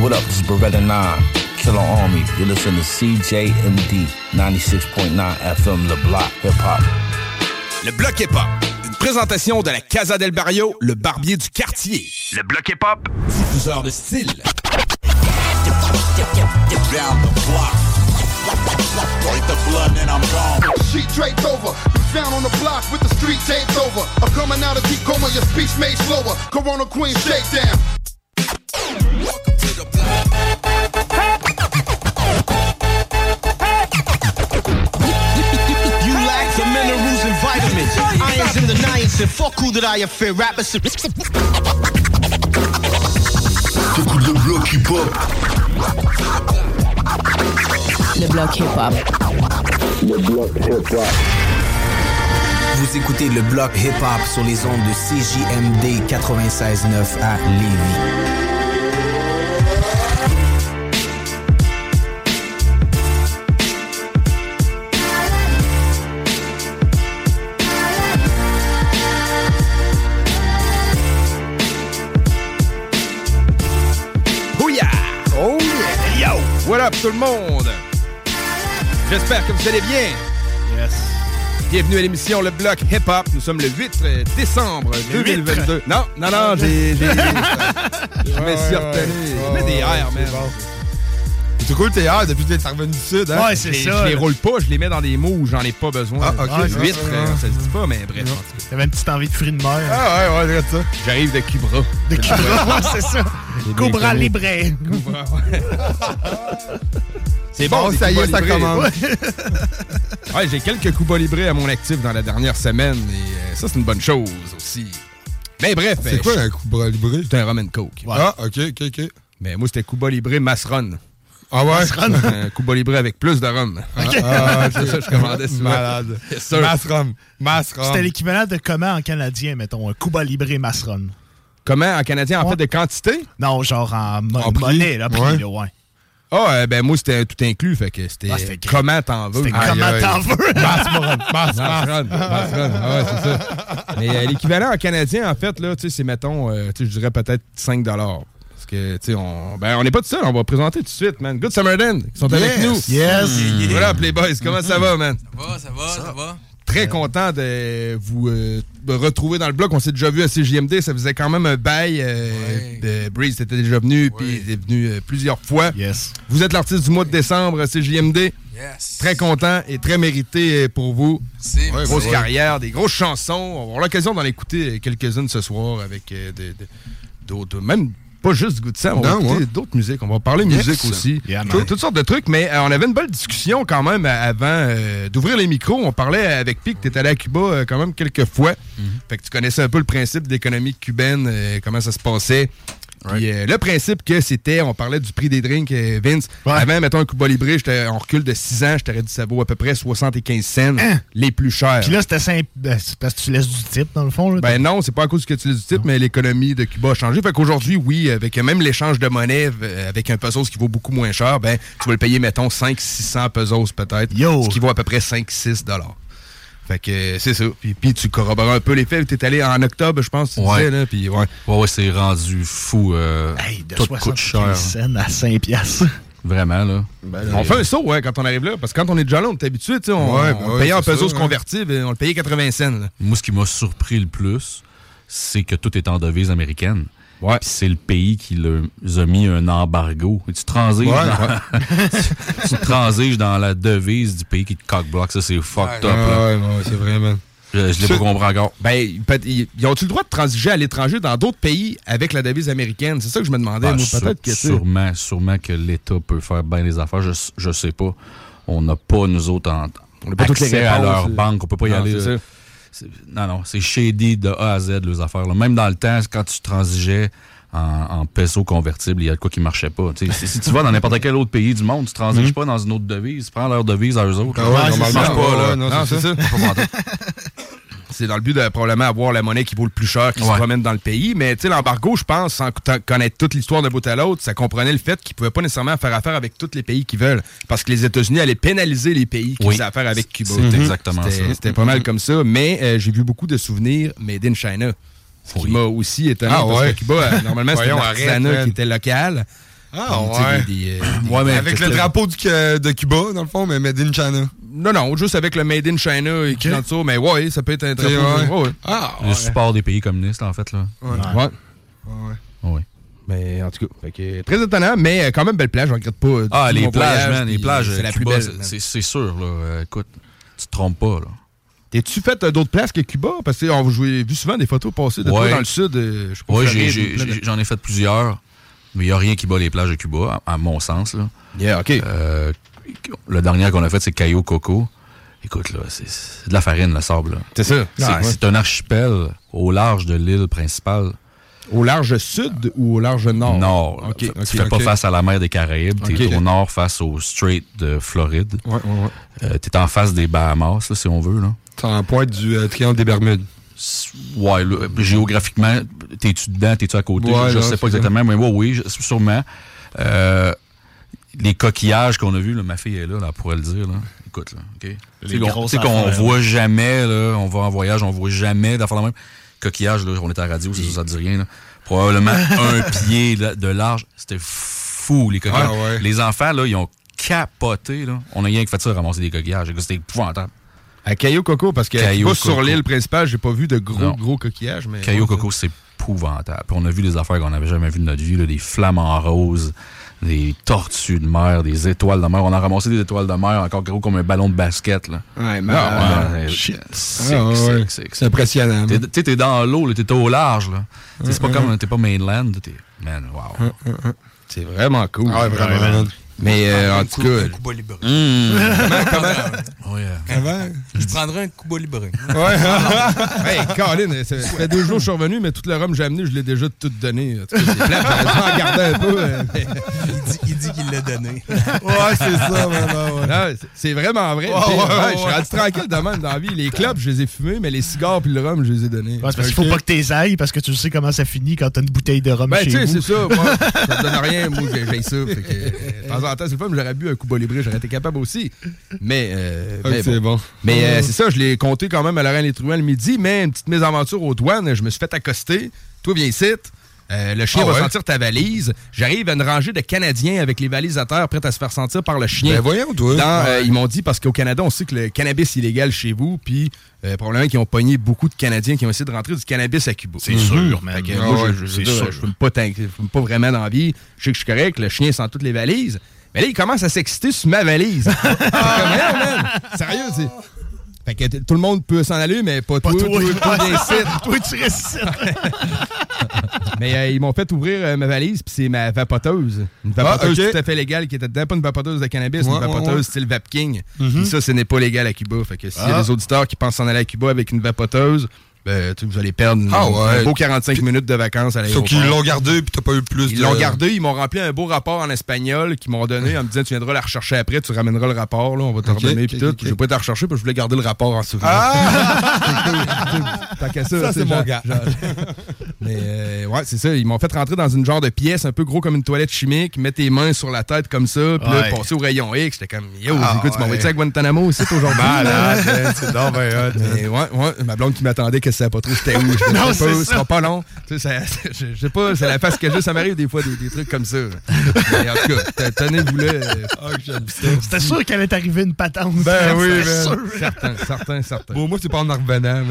what up? This is Beretta 9, Killer Army. You're listening to CJMD 96.9 FM, Le Bloc Hip Hop. Le Bloc Hip Hop. Une présentation de la Casa del Barrio, le barbier du quartier. Le Bloc Hip Hop, diffuseur de style. down the block. Break the blood and I'm gone. Sheet draped over. You found on the block with the street taped over. I'm coming out of deep coma, your speech made slower. Corona Queen shakedown. You lack the minerals and vitamins. Irons in the niacin. Fuck who that I fear. Rappers. T'écoutes le bloc hip-hop. Le bloc hip-hop. Le bloc hip-hop. Vous écoutez le bloc hip-hop sur les ondes de CJMD 96.9 à Lévis. Tout le monde? J'espère que vous allez bien. Yes. Bienvenue à l'émission Le Bloc Hip Hop. Nous sommes le 8 décembre Le 8. 2022. Non, non, non, j'ai... j'ai- Je me suis retenu. Je mets des airs, man. C'est cool tes airs depuis que t'es revenu du sud, hein? Ouais, c'est ça. Je les roule pas, je les mets dans des mots où j'en ai pas besoin. Ah, ok. Ah, 8, ça, euh, ça. se dit pas, mais bref. en tout cas. T'avais une petite envie de fruits de mer. Ah ouais, ouais, regarde ça. J'arrive de Cubra. De Cobra, ouais, c'est ça. Cobra. Libre. Cubra, ouais. C'est bon, ça y est, ça commence. Ouais, j'ai quelques Cuba Libre à mon actif dans la dernière semaine et euh, ça, c'est une bonne chose aussi. Mais bref. C'est euh, quoi un Cuba Libre? C'est un rum and coke. Ah, ok, ok, ok. Mais moi, c'était Cuba Libre Masron. Ah ouais? un Cuba Libre avec plus de rhum. Ah, ah, c'est ça que je commandais souvent. Malade. Yes, sir. Masrom. Masrom. C'était l'équivalent de comment en canadien, mettons, un Cuba Libre Masron. Comment en canadien, en Ouais. fait, de quantité? Non, genre en, mo- En prix? monnaie, là, prix, Ouais. là, ouais. Ah, euh, ben moi, c'était tout inclus, fait que c'était Ah, comment t'en veux. C'était comment t'en veux? Masrom. Mas, Masron, Masron, ah ouais, c'est ça. Mais euh, l'équivalent en canadien, en fait, là, tu sais, c'est, mettons, euh, tu sais, je dirais peut-être 5 Parce que, tu sais, on ben, on n'est pas tout seul, on va présenter tout de suite, man. Good Samaritan, qui sont avec Yes. nous. Yes. Voilà, Playboys, comment ça va, man? Ça va, ça va, ça va. Très content de vous euh, retrouver dans le bloc. On s'est déjà vu à CJMD, ça faisait quand même un bail. euh, Ouais. de Breeze était déjà venu, puis il est venu euh, plusieurs fois. Yes. Vous êtes l'artiste du mois de décembre à CJMD. Yes. Très content et très mérité pour vous. C'est Ouais, Grosse carrière, des grosses chansons. On va avoir l'occasion d'en écouter quelques-unes ce soir avec euh, de- de- d'autres, même pas juste du goût de sang, on va écouter ouais. d'autres musiques. On va parler Yes. musique aussi. Yeah. Tout- toutes sortes de trucs, mais euh, on avait une belle discussion quand même euh, avant euh, d'ouvrir les micros. On parlait avec Pic, tu es allé à Cuba euh, quand même quelques fois. Mm-hmm. Fait que tu connaissais un peu le principe d'économie cubaine, euh, comment ça se passait. Puis euh, le principe que c'était, on parlait du prix des drinks, euh, Vince. Ouais. Avant, mettons un Cuba Libre, j'étais- on recule de 6 ans, je t'aurais dit ça vaut à peu près 75 cents, les plus chers. Hein? Puis là, c'était simple. ben, parce que tu laisses du type, dans le fond. Là. Ben non, c'est pas à cause que tu l'as du type, mais l'économie de Cuba a changé. Fait qu'aujourd'hui, oui, avec même l'échange de monnaie, euh, avec un pesos qui vaut beaucoup moins cher, ben tu vas le payer, mettons, 500-600 pesos peut-être. Ce qui vaut à peu près 5-6 dollars. Fait que euh, c'est ça. Puis, puis tu corrobores un peu les faits. T'es allé en octobre, je pense, tu Ouais. disais, là. Puis ouais. Ouais, ouais, c'est rendu fou. euh, Hey, de tout coûte 75 cher. cents à 5 piastres. Vraiment, là. on fait un saut, ouais, quand on arrive là. Parce que quand on est déjà là, on est habitué, tu sais, on, Ouais, ben on ouais, payait en pesos convertibles, et on le payait 80 cents. là. Moi, ce qui m'a surpris le plus, c'est que tout est en devise américaine. Puis c'est le pays qui leur a mis un embargo. Et tu transiges, Ouais, dans, tu, tu transiges dans la devise du pays qui te cockblock. Ça, c'est fucked up. là. Ouais, ouais, c'est vrai, man. Je, je l'ai pas compris encore. Ben, ils ils ont-tu le droit de transiger à l'étranger dans d'autres pays avec la devise américaine? C'est ça que je me demandais. Ah, peut-être que sûrement, sûrement que l'État peut faire bien les affaires. Je, je sais pas. On n'a pas, nous autres, en, n'a pas les accès à leur euh. banque. On peut pas y Non, aller. Ça. Non, non, c'est shady de A à Z, les affaires. là. Même dans le temps, quand tu transigeais en, en peso convertible, il y a de quoi qui marchait pas. Si, si tu vas dans n'importe quel autre pays du monde, tu transiges Mhm. pas dans une autre devise. Tu prends leur devise à eux autres. Ah ouais, là. ça marche pas, ouais, là. ouais, non, Non, c'est ça. Pas pantoute. C'est dans le but de probablement avoir la monnaie qui vaut le plus cher qui se promène dans le pays. Mais tu sais, l'embargo, je pense, sans conna- connaître toute l'histoire de bout à l'autre, ça comprenait le fait qu'ils pouvaient pas nécessairement faire affaire avec tous les pays qu'ils veulent. Parce que les États-Unis allaient pénaliser les pays qui Oui. faisaient affaire avec Cuba. C'est exactement C'était- ça. C'était pas mal comme ça. Mais euh, j'ai vu beaucoup de souvenirs made in China. Qui m'a aussi étonné. Ah parce ouais. que Cuba, euh, normalement, c'était arrête, man. qui était local. Ah, ouais. des- des, euh, des- Ouais, mais des- avec le drapeau du, de Cuba, dans le fond, mais Made in China. Non, non, juste avec le Made in China écrit en dessous. Mais ouais, ça peut être un drapeau. ouais, ouais. Ah, Le support des pays communistes, en fait. Là. Ouais. Ouais. Mais en tout cas, fait que, très étonnant, mais euh, quand même belle plage, je regrette pas. euh, Ah, les plages, voyage, man. Les plages, euh, c'est la plus Cuba, belle. c'est- sûr. Là. Euh, écoute, tu te trompes pas. Là. T'es-tu fait euh, d'autres places que Cuba? Parce que on j'ai vu souvent des photos passer de toi dans le sud. euh, Oui, j'en ai fait plusieurs, mais il n'y a rien qui bat les plages de Cuba, à, à mon sens. Là. Yeah, OK. Euh, le dernier qu'on a fait, c'est Cayo Coco. Écoute, là, c'est c'est de la farine, le sable. là. C'est ça. C'est un archipel au large de l'île principale. Au large sud ou au large nord? Nord. OK, Tu OK, fais pas face à la mer des Caraïbes. Tu es au nord face au Strait de Floride. Ouais, ouais, ouais. Euh, tu es en face des Bahamas, là, si on veut. Là. C'est en pointe du euh, triangle des Bermudes. Ouais, là, géographiquement, t'es-tu dedans, t'es-tu à côté? Ouais, je non, sais c'est pas exactement, mais ouais, oui, sûrement. Euh, les coquillages qu'on a vus, là, ma fille est là, là, elle pourrait le dire. Là. Écoute, là, OK? Sais qu'on- voit jamais, là, on va en voyage, on voit jamais d'affaires la même. Coquillage, là, on est à la radio, c'est ça, ça dit rien. là. Probablement un pied de large. C'était fou, les coquillages. Ah, ouais. Les enfants, là, ils ont capoté. Là. On a rien que fait ça, ramasser des coquillages. C'était épouvantable. À Cayo Coco, parce que Cuba, sur l'île principale, j'ai pas vu de gros, Non. gros coquillages. Mais Caillou Coco, c'est épouvantable. Puis on a vu des affaires qu'on n'avait jamais vues de notre vie, là, des flamants roses, des tortues de mer, des étoiles de mer. On a ramassé des étoiles de mer encore gros comme un ballon de basket. Là. Ouais, mais. Euh, ouais, shit. c'est- Ah, ouais, impressionnant. T'es-. Tu sais, t'es dans l'eau, là, t'es au large. Là. C'est pas comme, t'es pas mainland. T'es, man, wow. C'est vraiment cool. Ah ouais, vraiment. Mais euh, en tout cas, Cuba libre. Mmh. Ouais, euh, Avant. Je prendrais un Cuba libre. Ouais. hey, Colin, ça fait deux jours que je suis revenu, mais tout le rhum que j'ai amené, je l'ai déjà tout donné. En tout cas, C'est un peu. euh, mais- Il dit, il dit qu'il l'a donné. Ouais, c'est ça, vraiment. Ouais. C'est- vraiment vrai. Ouais, Puis, ouais, ouais, ouais, je suis rendu tranquille de même dans la vie. Les clubs, je les ai fumés, mais les cigares puis le rhum, je les ai donnés. Parce qu'il faut pas que t'es ailles parce que tu sais comment ça finit quand t'as une bouteille de rhum Ben, chez tu sais, c'est ça. Moi, ça me donne rien. Moi, j'ai j'ai ça. Fait que, c'est le fun, mais j'aurais bu un Libre, j'aurais été capable aussi. Mais, euh, mais c'est bon. Mais euh, c'est ça, je l'ai compté quand même à Lorraine les le midi, mais une petite mésaventure aux douanes, je me suis fait accoster. Toi, viens ici. Euh, le chien Ah va ouais? sentir ta valise. J'arrive à une rangée de Canadiens avec les valises à terre prêtes à se faire sentir par le chien. Ben voyons, toi. Dans, euh, Ouais. ils m'ont dit, parce qu'au Canada, on sait que le cannabis est illégal chez vous, puis euh, probablement qu'ils ont pogné beaucoup de Canadiens qui ont essayé de rentrer du cannabis à Cuba. C'est sûr, man. Fait que, Ah moi, ouais, je, je, je, je fume pas, pas vraiment dans la vie. Je sais que je suis correct, le chien sent toutes les valises. Mais là, il commence à s'exciter sur ma valise. Comme, Voyons, man, Sérieux, c'est. Fait que tout le monde peut s'en aller, mais pas, Pas toi. toi. Toi, tu restes. Mais euh, ils m'ont fait ouvrir euh, ma valise, puis c'est ma vapoteuse. Une vapoteuse Ah, ok. tout à fait légale qui était dedans. Pas une vapoteuse de cannabis, Ouais, une vapoteuse ouais, ouais. style Vapking. Mhm. Puis ça, ce n'est pas légal à Cuba. Fait que s'il y a Ah. des auditeurs qui pensent s'en aller à Cuba avec une vapoteuse, ben, tu- vous allez perdre Ah ouais. un beau 45 minutes de vacances à Sauf l'aéroport. qu'ils l'ont gardé puis t'as pas eu plus Ils de... l'ont gardé, ils m'ont rempli un beau rapport en espagnol qu'ils m'ont donné en me disant tu viendras la rechercher après, tu ramèneras le rapport, là, on va te Ok, redonner ok, puis tout. vais pas te rechercher parce que je voulais garder le rapport en souvenir. Ah! Tant qu'à ça, Ça, c'est mon gars. genre- Mais euh, ouais, c'est ça. Ils m'ont fait rentrer dans une genre de pièce un peu gros comme une toilette chimique, mettre tes mains sur la tête comme ça, puis Ouais. là, passer au rayon X. J'étais comme, yo, Ah, écoute, tu m'as ouais. envoyé ça à Guantanamo aussi aujourd'hui. Malade, man, c'est Mais ouais, ouais, ma blonde qui m'attendait pas trop c'était où. Je Non, c'est ce ça. sera pas long. Tu sais, ça- je je sais pas, c'est la face que j'ai, ça m'arrive des fois des, des trucs comme ça. Mais en tout cas, te- tenez-vous là. C'était sûr qu'elle allait arriver une patente. Ben oui, sûr. Certain, certain, certain. Pour moi, c'est pas en en revenant,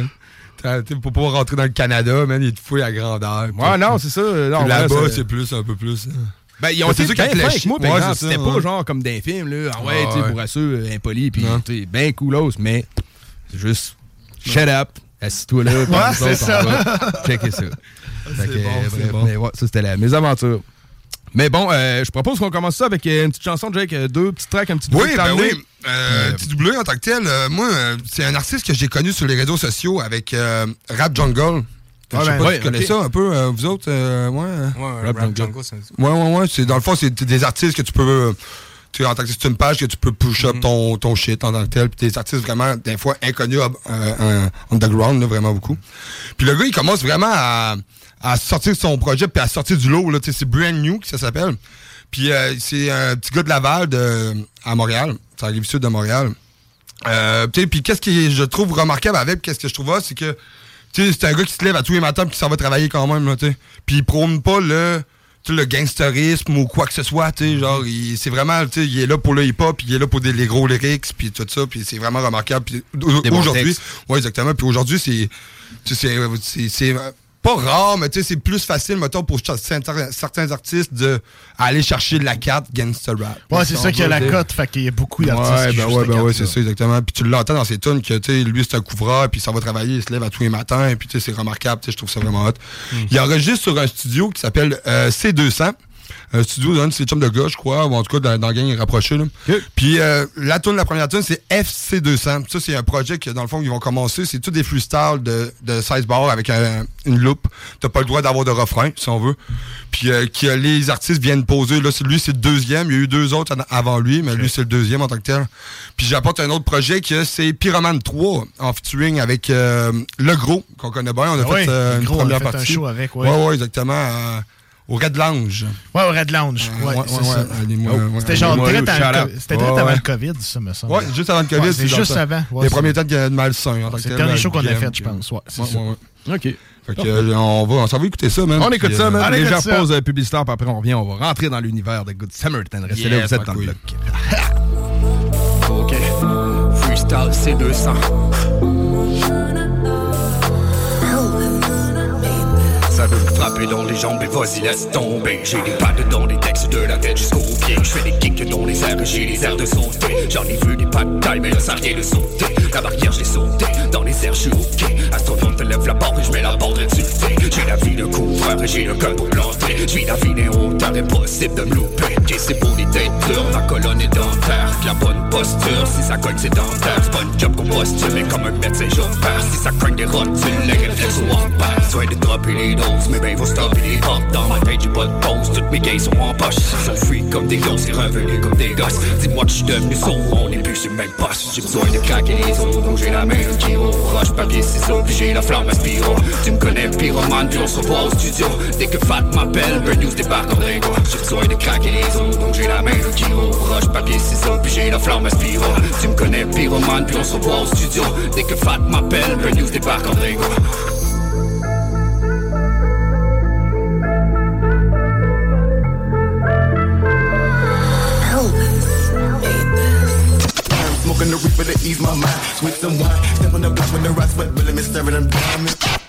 t'sais, Pour pouvoir rentrer dans le Canada, man, il te fouille à grandeur. Ouais, non, c'est ça. Là-bas, c'est plus, un peu plus. hein. Ben, ils ont Mais été bien fins avec moi, par C'était pas genre comme d'un film, là. Ah ouais, Ah, tu sais, pour assurer, impoli, puis Non. tu sais, ben coolos, mais c'est juste shut up, assis-toi là, puis Ouais, nous c'est ça. va checker ça. Fait que, bon, euh, bref, bon. Mais ouais, ça, c'était la mésaventure. Mais bon, euh, je propose qu'on commence ça avec euh, une petite chanson, Jake, euh, deux petites tracks, un petit Oui, double ben terminé. oui. Euh, Petit doublé en tant que tel, euh, moi, c'est un artiste que j'ai connu sur les réseaux sociaux avec euh, Rap Jungle. Je sais ben, pas ouais, si tu connais ça un peu, euh, vous autres. euh, ouais. Ouais, Rap Rap, Jungle. Jungle, ouais, ouais, ouais. C'est, dans le fond, c'est des artistes que tu peux. Tu en tant que c'est une page que tu peux push up ton, ton shit en tant que tel. Puis des artistes vraiment, des fois, inconnus, euh, euh, underground, là, vraiment beaucoup. Puis le gars, il commence vraiment à, à sortir son projet puis à sortir du lot. Là, c'est Brand New, que ça s'appelle. Puis euh, c'est un petit gars de Laval de, à Montréal. C'est la rive sud de Montréal. Euh, puis qu'est-ce que je trouve remarquable avec, qu'est-ce que je trouve là, c'est que c'est un gars qui se lève à tous les matins puis qui s'en va travailler quand même, là. Puis il prône pas le, le gangsterisme ou quoi que ce soit, tu sais, genre, il- c'est vraiment, tu sais, il est là pour le hip-hop, il est là pour des, les gros lyrics, puis tout ça, puis c'est vraiment remarquable. Puis aujourd'hui, ouais, exactement, puis aujourd'hui, c'est, c'est- pas rare, mais tu sais, c'est plus facile, mettons, pour certains, certains artistes de aller chercher de la carte gangster rap. Ouais, c'est ça qui a la cote, fait qu'il y a beaucoup d'artistes. Ouais, qui ben ouais, ben ouais, c'est ça, exactement. Puis tu l'entends dans ses tunes que, tu sais, lui, c'est un couvreur, puis ça va travailler, il se lève à tous les matins, et puis tu sais, c'est remarquable, tu sais, je trouve ça vraiment hot. Il enregistre sur un studio qui s'appelle euh, C200. Un studio d'un de ses chums de gars, je crois, ou en tout cas dans, dans le gang rapproché. Là. Puis euh, la tune, la première tune, c'est FC200. Ça, c'est un projet que, dans le fond, ils vont commencer. C'est tout des freestyles de, de 16 bars avec un- une loupe. T'as pas le droit d'avoir de refrain, si on veut. Puis euh, que les artistes viennent poser. Là, lui, c'est le deuxième. Il y a eu deux autres avant lui, mais lui, c'est le deuxième en tant que tel. Puis j'apporte un autre projet que c'est Pyroman 3 en featuring avec euh, Le Gros, qu'on connaît bien. On a Ah fait oui, euh, une Gros, on a première fait un partie. show avec, ouais. ouais, ouais, exactement. Euh, au Red Lounge. Ouais, au Red Lounge. Euh, Ouais, ouais, c'est ouais, ça. ouais, allez-moi, ouais, C'était genre direct avant le shout-out. co- c'était direct Ouais, avant ouais. le COVID, ça me semble. Ouais, juste avant le COVID. Ouais, c'est juste ça. avant. Ouais, les c'est- premiers temps de malsain. C'est le dernier show qu'on a fait, je pense. Ouais, c'est Ouais, ça. ouais, ouais. OK. Fait que, euh, on va, on va écouter ça, man. On écoute Puis, ça, euh, man. Légère ça. pause euh, publicitaire, puis après, on revient, on va rentrer dans l'univers de Good Samaritan. Restez là, vous êtes dans le bloc. Ok, freestyle C200. Ça veut dans les jambes et vas-y laisse tomber. J'ai des pattes dans les textes de la tête jusqu'aux pieds Je fais des kicks dans les airs et j'ai les airs de sauter. J'en ai vu des pas de taille mais là ça vient de sauter. La barrière je l'ai sauté, dans les airs je suis ok. Astronome te lève la barre et je mets la barre dessus. J'ai la vie de couvreur et j'ai le cœur pour planter. J'ai la vie hauteurs, impossible de me louper. Ok c'est pour les têtes ma colonne est dentaire La bonne posture, si ça cogne c'est dentaire. C'est pas une job qu'on postule mais comme un médecin j'opère Si ça cogne des rotules, les réflexes au repère Soit de dropper les doses, mais ben faut stopper les hop Dans ma tête j'ai pas de pause, toutes mes gays sont en poche Ils sont free comme des gosses et revenus comme des gosses Dis-moi que je suis devenu sourd, on est plus sur le même poste J'ai besoin de craquer les os, donc j'ai la main au kilo Roche, papier, ciseaux, puis j'ai la flamme à Tu me connais, pyromane, puis on. Se revoit au studio. Dès que Fat m'appelle, Bird News débarque en Ringo J'ai besoin de craquer les os, donc j'ai la main au kilo Roche, papier, ciseaux, puis j'ai la flamme à Tu me connais, pyromane, puis on. Se revoit au studio. Dès que Fat m'appelle, Bird News débarque en Ringo the reaper to ease my mind. With some wine, step on the block with the rocks, but really staring them diamonds.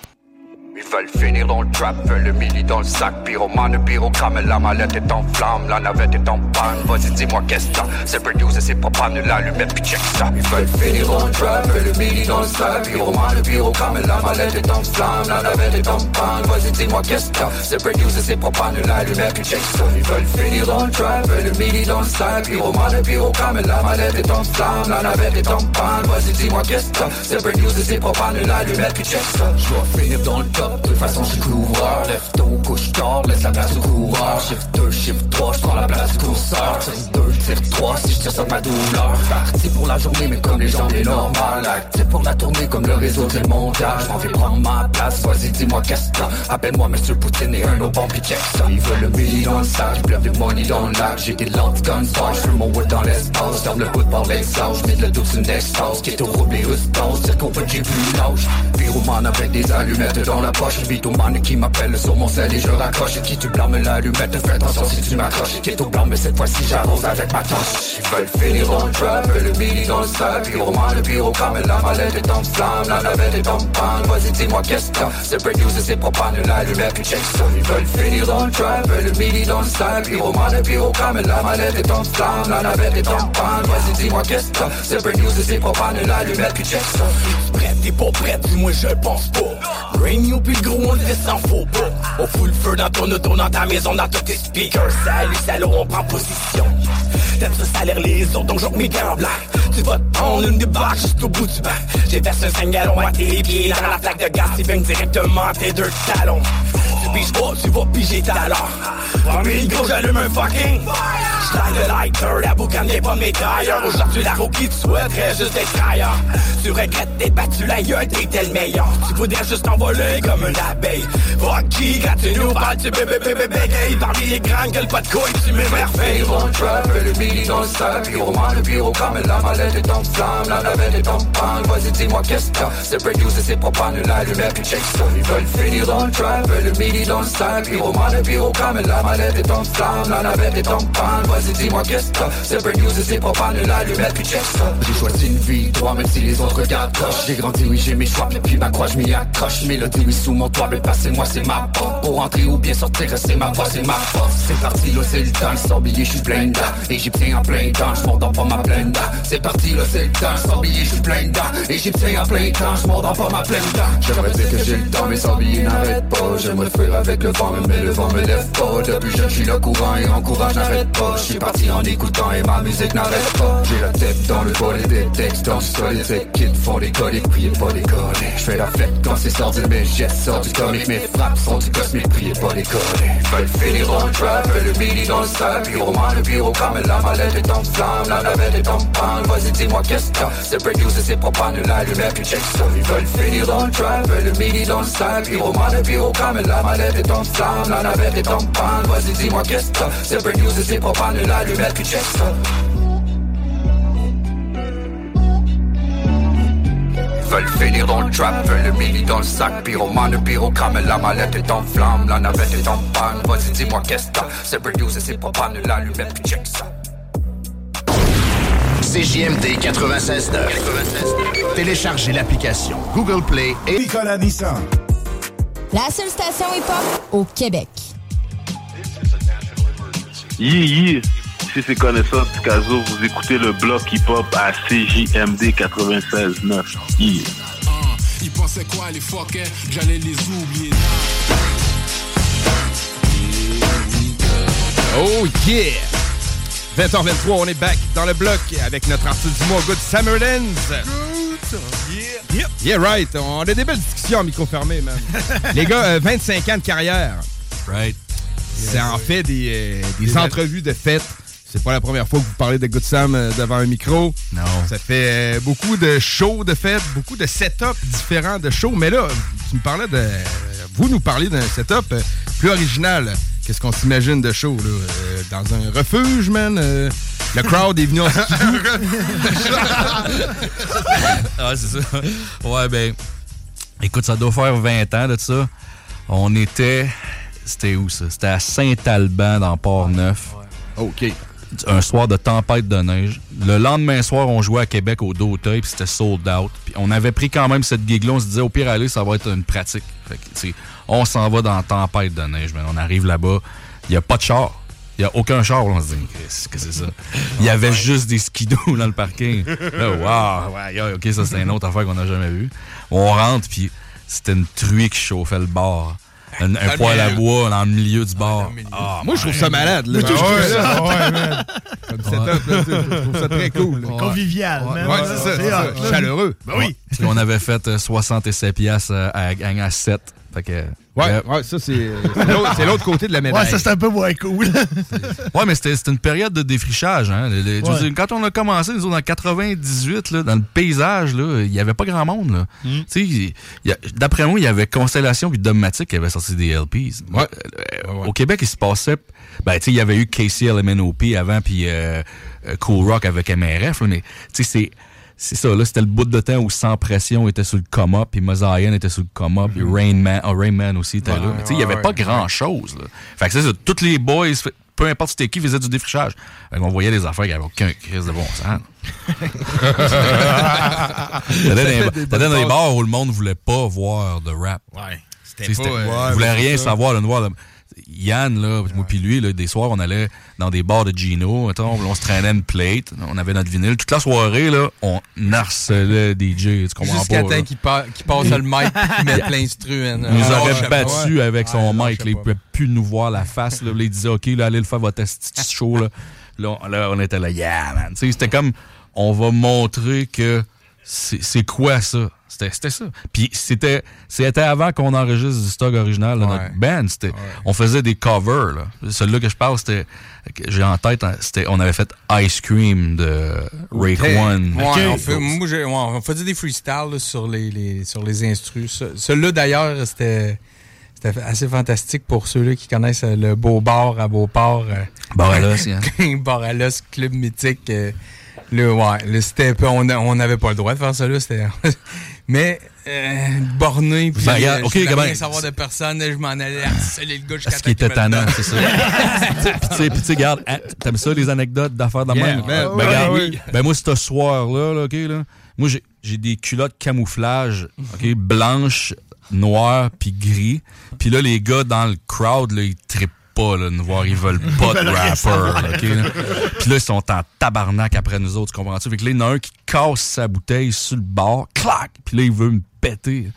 Ils veulent finir dans le trap, veulent le milli dans le sac. Pyromane, pyrogramme, la mallette est en flamme La navette est en panne, vas-y dis-moi qu'est-ce que C'est News et c'est propane, l'allumette puis check ça. Ils veulent finir dans le trap, veulent le milli dans le sac. Pyromane, pyrogramme, la mallette est en flamme La navette est en panne, vas-y dis-moi qu'est-ce que C'est News et c'est propane, l'allumette puis check ça. Ils veulent finir dans le trap, veulent le milli dans le sac. Pyromane, pyrogramme, la mallette est en flamme La navette est en panne, vas-y dis-moi qu'est-ce que C'est News et c'est propane, l'allumette puis check ça. Je vais finir dans le top De toute façon, je couvreur. Lève tôt, couche tard, laisse la place au coureur. Shift 2, shift 3, je prends la place du courseur. Tire 2, tire 3, si je tire sur ma douleur. Parti pour la journée, mais comme les gens, les normales. Actif pour la tournée, comme le réseau du montage. M'en vais prendre ma place, vas-y, dis-moi qu'est-ce que. Appelle-moi Monsieur Poutine et un autre puis check ça. Ils veulent le milli dans le sac, pleuvent du money dans le. J'ai des lances guns, je fume mon wood dans l'espace. Ferme le bout par l'exhaust, je mets de le dos sur une exhaust. Qui est au rouble et rustance, dire qu'on peut j'ai plus l'âge. Pyromane avec des allumettes dans la poche. Vitomane qui m'appelle sur mon sel et je raccroche. Qui tu blâmes l'allumette, fais attention si tu m'accroches. Qui est au blanc, mais cette fois-ci j'avance avec ma torche. Ils veulent finir dans le trap, le midi dans le sac. Pyromane, le pyrocam, la mallette est en flamme, la navette est en panne. Vas-y, dis-moi qu'est-ce que. C'est break news et c'est propane, l'allumette puis check ça. Ils veulent finir dans le trap, le midi dans le sac. Pyromane, le pyrocam, la mallette est en flamme, la navette est en panne. Vas-y, dis-moi qu'est-ce que. C'est break news et c'est propane, l'allumette puis check ça. Prêt, t'es pas prêt, dis-moi je pense pas. Rain you puis le gros on le fait sans faux pas. On fout le feu dans ton auto, dans ta maison, dans tous tes speakers. Salut, salaud, on prend position. T'aimes ça salaire les autres, donc j'en mes gants blancs. Tu vas te prendre une des barres juste au bout du banc. J'ai versé un 5 gallons à tes pieds dans la flaque de gaz, c'est bien directement tes deux talons. Piges pas, tu vas piger ta l'heure. Mes gros, j'allume un fucking. J'taille le lighter, la boucane n'est pas mes tailleurs. Aujourd'hui, la roue qui te souhaiterait juste être ailleurs. Tu regrettes t'es battu la gueule, t'étais le meilleur. Tu voudrais juste t'envoler comme une abeille. Qui, quand tu nous parles, tu bébé bébé bégaye. Parmi les grands gueules, pas de couilles, tu m'émerveilles. Vont trap, le midi dans le sac. Pyromane, le pyrocam, la mallette est en flamme, la navette est en panne. Vas-y, dis-moi qu'est-ce que t'as. C'est break news et c'est propane, l'allumette puis check ça. Ils veulent finir dans le trap, le midi dans le. Pyromane, pyrocam, la mallette est en flamme, la navette est en panne. Vas-y, dis-moi qu'est-ce que. C'est break news et c'est propane, l'allumette puis check ça. J'ai choisi une vie, toi, même si les autres regardent. J'ai grandi, oui, j'ai mes choix, mais puis ma croix, je m'y accroche. Mélodie, oui, sous mon toit, mais passez-moi, c'est ma porte. Pour entrer ou bien sortir, c'est ma voix, c'est ma force. C'est parti, c'est le temps, sort billet, je suis plein dedans. Égyptien en plein temps, je dans pas ma pleine. C'est parti, c'est le temps, sort billet, je suis plein dedans. Égyptien en plein temps, je dans pas ma pleine. J'aimerais dire que j'ai le temps, mais sans billet n'arrête pas. J'aimerais avec le vent, mais le vent me lève pas. Depuis je suis le courant et en courage, n'arrête pas. Je suis parti en écoutant et ma musique n'arrête pas. J'ai la tête dans le bol et des textes dans le sol. Les kids font des colis, priez pas des collés. Je fais la fête quand c'est sorti, mes gestes sortent du comique. Mes frappes sont du cosmique, priez pas des collés. Veulent finir dans le trap, le midi dans le sac. Pyromane, le pyrocam, la mallette est en flamme, la navette est en panne. Vas-y, dis-moi qu'est-ce que. C'est break news et c'est propane, l'allumette puis check ça. Ils veulent finir dans le trap, le midi dans le sac. Pyromane, le pyrocam, la mallette est en flamme, la navette est en panne. Vas-y, dis-moi qu'est-ce que. C'est break news et c'est propane, l'allumette puis check ça. veulent finir dans le trap, veulent le mini dans le sac, pyromane, le pyrocam, la mallette est en flamme, la navette est en panne, vas-y dis-moi qu'est-ce que c'est break news et c'est propane, l'allumette puis check ça. CJMD 96.9. Téléchargez l'application Google Play et Nicolas Nissan. La seule station hip-hop au Québec. Yeah, yeah. Si c'est connaisseur Picasso, vous écoutez le bloc hip-hop à CJMD 96.9. Yeah. Ils pensaient quoi les fuckers J'allais les oublier. Oh yeah! 20h23, on est back dans le bloc avec notre artiste du mois, Good Summerlands. Yeah. Yeah, right. On a des belles discussions en micro fermé, man. Les gars, euh, 25 ans de carrière. Right. C'est en fait des, euh, des entrevues de fête. C'est pas la première fois que vous parlez de Good Sam euh, devant un micro. Non. Ça fait euh, beaucoup de shows de fête, beaucoup de setups différents de shows. Mais là, tu me parlais de. Vous nous parlez d'un setup euh, plus original. Qu'est-ce qu'on s'imagine de show, là? Euh, dans un refuge, man? Euh, le crowd est venu en ah, c'est ça. Ouais, ben. Écoute, ça doit faire 20 ans de ça. On était. C'était où ça? C'était à Saint-Alban, dans Port-Neuf. OK. Un soir de tempête de neige. Le lendemain soir, on jouait à Québec au Doteuil, puis c'était sold out. Puis on avait pris quand même cette gig-là. On se disait, au pire, aller, ça va être une pratique. Fait que, on s'en va dans la tempête de neige. Mais on arrive là-bas, il n'y a pas de char. Il n'y a aucun char. On se dit, qu'est-ce que c'est ça? Il y avait juste des skidoo dans le parking. Là, wow, ouais, yeah, OK, ça, c'est une autre affaire qu'on n'a jamais vue. On rentre, puis c'était une truie qui chauffait le bar. Un, un Ah, poêle à bois dans le milieu du bar. Ah, Moi, je trouve ça malade. Là. Moi, tout, je trouve ça- ouais, je trouve ça très cool. Convivial, man. Ouais, c'est ça, ça. Chaleureux. Ben oui. Puis on avait fait euh, 67 piastres euh, à gang à 7. Fait que, Ouais, euh, ouais, ça, c'est c'est l'autre côté de la médaille. Ouais, ça, c'est un peu moins cool. Ouais, mais c'était c'était une période de défrichage. Hein. Le- le- je veux Ouais. dire, quand on a commencé, nous autres, en 98, là, dans le paysage, là, il n'y avait pas grand monde. là. Mm. D'après moi, il y avait Constellation puis Dogmatic qui avaient sorti des LPs. Euh, Au Québec, il se passait... Ben, tu sais, il y avait eu KCLMNOP avant, puis euh, euh, Cool Rock avec MRF. là, mais, tu sais, c'est... C'est ça, là, c'était le bout de temps où Sans Pression était sur le coma, puis Mosaïen était sur le coma, puis Rain Man, oh, Rain Man aussi était Ouais, là. Mais tu sais, il n'y ouais, avait pas ouais. grand-chose. Fait que c'est ça, tous les boys, peu importe c'était qui, faisaient du défrichage. Fait qu'on voyait des affaires qui n'avaient aucun crise de bon sens. T'allais dans les- bars où le monde voulait pas voir de rap. Ouais. Sais, pas, euh, ouais, rien savoir. Là, noir, là. Yann, là, moi puis lui, là, des soirs, on allait dans des bars de Gino, mettons, on se traînait une plate, on avait notre vinyle. Toute la soirée, là, on harcelait DJ, tu comprends Jusqu'à pas. temps là. qu'il pa- qu'il passe le mic et qu'il mette l'instru. hein. Il nous Ah, aurait battu avec son Ouais, non, mic. là, il pouvait plus nous voir la face. Là, il disait, OK, là, allez le faire votre petit show. Là. Là, on- là, on était là, yeah, man. C'était comme, on va montrer que c'est quoi ça? C'était c'était ça. Puis c'était c'était avant qu'on enregistre du stock original de Ouais. notre band. C'était- On faisait des covers. là. Celui-là que je parle, c'était j'ai en tête, hein, c'était on avait fait Ice Cream de Rake Hey, One. ouais, on, fait- moi, j'ai- ouais, on faisait des freestyles là, sur les, les- sur les instrus. Ce- Celui-là, d'ailleurs, c'était c'était assez fantastique pour ceux-là qui connaissent euh, le Beau Bar à Beauport. euh, Bar à l'os, hein. Bar à l'os, club mythique. euh, là, ouais, là, c'était pas- on on n'avait pas le droit de faire ça là. c'était- Mais euh, borné, puis Ben, euh, je voulais rien savoir de personne. Je m'en allais harceler le gars jusqu'à Ce qui était tannant, c'est ça. Puis tu sais, puis tu sais, regarde, hein, t'aimes ça les anecdotes d'affaires de Yeah, même? man. Ben, Ouais, regarde, oui. ben moi, ce soir-là, là, OK, là, moi, j'ai- j'ai des culottes camouflage, OK, blanches, noires, puis gris. Puis là, les gars dans le crowd, là, ils trippent pas, là, nous voir, ils veulent pas de rapper, là. Puis là, ils sont en tabarnak après nous autres, tu comprends-tu? Fait que là, il y en a un qui casse sa bouteille sur le bord, clac, puis là, il veut me péter.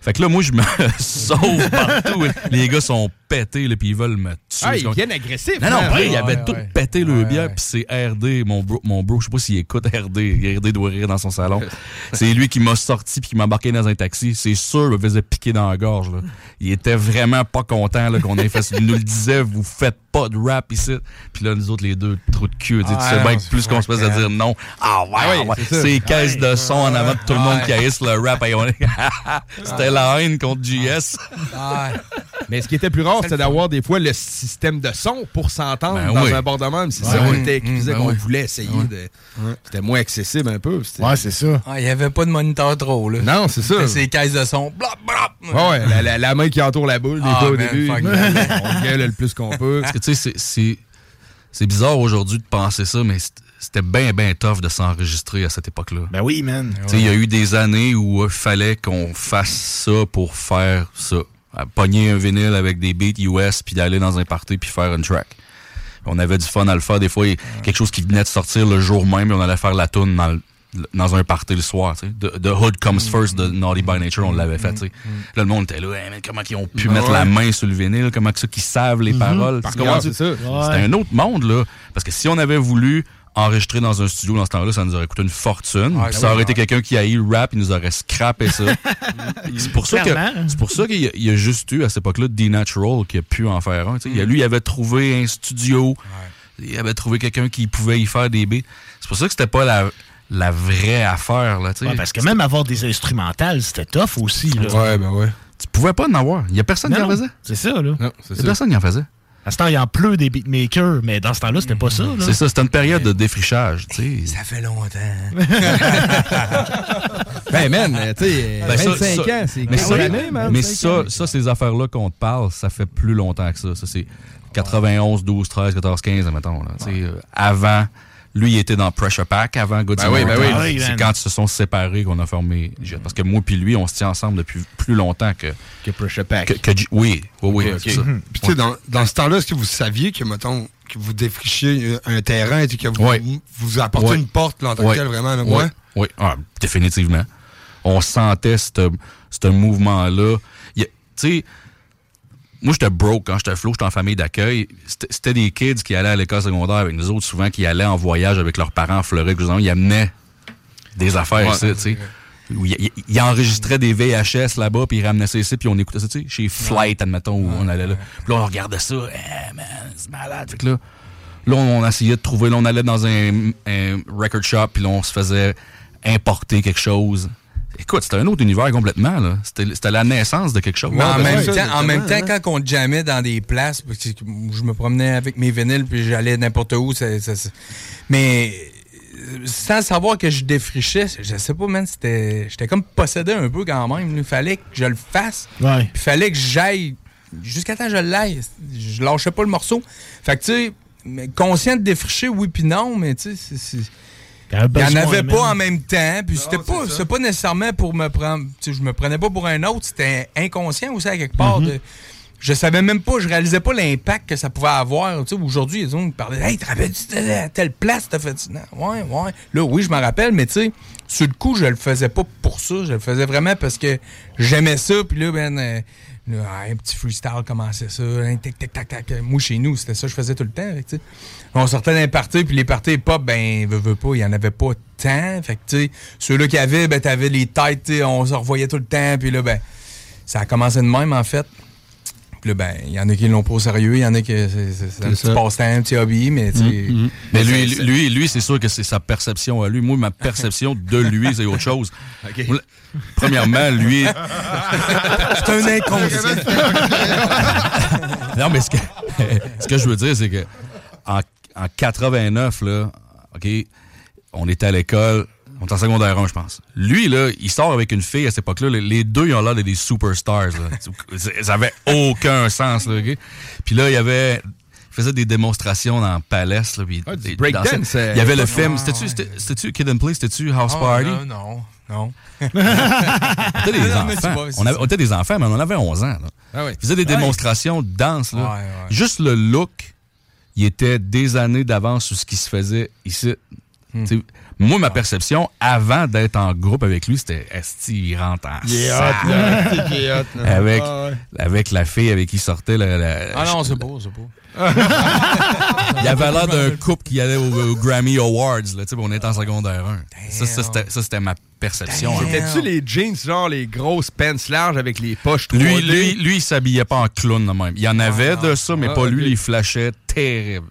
Fait que là, moi, je me sauve partout. Les gars sont pétés, là, puis ils veulent me tuer. Ah, ils viennent agressifs. Non, non, hein? après, il Ouais, avait ouais, tout ouais. pété le bière, puis c'est RD, mon bro, mon bro, je sais pas s'il écoute RD, RD doit rire dans son salon. c'est lui qui m'a sorti puis qui m'a embarqué dans un taxi. C'est sûr, il me faisait piquer dans la gorge. Là. Il était vraiment pas content là, qu'on ait fait ça. Il nous le disait, vous faites pas de rap ici. Puis là, nous autres, les deux trous de cul, sais, tu Ah, sais bien que plus qu'on se de vrai. dire non. Ah ouais, Ah ouais. c'est caisses de son en avant de tout le monde qui haïsse le rap. C'était la haine contre JS. Ah, Mais ce qui était plus rare, c'était d'avoir des fois le système de son pour s'entendre Ben dans oui. un bord de même. C'est Ouais. ça, on était faisait ben qu'on oui. voulait essayer de. C'était moins accessible un peu. Ouais, c'est ça. ah, il n'y avait pas de moniteur trop. Là. Non, c'est ça. C'était ces caisses de son. Blop, blop. Ouais, la, la- la main qui entoure la boule, des Ah, fois au man, début. fuck on gueule le plus qu'on peut. Parce que tu sais, c'est- c'est. C'est bizarre aujourd'hui de penser ça, mais c'était bien, bien tough de s'enregistrer à cette époque-là. Ben oui, man. Tu sais, Il y a eu des années où il fallait qu'on fasse ça pour faire ça. À Pogner un vinyle avec des beats US, puis d'aller dans un party, puis faire une track. On avait du fun à le faire. Des fois, il y a quelque chose qui venait de sortir le jour même, et on allait faire la tune dans, le- dans un party le soir. tu sais. The, The Hood Comes First de Naughty by Nature, on l'avait fait. tu sais. Là, le monde était là, Hey, man, comment ils ont pu Ouais. mettre la main sur le vinyle, comment ça qu'ils savent les paroles? Par Tu comprends? cœur, c'est un autre monde, là. Parce que si on avait voulu enregistrer dans un studio dans ce temps-là, ça nous aurait coûté une fortune. Ouais, Puis ça aurait ouais, été quelqu'un qui a eu le rap, il nous aurait scrappé ça. c'est pour ça que pour ça qu'il y, a- il y a juste eu à cette époque-là D-Natural qui a pu en faire un. Lui, il avait trouvé un studio. Il avait trouvé quelqu'un qui pouvait y faire des beats. C'est pour ça que c'était pas la, la vraie affaire. Là, tu sais. Ouais, parce que même avoir des instrumentales, c'était tough aussi. Là. Ouais, ben ouais. Tu pouvais pas en avoir. Il y a personne qui en faisait. C'est ça, là. Non, c'est Il y a ça. personne qui en faisait. À ce temps, il en pleut des beatmakers, mais dans ce temps-là, c'était pas ça. C'est ça, c'était une période de défrichage. tu sais. Ça fait longtemps. Ben, man, tu sais, Ben, ça- 25 ça- ans, c'est mais 15 ça, années, man. mais 25 ça, ça, ces affaires-là qu'on te parle, ça fait plus longtemps que ça. Ça, c'est 91, 12, 13, 14, 15, mettons. Là, Tu sais, euh, avant, lui, il était dans Pressure Pack avant Good Ben oui, ben oui. C'est quand ils se sont séparés qu'on a formé Jet. Parce que moi puis lui, on se tient ensemble depuis plus longtemps que... Que Pressure Pack. que, que J- oui, oui, oui, ça. Puis, tu sais, dans, dans ce temps-là, est-ce que vous saviez que, mettons, que vous défrichiez un terrain et que vous, vous apportez une porte, là, en tant que vraiment, là, Oui, oui. Ah, définitivement. On sentait ce ce mouvement-là. Tu sais, moi, j'étais broke quand j'étais flow, j'étais en famille d'accueil. C'était des kids qui allaient à l'école secondaire avec nous autres, souvent qui allaient en voyage avec leurs parents en Floride. Ils amenaient des affaires Ouais. ici, tu sais. il, il- il enregistrait des VHS là-bas, puis il ramenait ça ici, puis on écoutait ça, tu sais, chez Flight, admettons, où on allait là. Puis là, on regardait ça, eh, man, c'est malade. Fait que là, là, on essayait de trouver, là, on allait dans un, un record shop, puis là, on se faisait importer quelque chose. Écoute, c'était un autre univers complètement, là. C'était c'était la naissance de quelque chose. Mais en, Ouais, même temps, en même temps, quand on jammait dans des places, parce que je me promenais avec mes vinyles, puis j'allais n'importe où, ça- ça- ça- mais euh, sans savoir que je défrichais, je sais pas, man, c'était, j'étais comme possédé un peu quand même. Il fallait que je le fasse. Ouais. Puis fallait que j'aille jusqu'à temps que je l'aille. Je lâchais pas le morceau. Fait que, tu sais, conscient de défricher, oui puis non, mais tu sais, c'est- c'est... Il n'y en avait pas en même temps. Puis c'était pas, c'était pas nécessairement pour me prendre. tu sais, Je me prenais pas pour un autre. C'était inconscient aussi à quelque part. Mhm. de- je savais même pas, je réalisais pas l'impact que ça pouvait avoir. Tu sais, Aujourd'hui, ils ont parlé Hey, tu te à telle place, t'as fait? Non, Ouais, ouais. Là, oui, je me rappelle, mais tu sais, sur le coup, je le faisais pas pour ça. Je le faisais vraiment parce que j'aimais ça. Puis là, ben, euh, un petit freestyle commençait ça. un tic, tic, tac, tac. Moi, chez nous, c'était ça que je faisais tout le temps. On sortait d'un party, puis les parties pop, ben, veux, veux pas, il y en avait pas tant. Fait ceux-là qui avaient, ben, t'avais les têtes, on se revoyait tout le temps, puis là, ben, ça a commencé de même, en fait. Puis là, ben, il y en a qui l'ont pas au sérieux, il y en a qui, c'est un petit passe-temps, un petit hobby, mais, tu sais. Mais lui, c'est- lui, lui c'est sûr que c'est sa perception à lui. Moi, ma perception de lui, c'est autre chose. Moi, Premièrement, lui. C'est un inconscient. non, mais ce que, ce que je veux dire, c'est que en, en 89, là, OK, on était à l'école. On est en secondaire 1, je pense. Lui, là, il sort avec une fille à cette époque-là. Les- deux, ils ont l'air de des superstars. là. Ça avait aucun sens. Là, OK? Puis là, il y avait... Faisait des démonstrations dans Palace. Là, puis Ah, il y avait le ah, film. C'était-tu c'était- c'était-tu Kid and Play? C'était-tu House Oh, Party? non, non, non. on était des Non, enfants. vois, on, avait- ça. on était des enfants, mais on en avait 11 ans. Là. Ah. Il faisait des Ouais. démonstrations de danse. Là. Ouais, ouais. Juste le look, il était des années d'avance sur ce qui se faisait ici. Hmm. Moi, ma perception, avant d'être en groupe avec lui, c'était Esti, il rentre en Il est salle. hot, là. Esti qu'il est hot, là. avec, Ah ouais. avec la fille avec qui il sortait. la- la- Ah non, c'est beau, c'est beau. il avait l'air d'un couple qui allait au, au Grammy Awards. Là, tu sais, on était en secondaire 1. Ça, ça, c'était- ça, c'était ma perception. hein. C'était-tu les jeans, genre les grosses pants larges avec les poches 3D? Lui, lui, lui, il s'habillait pas en clown même. Il y en avait de ça, mais Ah, pas lui. Il flashait terrible.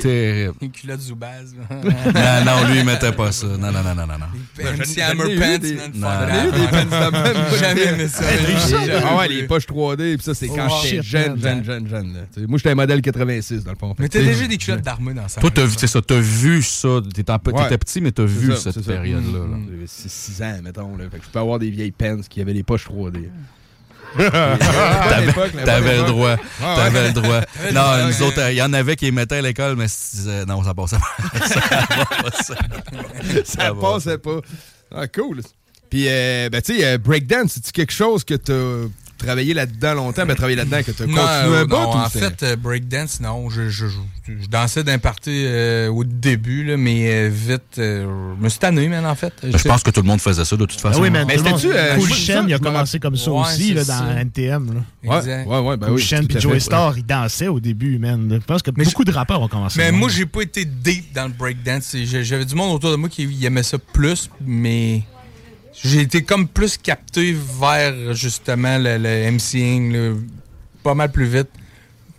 Terrible. Une culotte Zoubaz. non, non, lui, il mettait pas ça. Non, non, non, non, non. Ben, MC j'en Hammer Pants, des- man, des Jamais j'étais- aimé ça. Ah ouais, les poches 3D, puis ça, c'est quand Oh, j'étais shit, jeune, jeune, jeune, jeune. Moi, j'étais un modèle 86, dans le fond. Mais t'as déjà des culottes d'armure dans ça. Toi, t'as vu, c'est ça, t'as vu ça. T'étais petit, mais t'as vu ça, cette ça. période-là. là. J'avais 6 ans, mettons. Fait que je peux avoir des vieilles pants qui avaient les poches 3D. T'avais t'avais le droit. Ah, T'avais le droit. Non, nous autres, il y en avait qui les mettaient à l'école, mais tu disais, non, ça passait pas. Ça passait pas. Ah, cool. Puis, euh, ben, tu sais, euh, breakdance, c'est-tu quelque chose que t'as travaillé là-dedans longtemps, ben, travaillé là-dedans, que t'as Non, continué euh, un non, en fait, euh, breakdance, non. Je, je, je, je dansais d'un party euh, au début, là, mais euh, vite, euh, je me suis tanné, man, en fait. Je pense que tout le monde faisait ça, de toute Ah façon. oui, mais, Mais c'était-tu, euh, Cool ça, il a commencé comme ça Ouais, aussi là, ça. dans NTM. Là. Exact. Ouais, ouais, ben Cool oui. Puis Joey. Star, ils dansaient au début, man. Je pense que beaucoup de rappeurs ont commencé. Mais moi, j'ai pas été deep dans le breakdance. J'avais du monde autour de moi qui aimait ça plus, mais j'ai été comme plus capté vers justement le, le MCing pas mal plus vite.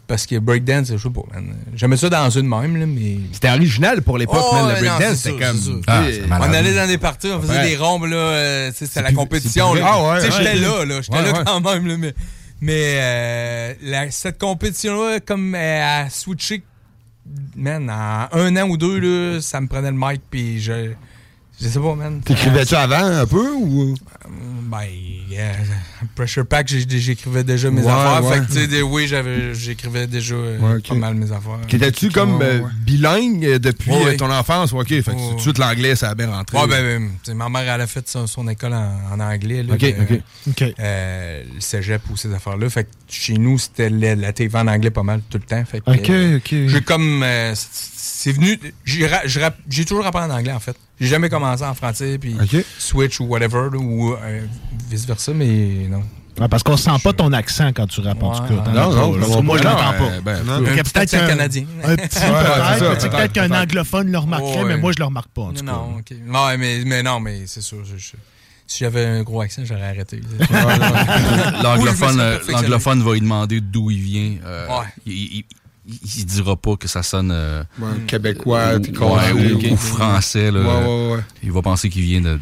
Parce que breakdance, je sais pas, man. J'aimais ça dans une même, là, mais. C'était original pour l'époque, Oh, man, le breakdance. C'était comme. Ah. On allait dans des parties, on faisait Ouais. des rombes, là. euh, c'était la plus- compétition. là. Ah ouais, ouais. j'étais là, là. J'étais là quand même, là, mais. Mais euh, la- cette compétition-là, comme elle a switché, man, en un an ou deux, là, ça me prenait le mic, puis je. Je sais pas, man. T'écrivais-tu avant un peu ou? Ben, yeah, Pressure Pack, j'écrivais déjà mes Ouais, affaires. ouais. Fait que, tu sais, oui, j'avais- j'écrivais déjà euh, Ouais, pas mal mes affaires. T'étais-tu comme Ouais, euh, ouais. bilingue euh, depuis Ouais, euh, ouais. ton enfance? OK, fait que Ouais, tout de suite l'anglais, ça a bien rentré. Ouais, ben, ben, tu sais, ma mère, elle a fait son, son école en, en anglais. Là, Ok, de- ok. OK. euh, le cégep ou ces affaires-là. Fait que chez nous, c'était la, la TV en anglais pas mal tout le temps. Fait que, OK, euh, OK. J'ai comme. euh, c'est- venu. J'ai toujours appris en anglais, en fait. J'ai jamais commencé en français, puis Ok. Switch ou whatever, là, ou euh, vice-versa, mais non. Ouais, parce qu'on sent pas ton accent quand tu rappes, en tout cas. Non, non, non, moi, je l'entends euh, pas. ben, a petit peut-être un- canadien. Un petit peut-être, qu'un anglophone le remarquerait, Ouais. mais moi, je le remarque pas, en tout cas. Non, ok. Ouais, mais, mais non, mais c'est sûr. je- je- Si j'avais un gros accent, j'aurais arrêté. Euh, l'anglophone va lui demander d'où il vient. euh, Ouais. il, il, il- il dira pas que ça sonne euh, Ouais, québécois, ou, t'es ouais, carré, ou- ou français. Là. Ouais, ouais, ouais. Il va penser qu'il vient de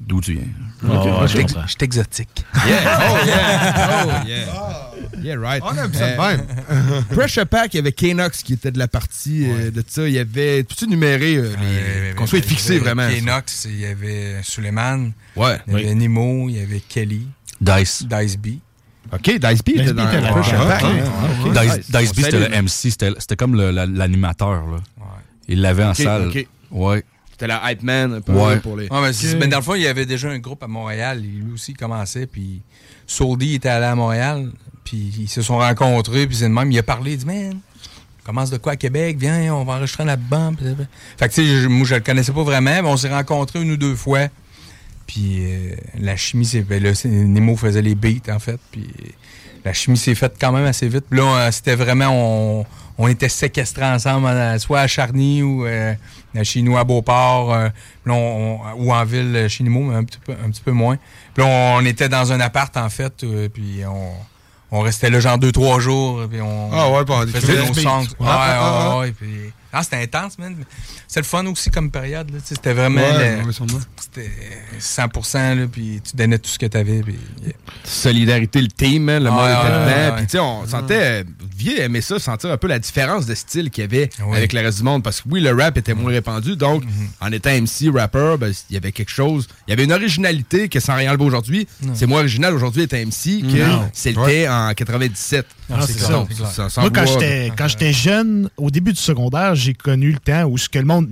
d'où tu viens. Ok, ouais, je suis exotique. Yeah. Oh, yeah. Oh, yeah. Yeah, right. On aime ça de Euh, même. Pressure Pack, il y avait Kenox qui était de la partie euh, de ça. Il y avait. Peux-tu numérer euh, les. Qu'on soit fixé vraiment. ça? Knox, il y avait Suleiman. Ouais. Il y avait Nemo, il y avait Kelly. Dice. Dice B. Ok, Dice B était Dice B dans était là. Pressure Ah. Dice. Dice B, c'était le MC, c'était comme le- la- l'animateur. là. Il l'avait en salle. Ouais. C'était la hype man un peu Ouais. pour les. Ouais, mais, mais dans le fond, il y avait déjà un groupe à Montréal. Lui aussi, il commençait. Puis Soldy était allé à Montréal. Puis ils se sont rencontrés. Puis c'est le même. Il a parlé. Il dit, man, commence de quoi à Québec? Viens, on va enregistrer un album. Fait que, tu sais, je- moi, je le connaissais pas vraiment. Mais on s'est rencontrés une ou deux fois. Puis euh, la chimie, c'est. ben là, Nemo faisait les beats, en fait. Puis la chimie s'est faite quand même assez vite. Puis là, euh, c'était vraiment. On, on était séquestrés ensemble, euh, soit à Charny ou euh, chez nous à Beauport, euh, là, on- ou en ville chez Nemo, mais un petit peu, un petit peu moins. Puis là, on, était dans un appart, en fait, puis on, on restait là genre deux, trois jours, puis on Ah ouais, faisait nos songs. Ouais, Ah, ouais, ah. ouais, puis- c'était intense, man. C'est le fun aussi comme période, c'était vraiment... Ouais, le-. C'était 100%, là, puis tu donnais tout ce que t'avais, puis... yeah. Solidarité, le team, man, le monde Ouais, était ouais, dedans. ouais, Puis, tu sais, on sentait. Vieux aimait ça, sentir un peu la différence de style qu'il y avait Ouais. avec le reste du monde. Parce que oui, le rap était moins répandu. Donc, Mm-hmm. en étant MC, rapper, ben, il y avait quelque chose. Il y avait une originalité que sans rien enlever aujourd'hui. C'est moins original aujourd'hui d'être MC que Non. c'était en 97. Ah, c'est ça. Moi, quand j'étais quand j'étais jeune, au début du secondaire, j'ai connu le temps où ce que le monde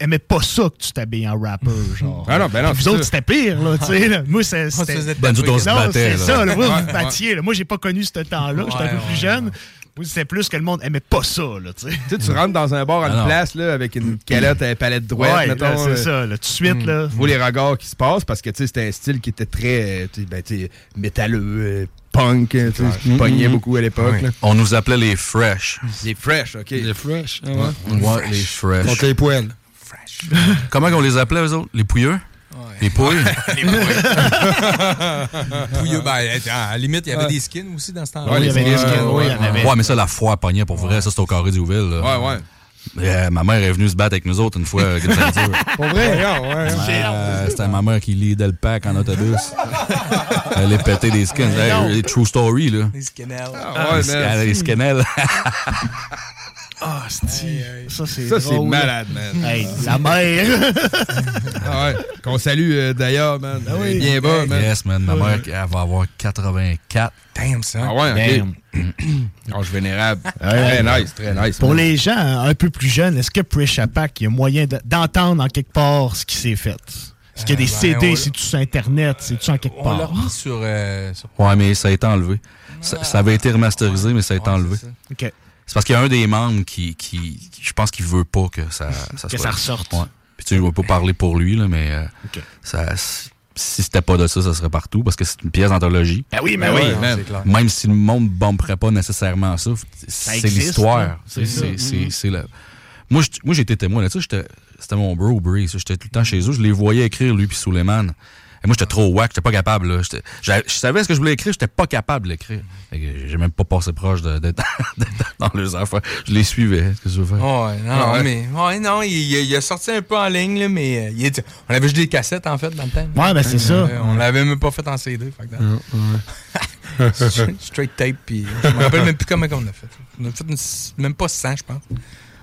aimait pas ça que tu t'habilles en rapper, genre. Ah non, ben non, c'est vous autres, ça. c'était pire, là, tu sais. là. Moi, c'est- faisait c'était... Ben, nous autres, on se Non, battait, c'est là. ça, là. Vous, vous battiez, là. Moi, j'ai pas connu ce temps-là. J'étais un peu Ouais, plus jeune. Moi, c'était plus que le monde aimait pas ça, là, tu sais. Tu rentres dans un bar à Ah une place là, avec une calotte à palette droite, Ouais, mettons. là, c'est euh, ça, là. Tout de suite, là. Tu vois les regards qui se passent parce que tu sais, c'était un style qui était très euh, tu sais, ben, tu sais, métalleux, euh, punk, tu sais, qui pognait beaucoup à l'époque. là. On nous appelait les Fresh. C'est fresh, ok. Les fresh. ah Ouais, ouais. les Fresh. Contre les poêles. Comment on les appelait, eux autres? Les pouilleux? Les pouilles? Pouilleux, ben, à la limite, il y avait des skins aussi dans ce temps-là. Ouais, il y avait des skins, ouais, oui, mais ça, la foire pognait pour vrai. Ça, c'était au carré d'Youville. là. Ouais, ouais. Euh, ma mère est venue se battre avec nous autres une fois. euh. Pour vrai? Ah, ouais. Euh, C'était ma mère qui lidait le pack en autobus. Elle allait péter des skins. Hey, true story, là. Les skinheads. Ah, ouais, Les- les. Ah, c'est Ça, c'est Ça, c'est drôle. malade, man. Hey, la mère. Ah ouais. Qu'on salue euh, d'ailleurs, man. Ah oui. Elle est Bien bas, man. Yes, man. Ma mère, elle va avoir 84. Damn, ça. Ah ouais, Damn. ok. Âge vénérable. Ouais. Très nice, très nice. Pour man. les gens un peu plus jeunes, est-ce que Pressure Pack, il y a moyen de- d'entendre en quelque part ce qui s'est fait? Est-ce qu'il y a des Euh, ben, CD, on- c'est-tu sur Internet, c'est-tu en quelque On l'a part? remis sur... euh, sur- Ouais, mais ça a été enlevé. Ça, ça avait été remasterisé, mais ça a été Ouais, enlevé. OK. C'est parce qu'il y a un des membres qui, qui, qui- je pense qu'il veut pas que ça, ça Que soit- ça ressorte. Ouais. Puis tu sais, je vais pas parler pour lui, là, mais euh, ça, si c'était pas de ça, ça serait partout parce que c'est une pièce d'anthologie. Ben oui, mais Ben oui. ouais, man. C'est clair. Même si le monde bomberait pas nécessairement ça, c'est existe, l'histoire. là. C'est C'est- ça. c'est- c'est- c'est la- Moi, j'étais témoin là-dessus. J'étais- C'était mon bro, Bree. ça. J'étais tout le temps chez eux. Je les voyais écrire, lui puis Suleiman. Et moi, j'étais trop whack. J'étais pas capable. là. Je savais ce que je voulais écrire. J'étais pas capable de l'écrire. Fait que J'ai même pas passé proche d'être dans les affaires. Je les suivais. Qu'est-ce que je veux faire? Ouais, non, ouais. mais ouais, non, il, il a- sorti un peu en ligne, là, mais euh, il est- on avait juste des cassettes, en fait, dans le temps. Ouais, ben c'est ça. Euh, on l'avait même pas fait en CD. Fait que, Straight- Straight tape, puis je me rappelle même plus comment on a fait. On a fait une- même pas 100, je pense.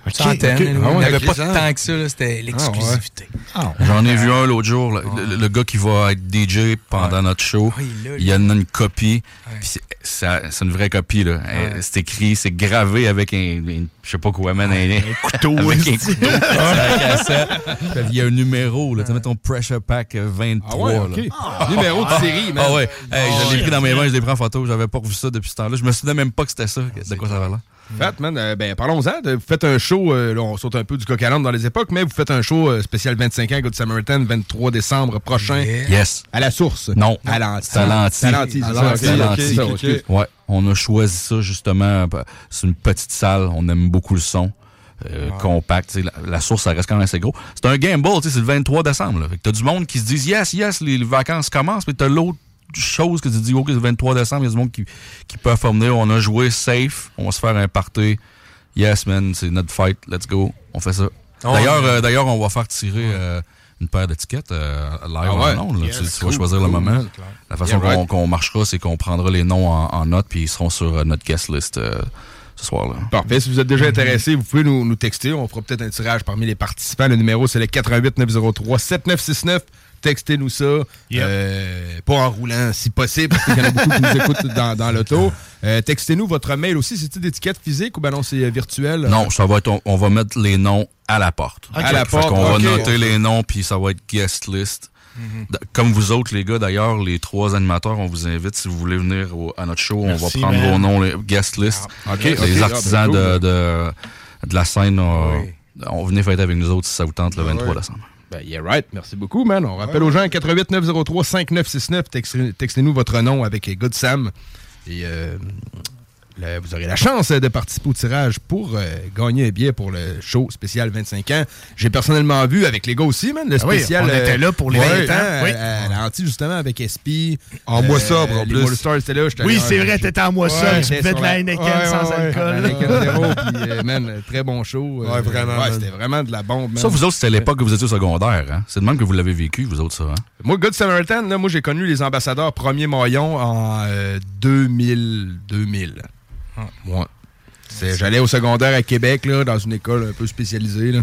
Centaine. Là, Ah on ouais, n'avait ok, pas ça. tant que ça, c'était l'exclusivité. Ah, J'en ai vu un l'autre jour, le, le- le gars qui va être DJ pendant notre show. Ah, il il y a une, une copie, c'est- ça- c'est une vraie copie. là. Euh, C'est écrit, c'est gravé avec un, un- je sais pas quoi, man, un, couteau. avec un couteau sur la cassette. Puis Il y a un numéro, là, tu sais, mettons Pressure Pack euh, 23. Ah ouais, là. Numéro de série, man. Ah ouais, Hey, je l'ai pris dans mes mains, je l'ai pris en photo, j'avais pas revu ça depuis ce temps-là. Je me souvenais même pas que c'était ça, de quoi ça avait l'air. Fait, man, euh, ben, parlons-en. Vous faites un show, euh, là, on saute un peu du coq à dans les époques, mais vous faites un show euh, spécial 25 ans, Good Samaritan, 23 décembre prochain. Yes. À la source. Non. À l'anti. C'est à l'anti. À. Ouais, on a choisi ça justement. C'est une petite salle, on aime beaucoup le son. euh, compact. La, la source, ça reste quand même assez gros. C'est un tu sais, c'est le 23 décembre. Là. Fait que t'as du monde qui se dit yes, yes, les vacances commencent, mais t'as l'autre chose que tu dis, OK, c'est le 23 décembre, il y a du monde qui, qui peut venir, on a joué safe, on va se faire un party. Yes, man, c'est notre fight, let's go, on fait ça. Oh, D'ailleurs, euh, d'ailleurs, on va faire tirer euh, une paire d'étiquettes euh, live Ah ouais? en. Yes, tu, tu vas cool, choisir le moment. La façon Yeah, qu'on right. marchera, c'est qu'on prendra les noms en, en note, puis ils seront sur euh, notre guest list ce soir-là. Parfait. Si vous êtes déjà intéressé, vous pouvez nous, nous texter. On fera peut-être un tirage parmi les participants. Le numéro, c'est le 88 903 7969. Textez-nous ça. Euh, pas en roulant, si possible, parce qu'il y en a beaucoup qui nous écoutent dans, dans l'auto. Euh, Textez-nous votre mail aussi. C'est-tu d'étiquette physique ou ben non, c'est euh, virtuel? Non, ça va être, on, on va mettre les noms à la porte. À la Fait porte, ok. va noter les noms, puis ça va être guest list. D- Comme vous autres, les gars, d'ailleurs, les trois animateurs, on vous invite, si vous voulez venir au- à notre show, Merci, on va prendre man. vos noms, les guest list. Ah, les. Ah, ben, artisans cool. de, de, de la scène, euh, on venez fêter avec nous autres si ça vous tente le 23 ouais. décembre. Ben, yeah, right. Merci beaucoup, man. On rappelle aux gens 88 903 5969. Textez- Textez-nous votre nom avec Good Sam. Et euh, le- vous aurez la chance euh, de participer au tirage pour euh, gagner un billet pour le show spécial 25 ans. J'ai personnellement vu avec les gars aussi, man, le Ah oui, spécial. on était là pour les 20 ans, à- oui. À, justement, avec SP. En mois sobre, en plus. Stars là. Oui, c'est vrai, t'étais en mois Ouais, sobre, tu sur de la Heineken Ouais, sans ouais, ouais, alcool. Heineken zéro, puis, euh, man, très bon show. euh, Ouais, vraiment, Ouais, c'était vraiment de la bombe, man. Ça, vous autres, c'était l'époque que vous étiez au secondaire. Hein? C'est de même que vous l'avez vécu, vous autres, ça. Hein? Moi, Good Samaritan, là, moi, j'ai connu les ambassadeurs premier maillon en euh, 2000. 2000. C'est- J'allais au secondaire à Québec, là, dans une école un peu spécialisée. Là.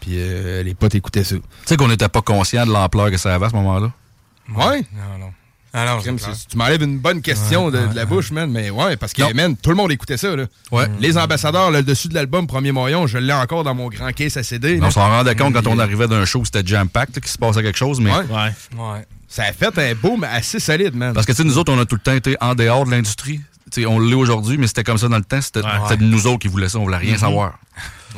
Puis euh, les potes écoutaient ça. Tu sais qu'on n'était pas conscient de l'ampleur que ça avait à ce moment-là? Ouais. Non, non. Ah c'est clair. c'est- tu m'enlèves une bonne question Ouais, de, de ouais, la bouche, man. Mais ouais, parce que, man, tout le monde écoutait ça. Là. Ouais. Les ambassadeurs, le dessus de l'album Premier Maillon, je l'ai encore dans mon grand case à CD. On s'en rendait compte quand on arrivait d'un show où c'était jam-packed, qu'il se passait quelque chose, mais. Ouais. Ouais. Ça a fait un boom assez solide, man. Parce que, tu sais, nous autres, on a tout le temps été en dehors de l'industrie. Tu sais, on l'est aujourd'hui, mais c'était comme ça dans le temps. C'était nous autres qui voulaient ça. On voulait rien Mhm. savoir.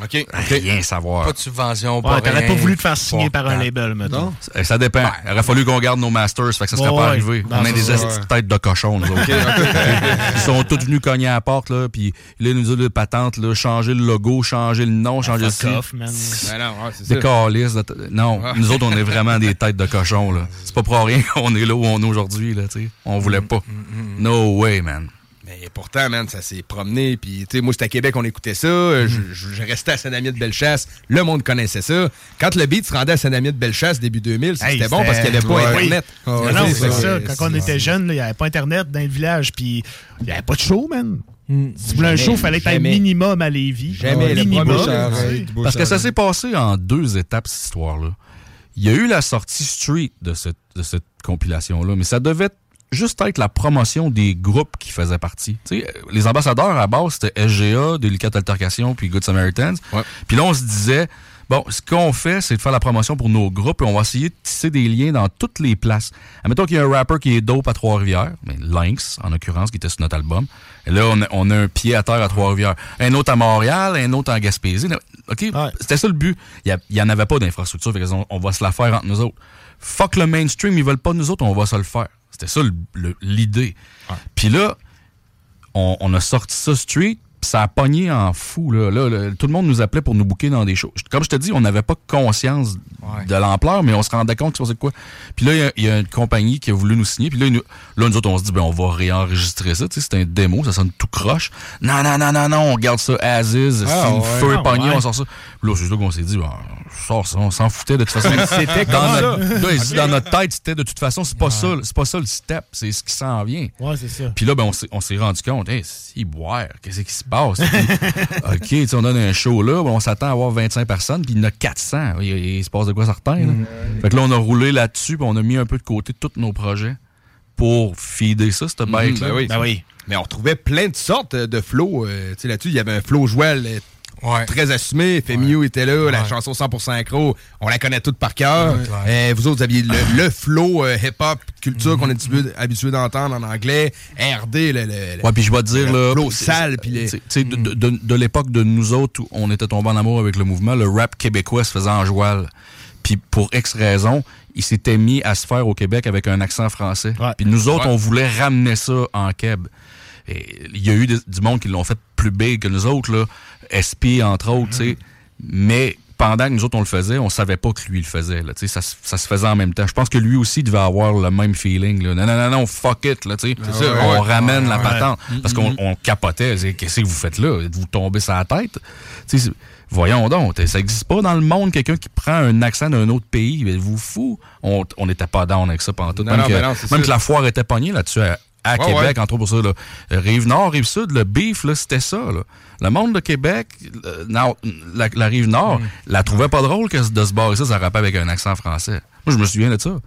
OK. Rien savoir. Pas de subvention, pas Ouais, T'aurais pas voulu te faire signer par un label, mettons. Ça, ça dépend. Il aurait fallu qu'on garde nos masters, fait que ça serait Ouais, pas arrivé. On a des de têtes de cochon, nous autres. Ils sont tous venus cogner à la porte, là, puis là, ils nous ont dit patente, là, changer le logo, changer le nom, changer le man. Ben non, ouais. Des calices de- Non, Ah. nous autres, on est vraiment des têtes de cochon, là. C'est pas pour rien qu'on est là où on est aujourd'hui, là, tu sais. On voulait pas. No way, man. Mais pourtant, man, ça s'est promené. Puis, tu sais, moi, j'étais à Québec, on écoutait ça. euh, Je, restais à Saint-Damien de Bellechasse. Le monde connaissait ça. Quand le beat se rendait à Saint-Damien de Bellechasse début 2000, c'était bon parce qu'il n'y avait pas Ouais. Internet. Oui. Ouais, non, c'est ça. Quand on était jeunes, il n'y avait pas Internet dans le village, puis il n'y avait pas de show, man. Si tu voulais un show, il fallait que tu un jamais. minimum à Lévis. Jamais, le minimum. Parce que ça s'est passé en deux étapes, cette histoire-là. Il y a eu la sortie street de cette, de cette compilation-là, mais ça devait juste être la promotion des groupes qui faisaient partie. Tu sais, euh, les ambassadeurs, à base, c'était SGA, Délicate Altercation, puis Good Samaritans. Puis là, on se disait, bon, ce qu'on fait, c'est de faire la promotion pour nos groupes, et on va essayer de tisser des liens dans toutes les places. Admettons qu'il y a un rapper qui est dope à Trois-Rivières, mais Lynx, en l'occurrence, qui était sur notre album. Et là, on a, on a un pied à terre à Trois-Rivières. Un autre à Montréal, un autre en Gaspésie. OK? C'était ça le but. Il n'y en avait pas d'infrastructure. On, on va se la faire entre nous autres. Fuck le mainstream, ils veulent pas nous autres, on va se le faire. C'était ça l'idée. Puis là, on, on a sorti ça street, puis ça a pogné en fou. Là. Là, là, tout le monde nous appelait pour nous booker dans des shows. Comme je te dis, on n'avait pas conscience de l'ampleur, mais on se rendait compte que c'est quoi. Puis là, il y a- il y, a une compagnie qui a voulu nous signer. Puis là, nous, là, nous autres, on se dit, ben, on va réenregistrer ça. C'est un démo, ça sonne tout croche. Non, non, non, non, non, on garde ça as is. Ah, ouais. feu est Ah, pogné, ouais. on sort ça. Puis là, c'est là qu'on s'est dit, ben, on sort ça, on s'en foutait de toute façon. C'était dans notre, là, dans notre tête, c'était de toute façon, c'est pas ça, c'est pas ça le step, c'est ce qui s'en vient. Ouais, c'est ça. Puis là, ben, on s'est- rendu compte, hey, si boire, qu'est-ce qui se passe? OK, on donne un show là, on s'attend à avoir 25 personnes, puis il y en a 400. Il, il se passe de quoi certain? Là? Fait que là, on a roulé là-dessus, puis on a mis un peu de côté tous nos projets pour feeder ça, cette Mhm, bête ben oui. Mais on retrouvait plein de sortes de flows. euh, tu sais, là-dessus, il y avait un flow Joël euh, très assumé. Femiu était là, la chanson 100% accro. On la connaît toute par cœur. Euh, vous autres, vous aviez le, le flow euh, hip-hop culture qu'on est habitué, habitué d'entendre en anglais. RD, le, le- le- Ouais, puis je vais te dire, le flow sale. Puis les... Tu sais, de, de- de- de l'époque de nous autres où on était tombés en amour avec le mouvement, le rap québécois se faisait en joual. Puis pour X raison, il s'était mis à se faire au Québec avec un accent français. Puis nous autres, Ouais. on voulait ramener ça en Québec. Et Il y a eu des- du monde qui l'ont fait plus big que nous autres, là. SP, entre autres, tu sais. Mais pendant que nous autres, on le faisait, on savait pas que lui le faisait. Là, Tu sais, ça, se- ça se faisait en même temps. Je pense que lui aussi devait avoir le même feeling. Là. Non, non, non, non, fuck it. Là, tu sais. C'est ça, on ouais. ramène la patente. Parce qu'on on capotait. Qu'est-ce que vous faites là? Êtes-vous tombé sur la tête? Voyons donc. Ça n'existe pas dans le monde quelqu'un qui prend un accent d'un autre pays. Êtes-vous fou? On on n'était pas down avec ça pendant tout. Non, Même, non, que, ben non, même que la foire était pognée là-dessus à, à Ouais, Québec, ouais. entre autres pour ça. Là. Rive nord, rive sud, le beef, c'était ça. Là. Le monde de Québec, euh, non, la, la rive nord, Mm. la trouvait pas drôle que de se barrer ça, ça rappelle avec un accent français. Moi, je me souviens de ça.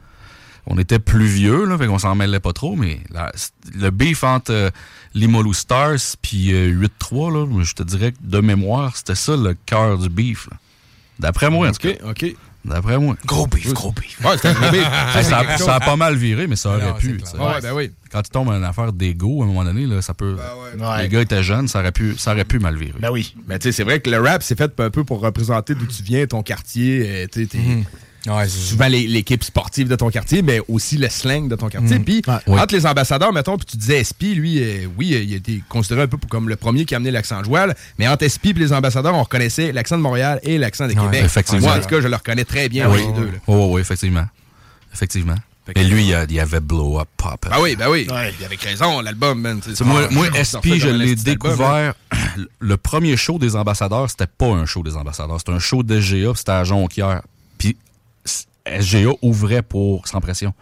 On était plus vieux, là, fait qu'on s'en mêlait pas trop, mais la- le beef entre euh, Limolu Stars puis euh, 8-3, là, moi, je te dirais que de mémoire, c'était ça le cœur du beef. D'après moi, en tout cas. OK. D'après moi. Gros beef, gros beef. Ouais, c'était un gros beef. Ça, ça a- ça a pas mal viré, mais ça aurait Non, pu. Ouais, ben oui. Quand tu tombes dans une affaire d'ego, à un moment donné, là, ça peut. Ouais. Les gars étaient jeunes, ça aurait pu, ça aurait pu mal virer. Ben oui. Mais tu sais, c'est vrai que le rap, c'est fait un peu pour représenter d'où tu viens, ton quartier. euh, tu sais, t'es- Souvent les- l'équipe sportive de ton quartier, mais aussi le slang de ton quartier. Mhm. Puis, Oui. entre les ambassadeurs, mettons, puis tu disais SP, lui, euh, oui, euh, il a été considéré un peu comme le premier qui a amené l'accent joual, mais entre SP et les ambassadeurs, on reconnaissait l'accent de Montréal et l'accent de Ouais, Québec. effectivement. Moi, en tout cas, je le reconnais très bien, oui, les deux. là. oui, oui, effectivement. Effectivement. Lui, il, il avait Blow Up Pop. Ah oui, ben oui. Puis avec raison, l'album, man. moi, moi, SP, je l'ai album, hein. découvert. Le premier show des ambassadeurs, c'était pas un show des ambassadeurs. C'était un show de puis c'était à Jonquière. Puis SGA ouvrait pour Sans Pression.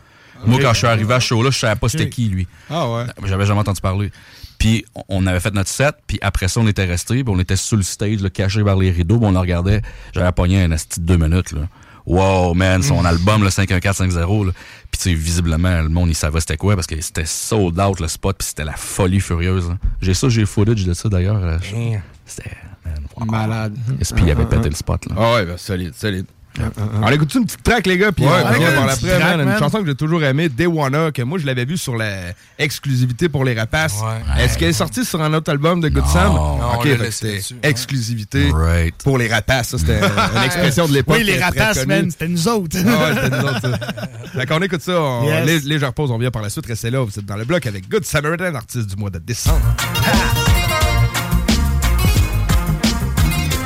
Moi, quand je suis arrivé à ce show-là, je savais pas c'était qui, lui. Ah ouais. J'avais jamais entendu parler. Puis on- avait fait notre set, puis après ça, on était resté, puis on était sur le stage, là, caché vers les rideaux, puis on le regardait. J'avais pogné un asti de deux minutes. Là. Wow, man, son Mm. album, le 51450. Là. Puis tu sais, visiblement, le monde, il savait c'était quoi, parce que c'était sold out, le spot, puis c'était la folie furieuse. hein. J'ai ça, j'ai footage de ça, d'ailleurs. euh, C'était... man, wow. Malade. SP avait pété le spot, là. Ah ouais, ben, solide, solide. On écoute une petite track, les gars, puis Ouais, on ouais, revient ouais, par une l'après, man. chanson que j'ai toujours aimée, Day Wanna, que moi, je l'avais vue sur la exclusivité pour les rapaces. Est-ce qu'elle est sortie sur un autre album de Good Sam? Non, ok, c'était exclusivité Right. pour les rapaces. Ça, c'était une expression de l'époque. Oui, les rapaces, man, c'était nous autres. Ah ouais, c'était nous autres, ça. Fait qu'on écoute ça, on, Yes. lé- légère pause, on vient par la suite. Restez là, vous êtes dans le bloc avec Good Samaritan, artiste du mois de décembre.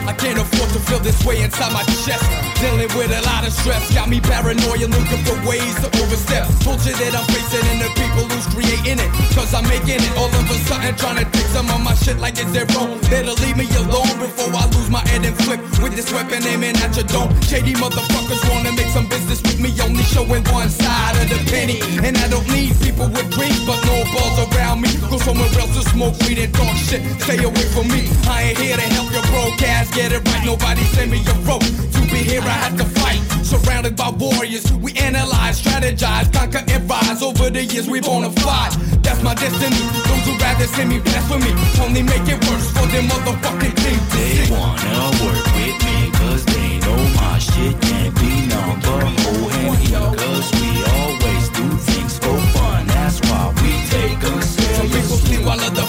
I can't afford to feel this way inside my chest. Dealing with a lot of stress got me paranoid looking for ways to overstep. Bullshit that I'm facing and the people who's creating it. Cause I'm making it all of a sudden trying to take some of my shit like it's their own. Better leave me alone before I lose my head and flip with this weapon aiming at your dome. Shady motherfuckers wanna make some business with me, only showing one side of the penny. And I don't need people with dreams, but no balls around me. Go somewhere else to smoke weed and talk shit. Stay away from me. I ain't here to help your broke ass get it right. Nobody send me a rope. To be here, I had to fight. Surrounded by warriors, we analyze, strategize, conquer and rise. Over the years, we bona fide. That's my destiny. Those who rather see me blasphemy only make it worse for them motherfucking team. They wanna work with me cause they know my shit can't be number whole and eat cause we always do things for fun that's why we take them Some people sleep while others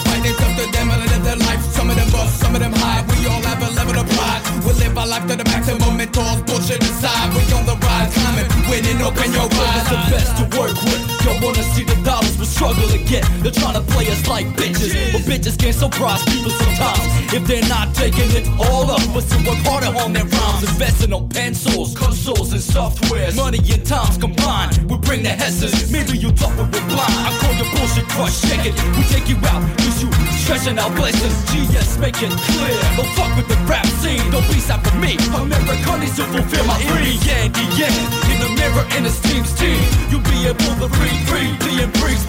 life to the maximum and toss bullshit aside. We on the rise, climbing, winning, open your eyes. the best to work with. Y'all wanna see the dollars we struggle get. They're trying to play us like bitches, but bitches can't surprise people sometimes if they're not taking it all up. But to work harder on their rhymes, investing on pencils, consoles, and software. Money and times combined, we bring the hesses. Maybe you thought we were blind. I call your bullshit crush, shake it. We take you out, cause you stretching our blessings. GS, make it clear. Don't fuck with the rap scene, don't be sad for me. America needs to fulfill my dream. In the the in the mirror, in the team's team. You'll be able to being breeze, breeze.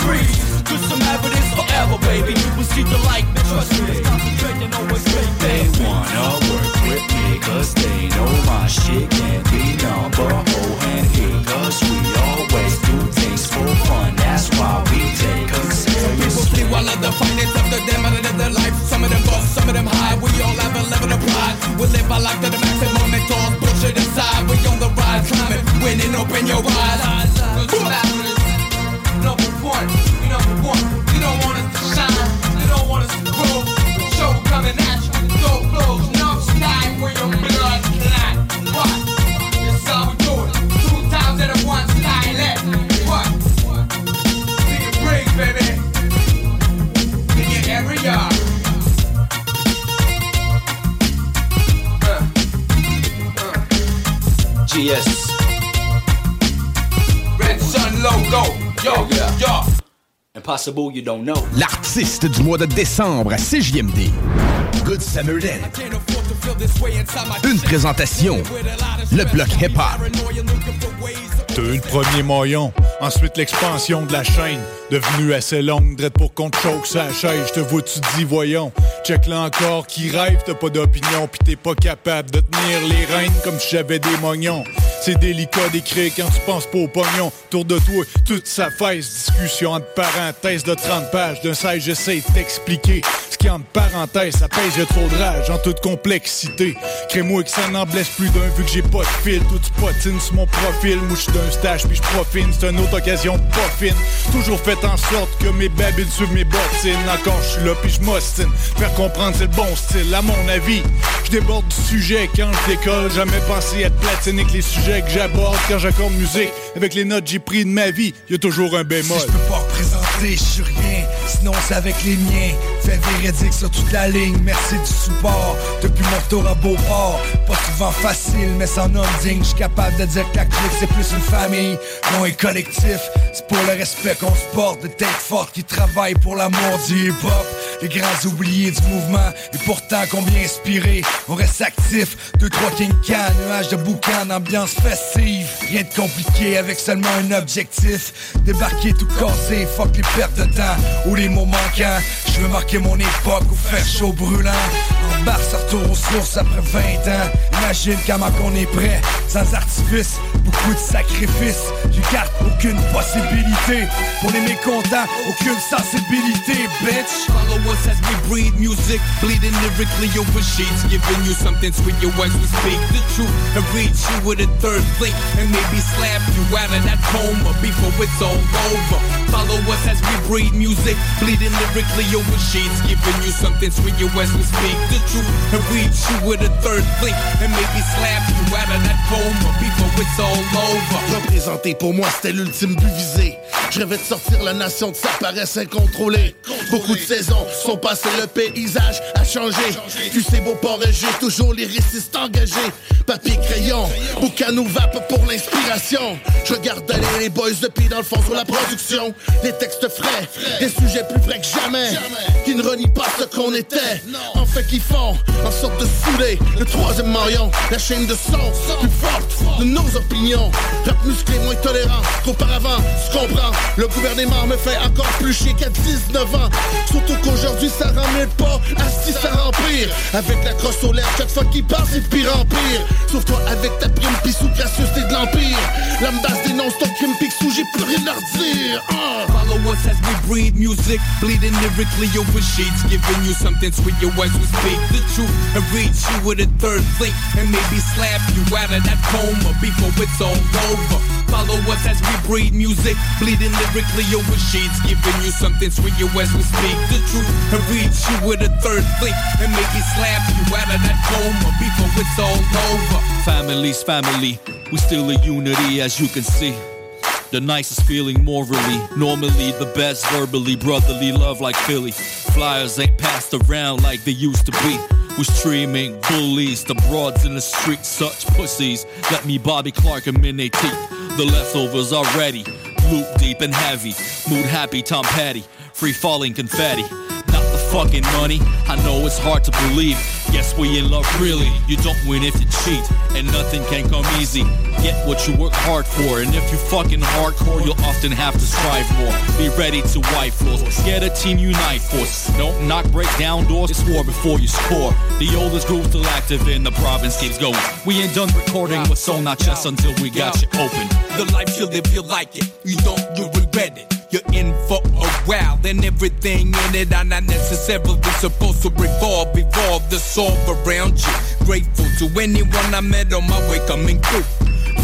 Cause some evidence forever, baby. We see the light, man, trust me. Concentrating always great They wanna work with me cause they know my shit can't be number whole and eat Cause we always do things for fun, that's why we take them People seriously sleep while fight. It's up to them and live their life. Some of them bust, some of them hide. We all have a level of pride. We live our life to the maximum and toss bullshit aside. We on the rise, climbing, winning, open your eyes. Number one. We number one. Don't want us to shine. You don't want us to grow. Show coming at you. Door your. What? That's how we do it. Two times. What? Baby. In. Uh. Uh. GS. Red Sun logo. Impossible, you don't know. L'artiste du mois de décembre à CJMD. Good Samaritan. Une présentation. Le bloc hip-hop. T'as eu le premier maillon, ensuite l'expansion de la chaîne. Devenue assez longue, drette pour qu'on te choque sa chaise. Je te vois, tu dis, voyons. Check là encore qui rêve, t'as pas d'opinion, pis t'es pas capable de tenir les rênes comme si j'avais des mognons. C'est délicat d'écrire quand tu penses pas au pognon. Tour de toi, toute sa face, discussion entre parenthèses de 30 pages. D'un sage, j'essaie de t'expliquer. Qui entre parenthèses, ça pèse de trop de rage en toute complexité. Crée-moi que ça n'en blesse plus d'un vu que j'ai pas de fil. Tout tu potines sur mon profil. Moi, d'un stage puis j'profine. C'est une autre occasion pas fine. Toujours fait en sorte que mes babiles suivent mes bottines. Encore, j'suis là puis j'm'ostine. Faire comprendre, c'est le bon style. À mon avis, je déborde du sujet quand je décolle. Jamais pensé être platinique les sujets que j'aborde quand j'accorde musique. Avec les notes j'ai pris de ma vie, y a toujours un bémol. Si je peux pas représenter, je suis rien. Sinon, c'est avec les miens. Fait sur toute la ligne. Merci du support. Depuis mon retour à Beauport. Pas souvent facile, mais sans homme digne. Je suis capable de dire que la clique, c'est plus une famille. Non, un collectif. C'est pour le respect qu'on se porte. De têtes fortes qui travaillent pour l'amour du hip-hop. Les grands oubliés du mouvement. Et pourtant, combien inspirés. On reste actif. Deux, trois King Can. Nuages de boucan, ambiance festive. Rien de compliqué avec seulement un objectif. Débarquer tout cassé. Fuck les pertes de temps ou les mots manquants. Je veux marquer mon époque ou faire chaud brûlant. Ça retourne aux sources après 20 ans. Imagine comment qu'on est prêt, sans artifice, beaucoup de sacrifices. Je garde aucune possibilité. Pour les mécontents, aucune sensibilité, bitch. Follow us as we breathe music, bleeding lyrically over sheets, giving you something sweet. Your words we speak the truth and reach you with a third link, and maybe slap you out of that coma before it's all over. Follow us as we breathe music, bleeding lyrically over sheets, giving you something sweet. Your words we speak the Représenter pour moi c'était l'ultime but visé. Je rêvais de sortir la nation de sa paresse incontrôlée. Beaucoup de saisons sont passées, le paysage a changé. Tu sais, beau juste toujours les récistes engagés. Papier, crayon, boucan ou vape pour l'inspiration. Je regarde aller les boys depuis dans le fond sur la production. Des textes frais, des sujets plus vrais que jamais. Qui ne renient pas ce qu'on était. En fait, qui en sorte de saouler le troisième maillon. La chaîne de son plus forte de nos opinions. Rap musclé, moins tolérant qu'auparavant. Tu comprends, le gouvernement me fait encore plus chier qu'à 19 ans. Surtout qu'aujourd'hui, ça ramène pas assis ça remplir. Avec la crosse lèvres, chaque fois qu'il passe, c'est pire en pire. Sauf toi avec ta prime, pis sous gracieuseté de l'Empire. L'ambasse dénonce ton crime, pis sous j'ai plus rien à redire. Ah. Follow us as we breathe music, bleeding lyrically over sheets, giving you something sweet. Your words will speak the truth and reach you with a third link, and maybe slap you out of that coma before it's all over. Follow us as we breathe music, bleeding lyrically over sheets, giving you something sweet. Words will speak the truth and reach you with a third link, and maybe slap you out of that coma before it's all over. Family's family, we still a unity as you can see. The nicest feeling morally, normally the best verbally, brotherly love like Philly. Flyers ain't passed around like they used to be. We streaming bullies, the broads in the street, such pussies. Let me Bobby Clarke and in they teeth. The leftovers are ready, loop deep and heavy. Mood happy, Tom Petty, free falling confetti. Not fucking money, I know it's hard to believe. Yes, we in love really. You don't win if you cheat, and nothing can come easy. Get what you work hard for, and if you fucking hardcore, you'll often have to strive more. Be ready to wipe floors, get a team unite force. Don't knock, break down doors, it's war before you score. The oldest group still active and the province keeps going. We ain't done recording what's on our chest until we got you open. The life you live, you like it. You don't, you regret it. You're in for a while, and everything in it are not necessarily supposed to revolve, evolve the solve around you. Grateful to anyone I met on my way coming through.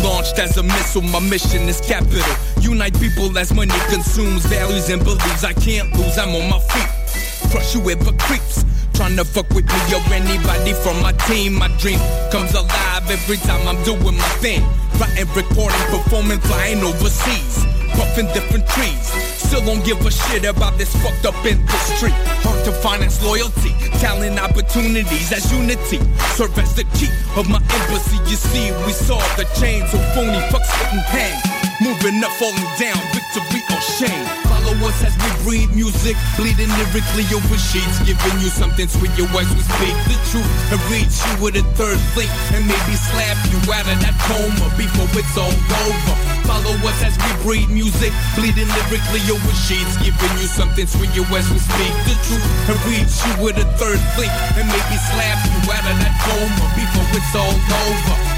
Launched as a missile, my mission is capital. Unite people as money consumes values and beliefs. I can't lose, I'm on my feet. Crush whoever creeps. Tryna fuck with me or anybody from my team. My dream comes alive every time I'm doing my thing. Writing, recording, performing, flying overseas. Puffing different trees. Still don't give a shit about this fucked up industry. Hard to finance loyalty, talent opportunities as unity. Serve as the key of my embassy. You see, we saw the chains of phony fucks getting hanged. Moving up, falling down, victory or shame. Follow us as we breathe music, bleeding lyrically over sheets, giving you something sweet. Your as we speak the truth and reach you with a third link, and maybe slap you out of that coma before it's all over. Follow us as we breathe music, bleeding lyrically over sheets, giving you something sweet. Your as we speak the truth and reach you with a third link, and maybe slap you out of that coma before it's all over.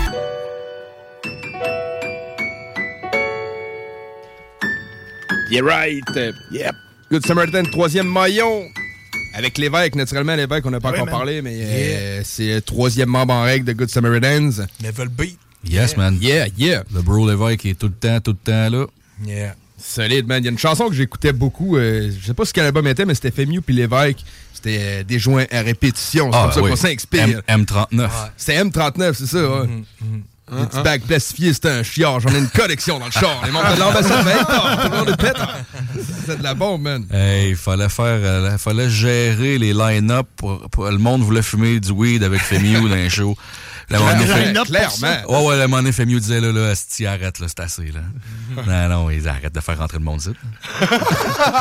Yeah, right. Yep. Good Samaritan, troisième maillon. Avec l'évêque, naturellement, l'évêque, on n'a pas Ouais, encore man. parlé, mais euh, c'est le troisième membre en règle de Good Samaritans. Level beat. Yes, man. Yeah, yeah. Le bro Lévesque est tout le temps, tout le temps là. Yeah. Solide, man. Il y a une chanson que j'écoutais beaucoup. euh, je sais pas ce quel album était, mais c'était Femiu puis l'évêque. C'était euh, des joints à répétition. C'est Ah, comme ça oui. qu'on s'inspire. M- M39. C'était M39, c'est ça, ouais. Les petits bacs plastifiés, c'était un chiard. J'en ai une collection dans le char. Les membres de l'ambassade le monde est pétard. C'est de la bombe, man. Hey, il fallait faire, euh, fallait gérer les line-up. Pour, pour- le monde voulait fumer du weed avec Femiu dans les shows. La monnaie pour clairement. Ouais, ouais, la monnaie Femiu disait là, là, asti, arrête, là, c'est assez, là. non, non, ils arrêtent de faire rentrer le monde, ça.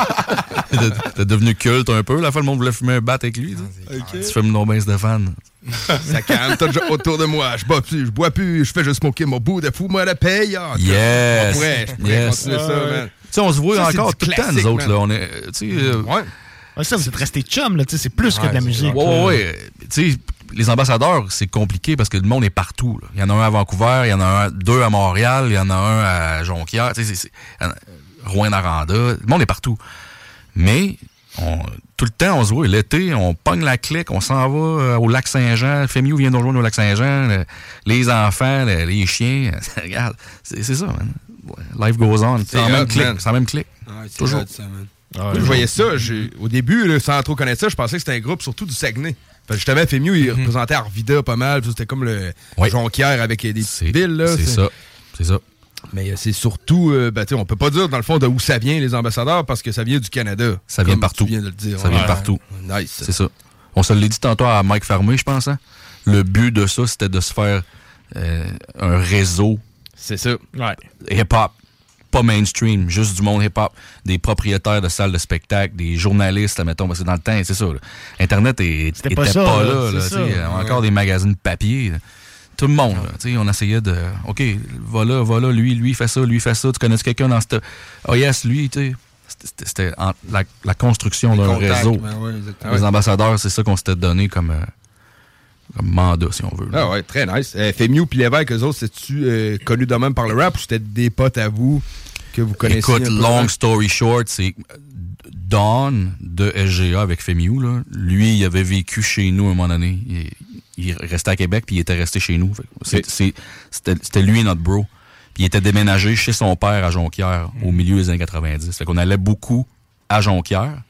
T'es devenu culte un peu. La fois, le monde voulait fumer un bat avec lui. Tu Tu fumes non bien Stéphane. Ça calme, t'as déjà autour de moi. Je bois plus, je bois plus, je fais juste smoker mon bout de fou, moi la paye. Ah, Yes! Je pourrais yes. continuer ça, man. Tu sais, on se voit encore tout le temps, nous autres. man. Là. On est, euh, tu sais, euh, Ouais. Ouais, ça, vous êtes restés chum, là. tu sais, C'est plus que de la musique. Ouais, ouais, ouais. Tu sais, les ambassadeurs, c'est compliqué parce que le monde est partout. là. Il y en a un à Vancouver, il y en a un, deux à Montréal, il y en a un à Jonquière, tu sais, c'est- c'est- Rouen-Noranda. Le monde est partout. Mais on- tout le temps, on se voit. L'été, on pogne la clique, on s'en va euh, au lac Saint-Jean. Fémiou vient nous rejoindre au lac Saint-Jean. le- les enfants, le- les chiens. Regarde, c'est c'est ça, man. Life goes on. C'est en même man. C'est même c'est Toujours. hot, ça, man. Moi, je voyais ça. j'ai- Au début, là, sans trop connaître ça, je pensais que c'était un groupe surtout du Saguenay. Justement, Femiu, il représentait Arvida pas mal. C'était comme le Jonquière avec des petites villes. là, C'est ça. C'est ça. Mais euh, c'est surtout, euh, ben, tu sais, on peut pas dire dans le fond de où ça vient les ambassadeurs parce que ça vient du Canada. Ça vient partout. Tu viens de le dire. Ça vient Ouais. partout. Nice. C'est ça. On se l'a dit tantôt à Mike Fermé, je pense. Hein? Le but de ça, c'était de se faire euh, un réseau. C'est ça. Hip-hop. Pas mainstream, juste du monde hip-hop. Des propriétaires de salles de spectacle, des journalistes, mettons, parce que dans le temps, c'est ça. là. Internet est- était pas pas, ça, là. là, ça. Encore des magazines papier. là. Tout le monde, sais, on essayait de. OK, voilà, voilà, lui, lui fait ça, lui fait ça. Tu connais quelqu'un dans cette. Oh yes, lui, tu sais. C'était- la, la construction d'un réseau. ben ouais. Les ambassadeurs, c'est ça qu'on s'était donné comme, euh, comme mandat, si on veut. là. Ah ouais, très nice. Euh, Femiu puis l'évêque, eux autres, c'est-tu euh, connu de même par le rap ou c'était des potes à vous? Que vous connaissez? Écoute, peu? long story short, c'est Don de SGA avec Femiu, là, lui, il avait vécu chez nous à un moment donné. Il, il restait à Québec, puis il était resté chez nous. C'était c'était lui notre bro. Puis il était déménagé chez son père à Jonquière au milieu des années 90. Fait qu'on allait beaucoup à Jonquière.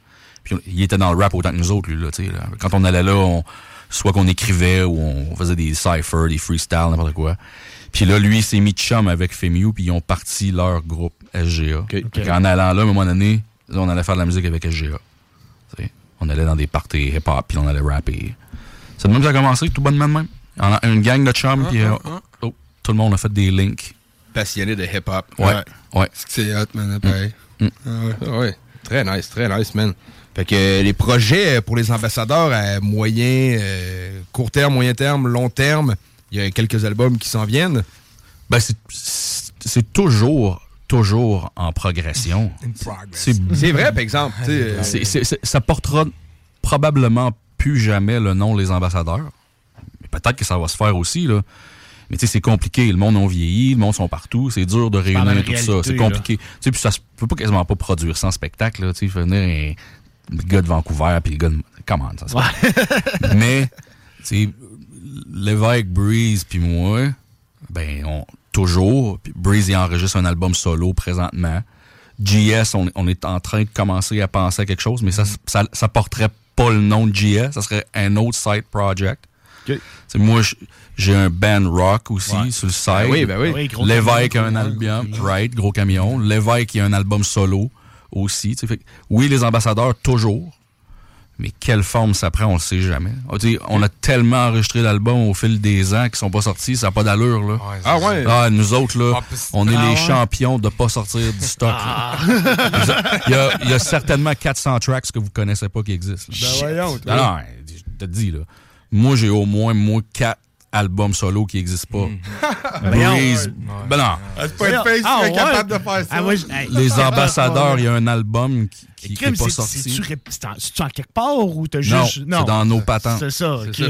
Puis il était dans le rap autant que nous autres, lui. Là. Quand on allait là, on- soit qu'on écrivait ou on faisait des cyphers, des freestyles, n'importe quoi. Puis là, lui, il s'est mis de chum avec Femiu, puis ils ont parti leur groupe SGA. Fait qu'en allant là, à un moment donné, là, on allait faire de la musique avec SGA. On allait dans des parties hip-hop, puis on allait rapper. C'est de même que ça a commencé, tout bonnement de même. On a une gang de chums, puis euh, oh, tout le monde a fait des links. Passionné de hip-hop. Ouais, ouais. C'est hot, man, pareil. Ah ouais. ouais. Très nice, très nice, man. Fait que euh, les projets pour les ambassadeurs à moyen, euh, court terme, moyen terme, long terme, il y a quelques albums qui s'en viennent. Ben, c'est- toujours, toujours en progression. C'est vrai, par exemple. ça portera probablement plus jamais le nom les ambassadeurs. Mais Peut-être que ça va se faire aussi, là. Mais tu sais, c'est compliqué. Le monde a vieilli, le monde sont partout. C'est dur de réunir tout ça. C'est compliqué. Tu sais, puis ça se peut pas quasiment pas produire sans spectacle, là. Tu sais, il faut venir un, le gars de Vancouver, puis le gars de... Comment ça se fait? Mais, tu sais, l'évêque Breeze puis moi, ben, on, toujours. Puis Breeze, il enregistre un album solo présentement. GS, on, on est en train de commencer à penser à quelque chose, mais ça, ça, ça porterait pas le nom de GS, ça serait un autre side project. C'est moi, j'ai un band rock aussi Ouais. sur le site. Ben oui, ben oui. Oui, L'évêque a un album, right, gros camion. L'évêque il a un album solo. aussi. Fait oui, les ambassadeurs, toujours. Mais quelle forme ça prend, on le sait jamais. Ah, tu sais, on a tellement enregistré d'albums au fil des ans qui sont pas sortis, ça n'a pas d'allure. Là. Ah ouais? Ah, nous autres, là, on est Ah les ouais? champions de pas sortir du stock. là. Il y, a, il y a certainement 400 tracks que vous connaissez pas qui existent. là. Ben voyons, toi. Non, non, je te dis, là. Moi, j'ai au moins, moi, 4 albums solo qui n'existent pas. Breeze. Ben non. C'est pas une face Ah, qui est ouais? capable de faire ça. Ah, moi, je- hey. Les ambassadeurs, il y a un album qui, qui, qui Crime, est pas c'est- sorti. c'est-tu C'est en, quelque part ou t'as Non, juste. c'est dans nos patentes. C'est ça, ok. Tu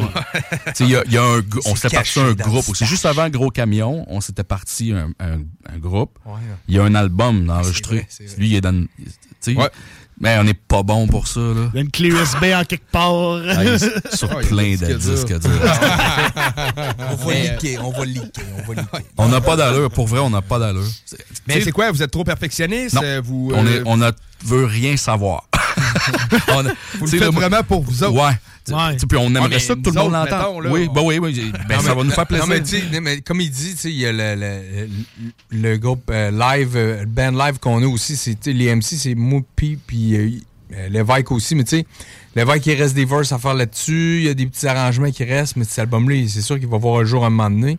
sais, il y a, il y a un, on C'est s'était parti un groupe aussi. Juste avant Gros Camion, on s'était parti un, un, un groupe. Ouais. Il y a un album enregistré. Lui, il est dans. tu sais, Mais on n'est pas bon pour ça, là. Il y a une clé USB en quelque part. Ah, sur Ah, plein de disques. On va Mais, liker, on va liker, on va. On n'a pas d'allure. Pour vrai, on n'a pas d'allure. Mais c'est quoi? Vous êtes trop perfectionniste? Non. euh, Vous, on, euh, est, on a, veut rien savoir. on, a- Vous le faites vraiment pour vous autres. Ouais. Tu sais, Puis on aimerait mais ça que tout le monde l'entende. Oui, on- ben oui, oui. Ben, Non, ça mais- va nous faire plaisir. Non, mais, tu sais, mais comme il dit, tu sais, il y a le, le, le- groupe euh, live, euh, le band live qu'on a aussi, les MC, c'est moi, puis, euh, euh, Lévesque aussi. Mais tu sais, Lévesque, il reste des verses à faire là-dessus. Il y a des petits arrangements qui restent, mais cet album-là, c'est sûr qu'il va voir un jour un moment donné.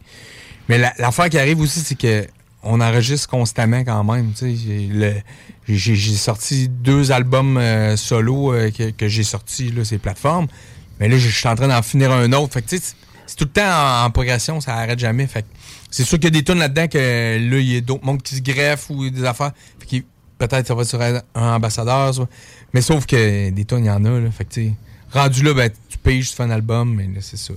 Mais la- l'affaire qui arrive aussi, c'est que on enregistre constamment quand même. tu sais. J'ai le- J'ai sorti deux albums euh, solo euh, que, j'ai sortis là, ces plateformes. Mais là, je suis en train d'en finir un autre. Fait que, c'est tout le temps en, progression, ça arrête jamais. Fait c'est sûr qu'il y a des tunes là-dedans que là, il y a d'autres mondes qui se greffent ou des affaires. Peut-être ça va sur un, ambassadeur. Mais sauf que des tunes, il y en a. Fait que, rendu là, ben, tu piges, tu fais un album, mais là, c'est ça.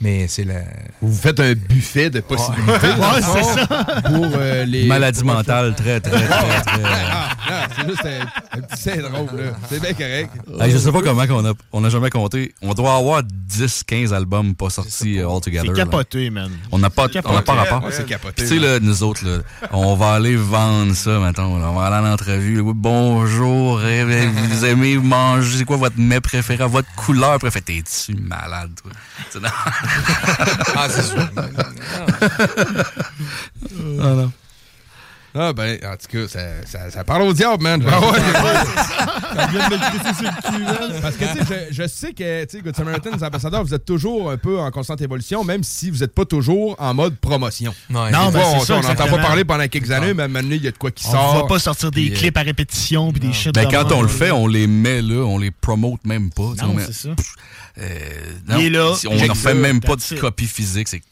Mais c'est la. Vous faites un buffet de possibilités. Ouais, ça. Pour euh, les. Maladie mentale, très, très, très, très. Ah, non, c'est juste un, un petit syndrome, là. C'est bien correct. Hey, je sais pas comment qu'on a, on a jamais compté. On doit avoir 10-15 albums pas sortis euh, all together. C'est là. capoté, man. On n'a pas, on n'a pas capoté. rapport. Ouais, c'est capoté, Puis, Tu sais, là, nous autres, là, on va aller vendre ça, maintenant. On va aller en entrevue. Oui, bonjour, vous aimez manger, c'est quoi votre mets préféré, votre couleur préférée? T'es-tu malade, toi? Ah, c'est sûr. Ah, non. Ben, en tout cas, ça, ça, ça parle au diable, man. Ah ouais, Ça vient de me sur le cul, man. Parce que, tu sais, je, je sais que, tu sais, Good Samaritan, les ambassadeurs, vous êtes toujours un peu en constante évolution, même si vous n'êtes pas toujours en mode promotion. Non, Des ben, c'est on ça, on n'entend pas parler pendant quelques années, mais à un moment donné, il y a de quoi qui On sort. va pas sortir des Puis, euh, clips à répétition puis des shit Ben, quand on le fait, on les met là, on les promote même pas. Non, on c'est ça. Euh, Il est là, si on n'en fait même pas de copie physique, c'est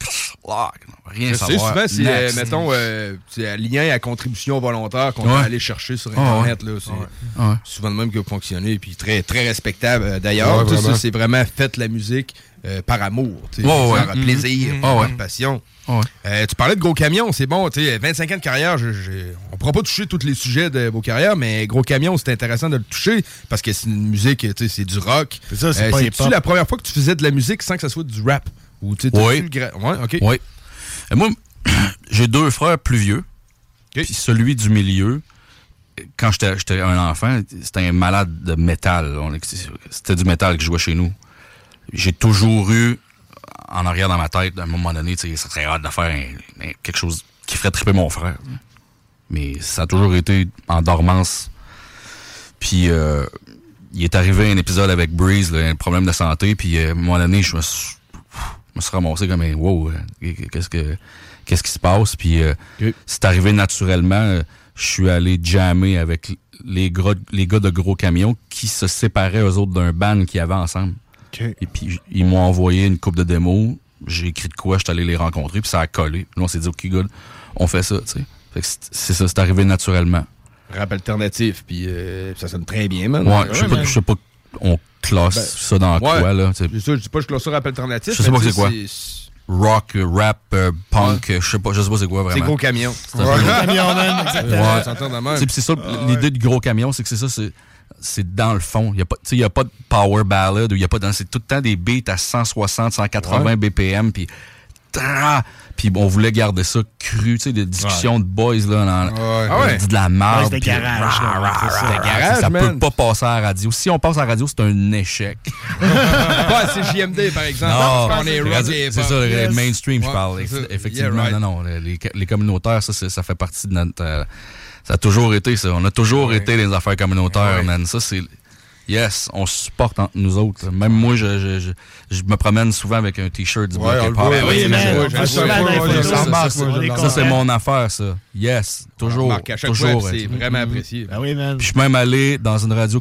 ah, rien savoir. souvent, c'est, euh, mettons, euh, c'est un lien à contribution volontaire qu'on Ouais. va aller chercher sur Ah, Internet. ouais. là, c'est Ah, ouais. souvent le même qui a fonctionné, puis très, très respectable. euh, D'ailleurs, Ouais, ça, c'est vraiment fait la musique euh, par amour, Ouais, ouais. par Mhm. plaisir, Mhm. par Ah, ouais. passion. Ah, ouais. Euh, tu parlais de Gros Camion, c'est bon, tu sais, 25 ans de carrière, je, je- on pourra pas toucher tous les sujets de vos carrières, mais Gros Camion, c'est intéressant de le toucher parce que c'est une musique, tu sais, c'est du rock. C'est ça, c'est Euh, la première fois que tu faisais de la musique sans que ça soit du rap? Ou, tu sais, t'as-tu Oui. le gra- Ouais, OK. Oui. Et moi, j'ai deux frères plus vieux. Puis celui du milieu, quand j'étais un enfant, c'était un malade de métal. C'était du métal qui jouait chez nous. J'ai toujours eu, en arrière dans ma tête, à un moment donné, ça serait hâte de faire quelque chose qui ferait triper mon frère. Mais ça a toujours été en dormance. Puis euh, il est arrivé un épisode avec Breeze, là, un problème de santé, puis euh, à un moment donné, je me suis, je me suis ramassé comme un wow, euh, qu'est-ce que qu'est-ce qui se passe? Puis euh, c'est arrivé naturellement. euh, Je suis allé jammer avec les, gros, les gars de gros camions qui se séparaient eux autres d'un band qu'ils avaient ensemble. Et puis ils m'ont envoyé une coupe de démos. J'ai écrit de quoi, je suis allé les rencontrer, puis ça a collé. Là, on s'est dit, OK, good, on fait ça, tu sais. Fait que c'est ça, c'est arrivé naturellement. Rap alternatif, puis euh, ça sonne très bien, man. Ouais, je sais pas, pas, on classe Ben, ça dans ouais. quoi, là. C'est ça, je dis pas que je classe ça rap alternatif. Je sais pas c'est quoi. Rock, rap, euh, punk, je sais pas, je sais pas c'est quoi vraiment. C'est gros camion. C'est Gros camion, man, exactement. Ouais. C'est ça, l'idée du gros camion, c'est que c'est ça, c'est c'est dans le fond. Il n'y a, pas- tu sais, il y a pas de power ballad, ou il y a pas dans- c'est tout le temps des beats à 160, 180 Ouais. BPM, puis tra- puis on voulait garder ça cru, tu sais, des discussions de boys, là, dans, Ah ouais. dit de la merde. Ouais, c'était puis garage, rah, là, rah, c'est ça. rah, C'était rah, garage, Ça man. peut pas passer à la radio. Si on passe à la radio, c'est un échec. Pas c'est JMD, par exemple. Non, c'est ça, le Yes. mainstream, je parle. Effectivement, Yeah, right. non, non. Les, les communautaires, ça, ça fait partie de notre, euh, Ça a toujours été ça. On a toujours été les affaires communautaires, man. Ça, c'est. Yes, on se supporte entre nous autres. Même moi, je, je, je, je me promène souvent avec un t-shirt du Ouais, Bloc Hip oui, les ça, c'est mon affaire, ça. Yes, toujours. remarque à chaque toujours. c'est être- vraiment apprécié. Ah oui, man. Puis je suis même allé dans une radio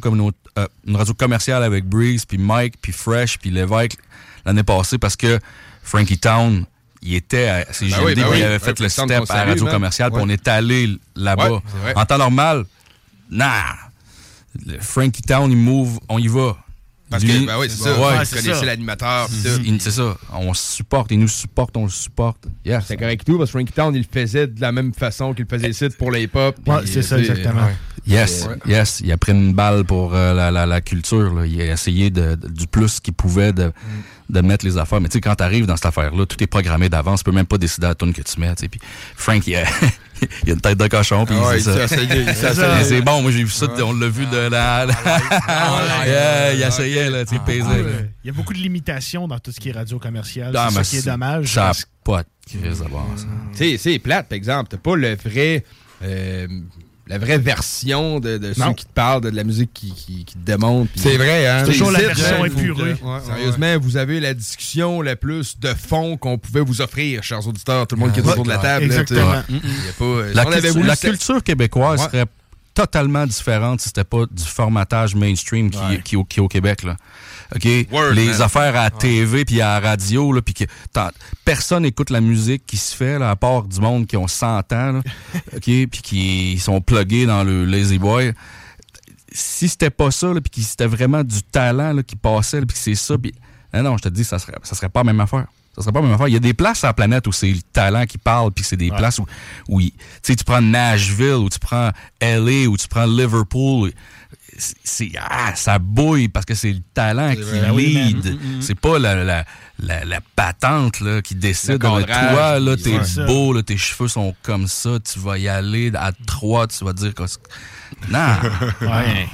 euh, une radio commerciale avec Breeze, puis Mike, puis Fresh, puis Lévesque l'année passée parce que Frankie Town, il était à CGMD, Ben oui, ben oui. il avait fait le step à la radio commerciale, puis on est allé là-bas. Ouais, c'est vrai. en temps normal, nah. Le Frankie Town, il move, on y va. Parce Lui- que, ben oui, c'est ça. Ouais, Vous connaissez l'animateur. Il- C'est ça. On se supporte, il nous supporte, on le supporte. Yes. C'est correct tout, parce que Frankie Town, il le faisait de la même façon qu'il le faisait ici pour les hip-hop. Ouais, c'est ça, exactement. ouais. Yes, Ouais. yes. Il a pris une balle pour euh, la, la, la culture. là. Il a essayé de, de- du plus qu'il pouvait de, de mettre les affaires. Mais tu sais, quand tu arrives dans cette affaire-là, tout est programmé d'avance. Tu peux même pas décider à la tune que tu mets. Puis Frank, il a, il a une tête de cochon. Puis Ah ouais, c'est il ça. C'est bon. Moi, j'ai vu ça. On l'a vu de la... Yeah, il essayait, là, tu sais. Il y a beaucoup de limitations dans tout ce qui est radio commercial. Ah, c'est ça qui est dommage. Ça pas de crise à voir, ça. Tu sais, c'est plate, par exemple. T'as pas le vrai. La vraie version de, de ceux qui te parlent de, de la musique qui, qui, qui te démontre. C'est vrai, hein? C'est Toujours la version là, épurée. Sérieusement, vous avez la discussion la plus de fond qu'on pouvait vous offrir, chers auditeurs, tout le monde qui est autour de la table. exactement. Pas, euh, La, culture, voulu la se- culture québécoise Ouais. serait totalement différente si c'était pas du formatage mainstream qui, qui, est au- qui est au Québec. Là. OK? Word, les man. affaires à TV puis à la radio, là, puis que personne écoute la musique qui se fait, là, à part du monde qui ont 100 ans, là, OK? Puis qui sont plugués dans le Lazy Boy. Si c'était pas ça, là, puis que c'était vraiment du talent là, qui passait, puis que c'est ça, puis... Non, non, je te dis, ça serait, ça serait pas la même affaire. Ça serait pas la même affaire. Il y a des places sur la planète où c'est le talent qui parle, puis c'est des places où, où il- tu sais, tu prends Nashville, ou tu prends LA, ou tu prends Liverpool. C'est- ah, ça bouille parce que c'est le talent qui vrai. Ben oui, man. lead. C'est pas la, la, la, la patente là, qui décide. Le là, toi, là, t'es beau, là, tes cheveux sont comme ça, tu vas y aller à trois, tu vas dire que... Non! Ouais.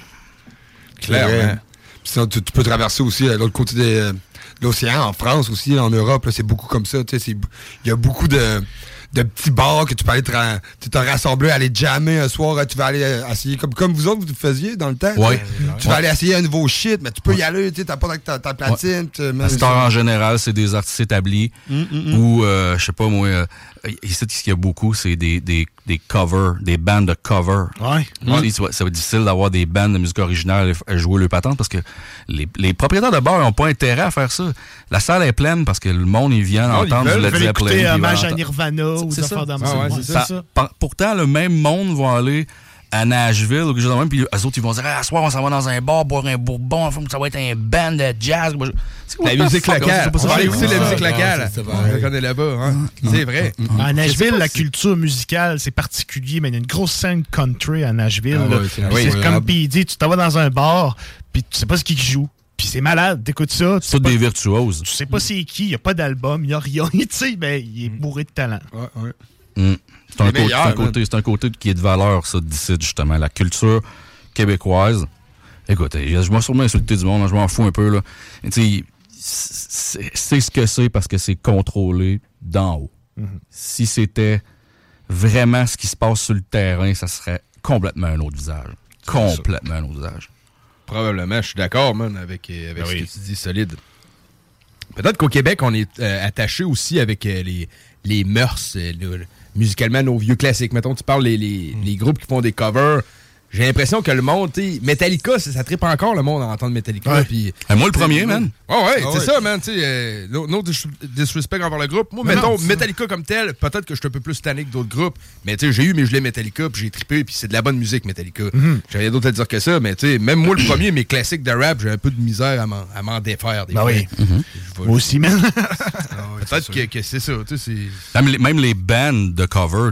Clairement. Sinon, tu, tu peux traverser aussi à l'autre côté euh, de l'océan, en France aussi, en Europe, c'est beaucoup comme ça. tu sais, c'est- Il y a beaucoup de, de petits bars que tu peux aller te, tu te rassembler, aller jammer un soir, tu vas aller euh, essayer, comme, comme vous autres, vous faisiez dans le temps. Ouais. tu vas aller essayer un nouveau shit, mais tu peux y aller, tu sais, t'as pas ta, ta platine. À cette heure, en général, c'est des artistes établis ou, euh, je sais pas moi, euh, ici, ce qu'il y a beaucoup, c'est des, des, des covers, des bandes de covers. Ouais. Ça va- être difficile d'avoir des bandes de musique originale à jouer le patente parce que les, les propriétaires de bars n'ont pas intérêt à faire ça. La salle est pleine parce que le monde, il vient Non, ils entendre veulent- du ils Led veulent Zeppelin. écouter hommage à entendre- Nirvana ou des affaires Ah ouais, ouais, c'est c'est ça. ça. Par- Pourtant, le même monde va aller à Nashville ou quelque chose de même, puis eux autres, ils vont dire, ah, soir, on s'en va dans un bar, boire un bourbon, ça va être un band de jazz. La musique locale. On va aller écouter la Ouais. musique locale. On là-bas. hein. C'est vrai. À Nashville, la culture musicale, c'est particulier, mais il y a une grosse scène country à Nashville. Ah c'est comme puis il dit, tu t'en vas dans un bar, puis tu sais pas ce qui joue. Puis c'est malade, t'écoutes ça. Pas, des virtuoses. tu sais pas c'est qui, il n'y a pas d'album, il n'y a rien. Tu sais, ben, il est bourré de talent. Mm. C'est un, Les côté- meilleurs, c'est un côté, c'est un côté qui est de valeur, ça, d'ici, justement. La culture québécoise. Écoutez, je vais sûrement insulter du monde, hein, je m'en fous un peu, là. Tu sais, c'est c'est ce que c'est parce que c'est contrôlé d'en haut. Si c'était vraiment ce qui se passe sur le terrain, ça serait complètement un autre visage. Complètement un autre visage. Probablement, je suis d'accord, man, avec, euh, avec Ben ce que tu dis, solide. Peut-être qu'au Québec, on est euh, attaché aussi avec euh, les, les mœurs, euh, le- musicalement, nos vieux classiques. Mettons, tu parles les, les, les groupes qui font des covers. J'ai l'impression que le monde, tu sais, Metallica, ça, ça tripe encore le monde à entendre Metallica. Ouais. Et moi, le premier, man. Ouais, ouais, Ah c'est ouais. ça, man. Tu euh, no, no dis- disrespect envers le groupe. Moi, Mais mettons, non, Metallica comme tel, peut-être que je suis un peu plus tanné que d'autres groupes. Mais tu sais, j'ai eu mes gelées Metallica, puis j'ai trippé, puis c'est de la bonne musique, Metallica. Mhm. J'ai rien d'autre à dire que ça, mais tu sais, même moi, le premier, mes classiques de rap, j'ai un peu de misère à m'en- défaire. Des Ben fois. oui. Je vais- Moi aussi, man. Peut-être que, que c'est ça, tu sais. Même les, même les bands de cover,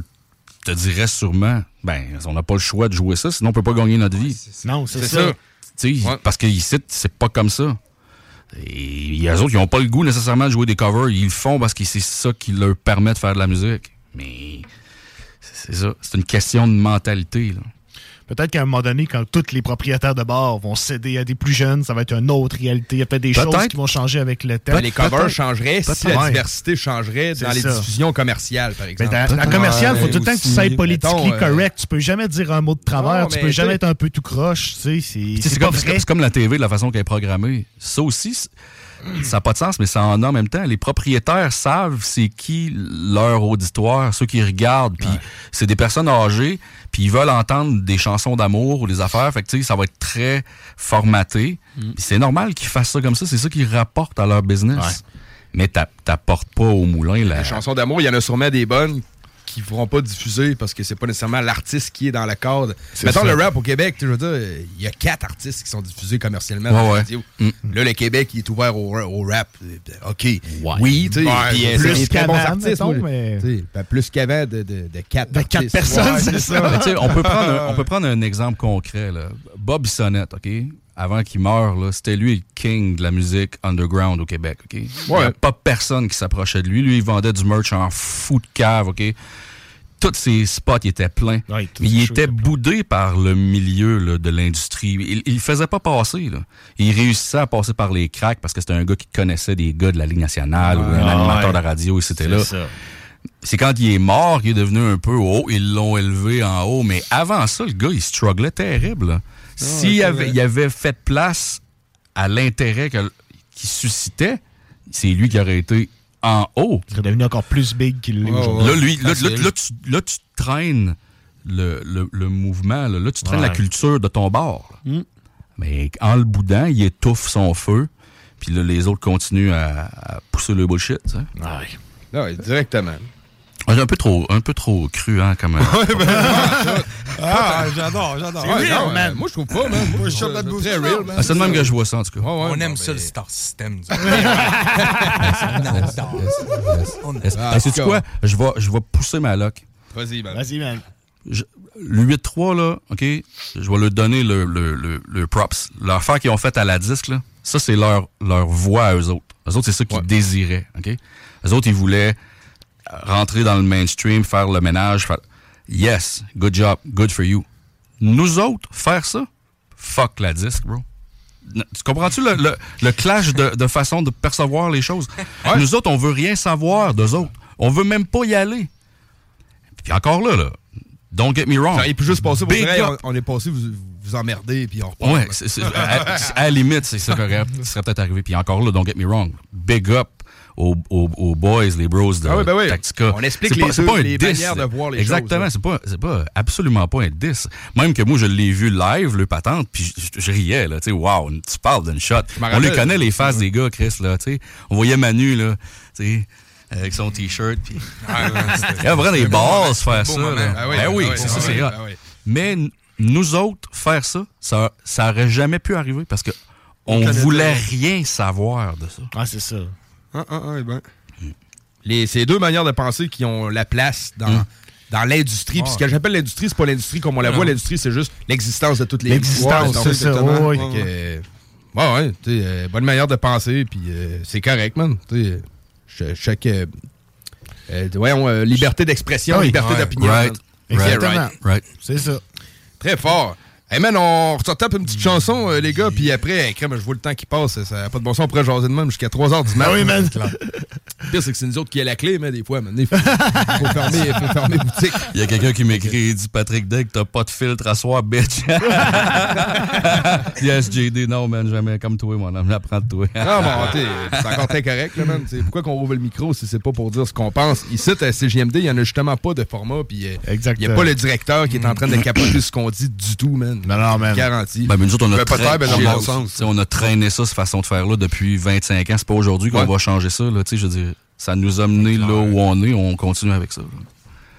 te dirais sûrement, ben, on n'a pas le choix de jouer ça, sinon on peut pas gagner notre vie. non, c'est ça. ça. Tu sais, Parce qu'ici, c'est pas comme ça. Et il y a eux autres qui n'ont pas le goût nécessairement de jouer des covers. Ils le font parce que c'est ça qui leur permet de faire de la musique. Mais c'est ça. C'est une question de mentalité. là. Peut-être qu'à un moment donné, quand tous les propriétaires de bars vont céder à des plus jeunes, ça va être une autre réalité. Il y a peut-être des choses qui vont changer avec le temps. les covers changeraient si la diversité changerait dans les ça. diffusions commerciales, par exemple. dans la commerciale, il faut tout le temps que tu sois politiquement euh, correct. Tu peux jamais dire un mot de travers. Non, tu peux jamais être un peu tout croche. Tu sais, c'est comme, comme la TV, de la façon qu'elle est programmée. Ça aussi, ça n'a pas de sens, mais ça en a en même temps. Les propriétaires savent c'est qui leur auditoire, ceux qui regardent. Puis c'est des personnes âgées, puis ils veulent entendre des chansons d'amour ou des affaires. Fait que tu sais, ça va être très formaté. Puis c'est normal qu'ils fassent ça comme ça. C'est ça qu'ils rapportent à leur business. Mais t'a- t'apportes pas au moulin la... Les chansons d'amour, il y en a sûrement des bonnes qui ne feront pas diffuser parce que c'est pas nécessairement l'artiste qui est dans le cadre. Mettons ça. le rap au Québec, tu sais, je veux dire, il y a quatre artistes qui sont diffusés commercialement Ouais, dans la ouais. radio. Mm. Là, le Québec, il est ouvert au, au rap. OK. Oui, tu sais. Euh, plus qu'avant, artistes. mettons, mais- ben, plus qu'avant de, de, de quatre De quatre artistes. personnes, Ouais, c'est ça. On, peut prendre un, on peut prendre un exemple concret. Là. Bob Bissonnette, OK? Avant qu'il meure, c'était lui le king de la musique underground au Québec, OK? Il n'y a pas personne qui s'approchait de lui. Lui, il vendait du merch en fou de cave, OK? Tous ses spots étaient pleins. Mais il était boudé par le milieu là, de l'industrie. Il, le faisait pas passer. Là. Il réussissait à passer par les cracks parce que c'était un gars qui connaissait des gars de la Ligue nationale ou un Ah, animateur ouais. de radio, et c'était là. C'est ça. C'est quand il est mort qu'il est devenu un peu haut. Ils l'ont élevé en haut. Mais avant ça, le gars, il strugglait terrible. là. S'il avait, il avait fait place à l'intérêt qu'il suscitait, c'est lui qui aurait été en haut. Il serait devenu encore plus big qu'il l'est aujourd'hui. Là, lui, là, là, là, tu, là, tu traînes le, le- le mouvement. Là, Là, tu traînes Ouais. la culture de ton bord. Mm. Mais en le boudant, il étouffe son feu. Puis là, les autres continuent à, à pousser le bullshit. tu sais. Ouais, directement. Ah, j'ai un peu trop, un peu trop cru, hein, comme. Ah, j'adore, j'adore. C'est real, man. Moi, je trouve pas, man. Moi, je suis de très real, man. Ah, c'est de même que je vois ça, en tout cas. On aime ça, le Star System. Ah, sais-tu en tout quoi? Je vais, je vais pousser ma loc. Vas-y, man. Vas-y, man. Je- le 8-3, là, OK, je vais leur donner le, le, le, le props. L'affaire qu'ils ont faite à la disque, là, ça, c'est leur, leur voix à eux autres. Eux autres, c'est ça qu'ils désiraient, OK? Eux autres, ils voulaient rentrer dans le mainstream, faire le ménage, faire... Yes, good job, good for you. Nous autres, faire ça, fuck la disque, bro. Tu comprends-tu le, le, le clash de, de façon de percevoir les choses? Nous autres, on veut rien savoir d'eux autres. On veut même pas y aller. Puis encore là, là, don't get me wrong. Il peut juste passer pour up. on, on est passé, vous vous emmerdez, puis on repart. Ouais, à, à la limite, c'est ça aurait- qui serait peut-être arrivé. Puis encore là, don't get me wrong. Big up aux, aux- aux boys, les bros de Ah oui, ben oui. Tactica. On explique pas- les c'est deux- pas un les diss. manières de voir les Exactement, choses, c'est pas, c'est pas absolument pas un 10. Même que moi, je l'ai vu live, le patente, puis je, je riais, là, tu sais, wow, tu parles d'une shot. On les connaît, les faces des gars, Chris, là, tu sais. On voyait Manu, là, tu sais, avec son t-shirt, puis... Il y a vraiment des balls faire ça, là. Ah oui, Ben oui, ah oui, c'est ah ça, oui, c'est hot. ah oui. Mais nous autres, faire ça, ça, ça aurait jamais pu arriver parce que on voulait rien savoir de ça. Ah, c'est ça. Ah, ah, ah, eh ben. Les, c'est deux manières de penser qui ont la place dans, Mm. dans l'industrie. Puis ce que j'appelle l'industrie, c'est pas l'industrie comme on la Non. voit. L'industrie, c'est juste l'existence de toutes les L'existence, c'est donc, ça, oui. Que, euh, ouais, ouais, euh, bonne manière de penser, puis euh, c'est correct, man. Chaque. voyons, liberté d'expression, Oui. liberté Ouais. d'opinion. Right. Exactement. right. Right. C'est ça. Très fort. Hey man, on se tape une petite chanson, euh, les gars, puis après, hey, crème, je vois le temps qui passe, ça n'a pas de bon sens, on pourrait jaser de même jusqu'à 3h du matin. Ah oui, man. Le pire, c'est que c'est nous autres qui a la clé, mais des fois, man, il faut, faut fermer, faut fermer boutique. Il y a quelqu'un qui m'écrit, il dit Patrick Deck, t'as pas de filtre à soir, bitch. yes, JD, non, man, jamais comme toi, mon homme, j'apprends de toi. Non, bon, t'sais, c'est encore très correct, là, man. T'sais, pourquoi qu'on rouvre le micro si c'est pas pour dire ce qu'on pense? Ici, à CGMD, il y en a justement pas de format, puis euh, il n'y a pas le directeur qui est en train de capoter ce qu'on dit du tout, man. Non, non, man. Garanti. Ben, mais nous autres, on a, Ben, tra- peut-être, ben, dans bon sens. t'sais, on a traîné ça, cette façon de faire-là, depuis 25 ans. C'est pas aujourd'hui qu'on Ouais. va changer ça. Là, t'sais, je veux dire, ça nous a menés là où on est, on continue avec ça. là.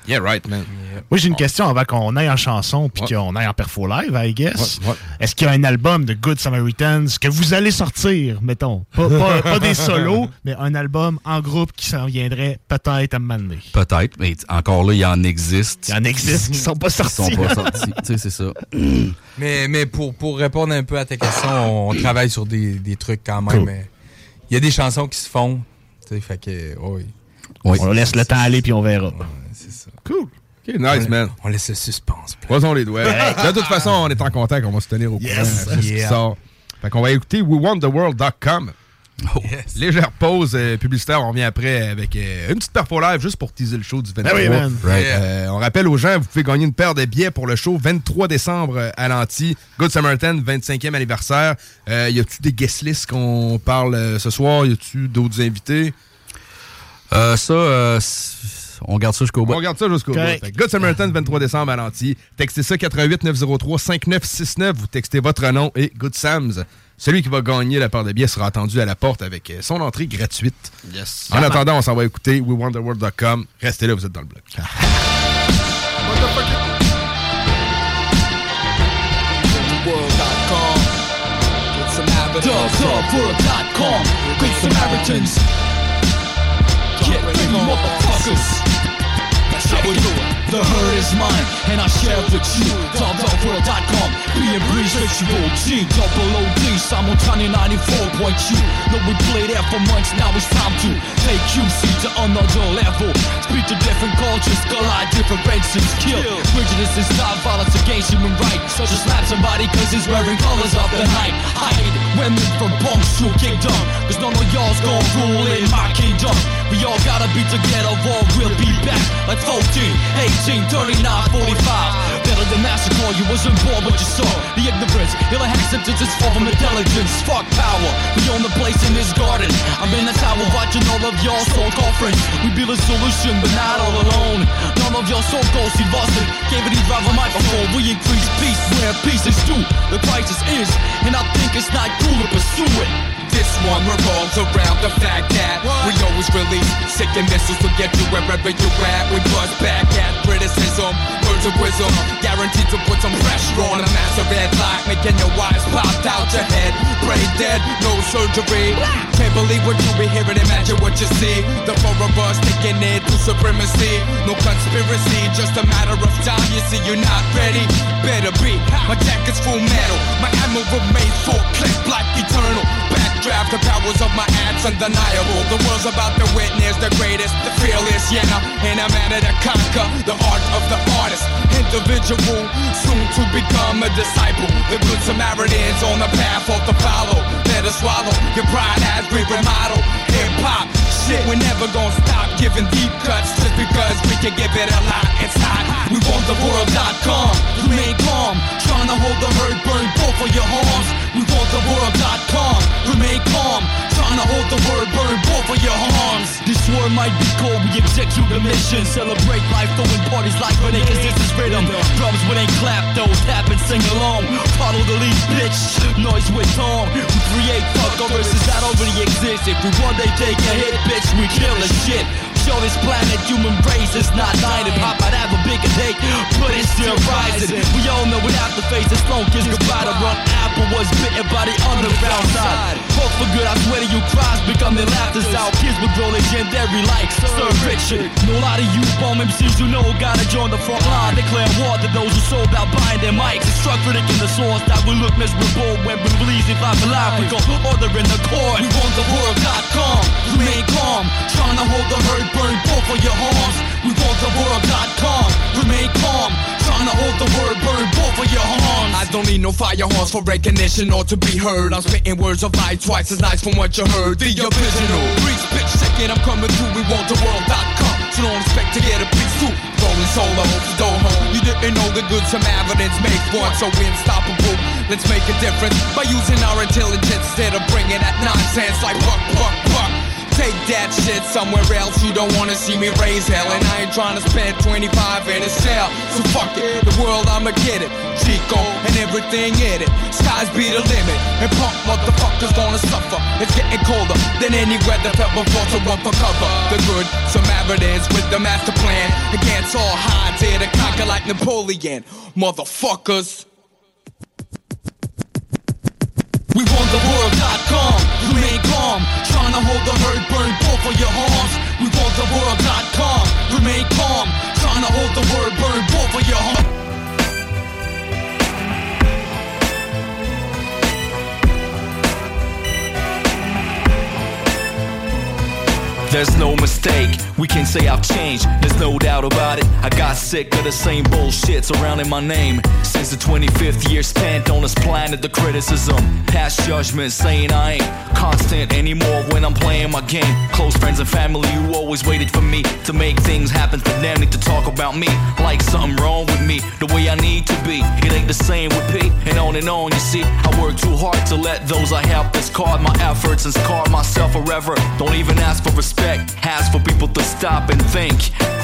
Yeah, right, man. Moi, j'ai une question avant qu'on aille en chanson puis qu'on aille en perfo live, I guess. Est-ce qu'il y a un album de Good Samaritans que vous allez sortir, mettons? Pas, pas- pas des solos, mais un album en groupe qui s'en viendrait peut-être à m'amener. Peut-être, mais encore là, il en existe. Il y en existe qui sont pas Qui sont sortis. pas sortis. Tu sais, c'est ça. Mais, mais pour, pour répondre un peu à ta question, on travaille sur des, des trucs quand même. Cool. mais Il y a des chansons qui se font. tu sais, Fait que, oui. Oui. On laisse le temps aller puis on verra. Ça. Cool. OK, nice, man. On laisse le suspense. Croisons les doigts. de toute façon, on est en contact, on va se tenir au courant Yes. de ce qui Yeah. sort. Fait qu'on va écouter WeWantTheWorld.com. Oh. Légère pause euh, publicitaire, on revient après avec euh, une petite perfo live juste pour teaser le show du 23. Ah oui, man. Right. Euh, on rappelle aux gens, vous pouvez gagner une paire de billets pour le show 23 décembre à l'Anti. Good Samaritan, 25e anniversaire. Euh, y a-tu des guest lists qu'on parle euh, ce soir? Y a-tu d'autres invités? Euh, ça, euh, on garde ça jusqu'au bout. On regarde ça jusqu'au bout. Good Samaritan, 23 décembre à l'anti. Textez ça 88 903 5969. Vous textez votre nom et Good Sams. Celui qui va gagner la part de billets sera attendu à la porte avec euh, son entrée gratuite. Yes. En attendant, on s'en va écouter WeWonderWorld.com. Restez là, vous êtes dans le bloc. Good Samaritans. Get ready, motherfuckers. That's how we do it. The herd is mine, and I share it with you. World.com. Being breeze visual G. Double OD. Simultaneous 94.2. No, we played there for months. Now it's time to take QC to another level. Speak to different cultures, collide different races. Kill prejudice and stop violence against human rights. Such as slap somebody cause he's wearing colors of the night. Hide women from punks to kingdom. Cause none of y'all's gonna rule in my kingdom. We all gotta be together or we'll be back like 14, 18, 39, 45. Better than massacre, you wasn't born but you saw the ignorance. Ill acceptance is far from intelligence. Fuck power, we own the place in this garden. I'm in the tower watching all of y'all soul conference. We be the solution, but not all alone. None of y'all so close, see Boston. Gave it drive a microphone. We increase peace where peace is due. The crisis is, and I think it's not cool to pursue it. This one revolves around the fact that we always release sick and missiles to get you wherever you at. We buzz back at criticism, words of wisdom, guaranteed to put some pressure on a massive headlock, making your eyes popped out your head. Brain dead, no surgery. Can't believe what you be hearing, imagine what you see. The four of us taking it to supremacy. No conspiracy, just a matter of time. You see, you're not ready. Better be. My jacket's full metal, my ammo remains full clip, black eternal. Backdraft, the powers of my acts undeniable. The world's about to witness the greatest, the fearless, yeah, and a man to conquer the art of the artist. Individual, soon to become a disciple. The good Samaritans on the path of the follow. Us swallow your pride as we remodel hip hop. Shit, we're never gonna stop giving deep cuts just because we can give it a lot It's hot. We want the world.com. Remain calm, trying to hold the herd burn both of your horns. We want the world.com. Remain calm, trying to hold the word burn both of your horns. This war might be cold, we execute the mission. Celebrate life, throwing parties like when cause this is rhythm. Drums when they clap, those tap and sing along. Follow the lead, bitch. Noise with tone. We create fuck verses that already exist. If we one day take a hit, bitch, we kill the shit. Show this planet human race is not dying. Pop I'd have a bigger take, but it's still rising. We all know have to face this long kiss goodbye to run. Apple was bitten by the underground side. Hope for good, I swear to you, cries become their laughter out. Kids would grow legendary like Sir Richard. A lot of you bomb MCs you know gotta join the front line. Declare war to those who sold out buying their mics. Instruct critic in the source that will look miserable when we release it live alive. We go order in the court. We want the world.com. Remain calm, trying to hold the herd burn both of your horns. We the world.com. Remain calm, trying to hold the word burn both of your horns. I don't need no fire horns for recognition or to be heard. I'm spitting words of light twice as nice from what you heard. The original. Breach, bitch, second, I'm coming through. We want the world.com. So don't expect to get a piece too. Rolling solo, go home. You didn't know the good Samaritans make one so unstoppable. Let's make a difference by using our intelligence instead of bringing that nonsense like buck, buck, buck. Take that shit somewhere else. You don't wanna see me raise hell, and I ain't trying to spend 25 in a cell. So fuck it, the world I'ma get it. Chico and everything in it. Skies be the limit, and punk motherfuckers gonna suffer. It's getting colder than any weather felt before to run for cover. The good Samaritans with the master plan against all odds here to conquer like Napoleon. Motherfuckers. We want the world.com. Remain calm. Trying to hold the herd burn both of your horns. We want the world.com. Remain calm. Trying to hold the word burn both of your horns. There's no mistake, we can say I've changed, there's no doubt about it. I got sick of the same bullshit surrounding my name. Since the 25th year spent on this planet, the criticism, past judgment saying I ain't constant anymore when I'm playing my game. Close friends and family who always waited for me to make things happen for them need to talk about me like something wrong with me, the way I need to be. It ain't the same with P, and on and on. You see, I work too hard to let those I help discard my efforts and scar myself forever. Don't even ask for respect, ask for people to stop and think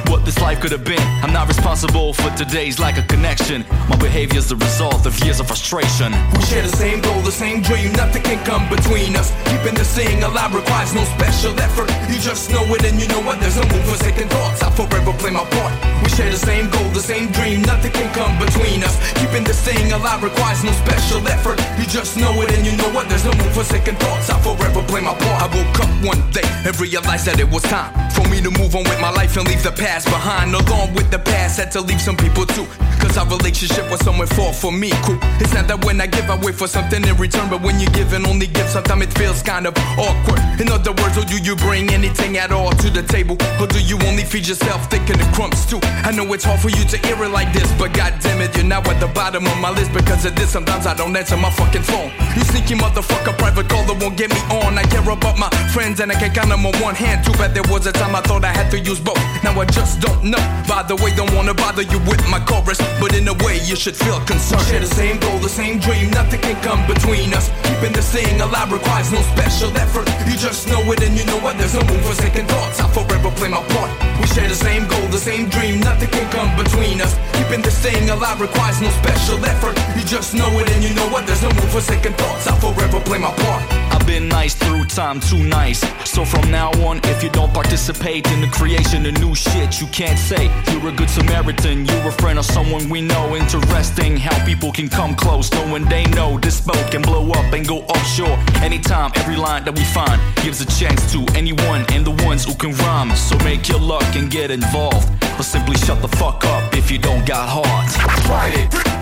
what this life could have been. I'm not responsible for today's lack of connection. My behavior's the result of years of frustration. We share the same goal, the same dream, nothing can come between us. Keeping this thing alive requires no special effort. You just know it and you know what, there's no room for second thoughts. I forever play my part. We share the same goal, the same dream, nothing can come between us. Keeping this thing alive requires no special effort. You just know it and you know what, there's no room for second thoughts. I forever play my part. I woke up one day and realized that it was time for me to move on with my life and leave the past behind. Along with the past, had to leave some people too. Cause our relationship was someone fall for me. Cool. It's not that when I give, I wait for something in return. But when you give and only give, sometimes it feels kind of awkward. In other words, or do you bring anything at all to the table? Or do you only feed yourself thinking the crumbs too? I know it's hard for you to hear it like this, but goddamn it, you're now at the bottom of my list because of this. Sometimes I don't answer my fucking phone. You sneaky motherfucker, private caller won't get me on. I care about my friends and I can count them on one hand. Too bad there was a time I thought I had to use both. Now I just don't know. By the way, don't wanna bother you with my chorus, but in a way you should feel concerned. Share the same goal, the same dream, nothing can come between us. Keeping this thing alive requires no special effort. You just know it and you know what, there's no room for second thoughts. I'll forever play my part. We share the same goal, the same dream, nothing can come between us. Keeping this thing alive requires no special effort. You just know it and you know what, there's no room for second thoughts. I'll forever play my part. I've been nice through time, too nice. So from now on, if you don't participate in the creation of new shit, you can't say you're a good Samaritan. You're a friend or someone we know. Interesting how people can come close, knowing they know this boat can blow up and go offshore. Anytime, every line that we find gives a chance to anyone and the ones who can rhyme. So make your luck and get involved, or simply shut the fuck up if you don't got heart. Fight it,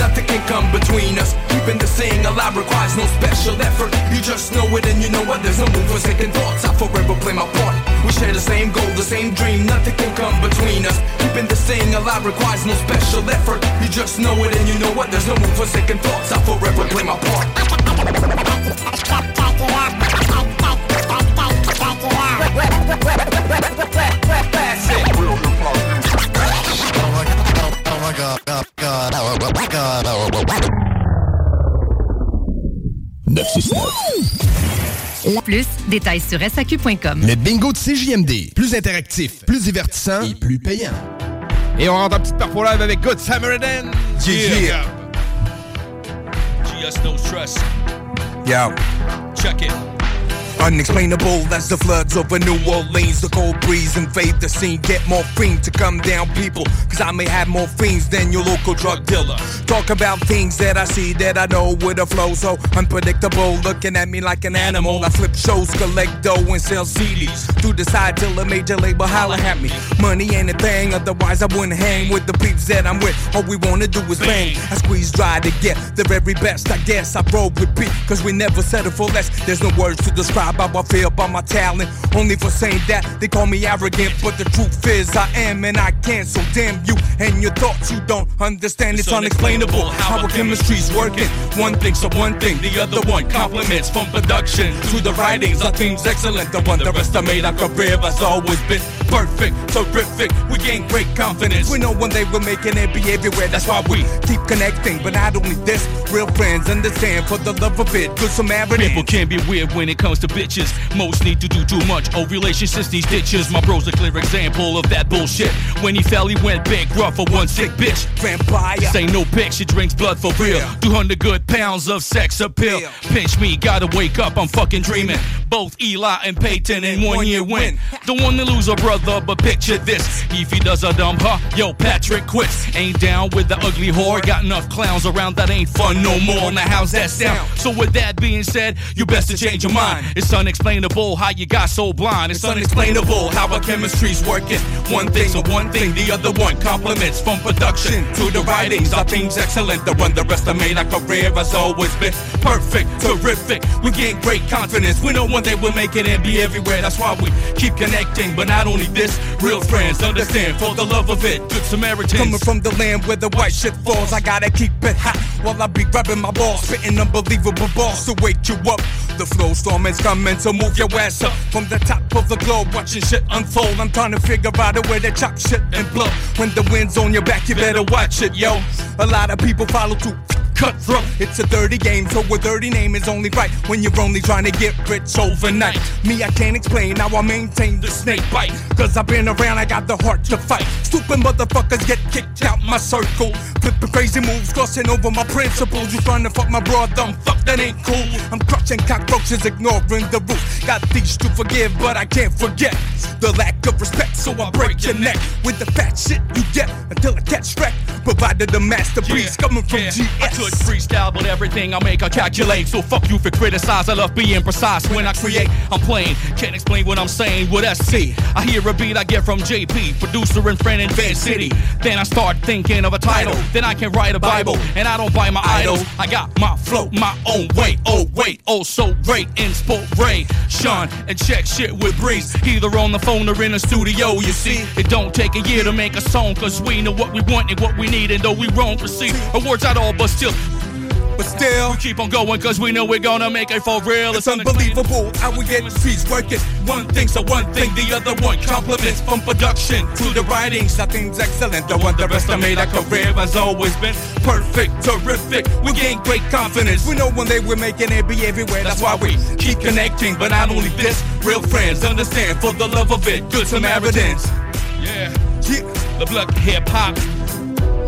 nothing can come between us. Keeping the thing alive requires no special effort. You just know it and you know what, there's no room for second thoughts. I forever play my part. We share the same goal, the same dream, nothing can come between us. Keeping the thing alive requires no special effort. You just know it and you know what, there's no room for second thoughts. I forever play my part. La plus, détails sur SAQ.com. Le bingo de CJMD. Plus interactif, plus divertissant et plus payant. Et on rentre en petite perfo live avec Good Samaritan. Yeah. GS no stress. Yo. Check it. Unexplainable as the floods over New Orleans. The cold breeze invade the scene. Get more fiend to come down, people. Cause I may have more fiends than your local drug dealer. Talk about things that I see that I know with a flow so unpredictable. Looking at me like an animal. I flip shows, collect dough, and sell CDs. To decide till a major label holler at me. Money ain't a thing, otherwise I wouldn't hang with the peeps that I'm with. All we wanna do is bang. I squeeze dry to get the very best. I guess I roll with beat, cause we never settle for less. There's no words to describe how I feel about my talent. Only for saying that they call me arrogant, but the truth is I am and I can't. So damn you and your thoughts you don't understand. It's, unexplainable how our chemistry's working. One thinks of one thing, the other one compliments from production to the writings. Our team's excellent. The one underestimate our career has always been perfect, terrific. We gain great confidence. We know one day we're making it be everywhere. That's why we keep connecting. But not only this, real friends understand for the love of it. Good Samaritan. People can be weird when it comes to bitches. Most need to do too much. Oh, relationships these ditches. My bro's a clear example of that bullshit. When he fell, he went bankrupt for one sick bitch. Vampire. This ain't no bitch, she drinks blood for real. 200 good pounds of sex appeal. Pinch me, gotta wake up, I'm fucking dreaming. Both Eli and Peyton in one year win. Don't wanna lose a brother brother, but picture this. If he does a dumb huh, yo, Patrick quits. Ain't down with the ugly whore. Got enough clowns around that ain't fun no more. Now how's that sound? So with that being said, you best to change your mind. It's unexplainable how you got so blind. It's unexplainable how our chemistry's working. One thing's a one thing, the other one compliments from production to the writings. Our team's excellent. The rest of me underestimate our career has always been perfect, terrific. We gain great confidence. We know one day we'll make it and be everywhere. That's why we keep connecting. But not only this, real friends understand for the love of it. Good Samaritans. Coming from the land where the white shit falls, I gotta keep it hot while I be rubbing my balls, spitting unbelievable balls to wake you up. The flow storm is coming to move your ass up from the top of the globe, watching shit unfold. I'm trying to figure out a way to chop shit and blow. When the wind's on your back, you better watch it, yo. A lot of people follow too cutthroat. It's a dirty game, so a dirty name is only right when you're only trying to get rich overnight. Me, I can't explain how I maintain the snake bite. Cause I've been around, I got the heart to fight. Stupid motherfuckers get kicked out my circle. Flipping crazy moves, crossing over my principles. You trying to fuck my bro, dumb fuck, that ain't cool. I'm crushing cockroaches, ignoring the rules. Got things to forgive, but I can't forget the lack of respect, so I break your neck with the fat shit you get until I catch wreck. Provided the masterpiece coming from GS. I could freestyle, but everything I make I calculate. So fuck you for criticize. I love being precise when I create. I'm playing, can't explain what I'm saying with SC. I hear a beat I get from JP, producer and friend in Van City. Then I start thinking of a title. Then I can write a Bible, and I don't buy my idols. I got my flow, my own way. Oh wait, oh so great, inspiration and check shit with Breeze. Either on the phone or in the studio. You see, it don't take a year to make a song, cause we know what we want and what we need, and though we won't proceed awards out all, but still. But still, we keep on going cause we know we're gonna make it for real. It's unbelievable how we get trees working. One thing's a one thing, the other one compliments from production to the writings. Nothing's excellent, don't underestimate our career has always been perfect, terrific. We gain great confidence. We know one day we're making it be everywhere. That's why we keep connecting. But not only this, real friends understand for the love of it. Good Samaritans. Yeah. Yeah. The blood hip hop.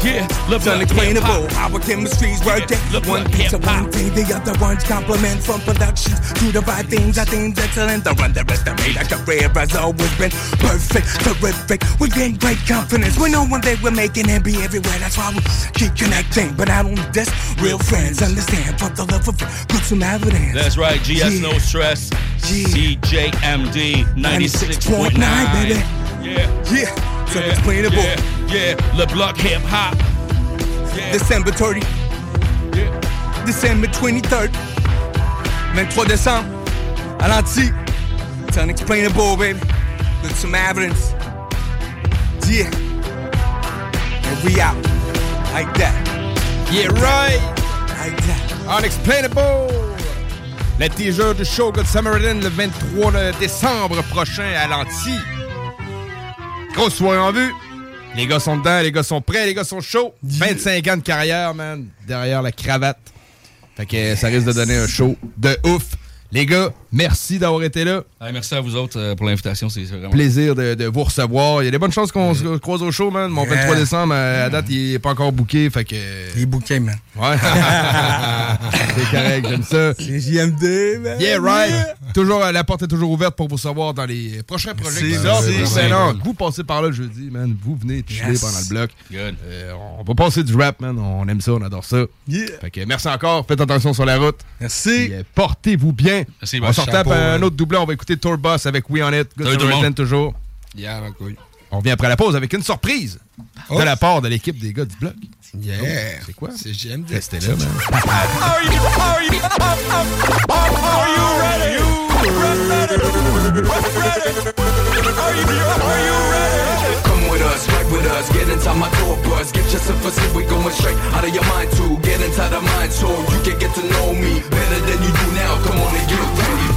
Yeah, it's unexplainable how our chemistry's working. one thing's a one thing, the other one's compliments from productions. Do the right things, I think excellent. The underestimate our career has always been perfect, terrific. We gain great confidence. We know one day we're making it be everywhere. That's why we keep connecting. But I don't this, real friends understand for the love of it. Good Samaritans. That's right, GS yeah. No Stress. Yeah. CJMD 96.9, baby. Yeah. Yeah. It's unexplainable. Yeah, yeah. Le Block Hip Hop. Yeah. December 30. Yeah. December 23rd. 23 décembre. À l'anti. It's unexplainable, baby. With some evidence. Yeah. And we out. Like that. Yeah, right. Like that. Unexplainable. Le teaser du show Good Samaritan le 23 décembre prochain à l'anti. Grosse soirée en vue. Les gars sont dedans, les gars sont prêts, les gars sont chauds. 25 ans de carrière, man, derrière la cravate. Fait que ça risque de donner un show de ouf. Les gars, merci d'avoir été là. merci à vous autres euh, pour l'invitation. C'est vraiment plaisir de, de, vous recevoir. Il y a des bonnes chances qu'on se croise au show, man. Mon 23 décembre, à date, il est pas encore booké. Fait que... Il est booké, man. Ouais. c'est correct, j'aime ça. C'est JMD, man. Yeah, right. Toujours, la porte est toujours ouverte pour vous savoir dans les prochains projets qui sortent. Vous passez par là le jeudi, man. Vous venez chiller yes. pendant le bloc. Good. Euh, on va passer du rap, man. On aime ça, on adore ça. Yeah. Fait que merci encore. Faites attention sur la route. Merci. Portez-vous bien. Merci, on s'en tape un autre doublé. On va écouter Tour Boss avec We On It. Good toujours. Yeah, cool. On revient après la pause avec une surprise oh. de la part de l'équipe des gars du bloc. Yeah. C'est quoi? C'est GMD. Restez là, man. Are you, are you, are you ready? Ready? Are you, are you ready? Come with us, right with us, get inside my tour bus. Get yourself a seat, we going straight out of your mind too. Get inside of mine so you can get to know me better than you do now. Come on and get ready.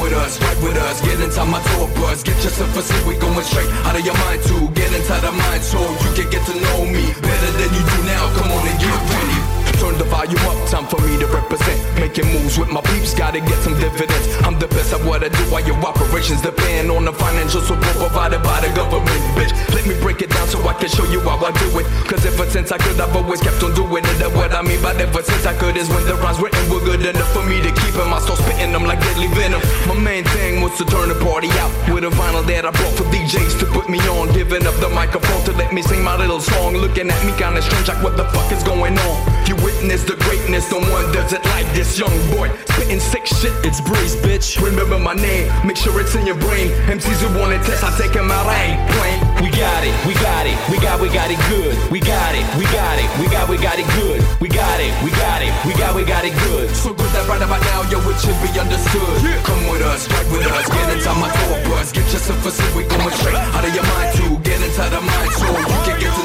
With us, right with us, get inside my tour bus. Get yourself a seat, we going straight out of your mind too. Get inside of mine so you can get to know me better than you do now. Come on and get ready. Turn the volume up, time for me to represent. Making moves with my peeps, gotta get some dividends. I'm the best at what I do while your operations depend on the financial support provided by the government, bitch. Let me break it down so I can show you how I do it. Cause ever since I could, I've always kept on doing it. That's what I mean by ever since I could is when the rhymes written were good enough for me to keep them. I start spitting them like deadly venom. My main thing was to turn the party out with a vinyl that I brought for DJs to put me on. Giving up the microphone to let me sing my little song. Looking at me kinda strange, like what the fuck is going on? You witness the greatness, no one does it like this young boy. Spitting sick shit, it's Breeze, bitch. Remember my name, make sure it's in your brain. MCs who want it test, I take them out, I ain't playing. We got it, we got it, we got, we got it good. We got it, we got it, we got, we got it good. We got it, we got it, we got, we got it good. So good that right about now, yo, it should be understood. Come with us, right with us, get inside my tour bus. Get yourself a seat, we going straight out of your mind too. Get inside of mine so you can get to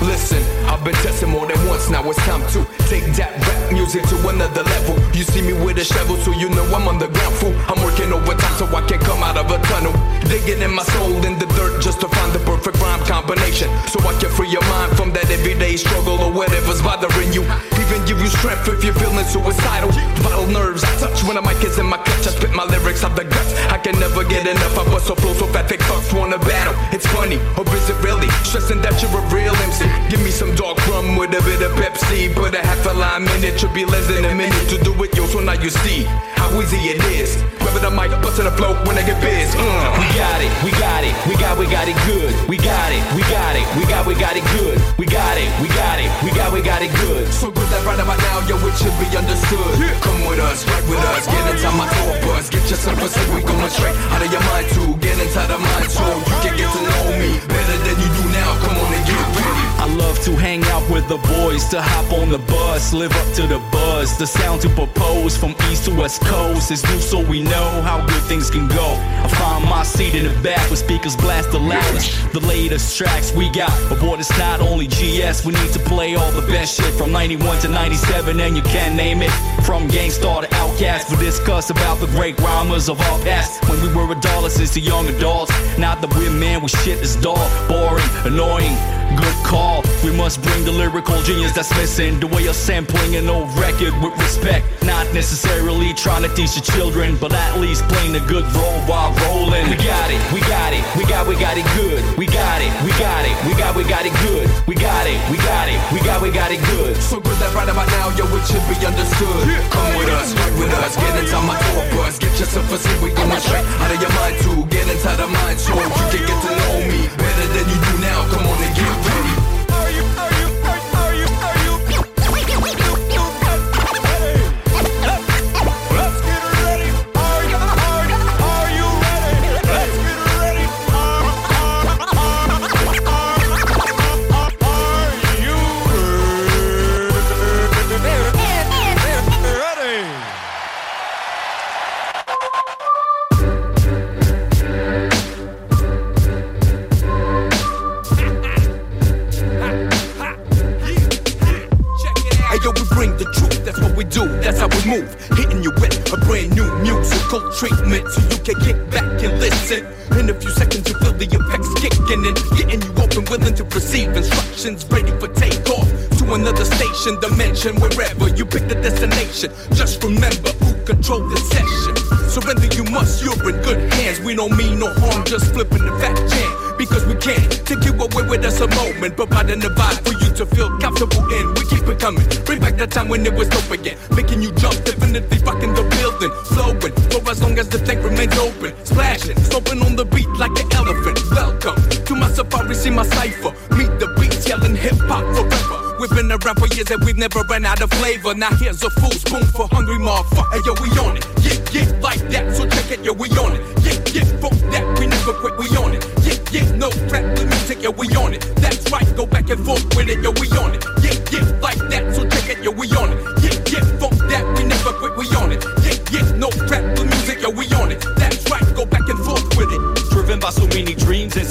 Listen, I've been testing more than once, now it's time to take that rap music to another level. You see me with a shovel, so you know I'm on the ground fool. I'm working overtime so I can come out of a tunnel. Digging in my soul in the dirt just to find the perfect rhyme combination. So I can free your mind from that everyday struggle or whatever's bothering you. Even give you strength if you're feeling suicidal. Vital nerves I touch when the mic is in my clutch. I spit my lyrics out the guts. I can never get enough. I bust so flow so fat fake fucks wanna battle. It's funny, or is it really? Stressing that you're a real MC. Give me some dark rum with a bit of Pepsi. Put a half a lime in it, should be less than a minute to do it, yo. So now you see how easy it is. Grabbing the mic, busting the flow when I get biz. Uh. We got it, we got it, we got, we got it good. We got it, we got it, we got, we got it good. We got it, we got it, we got, we got it good. So good that right about now, yo, it should be understood. Come with us, right with us, get inside my tour bus. Get yourself a seat, we going straight out of your mind too. Get inside of mine so you can get to know me better than you do now. Come on and get ready. I love to hang out with the boys, to hop on the bus, live up to the buzz. The sound to propose from east to west coast is new, so we know how good things can go. I find my seat in the back with speakers blast the loudest. The latest tracks we got, boy, it's not only GS. We need to play all the best shit from 91 to 97, and you can name it. From Gang Starr to OutKast, we discuss about the great rhymers of our past. When we were adolescents to young adults, now that we're men with shit is dull, boring, annoying. Good call. We must bring the lyrical genius that's missing. The way of sampling an old record with respect. Not necessarily trying to teach the children, but at least playing a good role while rolling. We got it, we got it, we got, we got it good. We got it, we got it, we got, we got it good. We got it, we got it, we got, we got it good. So good that right about now, yo, it should be understood. Come with us, right with us, get inside my tour bus. Get yourself a seat, we going straight out of your mind too. Get inside of mine so you can get to know me better than you do now. Come on and get ready. We do, that's how we move. Hitting you with a brand new musical treatment so you can kick back and listen. In a few seconds, you feel the effects kicking in, getting you open, willing to receive instructions, ready for takeoff to another station, dimension, wherever you pick the destination. Just remember who control the session. Surrender you must, you're in good hands. We don't mean no harm, just flipping the fat jam. Because we can't take you away with us a moment, providing a vibe for you to feel comfortable in. We keep it coming, bring back the time when it was dope again. Making you jump, definitely rocking the building, flowing for as long as the tank remains open. Splashing, stomping on the beat like an elephant. Welcome to my safari, see my cipher. Meet the beats, yelling hip hop forever. We've been around for years and we've never ran out of flavor. Now here's a full spoon for hungry motherfucker. Hey, yo, we on it. Yeah, yeah, like that. So check it, yo, we on it. Yeah, yeah, fuck that. We never quit, we on it. Yeah, yeah, no rap, the music, yo, we on it. That's right, go back and forth with it, yo, we on it. Yeah, yeah, like that. So check it, yo, we on it. Yeah, yeah, fuck that. We never quit, we on it. Yeah, yeah, no rap, the music, yo, we on it. That's right, go back and forth with it. Driven by so many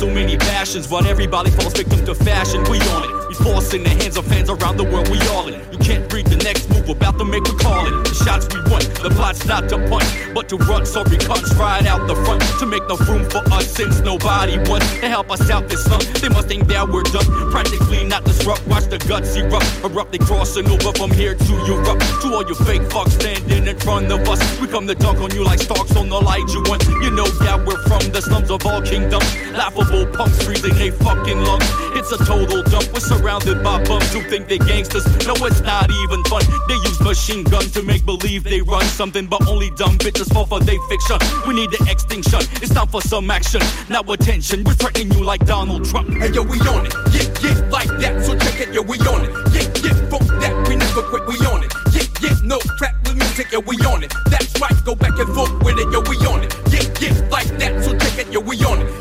so many passions, but everybody falls victim to fashion. We on it. We force in the hands of fans around the world. We all in. You can't read the next move about to make we call it. The shots we want, the plot's not to punch, but to run. We comes right out the front to make enough room for us since nobody wants to help us out this month. They must think that we're done. Practically not disrupt. Watch the guts erupt, abruptly crossing over from here to Europe. To all you fake fucks standing in front of us, we come to dunk on you like stalks on the light you want. You know that we're from the slums of all kingdoms. Laughable punks freezing they fucking lungs. It's a total dump. We're surrounded by bums who think they gangsters. No, it's not even fun. They use machine guns to make believe they run something, but only dumb bitches fall for they fiction. We need the extinction. It's time for some action. Now attention, we're threatening you like Donald Trump. Hey yo, we on it. Yeah, yeah, like that. So check it, yo, we on it. Yeah, yeah, fuck that. We never quit, we on it. Yeah, yeah, no crap with music, yo, we on it. That's right, go back and forth with it, yo, we on it. Yeah, yeah, like that. So check it, yo, we on it.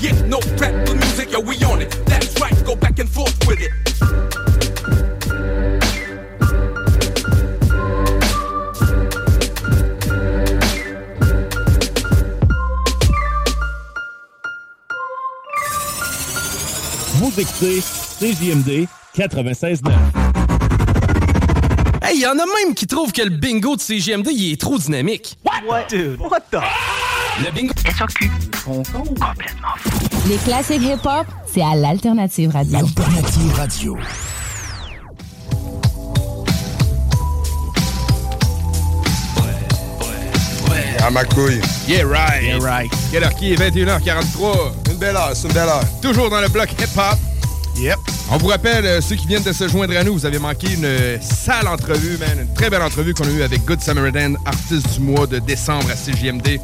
Yeah, no crap with music, yo, we on it. That's right, go back and forth with it. Vous écoutez CJMD 96.9. Hey, y en a même qui trouvent que le bingo de CGMD il est trop dynamique. What? Dude, what the? Le bingo SAQ. Complètement fou. Les classiques hip-hop, c'est à l'Alternative Radio. Alternative Radio. À ma couille. Yeah, right. Yeah, right. Quelle heure qui est? 21h43. Une belle heure, c'est une belle heure. Toujours dans le bloc hip-hop. Yep. On vous rappelle, euh, ceux qui viennent de se joindre à nous, vous avez manqué une euh, sale entrevue, man. Une très belle entrevue qu'on a eue avec Good Samaritan, artiste du mois de décembre à CGMD.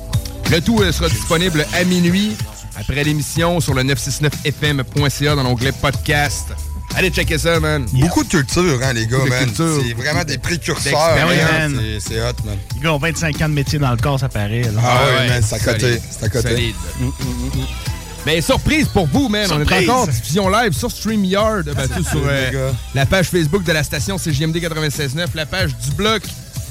Le tout euh, sera disponible à minuit, après l'émission, sur le 969fm.ca dans l'onglet podcast. Allez checker ça, man. Beaucoup de culture, hein, les gars, Beaucoup man. C'est vraiment des précurseurs. D'expérience. man. C'est- hot, man. Les gars ont 25 ans de métier dans le corps, ça paraît. là. Ah ouais, man, c'est à côté. C'est à côté. Solide. Mais surprise pour vous, man. On Surprise. est encore en diffusion live sur StreamYard, ben, tout sur euh, la page Facebook de la station CGMD 96.9, la page du bloc.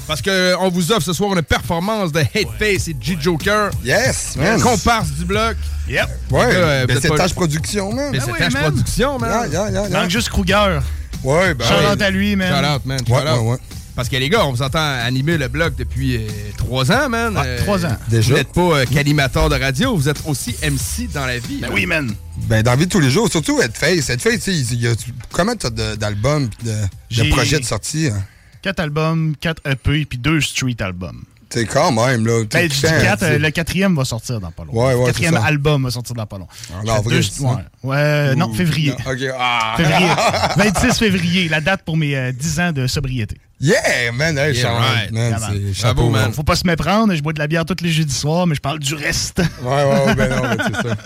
Parce qu'on vous offre ce soir une performance de Hateface et G-Joker. Yes, man. comparse du bloc. Yep. Ouais, euh, c'est pas- tâche production, man. Mais Ben c'est oui, Tâche. Production, man. Yeah, yeah, yeah, yeah. Manque juste Kruger. Ouais, ben. Shout-out à lui, man. Shout out, man. Ouais, Shout out. ouais, ouais. Parce que les gars, on vous entend animer le blog depuis euh, trois ans, man. Ouais, trois ans. Déjà. Vous n'êtes pas euh, qu'animateur de radio, vous êtes aussi MC dans la vie. Ben man. oui, man. Ben, dans la vie de tous les jours, surtout Headface. Headface, tu sais, il y a combien t'as de- d'albums de, de projets de sortie? hein? 4 albums, 4 EP, puis 2 street albums. Tu sais, quand même, là. Ben, tu du sais, 4, tu sais. le quatrième va sortir dans pas long. Ouais, ouais, Le quatrième c'est album va sortir dans pas long. En Fait avril, deux- c'est ouais, ouais, non, février. non. Ah. Février. 26 février, la date pour mes euh, 10 ans de sobriété. Yeah, man. Hey, Yeah, right. man, c'est man. chapeau, man. Faut pas se méprendre, je bois de la bière tous les jeudis soirs, mais je parle du reste. Ouais, ouais, ouais, ben non, c'est ça.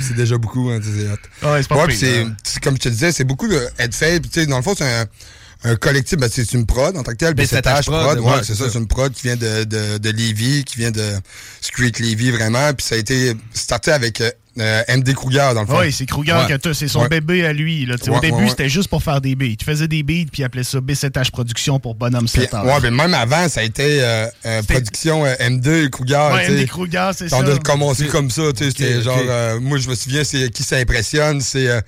C'est déjà beaucoup, hein, tu sais, c'est. Ouais, c'est pas Ouais, c'est, hein. c'est- comme je te disais, c'est beaucoup de. Puis, tu sais, dans le fond, c'est un, un collectif, ben, c'est une prod en tant que tel. Ben, BCTH c'est prod, prod, ouais, c'est ça, ça. c'est une prod qui vient de, de, de Lévis, qui vient de Street Lévis, vraiment. Puis ça a été starté avec euh, euh, MD Kruger, dans le fond. Oui, c'est Kruger Ouais. C'est son Ouais. bébé à lui. Là. Tu Au début, c'était juste pour faire des beats. Il faisait des beats, puis il appelait ça B7H Production pour Bonhomme Puis, 7 ans. ouais, mais même avant, ça a été euh, euh, production euh, M2 Kruger. Ouais, tu. MD Kruger, c'est On ça. a commencé comme ça, tu sais, c'était genre, euh, moi je me souviens, c'est qui ça impressionne, c'est euh,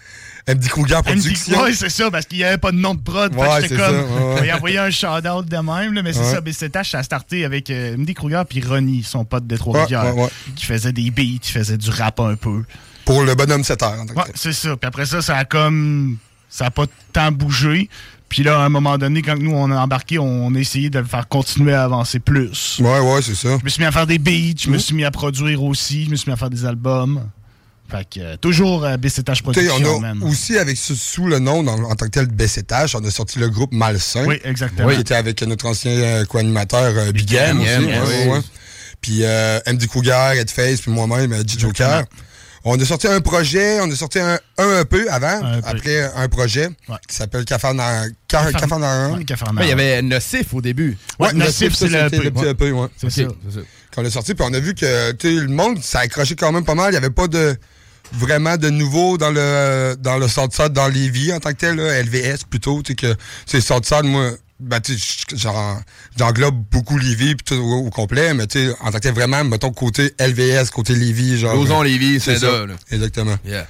MD Kruger Production. Oui, c'est ça, parce qu'il n'y avait pas de nom de prod. Ouais, j'étais comme. ça, ouais, envoyé un shout-out de même, là, mais c'est Ouais. ça. B7H, ça a starté avec euh, MD Kruger puis Ronnie, son pote de Trois-Rivières, qui faisait des beats, qui faisait du rap un peu. Pour le bonhomme 7 heures. Ouais, c'est ça. Puis après ça, ça a comme. Ça a pas tant bougé. Puis là, à un moment donné, quand nous, on a embarqué, on a essayé de le faire continuer à avancer plus. Ouais, ouais, c'est ça. Je me suis mis à faire des beats, je me suis mis à produire aussi, je me suis mis à faire des albums. Fait que euh, toujours euh, Production, on a man. aussi, avec sous, sous le nom, dans- en tant que tel, BCTH, on a sorti le groupe Malsain. Oui, exactement. Qui était avec notre ancien euh, co-animateur euh, Big M, aussi. yes. ouais, ouais. Puis euh, MD Kruger, Headface, puis moi-même, G Joker. On a sorti un projet, on a sorti un, un EP avant, Un EP. après un projet qui s'appelle Cafarnaum. Il y avait Nocif au début. Ouais, Nocif, c'est le le petit Ouais. EP, ouais. C'est Ok, ça. l'a sorti, puis on a vu que le monde, ça a accroché quand même pas mal. Il n'y avait pas de vraiment de nouveau dans le dans le Southside, dans Lévis en tant que tel, là, LVS plutôt. Tu sais, que c'est Southside, moi, ben, tu j'englobe beaucoup Lévis puis tout au, au complet, mais tu sais, en tant que tel, vraiment, mettons, côté LVS, côté Lévis, genre. Lévis, c'est ça. là. Exactement. Yeah.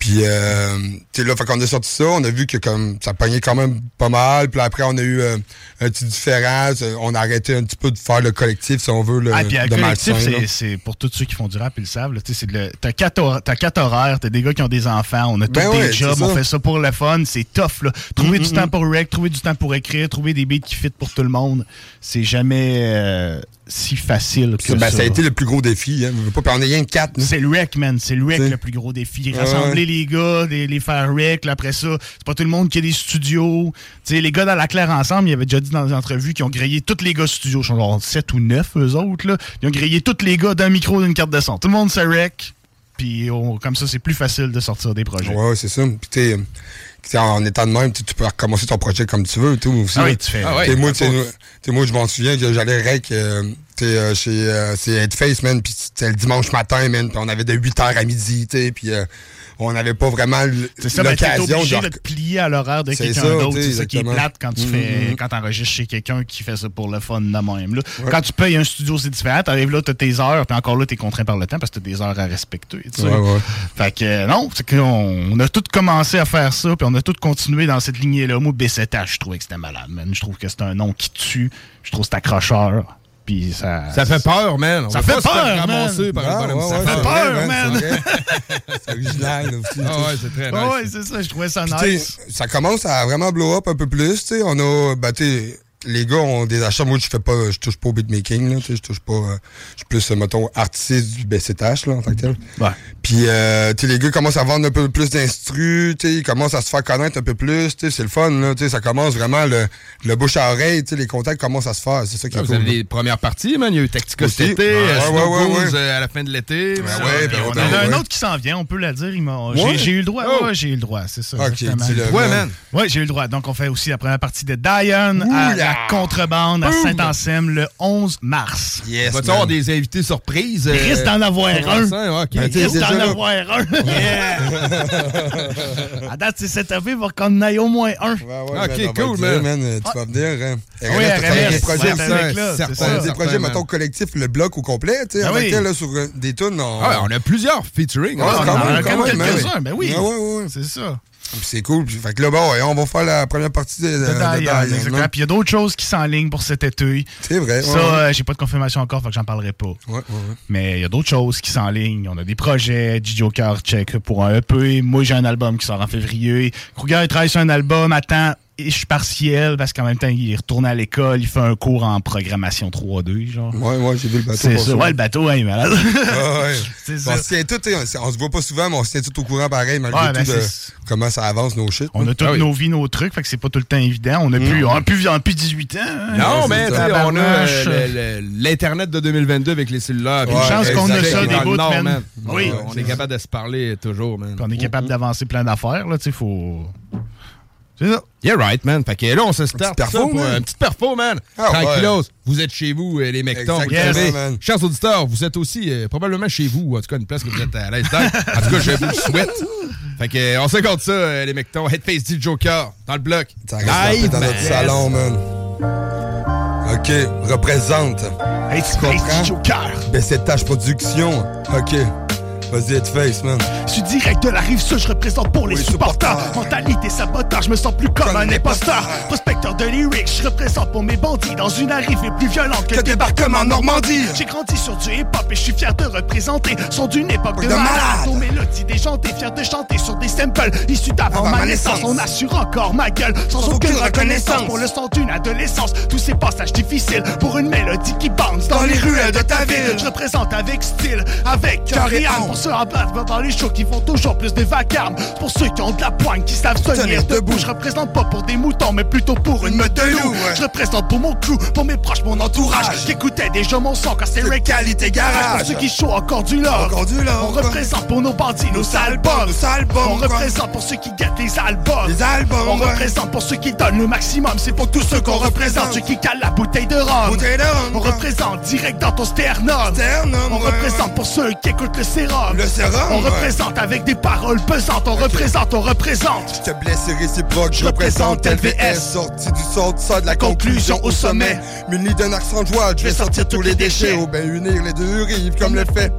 Puis, euh, tu sais, là, fait qu'on a sorti ça, on a vu que comme ça pognait quand même pas mal. Puis après, on a eu euh, un petit différent. On a arrêté un petit peu de faire le collectif, si on veut, le, Ah, puis de collectif, c'est- pour tous ceux qui font du rap, ils le savent. le- T'as quatre, hor- quatre horaires, t'as des gars qui ont des enfants, on a tous Ben des jobs, on fait ça pour le fun, c'est tough. Là. Trouver Mm, du mm, temps mm. pour rec, trouver du temps pour écrire, trouver des beats qui fit pour tout le monde, c'est jamais euh, si facile que Ben, ça. ça a été le plus gros défi. Hein. Veux pas, on est rien que quatre. là. C'est le rec, man. C'est le rec le plus gros défi. Rassembler les gars, les, les faire rec. là, après ça, c'est pas tout le monde qui a des studios. T'sais, les gars dans la claire ensemble, ils avaient déjà dit dans des entrevues qu'ils ont grillé tous les gars studios. Ils sont genre 7 ou 9, eux autres. Là. Ils ont grillé tous les gars d'un micro d'une carte de son. Tout le monde se rec. Puis on- comme ça, c'est plus facile de sortir des projets. Ouais, ouais, c'est ça. Puis, en étant de même, tu peux recommencer ton projet comme tu veux. aussi, Ah oui, tu fais- Ah ouais, moi, je m'en souviens que j'allais rec euh, euh, chez euh, Headface, man. Puis c'était le dimanche matin, man. Puis on avait de 8h à midi, tu sais. Puis euh, on n'avait pas vraiment t'es l'occasion obligé de de te plier à l'horaire de quelqu'un d'autre. C'est ça qui est plate quand tu fais, mhm. quand t'enregistres chez quelqu'un qui fait ça pour le fun de même. Là. Quand tu payes un studio, c'est différent. T'arrives là, t'as tes heures, puis encore là, t'es contraint par le temps parce que t'as des heures à respecter. tu sais. Ouais, ouais. Fait que euh, non, c'est qu'on on a tous commencé à faire ça, puis on a tous continué dans cette lignée-là. Moi, B7H, je trouvais que c'était malade, man. Je trouve que c'est un nom qui tue. Je trouve que c'est accrocheur. Puis ça. Ça fait peur, man. On Ça fait peur, man. Ah, Ça fait peur, man. c'est original aussi. Ah ouais, c'est très Ouais, nice. ouais, c'est ça. Je trouvais ça nice. ça commence à vraiment blow up un peu plus. tu sais. On a, ben, tu sais, les gars ont des achats. Moi, je fais pas, je touche pas au beatmaking. Là, tu sais, je touche pas. euh, je suis plus, euh, mettons, artiste du BCTH là, en tant que tel. Ouais. Puis, euh, tu sais, les gars commencent à vendre un peu plus d'instru. tu sais, Ils commencent à se faire connaître un peu plus. tu sais, C'est le fun. Là, tu sais, ça commence vraiment le, le bouche à oreille. tu sais, Les contacts commencent à se faire. C'est ça qui est Vous cool. avez là. les premières parties, man. Il y a eu Tactica cet été, Ouais, euh, ouais, ouais, ouais. euh, à la fin de l'été. Ben ouais, puis ben on ouais, a un ouais. autre qui s'en vient, on peut la dire. Ouais. J'ai eu le droit. Oh. Ouais, j'ai eu le droit, c'est ça. Ok, exactement. dis-le, Ouais, man. Oui, j'ai eu le droit. Donc, on fait aussi la première partie de Diane à la là. contrebande à. Saint-Anselme le 11 mars. Yes, Va-tu man. avoir des invités surprises? Il risque d'en avoir un. un. OK. Ben, risque d'en là. avoir un. à date, c'est cette année, il va qu'on en ait au moins un. Ouais, ouais, Ok, man, on va cool, dire, man. euh, Tu vas venir. Hein. oui, RMS, des projets On ça. des projets, man. mettons, collectif, le bloc au complet, tu sais, Ah avec oui. elle, là, sur euh, des tunes. On... Ah, on a plusieurs featuring. Ouais, hein, on en même, a quand même quelques-uns, ben oui. Ouais, ouais, ouais. C'est ça. C'est cool. Puis, fait que là, bon, ouais, on va faire la première partie de, de, De exactement. hein. Puis il y a d'autres choses qui s'enlignent pour cet été. C'est vrai. Ça, ouais, ouais. euh, j'ai pas de confirmation encore, fait que j'en parlerai pas. Ouais, ouais, ouais. Mais il y a d'autres choses qui s'enlignent. On a des projets. Joker check pour un EP. Moi, j'ai un album qui sort en février. Kruger, il travaille sur un album. Attends, je suis partiel parce qu'en même temps, il retourne à l'école. Il fait un cours en programmation 3-2, genre. Ouais, ouais, j'ai vu le bateau. C'est ça. Ouais, le bateau, ouais, il est malade. Ouais, ouais. C'est On se tient tout, on, se voit pas souvent, mais on se tient tout au courant pareil, malgré Ouais, ben, tout de comment ça avance nos shit. On a toutes Ah oui. nos vies, nos trucs, fait que c'est pas tout le temps évident. On a plus, on a plus, on a plus 18 ans. hein. Non, mais on a euh, l'Internet de 2022 avec les cellulaires. Ouais, Une chance qu'on a ça Dans des bouts, man. man. Oui. Ouais, on est capable de se parler toujours, man. Puis on est capable d'avancer plein d'affaires, là, tu sais, faut... C'est ça. Yeah, right, man. Fait que là, on se start petite ça perfo, pour un petit perfo, man. Ah, Tranquillos. Vous êtes chez vous, euh, les mectons. Man. Chers auditeurs, vous êtes aussi euh, probablement chez vous, ou en tout cas une place que vous êtes à l'aise. En tout cas, je vous le souhaite. Fait que, euh, on se compte ça, les mectons. Headface du Joker, dans le bloc. Ça reste un dans notre salon, man. OK, représente. Hey, Tu comprends? Joker. Ben, production. OK. Vas-y, Headface, man. Je suis direct de la rive sud, je représente pour les Oui, supporters. Mentalité sabotage, je me sens plus comme, Comme un imposteur. Prospecteur de lyrics, je représente pour mes bandits dans une arrivée plus violente que, le débarquement en Normandie. J'ai grandi sur du hip-hop et je suis fier de représenter son d'une époque de, De malade. Nos mélodies déjantées, fier de chanter sur des samples issus d'avant Avant ma ma naissance. On assure encore ma gueule sans, Sans aucune aucune reconnaissance pour le son d'une adolescence. Tous ces passages difficiles pour une mélodie qui bounce dans, Dans les les ruelles de ta ville. ville. Je représente avec style, avec cœur et âme. Pour ceux en place dans les shows qui font toujours plus de vacarme. Pour ceux qui ont de la poigne, qui savent tenir Tenir debout. Je représente pas pour des moutons, mais plutôt pour une meute de loups. Je représente pour mon crew, pour mes proches, mon entourage. Qui écoutaient déjà mon son quand c'est qualité garage. Pour ceux qui show encore du love. Encore du love, On représente pour nos bandits, nos bombes, On représente pour ceux qui guettent les albums. Les albums, On représente pour ceux qui donnent le maximum. C'est pour tous ceux qu'on représente. Ceux qui calent la bouteille de rhum. Bouteille de rhum, On représente direct dans ton sternum. Sternum, On représente pour ceux qui écoutent le sérum. Sérum. Le sérum, On représente avec des paroles pesantes. On représente, on représente. Je te blesse, réciproque, je représente LVS Sorti du sort, ça de la conclusion au sommet. Muni d'un accent de joie, je vais sortir tous les déchets. Ou bien unir les deux rives comme le fait.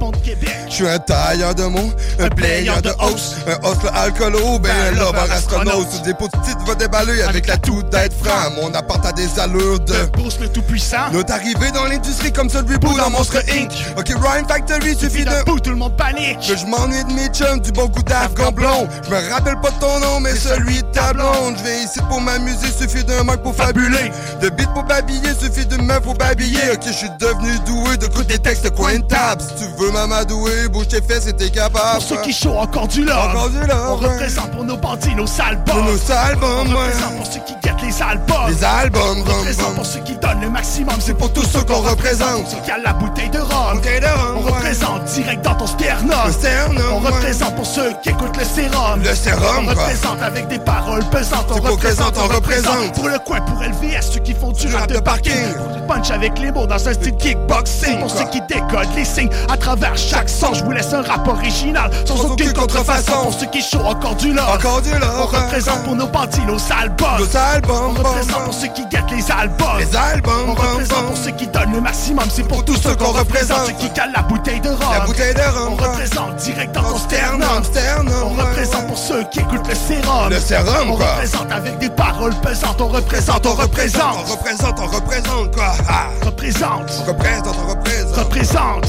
Je suis un tailleur de mots, un player de hausse Un hustle alcoolo, ben un lover astronaute. Sous des petites va déballer avec la toute d'être franc. Mon appart a des allures de Bruce le tout-puissant. Notre arrivée dans l'industrie comme de reboot dans Monstre Inc. Ok, Rhyme Factory suffit bout, tout le monde panique Que je m'ennuie de mes chums, du bon goût d'Afghan blond Je me rappelle pas ton nom, mais celui de ta blonde Je vais ici pour m'amuser, suffit d'un mec pour fabuler De beat pour babiller, suffit de meuf pour babiller Ok, je suis devenu doué de coups des textes coin de table Si tu veux m'amadouer, bouge tes fesses et t'es capable Pour ceux qui chaud encore du love. Encore du love, On représente pour nos bandits, nos sales. Pour nos sales On ouais. représente pour ceux qui guettent les albums. Les albums, On représente pour ceux qui donnent le maximum. C'est pour tous ceux qu'on représente. Ceux qui a la bouteille de rhum. Bouteille de rhum, On représente direct dans ton sternum. On ouais. représente pour ceux qui écoutent le sérum. Le sérum, On quoi. représente avec des paroles pesantes. On représente, présente, on représente. Pour le coin, pour LVS, ceux qui font du rap de parking. Du punch avec les mots dans un style kickboxing. Pour quoi. ceux qui décodent les signes à travers chaque son. Je vous laisse un rap original sans, Sans aucune aucune contrefaçon. Pour ceux qui chaud encore du love. Encore du On ouais. représente pour nos bandits, nos albums. Nos albums, On représente pour ceux qui guettent les albums. Les albums, On représente pour ceux qui donnent le maximum. C'est pour tous ceux qu'on représente. Ceux qui calent la bouteille de rhum. La bouteille de rhum. Représente direct dans ton sternum, sternum. sternum, On ouais, représente ouais. pour ceux qui écoutent le sérum. Le sérum, On quoi. représente avec des paroles pesantes. On représente, on On représente. représente, on représente, quoi Ah. Représente. On représente, on représente Représente.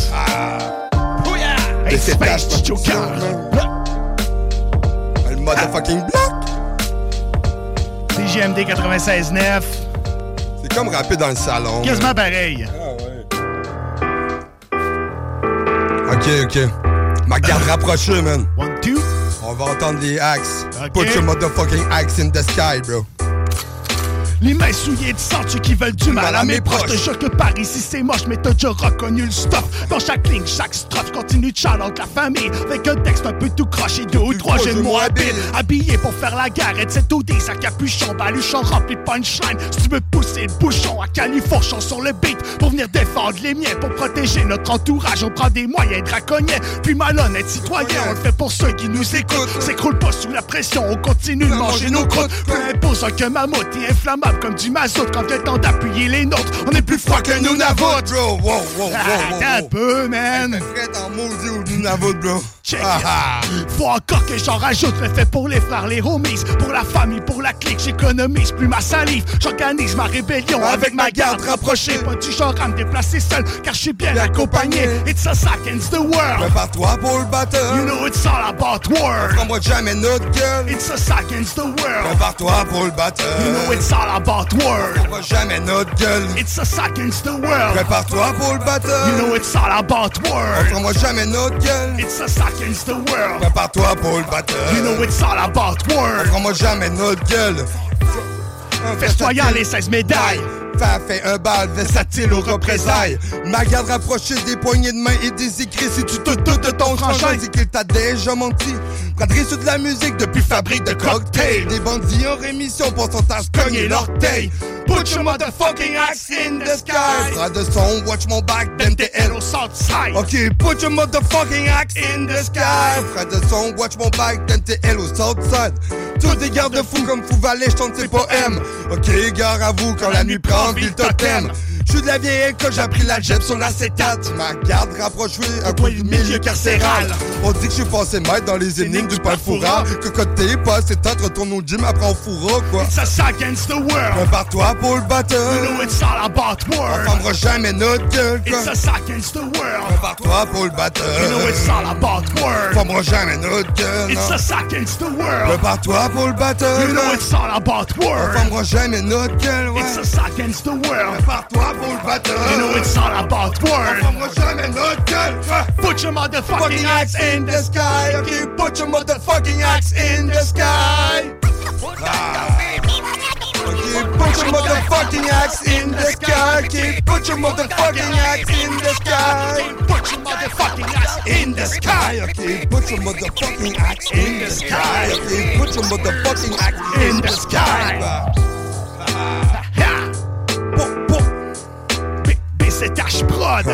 Hey, Et c'est Dash Joker. Le motherfucking block CGMD 96.9. C'est comme rapper dans le salon Quasiment pareil. Ok, ok. Ma garde rapprochée, man. One, two. On va entendre les axes. Put your motherfucking axe in the sky, bro. Les mains souillées de sang, ceux qui veulent du mal à mes proches. Te jure que par ici c'est moche, mais t'as déjà reconnu le stuff. Dans chaque ligne, chaque strophe, continue de challenge la famille. Avec un texte un peu tout croche et deux ou trois jeux de mots habiles. Habillé pour faire la guerre, et de cette OD, sa capuchon, baluchon rempli punchline. Si tu veux pousser le bouchon à califourchon sur le beat, pour venir défendre les miens, pour protéger notre entourage, on prend des moyens draconiens. Puis malhonnête citoyen, on le fait pour ceux qui nous écoutent. S'écroule pas sous la pression, on continue de manger nos croûtes. Peu impose qu'un mammouth est inflammable comme du mazout quand vient le temps d'appuyer les nôtres. On est plus froid que nous navoutes. Bro, wow, wow, wow, Ah, wow, un peu, man. Prête en maudit ou du navoute, bro. Check Ah, it. ah. Faut encore que j'en rajoute le fait pour les frères, les homies, pour la famille, pour la clique, j'économise plus ma salive. J'organise ma rébellion avec ma garde rapprochée. Pas du genre à me déplacer seul, car je suis bien accompagné. It's a against the world. Prépare-toi pour le batteur. You know it's all about word. Prends-moi jamais notre gueule. It's a against the world. Prépare-toi pour le batteur. You know it's all about word. Prends-moi jamais notre gueule. It's a against the world. Prépare-toi pour le batteur. You know it's all about word. Prends-moi jamais notre gueule. It's a against the world. Prépare-toi pour le batteur. You know it's all about word. Prends-moi jamais notre gueule. Festoyant les 16 médailles. Ça fait un bal versatile aux représailles. Ma garde rapprochée des poignées de main et des écrits. Si tu te doutes de ton frangin, c'est qu'il t'a déjà menti. Cadré sur de la musique depuis fabrique de cocktails. Des bandits en rémission pour son tâche cogner l'orteil. Put your motherfucking axe in the sky. Frère de son, watch mon back, MTL au Southside. Ok, put your motherfucking axe in the sky. Frère de son, watch mon back, MTL au Southside. Tous des garde-fous comme Fou Valley, j'tente ses poèmes. Ok, gare à vous quand la nuit prend ville totem. J'suis de la vieille école, j'ai appris la jette sur l'acétate. Ma garde rapprochée, un point du milieu carcéral. On dit que je suis passé maître dans les énigmes du palfoura. Que côté pas, c'est tête, retourne au gym, après on fourra quoi. It's a against the world. Prépare-toi pour le batteur. You know it's all about On word. fermera jamais notre gueule quoi. It's a against the world. Prépare-toi pour le batteur. You know it's all about On word. fermera jamais notre gueule. It's a against the world. Prépare-toi pour le batteur. You know it's all about On word. fermera jamais notre gueule, ouais. It's a against the world. You know it's all about On word. fermera jamais notre gueule. Put your motherfucking axe in the sky. Okay, put your motherfucking axe in the sky. Okay, put your motherfucking axe in the sky. Okay, put your motherfucking axe in the sky. Put your motherfucking axe In the sky, okay, put your motherfucking axe in the sky. Okay, put your motherfucking axe in the sky. Ha! B- BCTH Prod.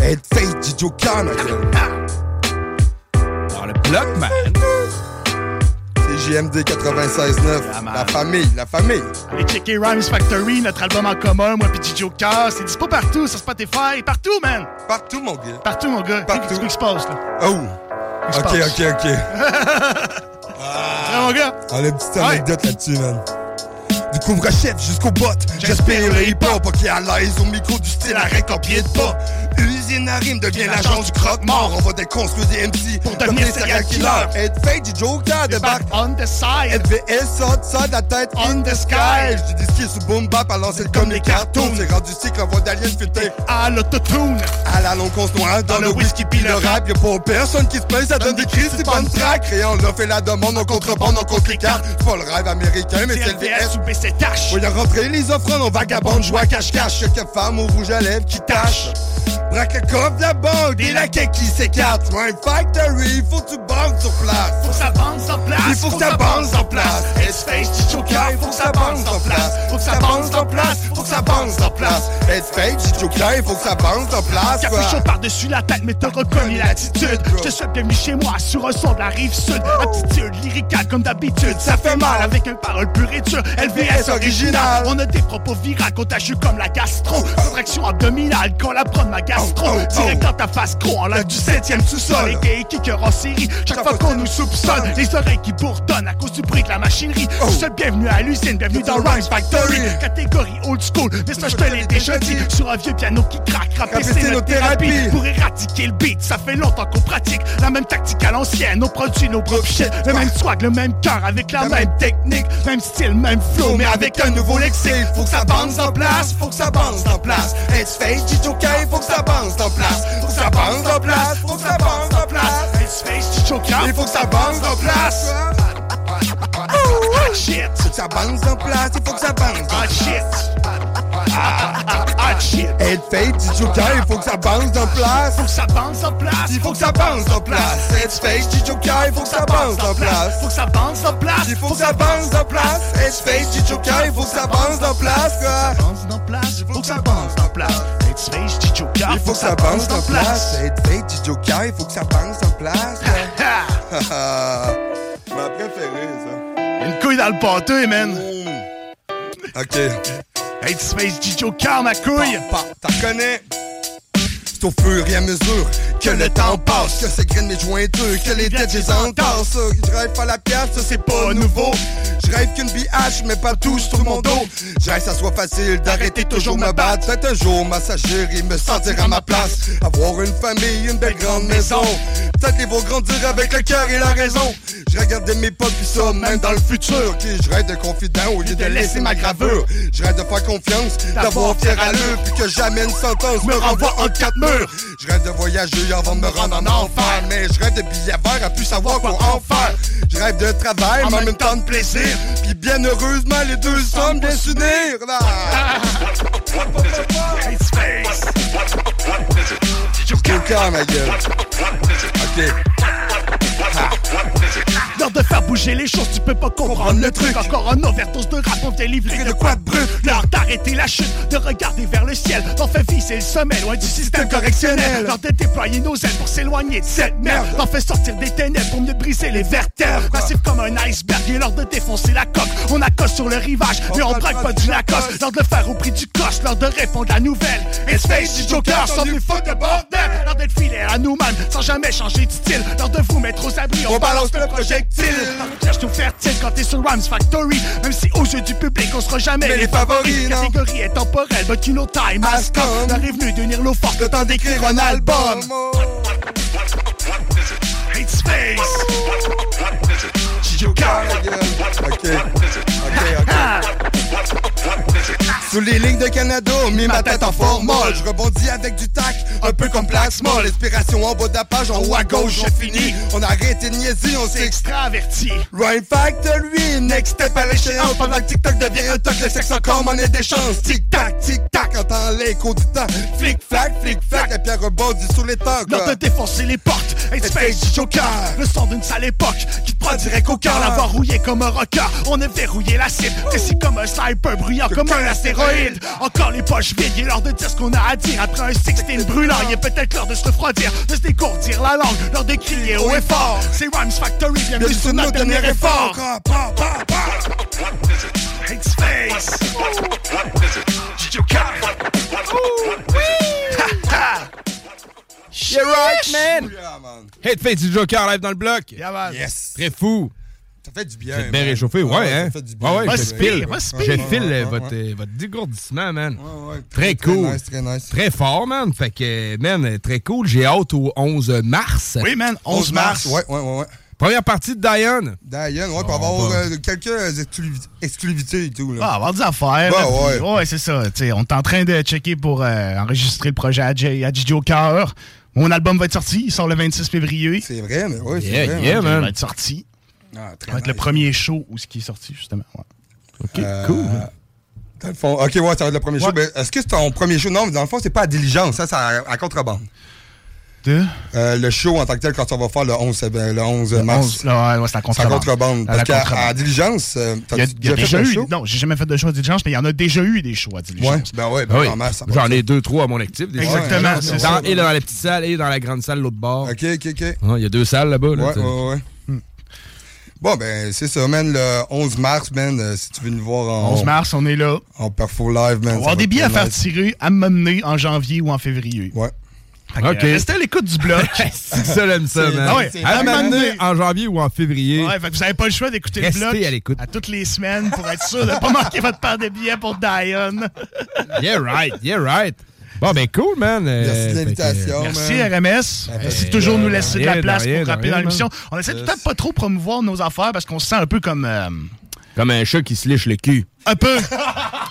Head face, Joe Khan, Ha! bloc, man. C'est JMD 96.9. la famille, la famille. Allez checker Rhymes Factory, notre album en commun, moi pis DJ Joker. C'est dispo partout, sur Spotify, partout, man. Partout, mon gars. Partout, mon gars. Partout. Qu'est-ce qui se passe, là? Oh. Ok, ok, ok. Ah, mon gars. On a une petite anecdote là-dessus, man. Du couvre-chef jusqu'au bot. J'espère le hip-hop, ok à l'aise au micro du style arrête en pied de pas. Rime devient l'agent du croque-mort. On va déconstruire des MC pour devenir serial killer. Head fake du Joker back on the side. LVS sort ça de la tête in the sky. J'ai des skills sous boom bap à lancer comme les cartoons. C'est rendu cycle en voix d'alien filtré à l'autotune. À la longue on se noie dans le whisky pis le rap. Y'a pas personne qui se plaint, ça donne des crises, c'est bonne track. Et on l'a fait la demande, on contrebande, on contre les cartes. Pas le rêve américain, mais c'est LVS ou BC tâche. On y a rentré les offrandes, on vagabonde, joie cache-cache. Quelques femmes au rouge à lèvres qui tâchent. Braque coffre de la banque, des laquais qui s'écartent. Rhyme Factory, faut que tu banques sur place. Faut que ça bande sur place. Il faut que ça bande sur place. Headspace, du Joker, faut que ça bande sur place. Faut que ça bande sur place. Faut que ça bande sur place. Headspace, il faut que ça bande sur place. Chaud par-dessus la tête, mais t'as reconnu l'attitude. Je te souhaite bienvenue chez moi sur un son de la rive sud. Attitude lyricale comme d'habitude. Ça fait mal avec une parole pure et dure. LVS original. On a des propos virales, contagieux comme la gastro. Contraction abdominale quand la prod ma gastro. Direct dans ta face gros en l'air du 7ème sous-sol. Les gays kickers en série. Chaque fois qu'on nous soupçonne, les oreilles qui bourdonnent à cause du bruit de la machinerie. Je te souhaite bienvenue à l'usine, bienvenue dans Rhymes Factory. Catégorie old school, mais ça je te l'ai déjà dit. Sur un vieux piano qui craque, rapper c'est notre thérapie. Pour éradiquer le beat, ça fait longtemps qu'on pratique la même tactique à l'ancienne. Nos produits, nos gros shit, le même swag, le même cœur, avec la même technique, même style, même flow, mais avec un nouveau lexique. Faut que ça bounce en place, faut que ça bounce en place. Du Joker, faut que ça bounce en place. Faut que ça bounce en place, faut que ça bounce en place. Il. Ah, shit. Faut que ça bounce en place, il faut que ça bounce Ah, shit. Ah, ah, ah, shit. Head fake, du Joker, il faut que ça bounce en place. Faut que ça bounce en place. Il faut que ça bounce en place. Head fake, du Joker, il faut que ça bounce en place. Faut que ça bounce en place. Il faut que ça bounce en place. Head fake, du Joker, il faut que ça bounce en place. faut que ça bounce en place. Face, Joker. Il faut que ça bounce en place. Du Joker, il faut que ça bounce en place. Dans le pâté, man. Ok. Hey, Space du Joker, ma couille. T'en connais? C'est au fur et à mesure que le temps passe, que c'est graine mes jointeux, que les têtes les entassent. Je rêve pas la pièce, ça c'est pas nouveau. Je rêve qu'une BH, mais pas touche sur mon dos. Je rêve ça soit facile d'arrêter toujours me battre. Peut-être un jour m'assagir et me sentir à ma place. Avoir une famille, une belle grande maison. Qu'ils vont grandir avec le cœur et la raison. Je regardais mes potes puis ça, même dans le futur. Qui je rêve de confident au lieu de laisser ma gravure. Je rêve de faire confiance, d'avoir fier à l'heure, puis que jamais une sentence me renvoie en quatre murs. Je rêve de voyager avant de me rendre en enfer. Mais je rêve de billets verts à plus savoir quoi en faire. Je rêve de travail, mais en même temps de plaisir. Puis bien heureusement, les deux sommes bien s'unir. là. Ma gueule. Ok. L'heure de faire bouger les choses, tu peux pas comprendre le truc. Encore un overdose de rap, on t'est livré de quoi de brut. L'heure d'arrêter la chute, de regarder vers le ciel. D'en fait visser le sommet, loin du système correctionnel. L'heure de déployer nos ailes pour s'éloigner de cette merde. D'en fait sortir des ténèbres pour mieux briser les vertèbres. Massif comme un iceberg, il est l'heure de défoncer la coque. On accoste sur le rivage, mais on braque pas du Lacoste. L'heure de le faire au prix du coche, l'heure de répondre à la nouvelle. It's face du Joker, sans du faux de bordel. L'heure d'être fidèle à nous-mêmes, sans jamais changer de style. L'heure de vous mettre aux abris, on balance le projectile. Cherche tout fertile quand t'es sur Rhymes Factory. Même si aux yeux du public, on sera jamais Mais les favoris, non. Catégorie est temporelle, but you know time has come. L'heure est venue d'unir l'eau forte, le temps d'écrire un album. Joker. Ok. Ok, ok. Sous les lignes de Canada, mis ma tête en formol. Je rebondis avec du tac, un peu comme plasma. L'inspiration en bas de la page, en haut à gauche, j'ai fini. On a arrêté de niaiser, on s'est extraverti. Rhyme Factory, next step à l'échéance. Pendant que TikTok devient un toc, le sexe encore monnaie des chances. Tic-tac, tic-tac, entend l'écho du temps. Flic-flac, flic-flac, la pierre rebondit sous les temps. L'heure de défoncer les portes, face du Joker. Le son d'une sale époque qui te prend direct au cœur. L'avoir rouillé comme un rocker, on a verrouillé la cible. Précis comme un sniper, bruyant comme un astéroïde. Encore les poches vides, il est l'heure de dire ce qu'on a à dire. Après un 16 brûlant, il est peut-être l'heure de se refroidir, de se décourtir la langue, l'heure de crier haut et fort mort. Ces Rhymes Factory viennent de notre dernier effort. What, what is it? Hate space. What, what is it? You're right, man. Headface du Joker live dans le bloc. Yeah, man. Yes. Très fou. Ça fait du bien. Vous êtes bien man. réchauffé, ouais, Ouais, hein? Ça fait du bien. Ouais, ouais, je file. Je Ouais, euh, ouais, votre, ouais. euh, votre dégourdissement, man. Ouais, ouais, Très très cool. nice, très nice. Très fort, man. Fait que, man, très cool. J'ai hâte au 11 mars. Oui, man, 11 mars. Ouais, ouais, ouais. ouais. Première partie de Diane. Diane, ouais, pour On avoir va- euh, quelques exclusiv- exclusivités et tout. Là. Ah, avoir des affaires. Bah, là, ouais. puis- ouais, c'est ça. Tu sais, on est en train de checker pour euh, enregistrer le projet à, J- à DJ Joker. Mon album va être sorti. Il sort le 26 février. C'est vrai, mais ouais, c'est Yeah, vrai. yeah, hein. man. Il va être sorti. Ah, très Ça va être nice. le premier show où ce qui est sorti, justement. Ouais. OK, Euh, cool. Dans le fond, ok, ouais, ça va être le premier Ouais. show. Ben, Est-ce que c'est ton premier show? Non, mais dans le fond, c'est pas à diligence, ça, c'est à, à contrebande. De? Euh, le show en tant que tel, quand on va faire le 11, euh, le 11 Le mars. 11, là, ouais, ouais, c'est à contrebande. contrebande. À Parce qu'à diligence, euh, a déjà déjà fait eu. show? Non, j'ai jamais fait de show à diligence, mais il y en a déjà eu des shows à diligence. Ouais, ben ouais, ben Oui. en mars, ça va J'en ai deux, trois à mon actif. des Exactement, c'est Dans- ça. Et dans la petite salle et dans la grande salle, l'autre bord. Ok, ok, ok. Ah, Il y a deux salles là-bas. Là, Ouais, ouais, ouais. Bon, ben, c'est ça, man. Le 11 mars, man, euh, si tu veux nous voir en, 11 mars, on est là. en perfo live, man. On va avoir des billets à faire nice. tirer à m'amener en janvier ou en février. Ouais. Fait que, Ok. euh, Restez à l'écoute du bloc. C'est ça, j'aime ça, C'est- man. Ah ouais, c'est À m'amener en janvier ou en février. Ouais, fait que vous n'avez pas le choix d'écouter le Restez bloc à l'écoute. à toutes les semaines pour être sûr de ne pas manquer votre part de billets pour Diane. Yeah, right, yeah, right. Bon, ben cool, man. Euh, Merci de l'invitation, Merci man. RMS. Merci de plaisir. toujours nous laisser de la de place pour de rapper rien, dans l'émission. On essaie peut-être pas trop promouvoir nos affaires parce qu'on se sent un peu comme... Comme un chat qui se liche le cul. un peu.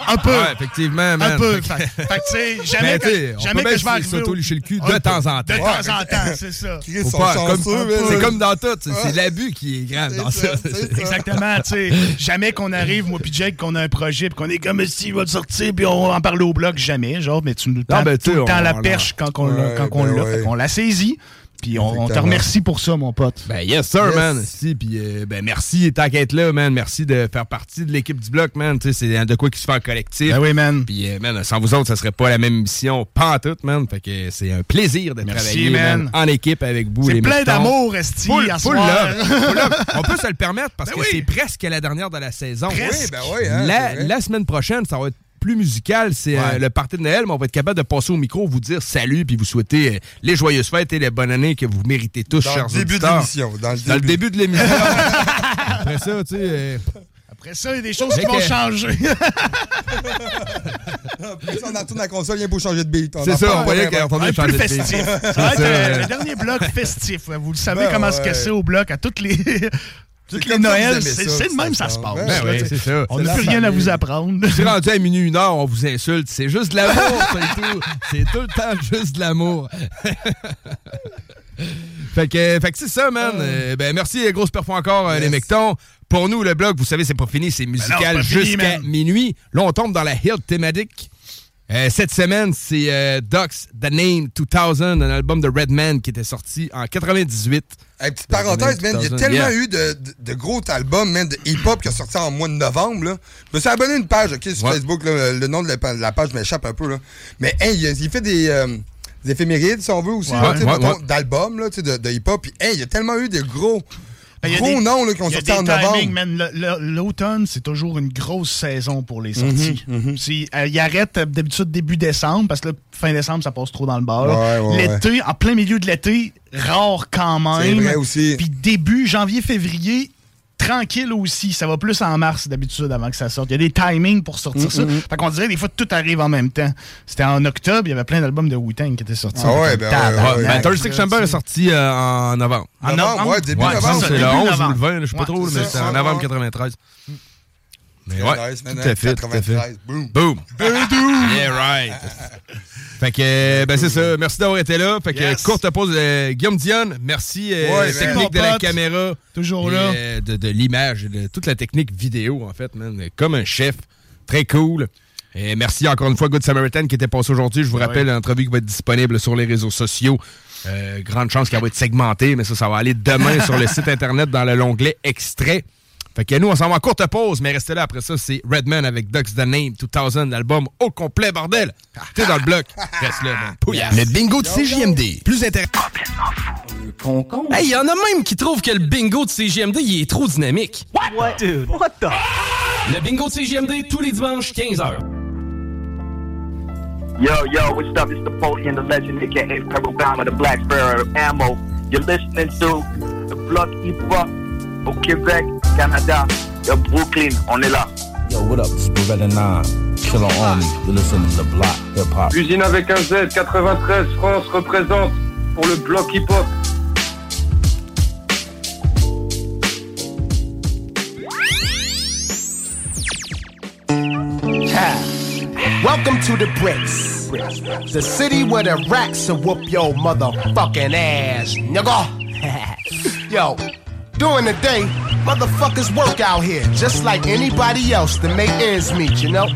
Un peu. Ouais, effectivement, man. un peu. Fait Fait, que- fait tu sais, Mais jamais tu sais, que, on jamais peut que je vais arriver... s'auto-licher le cul de temps en temps. De temps en temps, c'est ça. C'est comme dans tout. c'est- l'abus qui est grave dans ça. Exactement, tu sais. Jamais qu'on arrive, moi puis Jake, qu'on a un projet, puis qu'on est comme si il va te sortir, puis on va en parler au bloc, jamais. Genre, mais tu nous tends ben, tu tout sais, le temps on- la perche quand on l'a. Quand on la saisit, puis on, on te remercie pour ça, mon pote. Ben yes sir, Yes. man. Si, puis euh, ben merci tant qu'être là, man. Merci de faire partie de l'équipe du bloc, man. Tu sais, c'est de quoi qui se fait en collectif. Ben oui, man. Puis euh, man, sans vous autres, ça serait pas la même mission, pas en tout, man. Fait que c'est un plaisir de Merci, travailler, man. man, en équipe avec vous. C'est plein d'amour, Esti, Full, à full soir. love. Full love. On peut se le permettre parce Ben que oui. c'est presque la dernière de la saison. Oui, ben oui, hein, la, la semaine prochaine, ça va être plus musical, c'est euh, le party de Noël, mais on va être capable de passer au micro, vous dire salut, puis vous souhaiter euh, les joyeuses fêtes et les bonnes années que vous méritez tous, Dans chers le début de auditeurs. l'émission. Dans le Dans le début. de l'émission. Après ça, tu sais. euh, Après ça, il y a des choses qui vont changer. Après ça, on en tourne la console, rien pour changer de beat. C'est ça, on voyait qu'on plus changer de festif. Ça va être le dernier bloc festif. Vous le savez Ben comment se casser au bloc à toutes les. Toutes les Noëls, c'est de que même ça se se passe. Ben oui, c'est ça. On n'a plus rien à vous apprendre. C'est rendu à minuit, une heure, on vous insulte. C'est juste de l'amour, c'est tout. C'est tout le temps juste de l'amour. fait que, fait que c'est ça, man. Euh, ben, merci, grosse perfo encore, euh, les mectons. Pour nous, le blog, vous savez, c'est pas fini, c'est musical Ben fini, jusqu'à minuit. Là, on tombe dans la hill thématique. Euh, cette semaine, c'est euh, Ducks The Name 2000, un album de Redman qui était sorti en 98. Hey, petite parenthèse, man, il y a 2000, tellement yeah. eu de, de- de gros albums, man, de hip-hop qui a sorti en mois de novembre, là. Je me suis abonné à une page, OK, sur Ouais. Facebook, là, le nom de la, pa- la page m'échappe un peu, là. Mais, hey, il, il fait des, euh, des éphémérides, si on veut, aussi, Ouais, d'albums, là, tu sais, de, de hip-hop. Puis, hey, il y a tellement eu de gros, Ben, il y a gros noms, là, qui ont sorti en novembre. L'automne, c'est toujours une grosse saison pour les sorties. Mhm, Si, euh, il arrête euh, d'habitude début décembre, parce que là, fin décembre, ça passe trop dans le bar. Ouais, ouais, L'été, en plein milieu de l'été, rare quand C'est même. vrai aussi. Puis début janvier, février, tranquille aussi. Ça va plus en mars d'habitude avant que ça sorte. Il y a des timings pour sortir Mhm, ça. Fait qu'on dirait des fois tout arrive en même temps. C'était en octobre, il y avait plein d'albums de Wu-Tang qui étaient sortis. Ah ouais, ben ouais, ouais, Ben, 36 là, Chamber est sorti euh, en novembre. En Novembre, ouais, début Ouais, novembre. c'est le 11 ou le 20, je sais pas Ouais, trop, mais ça, c'est en novembre ouais. 93. Mais ouais, nice, tout à fait, tout à 93, fait. boom. Boom. Yeah, right. fait que, ben c'est ça. Merci d'avoir été là. Fait que, Yes. courte pause. euh, Guillaume Dionne, merci. euh, Ouais, technique man. de la caméra. Toujours et, là. euh, de, de l'image, de toute la technique vidéo, en fait, man. Comme un chef. Très cool. Et merci encore une fois, Good Samaritan, qui était passé aujourd'hui. Je vous rappelle, l'entrevue qui va être disponible sur les réseaux sociaux. Euh, grande chance qu'elle va être segmentée, mais ça, ça va aller demain sur le site Internet dans le l'onglet Extrait. Fait que nous, on s'en va en courte pause, mais restez là après ça, c'est Redman avec Ducks the Name 2000, l'album au complet, bordel. T'es dans le bloc. Reste là, man. Pouillasse. Le bingo de CJMD. Plus intéressant. Hey, y en a même qui trouvent que le bingo de CGMD, il est trop dynamique. What? Dude, what the? Le bingo de CGMD, tous les dimanches, 15h. Yo, yo, what's up? It's and the legend, aka Pebble Bama, the Black Sparrow Ammo. You're listening to the Block Hip Hop au Québec, Canada. Yo, Brooklyn, on est là. Yo, what up? It's Beretta 9, Killer Army. You're listening to the Block Hip Hop. Usine avec un Z, 93 France représente pour le bloc hip-hop. Ha. Welcome to the bricks. The city where the racks will whoop your motherfucking ass, nigga. Yo, during the day, motherfuckers work out here just like anybody else to make ends meet, you know?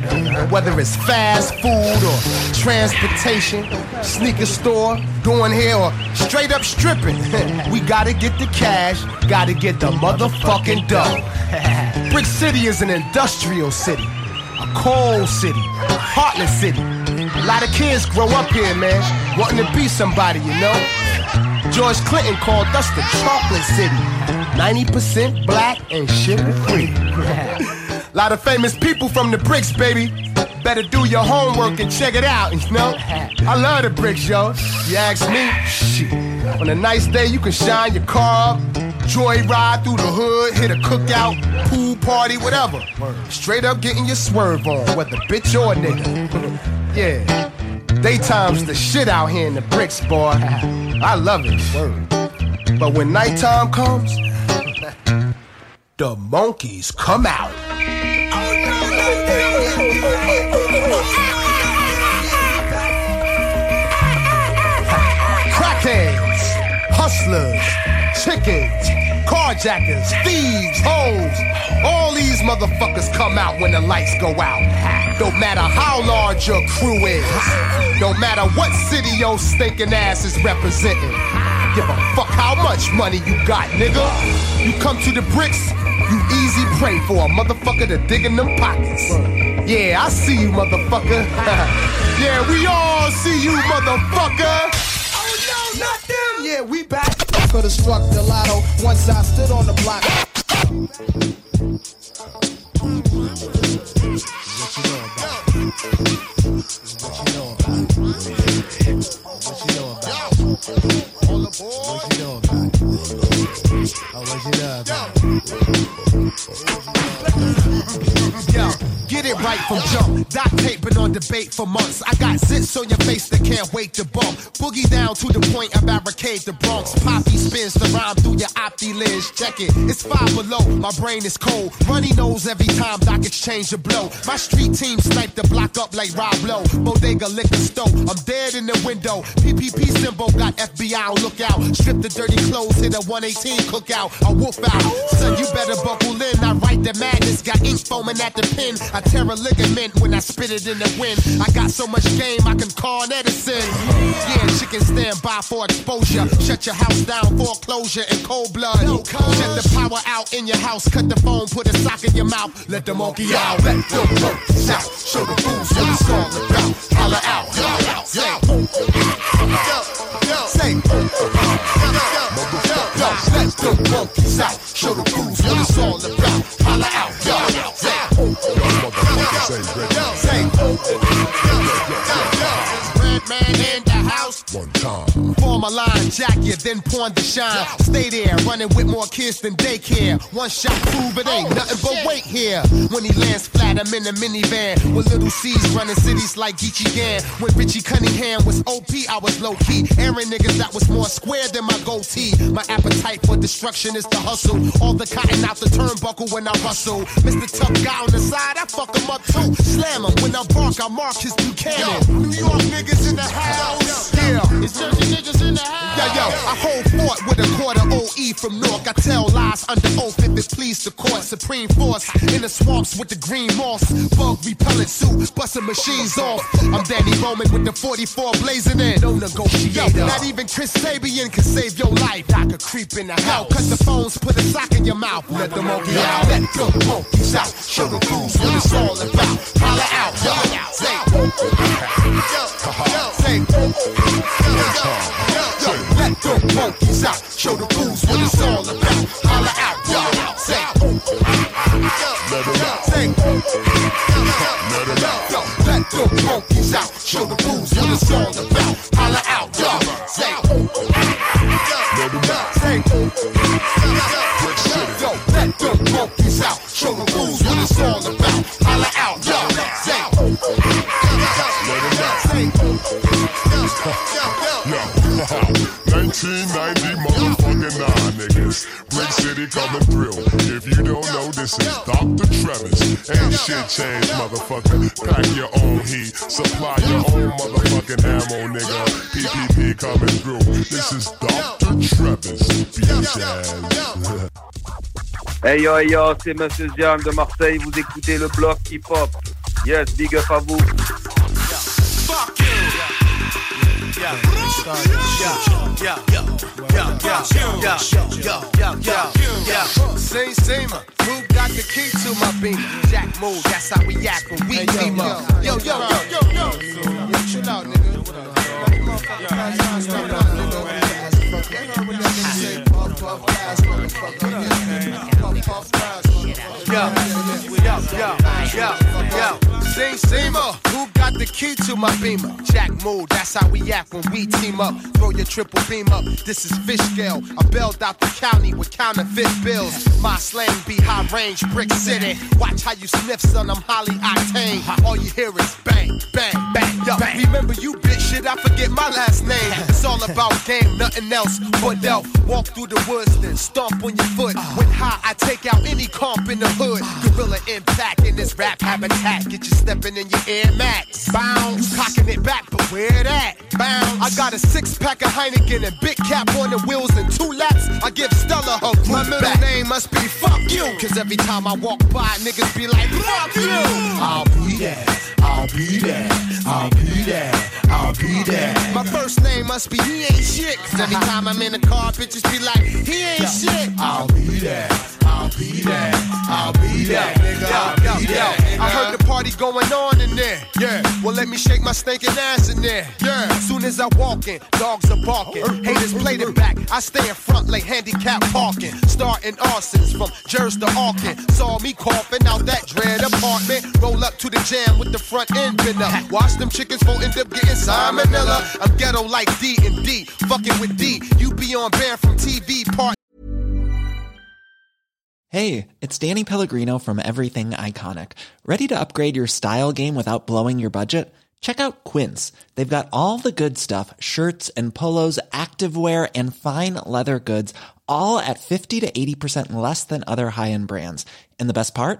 Whether it's fast food or transportation, sneaker store, doing hair, or straight up stripping. we gotta get the cash, gotta get the motherfucking dough. Brick City is an industrial city, a coal city, a heartless city. A lot of kids grow up here, man, wanting to be somebody, you know? George Clinton called us the chocolate city. 90% black and sugar free. lot of famous people from the bricks, baby. Better do your homework and check it out, you know? I love the bricks, yo. You ask me, shit. On a nice day, you can shine your car up, joyride through the hood, hit a cookout, pool party, whatever. Straight up getting your swerve on, whether bitch or nigga. yeah. Daytime's the shit out here in the bricks, boy. I love it. But when nighttime comes, the monkeys come out. Crackheads, hustlers, chickens, carjackers, thieves, hoes. All these motherfuckers come out when the lights go out. No matter how large your crew is, no matter what city your stinking ass is representing. Give a fuck how much money you got, nigga. You come to the bricks, you easy prey for a motherfucker to dig in them pockets. Yeah, I see you, motherfucker. yeah, we all see you, motherfucker. Oh no, not them. Yeah, we back. Could've struck the lotto once I stood on the block. Yo, right from jump. Dot taping on debate for months. I got zits on your face that can't wait to bump. Boogie down to the point I barricade the Bronx. Poppy spins the rhyme through your opti lens. Check it, it's five below. My brain is cold. Runny nose every time Doc exchange a blow. My street team snipe the block up like Rob Lowe. Bodega liquor stove. I'm dead in the window. PPP symbol got FBI on lookout. Strip the dirty clothes, hit a 118 cookout. I wolf out. Son, you better buckle in. I write the madness. Got ink foaming at the pen. I tear a ligament when I spit it in the wind. I got so much game I can call Edison. Yeah, chicken stand by for exposure. Shut your house down, foreclosure and cold blood. Shut the power out in your house. Cut the phone, put a sock in your mouth. Let the monkey out. Let the monkeys out. Show the fools what it's all about. Holla out. Holla out. Say. Say. Let the monkeys out. Show the fools what it's all about. Holla out. Yo, Red man in the house. One time. A line, jack you, then pawn the shine. Stay there, running with more kids than daycare. One shot prove it ain't oh, nothing but wait here. When he lands flat, I'm in a minivan. With little C's running cities like Geechee Gan. When Richie Cunningham was OP, I was low key. Aaron niggas that was more square than my goatee. My appetite for destruction is the hustle. All the cotton out the turnbuckle when I rustle. Mr. Tough guy on the side, I fuck him up too. Slam him when I bark, I mark his Buchanan. New York niggas in the house. Yeah, it's Jersey niggas in. Yo, yo, I hold fort with a quarter OE from Nork. I tell lies under oath if it please the court. Supreme force in the swamps with the green moss. Bug repellent suit, busting machines off. I'm Danny Roman with the 44 blazing in. No negotiator. Yo, not even Chris Sabian can save your life. I could creep in the house. Cut the phones, put a sock in your mouth. Let the monkey out. Let the monkeys out. Show the what it's all about. Holla out. Yo, say. Oh, oh, oh. Yo, yo, say. Yo, yo, let the monkeys out. Show the fools what it's all about. Holla out. Yo, say. Yo, yo, say. Yo, yo, let the monkeys out. Show the fools what it's all about. Out. Say. 1990 motherfucking nine niggas. Brick City coming through. If you don't know, this is Dr. Travis. Ain't shit changed, motherfucker. Pack your own heat. Supply your own motherfucking ammo, nigga. PPP coming through. This is Dr. Travis. Hey yo, hey yo, c'est Monsieur Jam de Marseille, vous écoutez le bloc hip-hop. Yes, big up à vous. Same, same. Who got the key to my beam? Jack move, that's how we act when we team up. Yo, yo, yo, yo, yo. Yo, chill out, nigga. Yo, yo, yo, yo. Same, same. uh, Who got the key to my beamer? Jack move, that's how we act when we team up. Throw your triple beam up. This is fish scale. I bailed out the county with counterfeit bills. My slang be high range, brick city. Watch how you sniff, son. I'm highly octane. All you hear is bang, bang, bang. Yo, remember you bitch shit? I forget my last name. It's all about game, nothing else. But they'll walk through the woods, then stomp on your foot. When high, I take out any comp in the hood. Gorilla impact in this rap habitat. Get you stepping in your Air Max. Bounce, you cocking it back, but where that? Bounce. I got a six pack of Heineken and big cap on the wheels and two laps. I give Stella her group My middle back. name must be fuck you. Cause every time I walk by, niggas be like, fuck you. I'll be there. I'll be there. I'll be there. I'll be there. My first name must be he ain't shit. Cause every time I'm in the car, bitches be like, he ain't shit. I'll be there. I'll be there. I'll be there. Nigga, I'll be there. I heard the party going on in there. Yeah. Well, let me shake my stinking ass in there. Yeah. Soon as I walk in, dogs are barking. Haters played it back. I stay in front like handicap parking. Starting arsons from Jersey to Auckland. Saw me coughing out that dread apartment. Roll up to the jam with the front end up. Watch them chickens for end up getting salmonella. I'm ghetto like D and D. Fucking with D. You be on band from TV part. Hey, it's Danny Pellegrino from Everything Iconic. Ready to upgrade your style game without blowing your budget? Check out Quince. They've got all the good stuff shirts and polos, activewear, and fine leather goods, all at 50 to 80% less than other high end brands. And the best part?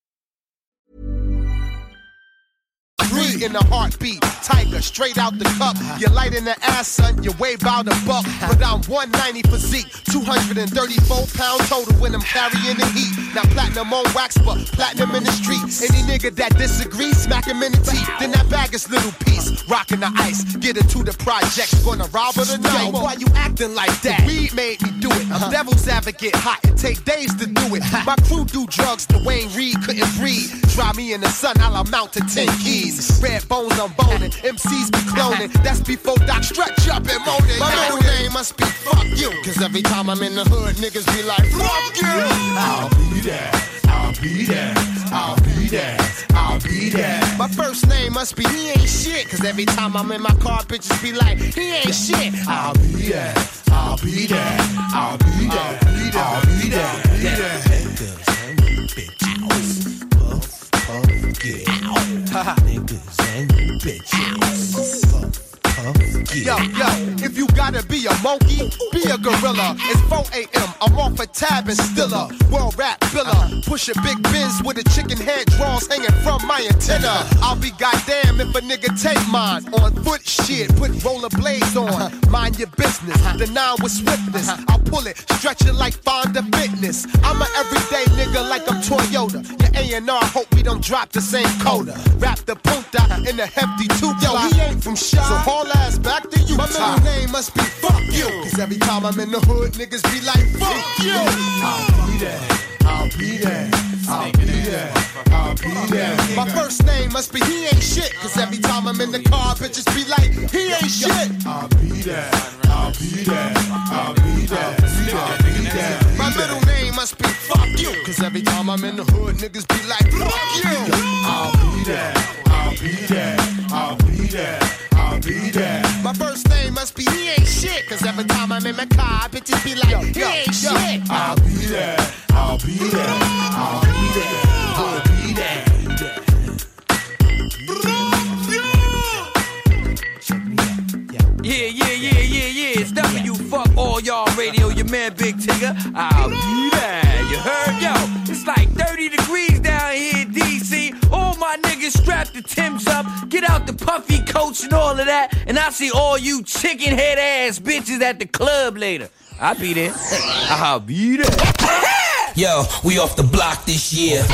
In a heartbeat, tiger, straight out the cup. You light in the ass, son, you weigh about a buck. But I'm 190 physique, 234 pound total when I'm carrying the heat. Now platinum on wax, but platinum in the streets. Any nigga that disagrees, smack him in the teeth. Then that bag is little piece, rocking the ice. Get her to the projects, gonna rob her tonight. Yo, why you acting like that? Weed made me do it. I'm uh-huh. devil's advocate, hot. It take days to do it. My crew do drugs, the Wayne Reed couldn't breathe. Dry me in the sun, I'll amount to 10 keys. Red bones, I'm boning. MCs be cloning. That's before Doc stretch up and moaning. My middle name must be fuck you. Cause every time I'm in the hood, niggas be like, fuck you. I'll be there. I'll be there. I'll be there. I'll be there. My first name must be he ain't shit. Cause every time I'm in my car, bitches be like, he ain't shit. I'll be there. I'll be there. I'll be there. I'll be there. I'll be there. Niggas and bitches. Yo, yo, if you gotta be a monkey, be a gorilla. It's 4 a.m. I'm off a tab and still a world rap biller. Push a big biz with a chicken head draws hanging from my antenna. I'll be goddamn if a nigga take mine. On foot shit, put roller blades on. Mind your business. The nine with swiftness. I'll pull it, stretch it like Fonda Fitness. I'm a everyday nigga like I'm Toyota. Your A&R hope we don't drop the same coda. Rap the punta in a hefty two Yo, he ain't from Shy. So ass back to you. My middle name must be fuck you. Cause every time I'm in the hood, niggas be like, fuck you. I'll be there. I'll be there. I'll be there. I'll be there. My first name must be he ain't shit. Cause every time I'm in the car, bitches be like, he ain't shit. I'll be there. I'll be there. I'll be there. I'll be there. My middle name must be fuck you. Cause every time I'm in the hood, niggas be like, fuck you. I'll be there. I'll be there. I'll be there. I'll be there. My first name must be he ain't shit. Cause every time I'm in my car, bitches be like, he ain't shit. I'll be there. I'll be there. I'll be there. I'll be there. Yeah, yeah, yeah, yeah, yeah. It's W. Fuck all y'all radio. Your man Big Tigger. I'll be there. You heard? Yo, it's like 30 degrees down here my niggas strap the Tims up. Get out the puffy coats and all of that. And I see all you chicken head ass bitches at the club later. I'll be there. I'll be there. Yo, we off the block this year.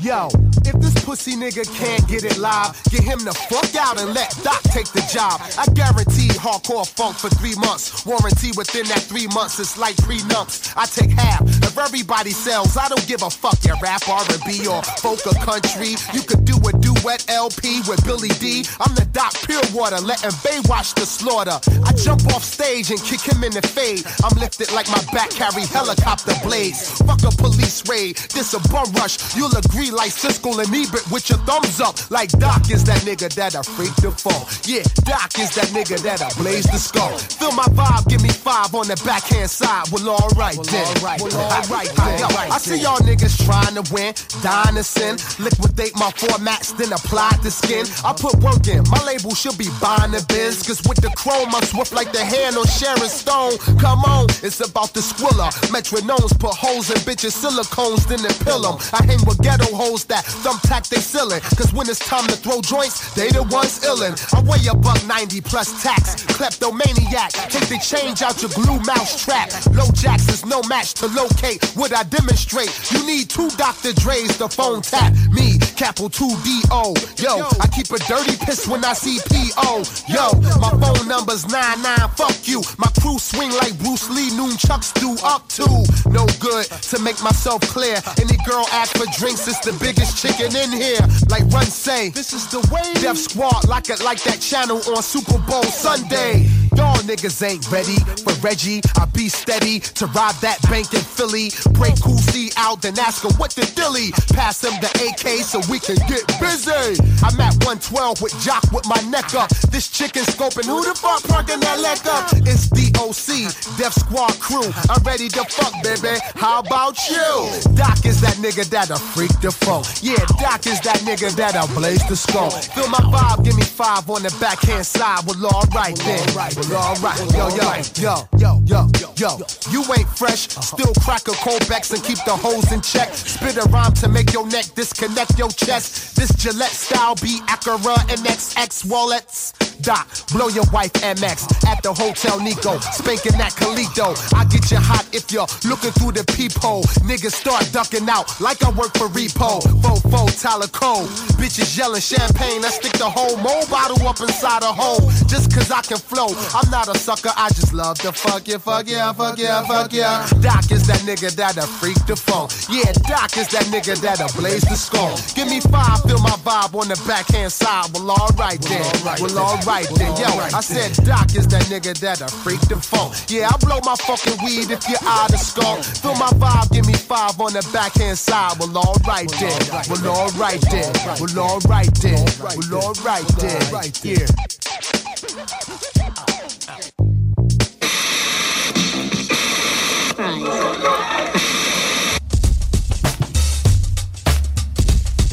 Yo, if this pussy nigga can't get it live, get him the fuck out and let Doc take the job. I guarantee hardcore funk for three months. Warranty within that three months is like three prenups. I take half of everybody sells. I don't give a fuck your rap, R&B or folk or country. You could do a duet LP with Billy D. I'm the Doc Pure Water, letting Bay watch the slaughter. I jump off stage and kick him in the fade. I'm lifted like my back carry helicopter blades. Fuck a police raid, this a bum rush. You'll agree like Siskel and Ebert with your thumbs up. Like Doc is that nigga that'll freak the fall. Yeah, Doc is that nigga that'll blaze the skull. Feel my vibe, give me five on the backhand side. Well, alright then. Well, alright then. Yo, I see y'all niggas trying to win, dying to sin. Liquidate my formats, then apply the skin. I put work in, my label should be buying the biz. Cause with the chrome, I'm swift like the hand on Sharon Stone. Come on, it's about the squiller. Metronomes put holes in bitches, silicones, then they pill them. I hang with ghetto hoes that thumbtack they ceiling. Cause when it's time to throw joints, they the ones illin'. I weigh a buck 90 plus tax. Kleptomaniac, take the change out your glue mouse trap. Low jacks is no match to locate what I demonstrate. You need two Dr. Dre's to phone tap me, capital 2D-O. Yo, I keep a dirty piss when I see P.O. Yo, my phone number's 99, fuck you. My crew swing like Bruce Lee, nunchucks do up to. No good to make myself clear. Any girl ask for drinks, it's the biggest chicken in here. Like Run say, this is the way. Def Squad, like it like that channel on Super Bowl Sunday. Y'all niggas ain't ready for Reggie. I be steady to rob that bank in Philly. Break C out, then ask her what the dilly. Pass him the AK so we can get busy. I'm at 112 with Jock with my neck up. This chicken scoping, who the fuck parking that leg up? It's DOC, Def Squad crew. I'm ready to fuck, baby. How about you? Doc is that nigga that'll freak the phone. Yeah, Doc is that nigga that'll blaze the skull. Feel my vibe, give me five on the backhand side. Well, alright then. Well, alright. Yo, yo, yo, yo, yo, yo. You ain't fresh. Still crack a cold Colbex and keep the hoes in check. Spit a rhyme to make your neck disconnect your chest. This Gillette style be Acura MXX wallets. Doc, blow your wife MX at the Hotel Nico. Spanking that Calito. I get you hot if you're looking through the peephole. Niggas start ducking out like I work for Repo. Fofo, Tyler Cole. Bitches yelling champagne. I stick the whole mo bottle up inside a hole. Just cause I can flow. I'm not a sucker. I just love to fuck you, fuck yeah, fuck yeah, fuck yeah. Doc is that nigga that'll freak the phone. Yeah, Doc is that nigga that'll blaze the skull. Give me five, feel my vibe on the backhand side. Well, alright then. Well, alright then. Yo, I said Doc is that nigga that'll freak the phone. Yeah, I blow my fucking weed if you're out of skull. Feel my vibe, give me five on the backhand side. Well, alright then. Well, alright then. Well, alright then. Well, alright then. Yeah.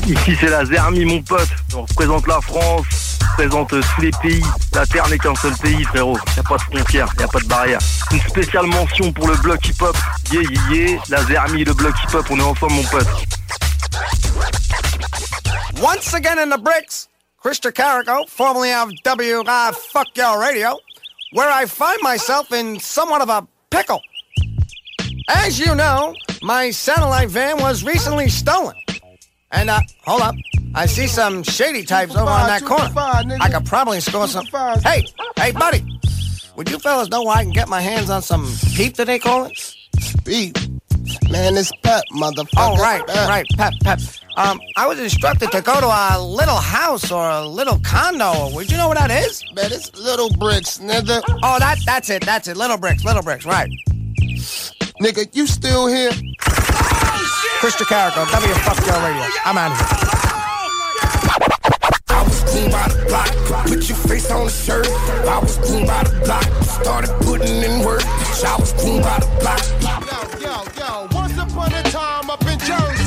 Ici c'est la Zermi mon pote, on représente la France. Représente tous les pays. La Terre n'est qu'un seul pays, frérot. Y a pas de frontières, y a pas de barrière. Une spéciale mention pour le bloc hip-hop. Yeah, yeah, yeah. La Zermi, le bloc hip-hop, on est ensemble, mon pote. Once again in the bricks, Christer Carrico, formerly of WI Fuck Your Radio, where I find myself in somewhat of a pickle. As you know, my satellite van was recently stolen. And, uh, hold up. I see some shady types over on that corner. I could probably score some. Hey, hey, buddy. Would you fellas know where I can get my hands on some peep that they call it? Peep? Man, it's Pep, motherfucker. Oh, right, Pep. right, Pep, Pep. Um, I was instructed to go to a little house or a little condo. Would you know what that is? Man, it's Little Bricks, nigga. Oh, that, that's it, that's it. Little Bricks, Little Bricks, right. Nigga, you still here? Christian Carrico, W Fuck Your Radio. I'm out of here. Green by the block, put your face on the shirt. I was green by the block, started putting in work. I was green by the block. Yo, yo, yo, once upon a time up in Jersey,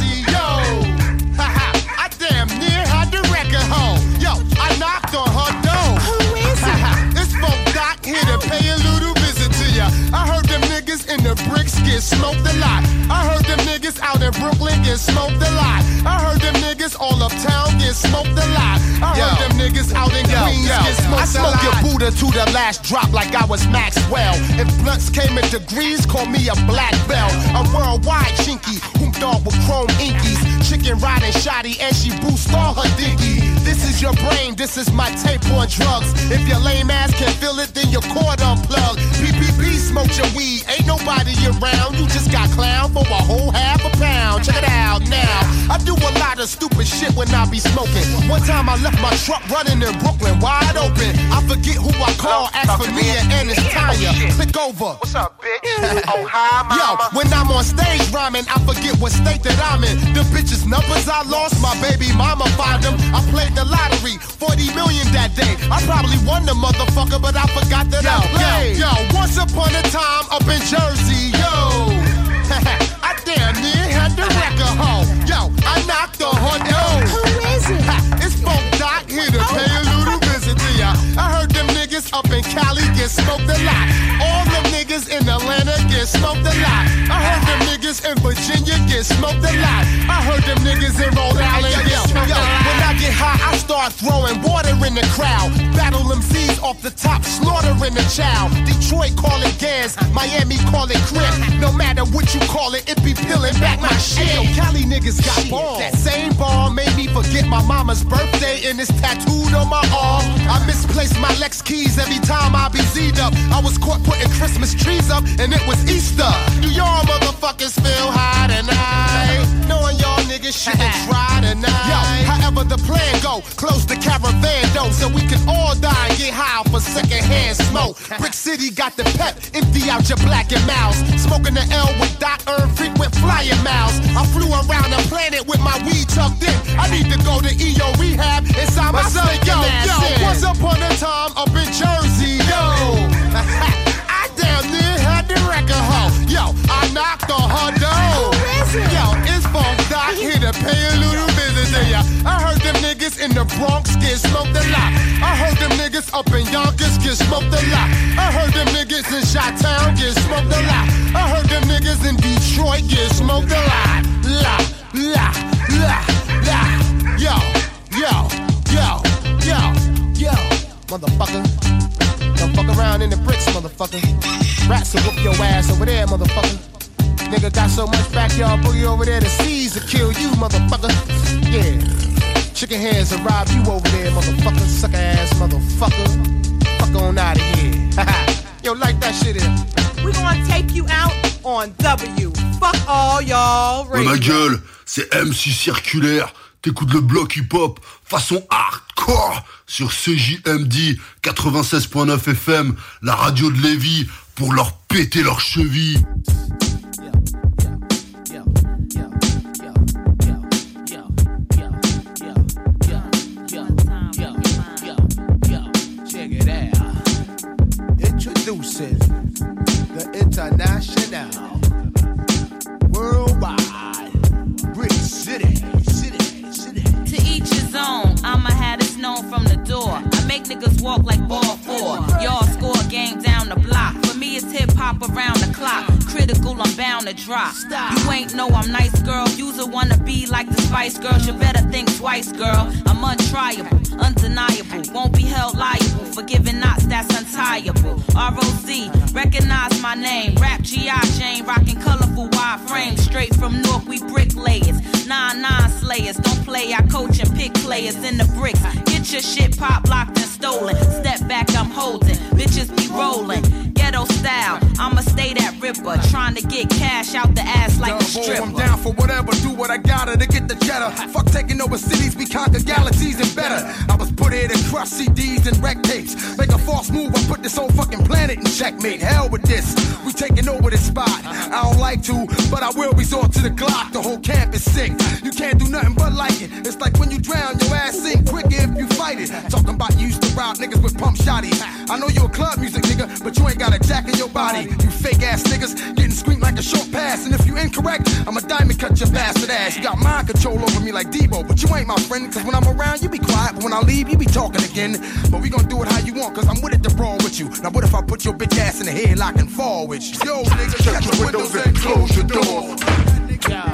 the bricks get smoked a lot. I heard them niggas out in Brooklyn get smoked a lot. I heard them niggas all uptown get smoked a lot. I heard them niggas out in Queens get smoked I a smoke lot. your Buddha to the last drop like I was Maxwell. If blunts came in degrees, call me a black belt. A worldwide chinky, whom dog with chrome inkies. Chicken riding shoddy and she boost all her dinky. This is your brain, this is my tape on drugs. If your lame ass can feel it, then your cord unplugged. PPP smoke your weed, ain't nobody around. You just got clown for a whole half a pound. Check it out now. I do a lot of stupid shit when I be smoking. One time I left my truck running in Brooklyn wide open. I forget who I call, ask for me and it's Tanya. Oh, Click over. What's up, bitch? Oh, hi, mama. Yo, when I'm on stage rhyming, I forget what state that I'm in. The bitches' numbers I lost, my baby mama find them. I played the lottery, 40 million that day. I probably won the motherfucker, but I forgot that I played. Yo, yo, once upon a time up in Jersey, yo. I damn near had the record home. Yo, I knocked on her door. Who is it? It's Funk Doc here to oh, pay niggas up in Cali get smoked a lot. All them niggas in Atlanta get smoked a lot. I heard them niggas in Virginia get smoked a lot. I heard them niggas in Rhode Island get smoked a lot. When I get high, I start throwing water in the crowd. Battle MCs off the top, slaughtering the child. Detroit call it gas, Miami call it crip. No matter what you call it, it be peeling back my shit. Yo, Cali niggas got balls. That same ball made me forget my mama's birthday and it's tattooed on my arm. I misplaced my Lex keys every time I be Z'd up. I was caught putting Christmas trees up and it was Easter. Do y'all motherfuckers feel high tonight? Knowing niggas shouldn't try tonight. Yo, however the plan go, close the caravan though, so we can all die and get high for secondhand smoke. Brick City got the pep, empty out your black and mouse. Smoking the L with Doc earn frequent flying miles. I flew around the planet with my weed tucked in. I need to go to EO rehab inside my up, yo, yo, once upon a time up in Jersey, yo. I damn near the record hoe. Yo, I knocked on her door. Yo, it's Funk Doc here to pay a little visit to ya. I heard them niggas in the Bronx get smoked a lot. I heard them niggas up in Yonkers get smoked a lot. I heard them niggas in Chi-Town get smoked a lot. I heard them niggas in Detroit get smoked a lot. La, la, la, la. Yo, yo, yo, yo, yo. Motherfucker. Don't fuck around in the bricks, motherfucker. Rats will whoop your ass over there, motherfucker. Nigga got so much backyard boogie over there, the seas will kill you, motherfucker. Yeah. Chicken hands will rob you over there, motherfucker. Sucker ass motherfucker. Fuck on out of here. Yo, like that shit in. We gonna take you out on W. Fuck all y'all oh, Ouais, radio. ma gueule, c'est MC Circulaire. T'écoutes le bloc hip-hop façon hardcore sur CJMD 96.9 FM, la radio de Lévis, pour leur péter leurs chevilles. International, worldwide, City. To each his own, I'ma have this known from the door. I make niggas walk like ball four. Y'all score a game down the block. It's hip hop around the clock. Critical, I'm bound to drop. Stop. You ain't know I'm nice, girl. You's a wanna be like the Spice Girls. You better think twice, girl. I'm untriable, undeniable. Won't be held liable for giving knots that's untieable. ROC, recognize my name. Rap G.I. Jane, rocking colorful wide frames. Straight from North, we bricklayers. Nine nine slayers. Don't play, I coach and pick players in the bricks. Get your shit pop locked and stolen. Step back, I'm holding. Bitches be rolling. Ghetto style, I'ma stay that ripper. Trying to get cash out the ass like a stripper. I'm down for whatever, do what I gotta to get the cheddar. Fuck taking over cities, we conquer galaxies and better. I was put here to crush CDs and wreck tapes. Make a false move, I put this whole fucking planet in checkmate. Hell with this, we taking over this spot. I don't like to, but I will resort to the Glock. The whole camp is sick. You can't do nothing but like it. It's like when you drown, your ass sink quicker if you fight it. Talking about you used to rob niggas with pump shotties. I know you a club music nigga, but you ain't got a jack in your body. You fake ass niggas getting screamed like a short pass. And if you incorrect, I'm a diamond cut your bastard ass. You got mind control over me like Debo, but you ain't my friend. Cause when I'm around, you be quiet. But when I leave, you be talking again. But we gonna do it how you want, cause I'm with it to brawl with you. Now what if I put your bitch ass in the headlock and fall with you? Yo, nigga, shut your windows and close your doors.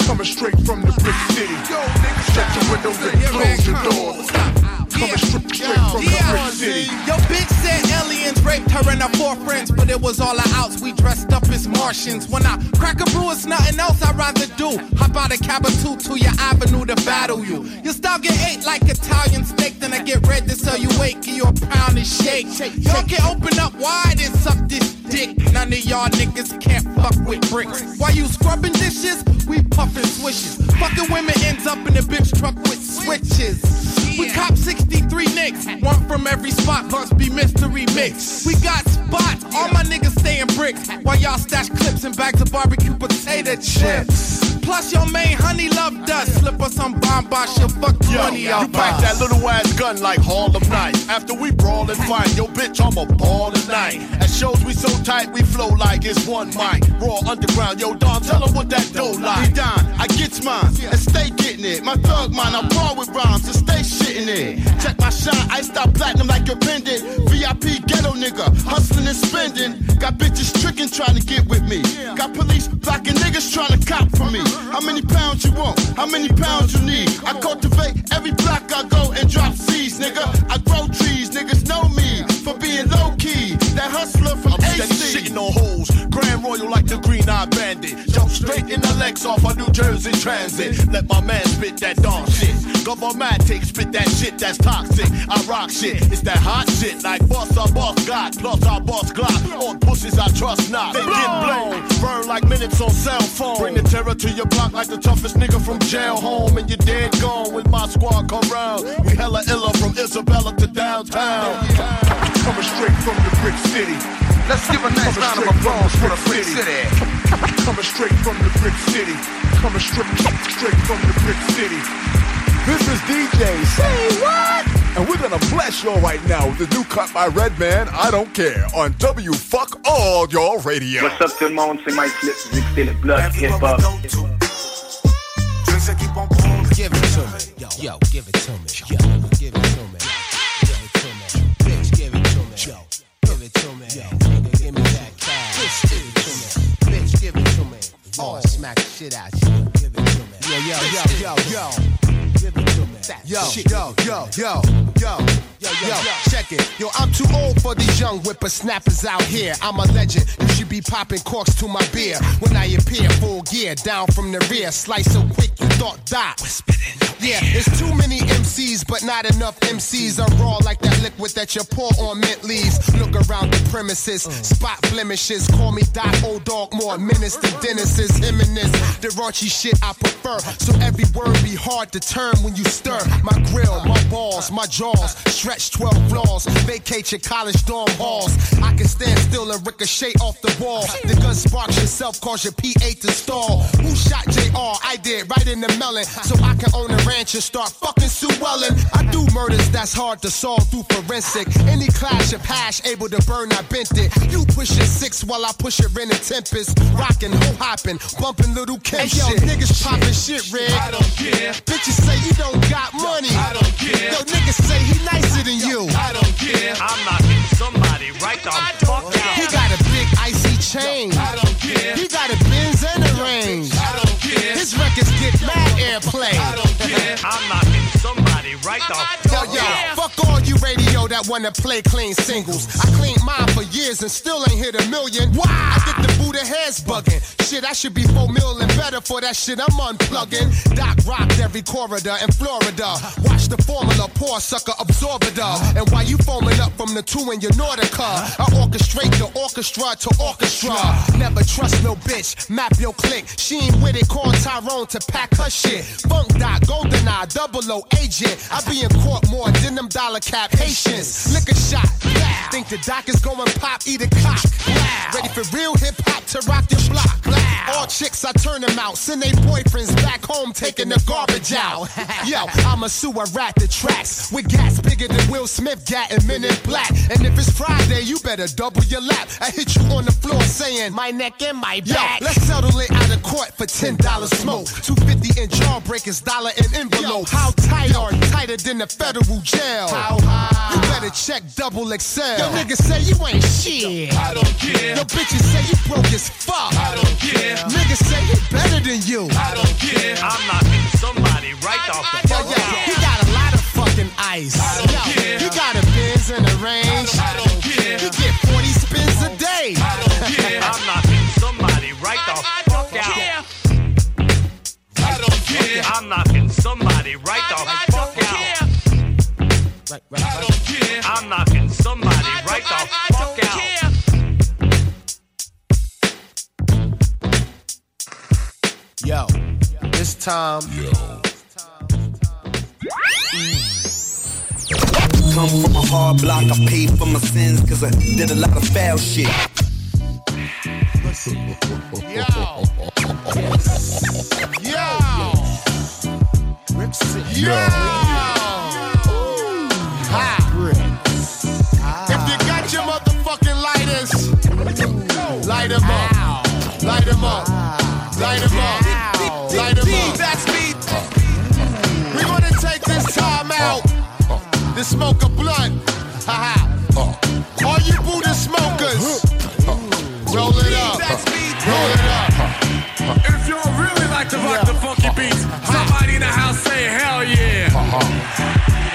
Coming straight from the brick city. Yo, nigga, shut your windows and close your doors. Coming straight, straight from the brick city. Yo, bitch said aliens raped her and her four friends, but it was all our outs. We dressed up as Martians. When I crack a brew, it's nothing else I'd rather do. Hop out a cab or two to your avenue to battle you. Your style get ate like Italian steak, then I get red to sell you weight, give you a pound and shake. Y'all can open up wide and suck this dick. None of y'all niggas can't fuck with bricks. While you scrubbing dishes, we puffin' swishes. Fucking women ends up in the bitch truck with switches. We cop 63 nicks, one from every spot, must be mystery mix. We got spots, all my niggas stay in bricks, while y'all stash clips and bags of barbecue potato chips. Plus your main honey loved us, slip us some bomb bar, she'll fuck 20 you off pack that little ass gun like Hall of Night. After we brawl and fight, yo bitch, I'm a ball tonight. At shows we so tight, we flow like it's one mic. Raw underground, yo Don, tell 'em what that dough like. We down, I get mine, and stay getting it. My thug mine, I brawl with rhymes, and stay shitting it. Check my shine, I stop platinum like your pendant. VIP ghetto nigga, hustling and spending. Got bitches tricking trying to get with me. Got police blocking niggas trying to cop from me. How many pounds you want? How many pounds you need? I cultivate every block I go and drop seeds, nigga. I grow trees, niggas know me for being low. That hustler from I'm steady AC. shitting on hoes. Grand Royal like the green eye bandit. Jump straight in the Lex off of New Jersey Transit. Let my man spit that dark shit. Government take spit that shit that's toxic. I rock shit. It's that hot shit like boss our boss God plus our boss Glock. On pussies I trust not. They get blown. Burn like minutes on cell phone. Bring the terror to your block like the toughest nigga from jail home. And you're dead gone when my squad come round. We hella illa from Isabella to downtown. Coming straight from the brick city. Let's give a nice round of applause for the brick city. Coming straight from the brick city. Coming straight, straight from the brick city. This is DJ Say What? And we're gonna bless y'all right now with the new cut by Redman, I Don't Care, on W Fuck All Y'all Radio. What's up tout le monde, c'est Mike Flip, vous écoutez le bloc hip-hop. Give it to me. Yo, yo, give it to me. Shit out you. Give it to me. Yo, yo, yo, yo, yo. Give it to me. Yo, yo, yo, yo, yo, yo, yo, check it. Yo, I'm too old for these young whippersnappers out here. I'm a legend. You should be popping corks to my beer. When I appear, full gear, down from the rear. Slice so quick you thought that. Yeah, it's too many MCs, but not enough MCs. I'm raw like that liquid that you pour on mint leaves. Look around the premises, spot blemishes. Call me Doc, old dog, more menace than and this, the raunchy shit I prefer. So every word be hard to turn when you stir. My grill, my balls, my jaws, stretch 12 flaws. Vacate your college dorm halls. I can stand still and ricochet off the wall. The gun sparks yourself, cause your P8 to stall. Who shot JR? I did, right in the melon. So I can own a ranch and start fucking Sue Ellen. I do murders that's hard to solve through forensic. Any clash of hash able to burn, I bent it. You push it six while I push it in a tempest. Rockin', ho hopping, bumping Lil' Kim hey, yo, shit. niggas poppin' shit, red. I don't care. Bitches say you don't got money. I don't care. Yo, niggas say he nicer than you. I don't care. I'm knocking somebody right the fuck out. He got a big icy chain. I don't care. He got a Benz and a range. I don't care. His records get mad airplay. I don't care. I'm knocking somebody right the fuck Yo, yo, out. fuck all you radio that wanna play clean singles. I cleaned mine for years and still ain't hit a million. Why? I get the Buddha heads bugging. Shit, I should be four million better for that shit I'm unplugging. Doc rocked every corridor in Florida. Watch the formula poor sucker absorb it up. And while you foaming up from the two in your Nautica, I orchestrate the orchestra to orchestra. Never trust no bitch, map your click. She ain't with it, call Tyrone to pack her shit. Funk Doc, golden eye, double O agent. I be in court more than them dollar cap Haitians. Lick a shot, think the doc is going pop, eat a cock. Ready for real hip hop to rock your block. All chicks, I turn them out. Send they boyfriends back home taking the garbage out. Yo, I'm a sewer rat the tracks with gas bigger than Will Smith gat and Men in Black. And if it's Friday, you better double your lap. I hit you on the floor saying my neck and my back. Yo, let's settle it out of court for ten dollars smoke. Two fifty in jawbreakers, dollar in envelope. How tight are tighter than the federal jail? How high? You better check double XL. Yo, niggas say you ain't shit. I don't care. Yo, bitches say you broke as fuck. I don't care. Niggas say he better than you. I don't care. I'm knocking somebody right off the Yo, fuck yo, out. he got a lot of fucking ice. I don't yo, care. he got a Benz and a range. I don't care. He get 40 spins a day. I don't care. I'm knocking care. I'm knocking somebody right the fuck out. I don't care. I'm knocking somebody right the fuck out. Yo, this time. Yo. Mm. Come from a hard block, I paid for my sins cause I did a lot of foul shit. Yo. Yo. Yo. Ha. If you got your motherfucking lighters, light them up. Light them up. Light them up. Light them up. That's me. We're gonna take this time out to smoke a blunt. Ha ha. All you Buddha smokers, roll it up. Roll it up. If y'all really like to rock the the house say hell yeah. Uh-huh.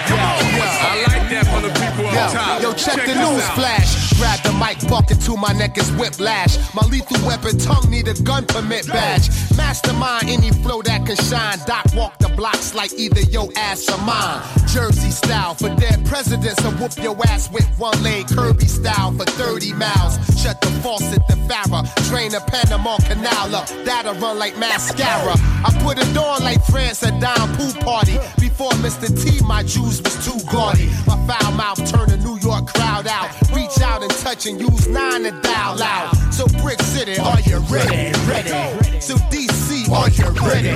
Come on, I like that from the people up top. Yo, check, the news out. flash. The mic, bucket to my neck is whiplash. My lethal weapon tongue need a gun permit badge. Mastermind any flow that can shine. Doc walk the blocks like either your ass or mine. Jersey style for dead presidents and whoop your ass with one leg. Kirby style for 30 miles. Shut the faucet, the Farrah. Drain the Panama Canal up. That'll run like mascara. I put it on like France at Don Pool Party. Before Mr. T, my juice was too gaudy. My foul mouth turned the New York crowd out. Reach out and touch and use nine to dial out. So Brick City, are you ready? Ready. So DC, are you ready?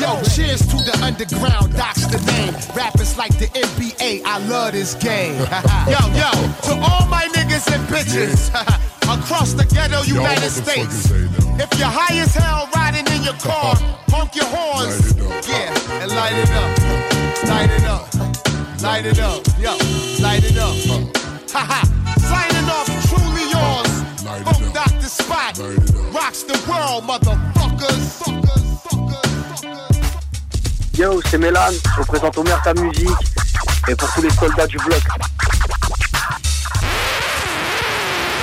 Yo, cheers to the underground, Doc's the name. Rappers like the NBA, I love this game. yo, yo, to all my niggas and bitches across the ghetto United States. If you're high as hell riding in your car, honk your horns. Yeah, and light it up. Light it up. Light it up. Yo, light it up. Haha. Spot. Rocks the world, motherfuckers. Yo, c'est Mélan, je représente Omer ta musique et pour tous les soldats du bloc.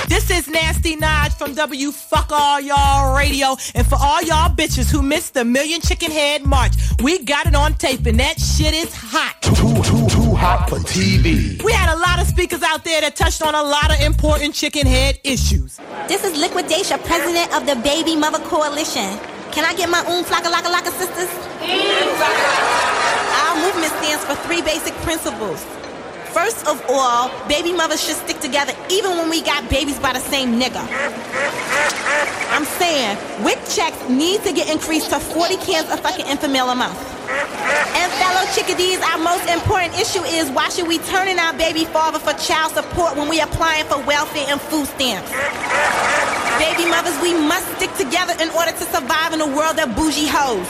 This is Nasty Nod from W Fuck All Y'all Radio. And for all y'all bitches who missed the Million Chicken Head March, we got it on tape and that shit is hot. Too, too, too hot for TV. We had a lot of speakers out there that touched on a lot of important chicken head issues. This is Liquidation, president of the Baby Mother Coalition. Can I get my own flocka laka laka sisters? Our movement stands for three basic principles. First of all, baby mothers should stick together even when we got babies by the same nigga. I'm saying, WIC checks need to get increased to 40 cans of fucking Enfamil a month. And fellow chickadees. Our most important issue is why should we turn in our baby father for child support when we applying for welfare and food stamps? Baby mothers, we must stick together in order to survive in a world of bougie hoes.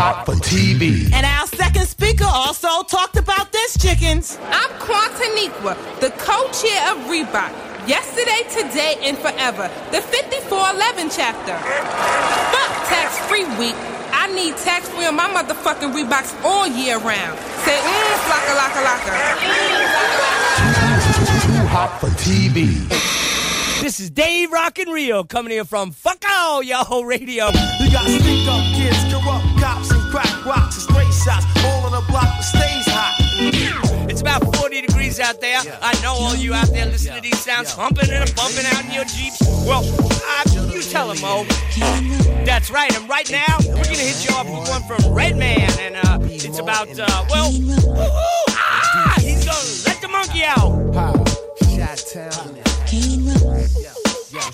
Hot for TV. And our second speaker also talked about this, chickens. I'm Quantaniqua, the co-chair of Reebok. Yesterday, today, and forever. The 5411 chapter. Fuck tax-free week. I need tax-free on my motherfucking Reeboks all year round. Say, mmm, flocka, locka, locka. Too hot for TV. This is Dave Rockin' Rio coming here from Fuck All Y'all Radio. You got stick up kids, corrupt cops, and crack rocks and stray shots. All on the block that stays hot. It's about 40 degrees out there. I know all you out there listening to these sounds humping and bumping out in your Jeeps. Well, uh, you tell them, Mo. That's right, and right now, we're gonna hit you off with one from Redman, and uh, it's about, uh, well, ah, he's gonna let the monkey out.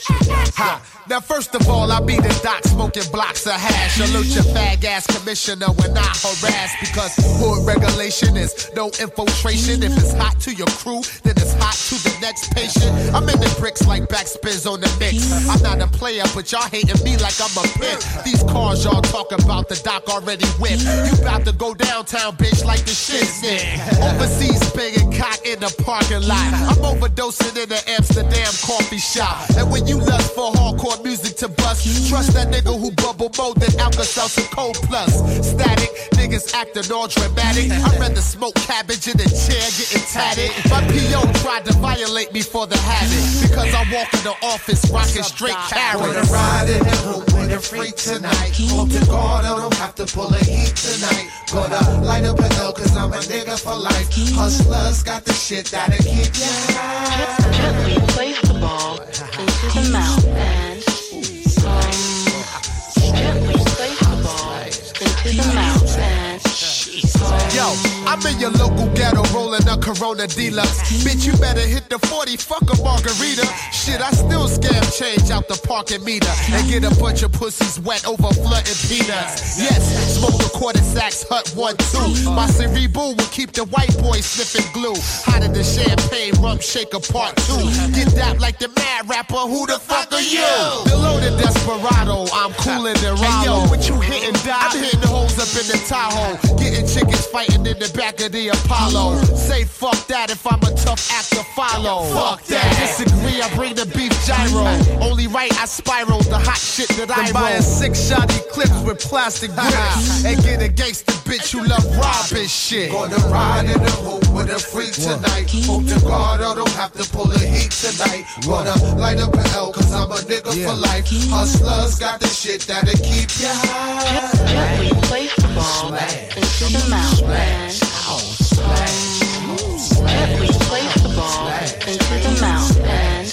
Ha. Now, first of all, I be the doc smoking blocks of hash. Salute your fag ass commissioner when I harass because hood regulation is no infiltration. If it's hot to your crew, then it's hot to the next patient. I'm in the bricks like backspins on the mix. I'm not a player, but y'all hating me like I'm a pimp. These cars y'all talk about, the doc already whipped. You about to go downtown, bitch, like the shit's in. Overseas banging cock in the parking lot. I'm overdosing in the Amsterdam coffee shop. And when you lust for hardcore music to bust, trust that nigga who bubble more than Alka-Seltzer Cold Plus. Static, niggas acting all dramatic. I'd rather smoke cabbage in a chair getting tatted. My PO tried to violate me for the habit. Because I walk in the office rocking straight carrots. Wanna ride in the hoop with a freak tonight. Hope to God I don't have to pull a heat tonight. Gonna light up an L cause I'm a nigga for life. Hustlers got the shit that'll keep ya high. Gently place the ball into the mouth and um, gently place the ball into the mouth and Yo, I'm in your local ghetto rolling a Corona Deluxe. Bitch, you better hit the 40, fuck a margarita. Shit, I still scam change out the parking meter and get a bunch of pussies wet over flooded peanuts. Yes, smoke a quarter sacks, hut one, two. My cerebral will keep the white boy sniffing glue. Hotter than champagne, rum shaker part two. Get that like the mad rapper, who the fuck are you? The loaded desperado, I'm cooler than Rollo. Hey, yo, what you hitting, Doc? I'm hitting holes up in the Tahoe. Getting chickens fighting in the back of the Apollo. Say fuck that if I'm a tough act to follow. Fuck that. Disagree, I bring the beef gyro. Only right, I spiral the hot shit that I Then buying roll. six shot clips with plastic grips. and get a gangster bitch who love robbing shit. Gonna ride in the hoop with a freak tonight. Hope to God I don't have to pull a heat tonight. Gonna light up an L cause I'm a nigga for life. Hustlers got the shit that'll keep ya high. gently place the ball into the mouth and place the ball into the mouth and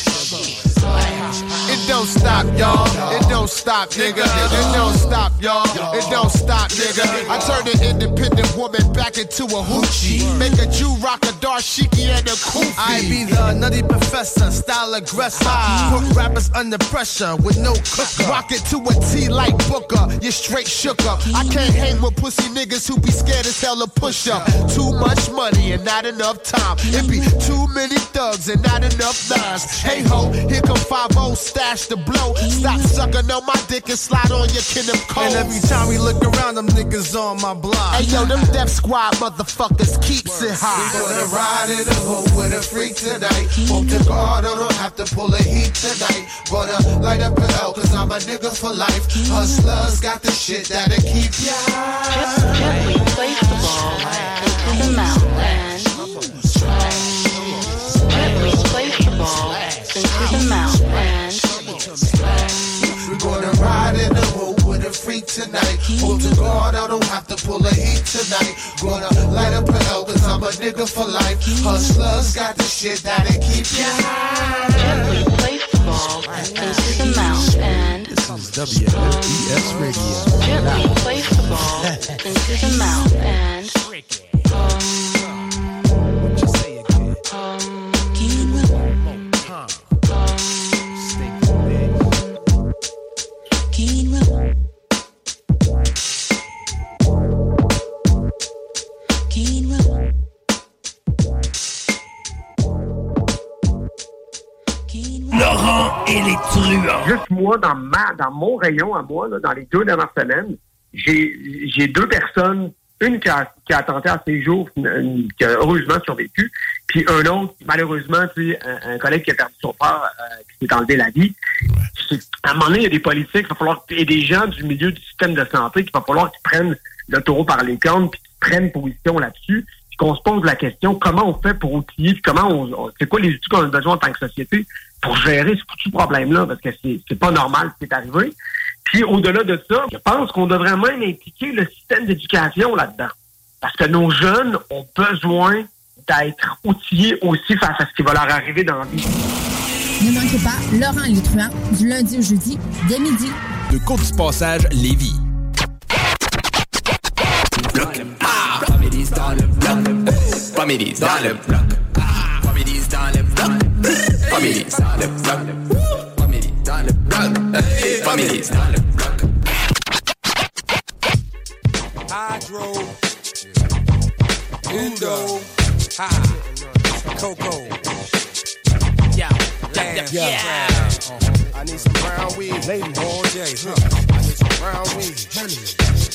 It don't stop, y'all. It don't stop, nigga. It don't stop, y'all. It don't stop, nigga. I turned an independent woman back into a hoochie. Make a Jew rock a dashiki and a kufi. I be the nutty professor, style aggressor. Ah. Put rappers under pressure with no cooker. Rock it to a T like Booker. You straight shook up. I can't hang with pussy niggas who be scared as hell to push up. Too much money and not enough time. It be too many thugs and not enough lines. Hey ho, here come 5 stash the blow. Stop sucking on my dick and slide on your Kingdom Cole. And every time we look around, them niggas on my block. Hey yo, them Def Squad motherfuckers keeps it We high. gonna ride in the hoop with a freak tonight. Hope to God I don't have to pull a heat tonight. Gonna light up an L cause I'm a nigga for life. Hustlers got the shit that'll keep ya high. gently place the ball into the mouth and gently place the ball into the mouth hoop with a tonight. Hope to God I don't have to pull a heat tonight. Gonna light up an L cause I'm a nigga for life. Hustlers got the shit that'll keep ya high. gently place the ball into the mouth and This is WLES Radio. gently place the ball into the mouth and moi, dans, ma, dans mon rayon à moi, là, dans les deux dernières semaines, j'ai deux personnes, une qui a, qui a tenté à ses jours, une- qui a heureusement survécu, puis un autre, malheureusement, tu sais, un, un collègue qui a perdu son père, euh, qui s'est enlevé la vie. À un moment donné, il y a des politiques, il va falloir, et des gens du milieu du système de santé, qu'il va falloir qu'ils prennent le taureau par les cornes, puis qu'ils prennent position là-dessus, puis qu'on se pose la question, comment on fait pour outiller, puis comment on, on- c'est quoi les outils qu'on a besoin en tant que société pour gérer ce foutu problème-là, parce que c'est pas normal ce qui est arrivé. Puis au-delà de ça, je pense qu'on devrait même impliquer le système d'éducation là-dedans. Parce que nos jeunes ont besoin d'être outillés aussi face à ce qui va leur arriver dans la vie. Ne manquez pas Laurent Létruant du lundi au jeudi dès midi. De Côte du Passage, Lévis. Families dans le bloc. Dans le bloc. Families dans le bloc. Families dans le bloc. Families dans le bloc. Hydro, Undo, Ha, Coco. Yeah, Damn, yeah. I need some brown weed. Lady, all day, huh? I need some brown weed.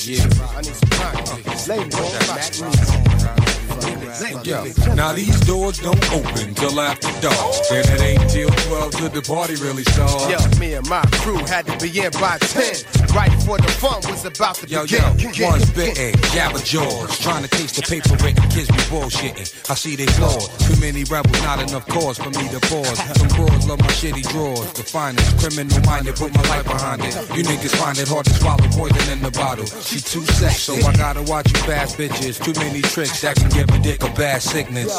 Yeah. I need some brown weed. Lady, all Yo, now these doors don't open till after dark. And it ain't till 12 till the party really starts. Yo, me and my crew had to be in by 10. Right before the fun was about to Yo, begin. yo, one spitting, jabber jaws, trying to taste the paper written kids be bullshitting. I see they flaws, too many rebels, not enough cause for me to pause. Some broads love my shitty drawers, the finest, criminal minded, put my life behind it. You niggas find it hard to swallow poison in the bottle. She too sex, so I gotta watch you fast bitches. Too many tricks that can give dick a bad sickness.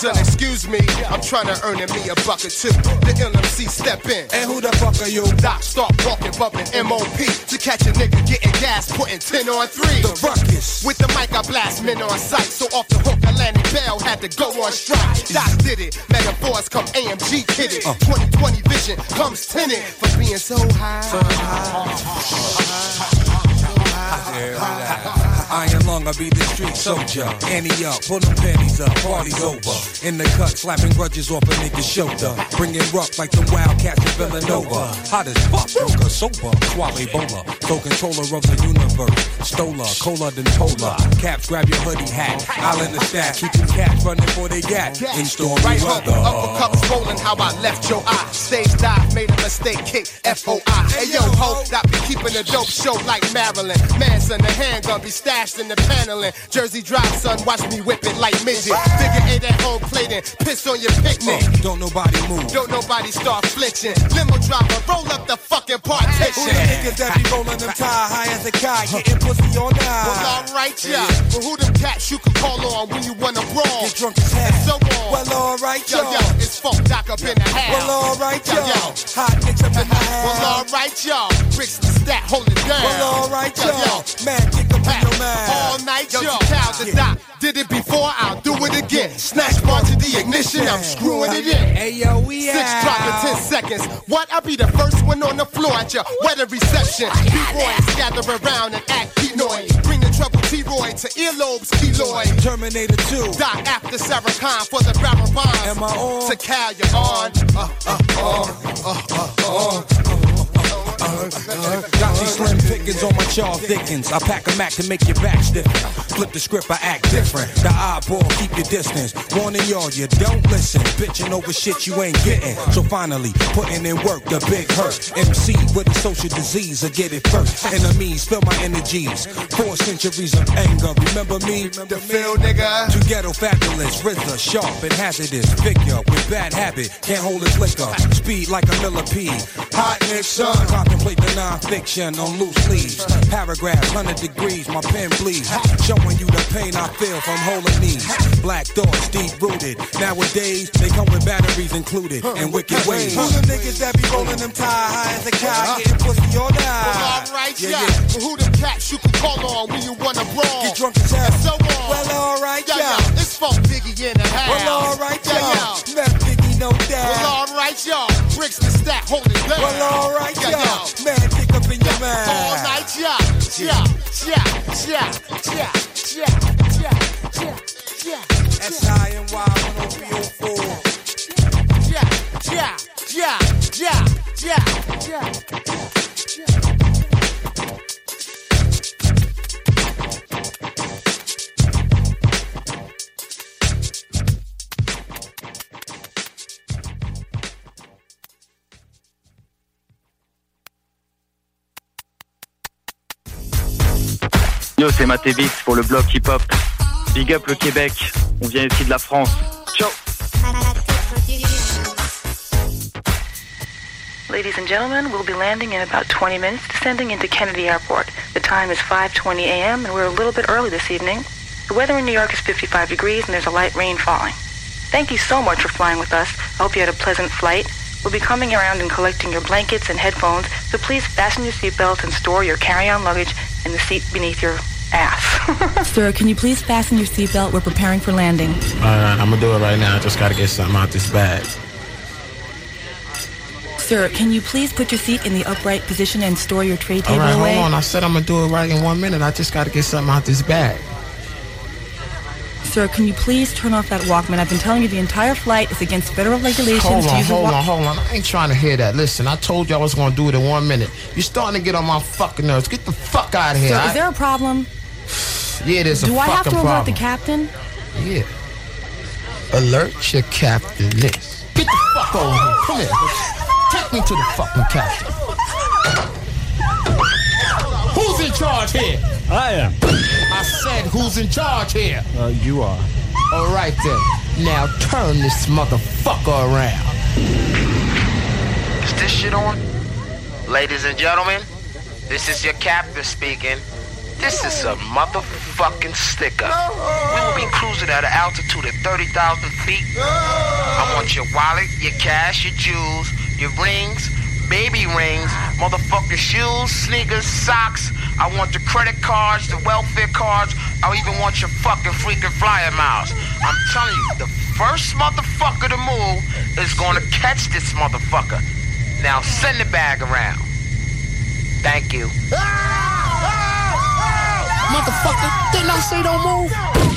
Son, excuse me, I'm trying to earn me a buck or two. The LMC step in. And who the fuck are you? Doc start walking, bumping MOP. To catch a nigga getting gas, putting 10 on 3. The ruckus. With the mic, I blast men on sight. So off the hook, Atlantic Bell had to go on strike. Doc did it. Metaphors come AMG kid it. Uh. 2020 vision comes tinted for being so high. So Iron lung, I be the street soldier. Annie up, pull them panties up, party's over. In the cut, slapping grudges off a nigga's shoulder. Bringing rock like the wildcats in Villanova. Hot as fuck, broker, sober, suave bowler. So controller of the universe. Stola, cola than polar. Caps, grab your hoodie hat. Island the stack, keep them cats running for they gat. In stormy Right hook, weather. uppercut swollen, how I left your eye. Stage dive, made a mistake, kick F-O-I. Hey yo, ho, that be keeping the dope show like Marilyn. Manson, the handgun be stashed in the paneling. Jersey Drive, son, watch me whip it like midget. Figure eight at home plating, piss on your picnic. Uh, don't nobody move. Don't nobody start flinching. Limo driver, roll up the fucking partition. Who the niggas that be rolling them tie high as a kite, getting pussy all night? Well, alright, yeah. But who them cats you can call on when you wanna brawl? Get drunk as hell. And so on. Well, alright, yo. y'all. Yo, it's funk doc up in the house. Well, alright, yo. y'all. yo. Hot niggas up in the house. Well, alright, y'all. Bricks the stat, hold it down. Well, alright, Yo, y'all. yo. Man, kick up in your mind. All night, yo. Cows the doc. Did it before, I'll do it again. Snatch bar to the ignition, I'm screwing it in. Hey, yo, we Six out. drop in ten seconds. What? I'll be the first one on the floor at your wedding reception. B-boys gather around and act Pinoy. Bring the trouble T-Roy to earlobes, keloid. Terminator 2. Doc after Sarah Khan for the barrel bonds. Am I on? To Cal, you're on. Uh, uh, uh, uh, uh, uh. Got these slim pickings on my chaw thickens. I pack a Mac to make your back stiffen. Flip the script, I act different. The eyeball, keep your distance. Warning y'all, you don't listen. Bitching over shit you ain't getting. So finally, putting in work, the big hurt. MC with a social disease, I get it first. Enemies, feel my energies. Four centuries of anger. Remember me? The feel, nigga. Too ghetto fabulous, RZA, sharp and hazardous. Figure with bad habit, can't hold his liquor. Speed like a millipede. Hot Nixon. Contemplate the non-fiction on loose leaves. Paragraphs, 100 degrees, my pen bleeds. Showing you the pain I feel from holding knees. Black thoughts, deep rooted. Nowadays, they come with batteries included and wicked ways. Who the niggas that be rolling them tie high as a cow, getting pussy all night? Well, alright, Yeah, yeah. yeah. But who the cats you can call on when you wanna brawl? Get drunk as hell. And so on. Well, alright, yo, yeah. yo. It's funk Biggie in the house. Well, alright, yo, y'all. yo. Left Biggie, no doubt. Well, alright, y'all. Bricks the stack, hold it down. Well, alright, y'all. yo. Man, kick up in your mind. All night, yeah. Yeah, yeah, yeah, yeah, yeah, yeah, yeah, yeah. S-I-N-Y 10304. Yeah, yeah, yeah, yeah, yeah, Yo, c'est Matévix pour le blog hip-hop. Big up le Québec, on vient ici de la France. Ciao Ladies and gentlemen, we'll be landing in about 20 minutes, descending into Kennedy Airport. The time is 5:20 a.m. and we're a little bit early this evening. The weather in New York is 55 degrees and there's a light rain falling. Thank you so much for flying with us. I hope you had a pleasant flight. We'll be coming around and collecting your blankets and headphones, so please fasten your seatbelts and store your carry-on luggage in the seat beneath your ass. Sir, can you please fasten your seatbelt? We're preparing for landing. Alright, I'm gonna do it right now. I just gotta get something out this bag. Sir, can you please put your seat in the upright position and store your tray table Alright, away? hold on. I said I'm gonna do it right in one minute. I just gotta get something out this bag. Sir, can you please turn off that Walkman? I've been telling you the entire flight is against federal regulations Hold to on, use a hold Walk- on, hold on. I ain't trying to hear that. Listen, I told you I was gonna do it in one minute. You're starting to get on my fucking nerves. Get the fuck out of here. Sir, I- is there a problem? Yeah, there's a Do I have to alert the captain? Yeah. Alert your captain list. Get the fuck over here. Come here. Take me to the fucking captain. Who's in charge here? I am. I said, who's in charge here? Uh, you are. All right then. Now turn this motherfucker around. Is this shit on? Ladies and gentlemen, this is your captain speaking. This is a motherfucking sticker. We will be cruising at an altitude of 30,000 feet. I want your wallet, your cash, your jewels, your rings, baby rings, motherfucking shoes, sneakers, socks. I want the credit cards, the welfare cards. I even want your fucking freaking flyer miles. I'm telling you, the first motherfucker to move is gonna catch this motherfucker. Now send the bag around. Thank you. Ah! Motherfucker, didn't I say don't move?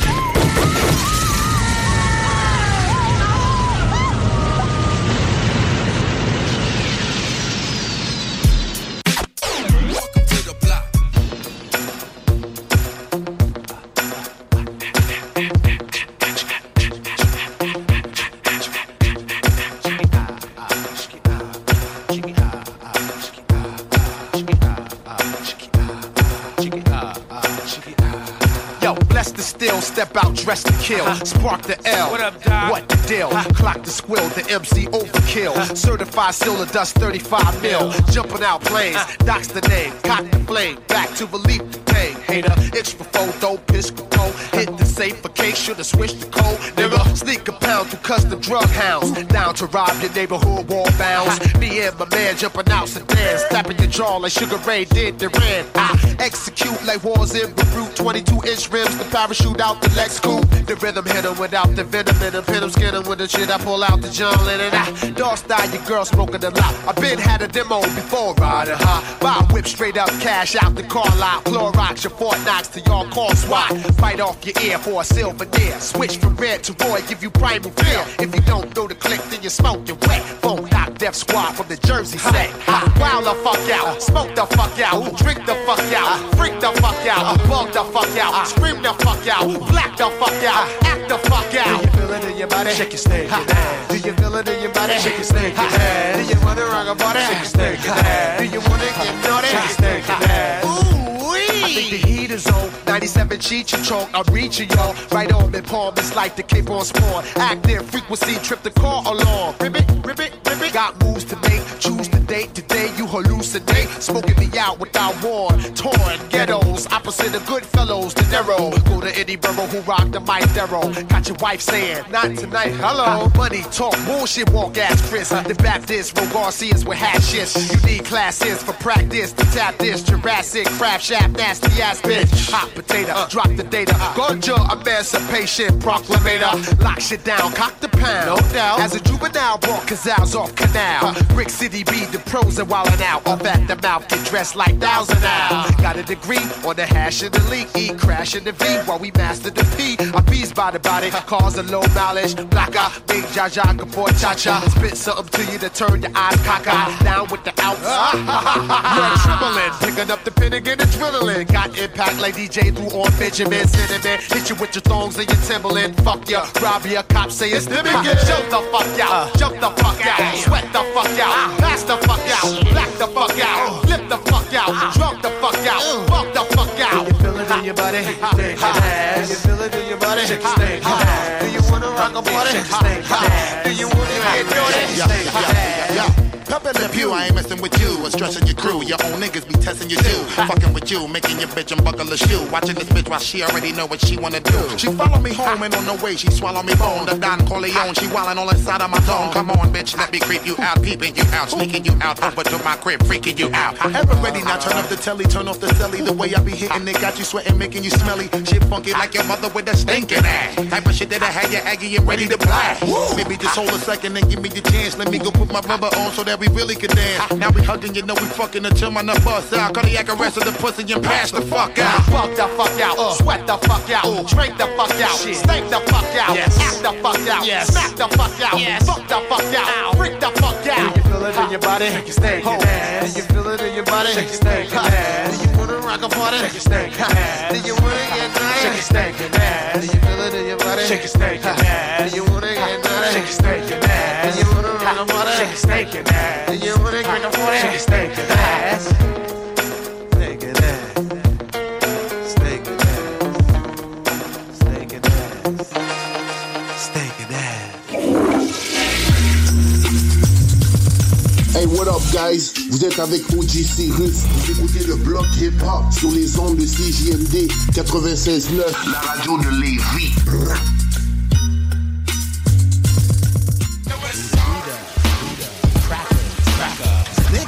Step out, dress to kill, uh-huh. spark the L. What up, Doc? What the deal? Uh-huh. Clock the squill, the MC overkill. Uh-huh. Certified seal of dust, 35 mil. Jumping out planes, doc's the name, cock the flame, back to relief the pain. Hater, itch for photo, piss cold. Hit the safe for case, should've switched the code. Nigga, sneak a pound through custom drug hounds. Down to rob your neighborhood wall bounds. Me and my man jumping out sedans, tapping your jaw like Sugar Ray did Duran. I execute like wars in Beirut, 22 inch rims, the parachute out the Lex coupe. The rhythm hit 'em without the venom in 'em, hit 'em, skin 'em with the shit. I pull out the John Lennon. I dog style, your girl smoking a lot. I been had a demo before riding high. Buy whip straight up, cash out the car lot. Clorox your Fort Knox to y'all call SWAT. Bite off your ear for a silver deer. Switch from red to Roy, give you primal fear. If you don't know the click, then you smoke your wet. Phone knock death squad from the Jersey set. Wild the fuck out, smoke the fuck out, drink the fuck out, freak the fuck out, bug the fuck out, scream the fuck out, black the fuck out, act the fuck out. Do you feel it in your body? Shake your snake. Do you feel it in your body? Shake your snake. Do you wanna rock a body? Shake your snake. Do you wanna get naughty? Shake your snake. I think the heat is on. 97 cheat you choke. I'm reaching y'all. Right on me, palm. It's like the Cape on spawn. Active frequency, trip the car along. Ribbit, ribbit, ribbit. Got moves to make. Choose the Today you hallucinate. Smoking me out without warn. Torn ghettos. Opposite of good fellows. The narrow. Go to any borough who rock the mic thorough. Got your wife saying, not tonight. Hello. Money talk. Bullshit walk ass Chris. The Baptist. Ro Garcias with hat shits. You need classes for practice. To tap this. Jurassic craft shaft. Nasty ass bitch. Hot potato. Uh. Drop the data. Uh. Ganja emancipation proclamator. Lock shit down. Cock the pound. No doubt. As a juvenile, brought Cazals off canal. Uh. Brick City be the pros and wildin' out. Off at the mouth. Get dressed like thousand now. Got a degree on the hash of the leak. E crash in the V while we master the P. I bees by the body, cause a low mileage. Black eye, big jaja, for cha cha. Spit something to you to turn your eyes cockeyed. Down with the outs. You're trembling, picking up the pin again and drilling. Got impact like DJ through on Benjamin Cinnamon. Hit you with your thongs and your Timberland. Fuck ya, rob ya, cops say it's the begin. Jump the fuck out, uh. jump the fuck out, sweat the fuck out, ah. pass the fuck out, black the fuck out, flip the fuck out, drunk the fuck out, fuck the fuck out. Do you feel it in your body? Shake your ass. Do you feel it in your body? Shake your ass. Do you wanna rock a party? Shake your ass. Do you wanna get dirty? Shake your ass. Pep in the pew, I ain't messing with you or stressing your crew. Your own niggas be testing you too. Fucking with you, making your bitch unbuckle a shoe. Watching this bitch while she already know what she wanna do. She follow me home and on the way she swallow me bone. The Don Corleone, she wildin' all inside of my zone. Come on, bitch, let me creep you out, peeping you out, sneaking you out over to my crib, freaking you out. Ever ready now? Turn up the telly, turn off the celly. The way I be hitting it got you sweating, making you smelly. Shit funky like your mother with a stinking ass. Type of shit that I had you aggy and ready to blast. Maybe just hold a second and give me the chance. Let me go put my rubber on so that we really can dance. Now we hugging, you know we fucking until my nut bust out. Cardiac arrest of the pussy and pass the fuck out. Fuck the fuck out, uh. sweat the fuck out, drink the fuck out, stink the fuck out, act the fuck out, smack the fuck out, fuck the fuck out, freak the fuck out. Do you feel it in your body? Shake your stank ass. Do you feel it in your body? Shake your stank ass. Do you wanna rock a party? Shake your stank ass. Do you wanna get naughty? Shake your stank ass. Do you feel it in your body? Shake your stank ass. Do you Ass. Do you wanna get ass. Ass. Ass. Ass. Ass. Hey, what up, guys? Vous êtes avec OG Cyrus. Vous écoutez le bloc hip-hop sur les ondes de CJMD 96.9. La radio de Lévis.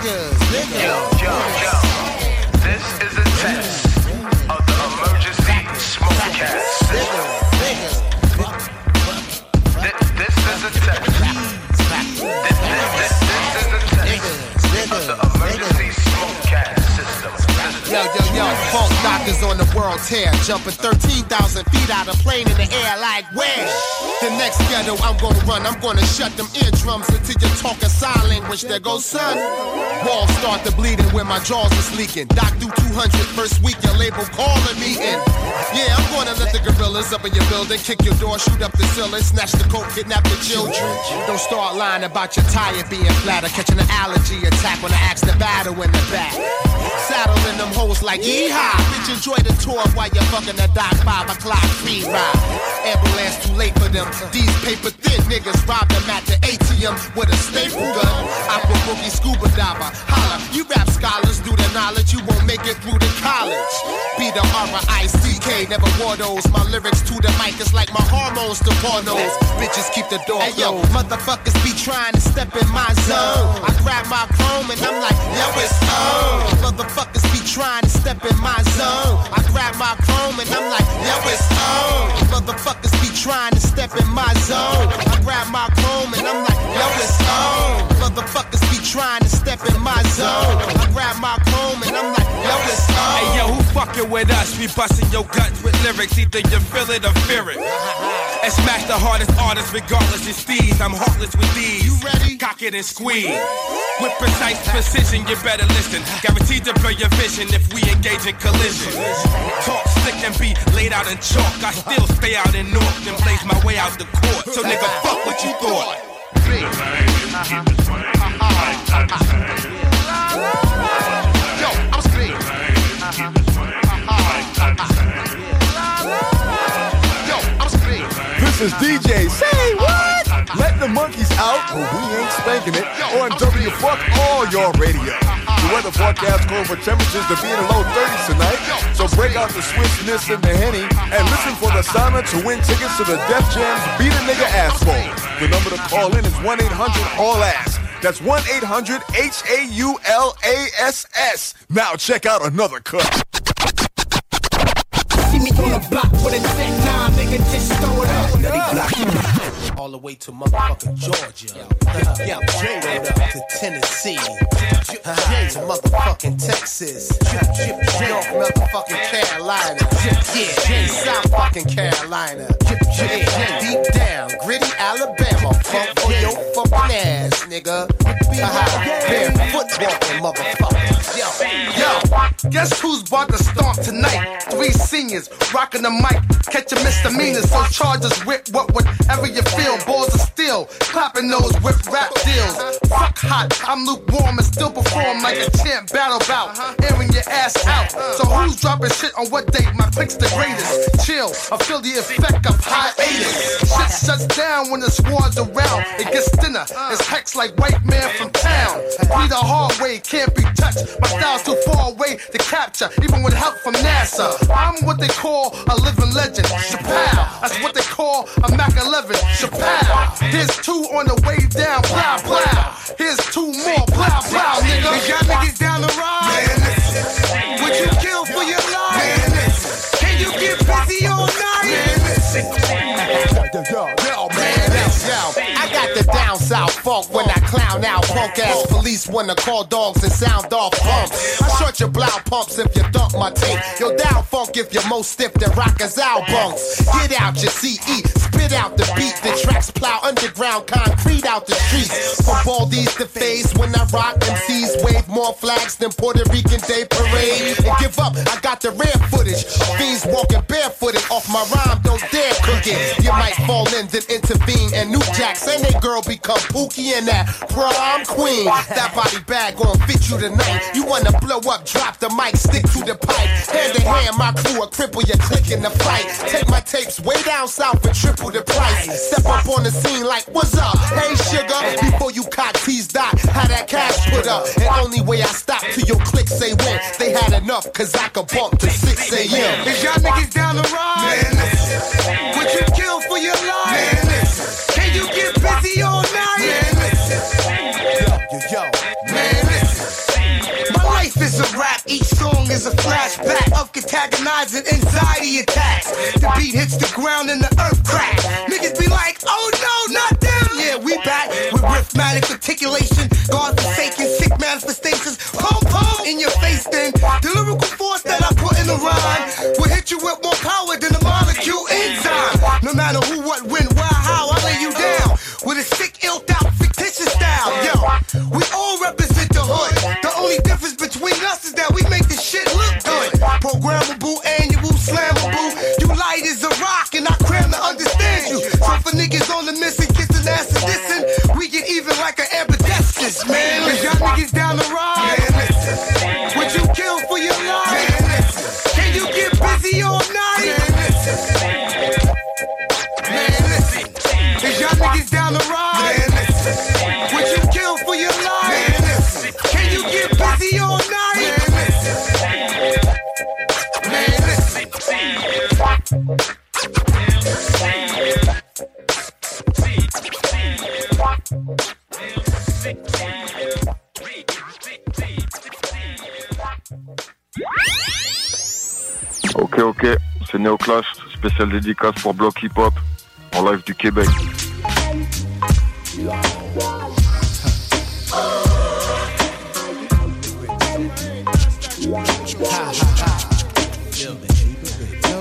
Niggas, niggas. Yo, yo, yo. This is a test of the emergency smoke cast. This, this is a test. This, this, this, this is a test of the emergency smoke cast system. Yo, yo, yo, funk doctors on the world tear, jumping 13,000 feet out of plane in the air like where? The next ghetto I'm gonna run, I'm gonna shut them eardrums until you're talking sign language. There goes son. Walls start to bleeding when my jaws is leaking. Doc do 200 first week, your label calling me in. Yeah, I'm gonna let the gorillas up in your building, kick your door, shoot up the ceiling, snatch the coat, kidnap the children. Don't start lying about your tire being flat or catching an allergy attack when I ask the battle in the back. Saddling them hoes like yeehaw. Bitch, enjoy the tour while you're fucking the doc five o'clock free ride. Ambulance too late for them. These paper thin niggas robbed them at the ATM with a staple gun. I'm a boogie scuba diver. Holla, you rap scholars do the knowledge, you won't make it through the college. Be the R-I-C-K, never wore those. My lyrics to the mic is like my hormones to pornos. Bitches keep the door closed. Hey, yo, motherfuckers be trying to step in my zone. I grab my chrome and I'm like, yo, it's on. Motherfuckers be trying to step in my zone. I grab my chrome and I'm like, yo, it's on. Motherfuckers be trying to step in my zone. I grab my chrome and I'm like, yo, it's on. Motherfuckers be trying to step in my zone. I grab my chrome and I'm like, yo, it's on. Hey yo, who fucking with us? We busting your guts with lyrics, either you feel it or fear it. And smash the hardest artists regardless of steez. I'm heartless with these. You ready? Cock it and squeeze. With precise precision, you better listen. Guaranteed to blur your vision if we engage in collision. Talk and be laid out in chalk. I still stay out in North and blaze my way out the court. So nigga, fuck what you thought. Yo, I'm speed. Yo, I'm speed. This is DJ. Say? Let the monkeys out, but we ain't spanking it on W Fuck All Your Radio. The weather forecast calls for temperatures to be in the low 30s tonight. So break out the Swiss Miss and the Henny and listen for the Sana to win tickets to the Def Jam's Beat a Nigga Ass Bowl. The number to call in is 1 800 All Ass. That's 1 800 H A U L A S S. Now check out another cut. See me on the block with a 10 9, nigga, just throw it up all the way to motherfucking Georgia. Yeah, Florida to Tennessee. To motherfucking Texas. North motherfucking Carolina. Yeah, South fucking Carolina. Deep down, gritty Alabama. Fuck for your fucking ass, nigga. Uh-huh. Barefoot walking motherfucker. Yo, yo, guess who's about to stomp tonight? Three seniors rocking the mic, catching misdemeanors. So charges whip what whatever you feel. Balls of steel, clapping those whip rap deals. Fuck hot, I'm lukewarm and still perform like a champ battle bout, airing your ass out. So who's dropping shit on what date? My pick's the greatest. Chill, I feel the effect of hiatus. Shit shuts down when the squad's around. It gets thinner, it's hex like white man from town. Be the hard way, can't be touched. My style's too far away to capture, even with help from NASA. I'm what they call a living legend. Chappelle, that's what they call a Mac 11. Chappelle, here's two on the way down. Plow, plow. Here's two more. Plow, plow, nigga. We got niggas down the ride. Man, listen. Would you kill for your life? Man, listen. Can you get busy all night? Man, listen. Yo, yo, yo, yo, I got the down south funk when I clown out. Punk ass police wanna call dogs and sound off pumps. I short your blow pumps if you dump my tape. Yo, down funk if you're most stiff than rockers out albums. Get out your CE, spit out the beat. The tracks plow underground concrete out the streets. From Baldies to phase when I rock MCs, wave more flags than Puerto Rican Day Parade. And give up, I got the rare footage. Fiends walking barefooted off my rhyme, don't dare cook it. You might fall in, then intervene. And New Jacks and they girl become Pookie and that prom queen. That body bag gon' fit you tonight. You wanna blow up, drop the mic, stick to the pipe. Hand in hand, my crew will cripple your click in the fight. Take my tapes way down south and triple the price. Step up on the scene like, what's up? Hey, sugar. Before you cock tease dot, how that cash put up. And only way I stop till your click say when. They had enough, cause I could bump to 6 a.m. Is y'all niggas down the ride? Man. Would you kill for your life? Rap. Each song is a flashback of antagonizing anxiety attacks. The beat hits the ground and the earth crack. Niggas be like, oh no, not them. Yeah, we back with rhythmatic articulation, God forsaken sick manifestations. Pum pum in your face, then the lyrical force that I put in the rhyme will hit you with more power than a molecule enzyme. No matter who, what, when, why, how, I lay you down with a sick, ill out, fictitious style. Yo, we all represent between us is that we make the shit look good. Programmable, annual, slammable. You light as a rock, and I cram to understand you. So for niggas on the missing, kissing ass and dissing, we get even like an ambidextrous, man. Is y'all niggas down the ride? Man, listen. You kill for your life? Man. Can you get busy all night? Man, listen. Man, listen. Is y'all niggas down the ride? Ok, ok, c'est Néoclash, spécial dédicace pour Block Hip Hop, en live du Québec.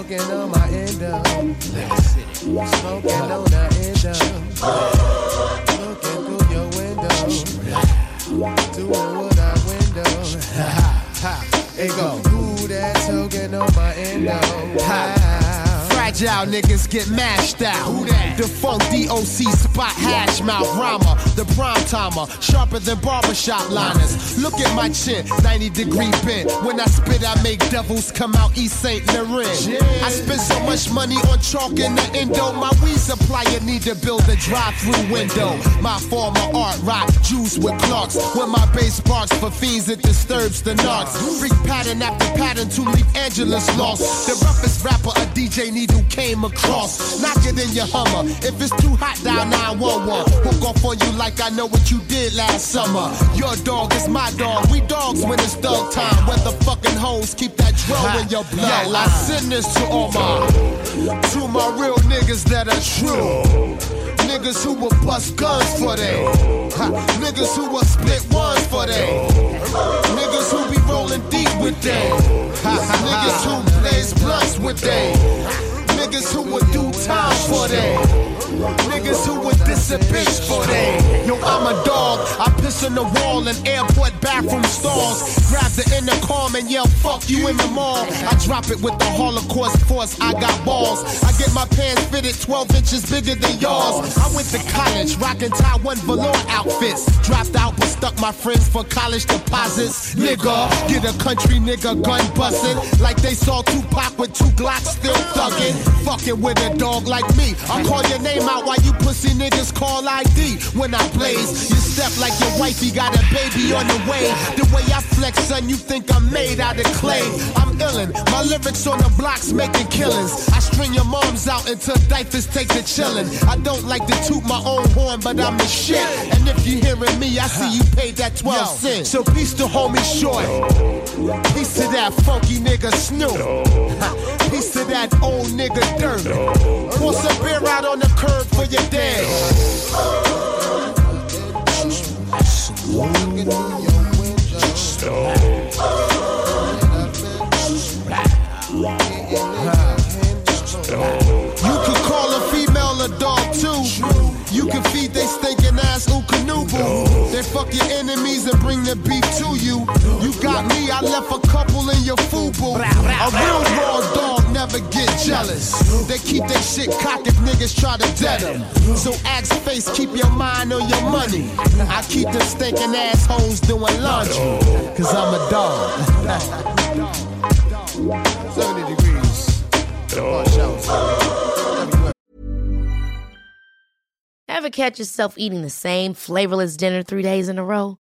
Smoking on my endo. Smoking on the endo. Looking through your window. Doing what I window. Ha ha. Hey go. Who that token on my endo? Ha. Fragile niggas get mashed out. Who that? The funk DOC spot hash mouth rhymer. The prime timer. Sharper than barbershop liners. Look at my chin. 90 degree bend. When I spit, I make devils come out East St. Laurent. I spend so much money on chalk in the endo. My weed supplier need to build a drive-through window. My former art rock juice with clocks. When my bass sparks for fiends, it disturbs the narcs. Freak pattern after pattern to leave Angelus lost. The roughest rapper a DJ needle came across. Knock it in your Hummer. If it's too hot, dial 911. Hook off on you like I know what you did last summer. Your dog is my dog. We dogs when it's dog time. Where the fucking hoes keep that drum in your blood. Yo, I send this to all my, to my real niggas that are true. Niggas who will bust guns for them. Ha, Niggas who will split ones for them. Niggas who be rolling deep with them. Ha, Niggas who blaze blunts with them. Niggas who would do time for them. Niggas who would disappear for them. Yo, I'm a dog. I piss on the wall in airport bathroom stalls. Grab the intercom and yell, fuck you in the mall. I drop it with the Holocaust force. I got balls. I get my pants fitted 12 inches bigger than yours. I went to college, rocking Taiwan velour outfits. Dropped out, but stuck my friends for college deposits. Nigga, get a country nigga gun bustin'. Like they saw Tupac with two Glocks still thuggin'. Fucking with a dog like me. I call your name out while you pussy niggas call ID. When I blaze, you step like your wifey got a baby on the way. The way I flex, son, you think I'm made out of clay. I'm illin'. My lyrics on the blocks making killings. I string your moms out until diapers take the chillin'. I don't like to toot my own horn, but I'm the shit. And if you hearing me, I see you paid that 12 cents. So peace to homie short. Peace to that funky nigga Snoop. Peace to that old nigga Dirt. Pour some beer out on the curb for your dad. You could call a female a dog too. You can feed they stinking ass ookanubu. They fuck your enemies bring the beef to you. You got me, I left a couple in your fubu. A real raw dog never get jealous. They keep their shit cocked if niggas try to dead them. So ask face, keep your mind on your money. I keep them stinking assholes doing laundry. Cause I'm a dog. 70 degrees. Ever catch yourself eating the same flavorless dinner three days in a row?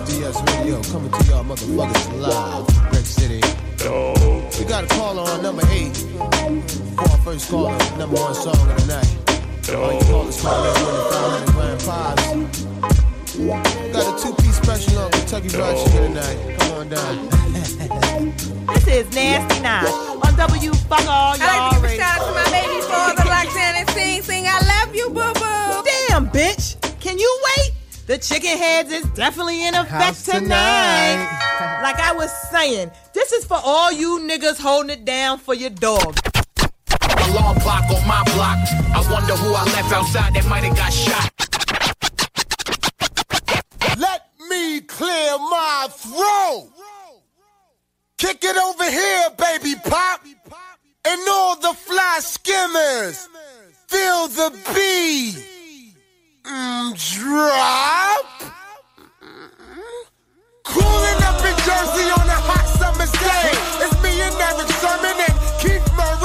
DS Radio coming to y'all motherfuckers live from Brick City. We got a caller on number eight. For our first caller, number one song of the night. All you callers call in winning 500 grand pies. Got a two-piece special on Kentucky Fried Chicken tonight. Come on down. This is Nasty Nine on W Fuck All I Y'all like to give a shout out to my baby father, like Janet Sing Sing. I love you, boo boo. Damn, bitch. Can you wait? The chicken heads is definitely in effect tonight. tonight. like I was saying, this is for all you niggas holding it down for your dog. Alarm block on my block. I wonder who I left outside that might have got shot. Let me clear my throat. Kick it over here, baby pop. And all the fly skimmers. Feel the beat. Mm, drop. Cooling up in Jersey on a hot summer's day. It's me and Erick Sermon and Keith Murray.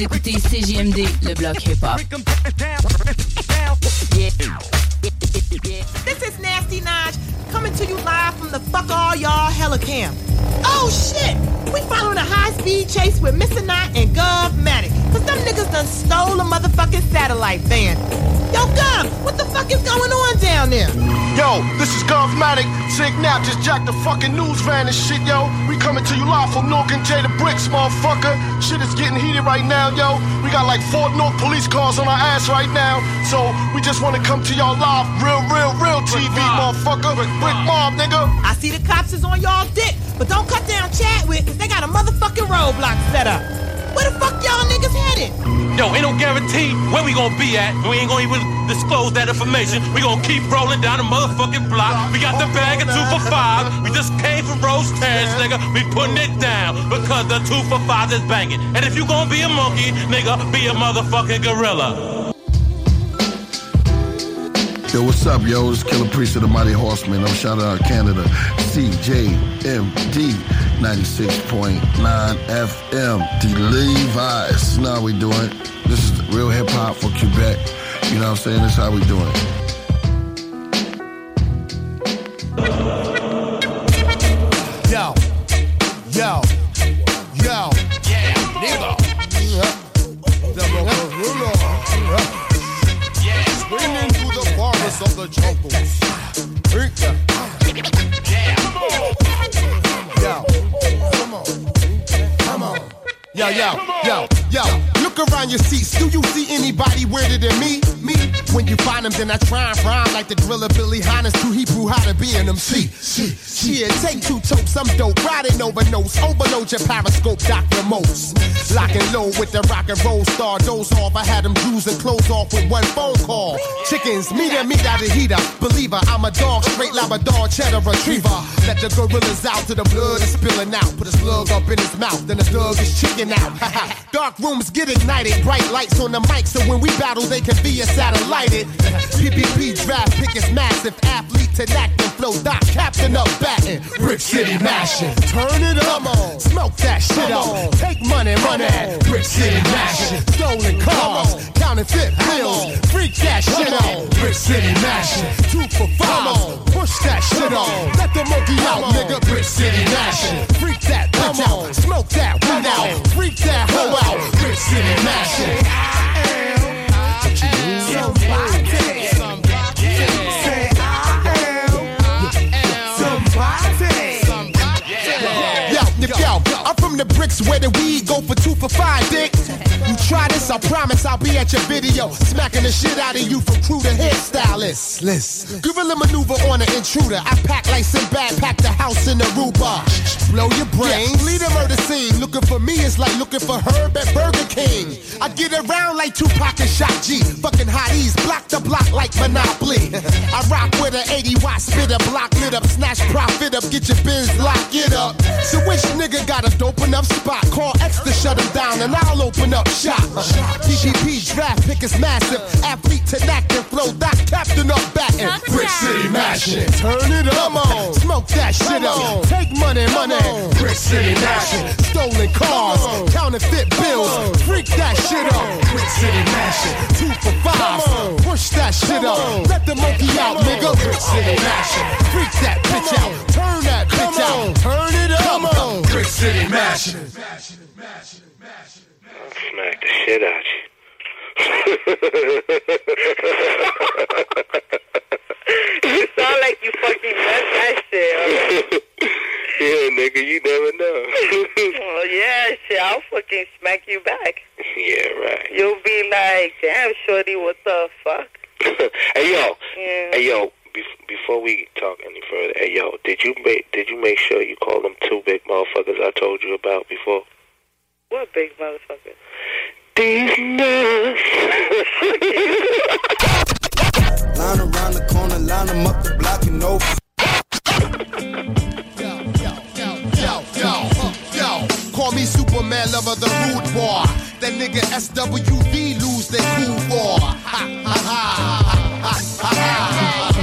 Écoutez CJMD, le bloc hip-hop. This is Nasty Notch coming to you live from the Fuck All Y'all Helicam. Oh shit! We following a high speed chase with Mr. Knot and Gov Mattic. Cause them niggas done stole a motherfucking satellite van. Yo, Gov, what the fuck is going on down there? Yo, this is Gov Mattic. Sick Nap just jacked the fucking news van and shit, yo. We coming to you live from North and J the Bricks, motherfucker. Shit is getting heated right now, yo. We got like four North police cars on our ass right now. So we just wanna come to y'all live, real, real, real TV, motherfucker. Brick Mob, nigga. I see the cops is on y'all dick. But don't cut down Chadwick, 'cause they got a motherfucking roadblock set up. Where the fuck y'all niggas headed? Yo, ain't no guarantee where we gonna be at. We ain't gonna even disclose that information. We gonna keep rolling down the motherfucking block. We got the bag of two for five. We just came from Rose Terrace, nigga. We putting it down because the two for five is banging. And if you gonna be a monkey, nigga, be a motherfucking gorilla. Yo, what's up, yo? It's Killah Priest of the Mighty Horseman. I'm shouting out Canada. CJMD 96.9 FM. The Lévis. You know how we doing. This is real hip hop for Quebec. You know what I'm saying? This is how we doing. Yo, yo, yo. Yeah, nigga. Double gorilla. Yeah, forest of the jungles. Drink ya. Yo, come on. Yo, yo, yo, yo. Look around your seats. Do you see anybody weirder than me? Me? When you find them, then I try and rhyme like the driller Billy Hines to Hebrew how to be an MC. Shit, shit, take two tokes, I'm dope, riding over notes, overload your periscope, Dr. Most. Lock and load with the rock and roll star, doze off. I had them Jews and close off with one phone call. Chickens, meet and meet out of heater. Believer, I'm a dog, straight Labrador, cheddar retriever. Let the gorillas out to the blood is spilling out. Put a slug up in his mouth, then the slug is chicken out. Dark rooms get ignited, bright lights on the mic, so when we battle, they can be a satellited. PPP draft pick is massive, athlete to act and flow. Doc, captain up batting, Brick City mashing. Turn it up, smoke that shit up. Take money, money, Brick City mashing. Stolen cars, counterfeit bills, freak that shit on. Brick City mashing. Two for five, push that shit on. Let the monkey out, nigga. Brick City mashing. Freak that bitch out, smoke that weed out, freak that hoe out. Brick City mashing. Yo, from the bricks where the weed go for two for five, dick. You try this, I promise I'll be at your video, smacking the shit out of you from crew to hairstylist. Listen, gorilla maneuver on an intruder. I pack like some bad, pack the house in Aruba. Blow your brains, lead a murder scene. Looking for me is like looking for Herb at Burger King. I get around like Tupac and Shock G. Fucking hotties, block the block like Monopoly. I rock with an 80 watt spitter, block lit up, snatch profit up, get your bins locked, get up. So which nigga got a dope enough spot? Call X to shut him down and I'll open up shop. PPP draft pick is massive, athlete to knack and flow, that captain up batting. Brick City mashing, turn it up, on. smoke that shit up, take money, money. Brick City mashing, stolen cars, counterfeit bills, freak that shit up. Brick City mashing, two for five, push that shit up, let the monkey out, nigga. Brick City mashing, freak that bitch out, turn that bitch out, turn it up. Brick City mashing. Smack the shit out you you sound like you fucking messed that shit. yeah, nigga, you never know. well, oh, yeah, shit, I'll fucking smack you back. yeah, right. You'll be like, damn, shorty, what the fuck? hey yo, Yeah. hey yo. Be- before we talk any further, hey yo, did you make did you make sure you call them two big motherfuckers I told you about before? What big motherfucker? These nuts. Line around the corner, line them up the block and over. Yo, yo, yo, call me Superman, lover, the rude boy. That nigga SWV lose their cool war. Ha, ha, ha, ha, ha, ha, ha.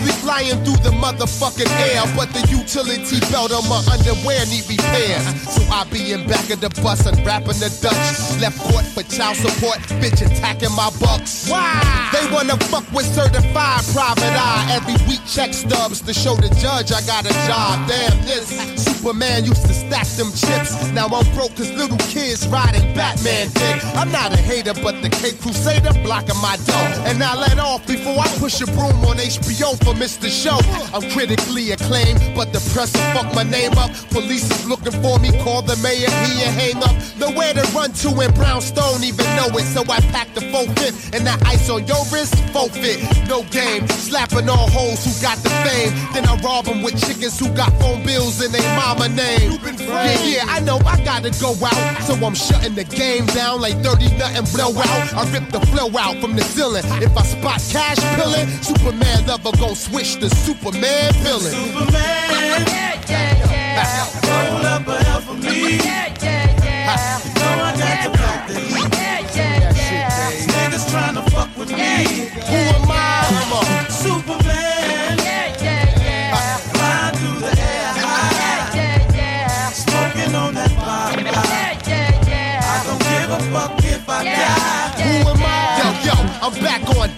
Usually flying through the motherfucking air, but the utility belt on my underwear need repairs. So I be in back of the bus unwrapping the Dutch. Left court for child support, bitch attacking my bucks. Why? They wanna fuck with certified private eye. Every week check stubs to show the judge I got a job. Damn this. Superman used to stack them chips. Now I'm broke cause little kids riding Batman dick. I'm not a hater, but the Caped Crusader blocking my door. And I let off before I push a broom on HBO for missed the show. I'm critically acclaimed, but the press will fuck my name up. Police is looking for me, call the mayor, he and hang up. Nowhere to run to in Brownstone, even know it. So I packed the full fifth, and that ice on your wrist, forfeit. No game, slapping all hoes who got the fame. Then I rob them with chickens who got phone bills in their mama name. Yeah, yeah, I know I gotta go out, so I'm shutting the game down like 30 nothing blowout. I rip the flow out from the ceiling. If I spot cash pillin', Superman never gon' switch to Superman villain. Superman, yeah, yeah, yeah. Roll up a hell for me. Yeah, yeah, yeah. You know I got to the. Yeah, yeah, yeah. Niggas tryna fuck with me. Who am I?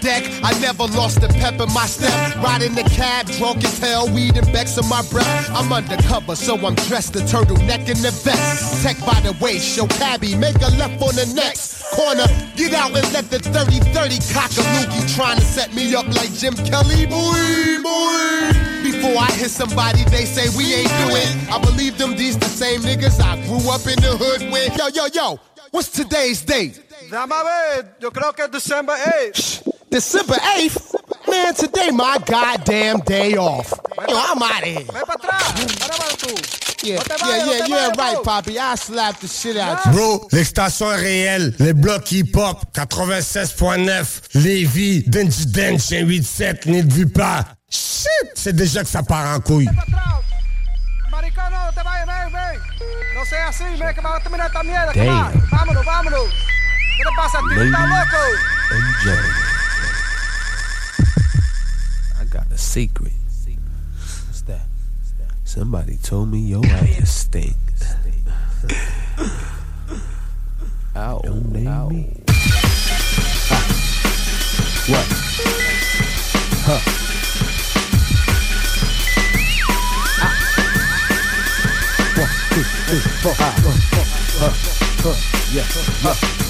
Deck. I never lost a pep in my step. Riding the cab, drunk as hell, weed and Becks in my breath. I'm undercover, so I'm dressed a turtleneck in the vest. Tech by the way, show cabby, make a left on the next corner. Get out and let the 30-30 cock a trying to set me up like Jim Kelly. Boy, boy. Before I hit somebody, they say we ain't do it. I believe them, these the same niggas I grew up in the hood with. Yo, yo, yo, what's today's date? Dame a ver, yo creo que es December 8th. December 8th? Man, today my goddamn day off. Yo, I'm out of here. Ven para atrás. Yeah, yeah, yeah, te yeah, right, bro. Poppy. I slap the shit out you. Bro, l'extension est réelle. Les blocs hip-hop, 96.9. Lévis, Denji Dench, 87, n'y te vis pas. Shit, c'est déjà que ça part en couille. Maricón, no te vayas, ven, ven. No seas así, ven, que va a terminar esta mierda. Damn. Come on. Vámonos, vámonos. ¿Qué te pasa? Ladies ¿Estás loco? I got a secret. What's that? Somebody told me your ass stink. Ow, ow. Me. What? Huh. One, two, three, four, five. Uh, uh, uh, uh, yeah,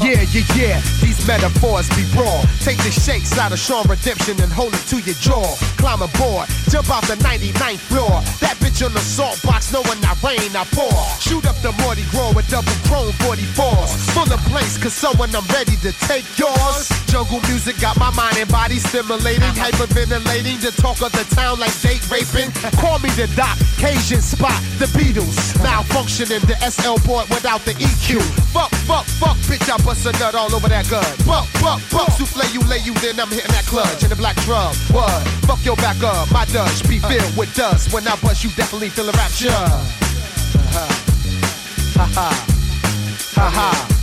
Yeah, yeah, yeah, these metaphors be raw. Take the shakes out of Shawshank Redemption and hold it to your jaw. Climb aboard, jump off the 99th floor. That bitch on the salt box, knowing I rain, I pour. Shoot up the Mardi Gras with double chrome 44s. Full of place, cause so when I'm ready to take yours. Jungle music got my mind and body stimulating, hyperventilating. The talk of the town like date raping. Call me the doc, Cajun spot, the Beatles. Malfunctioning the SSL board without the EQ. Fuck, fuck, fuck, bitch, I bust a nut all over that gun. Fuck, fuck, fuck, souffle you, lay you, then I'm hitting that clutch in the black drum. What? Fuck your back up, my Dutch be filled with dust. When I bust, you definitely feel a rapture. Ha ha. Ha ha.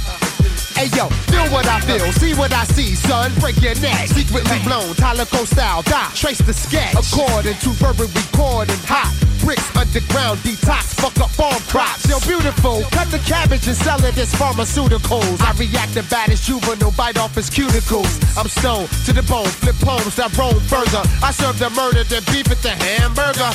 Hey yo, feel what I feel, see what I see, son. Break your neck, secretly blown, Tyler Cole style. Die, trace the sketch. According to verbal recording, hot bricks underground detox. Fuck up farm crops. Yo, beautiful. Cut the cabbage and sell it as pharmaceuticals. I react to bad as juvenile, bite off his cuticles. I'm stoned to the bone, flip poems that roam further. I serve the murder, then beef at the hamburger.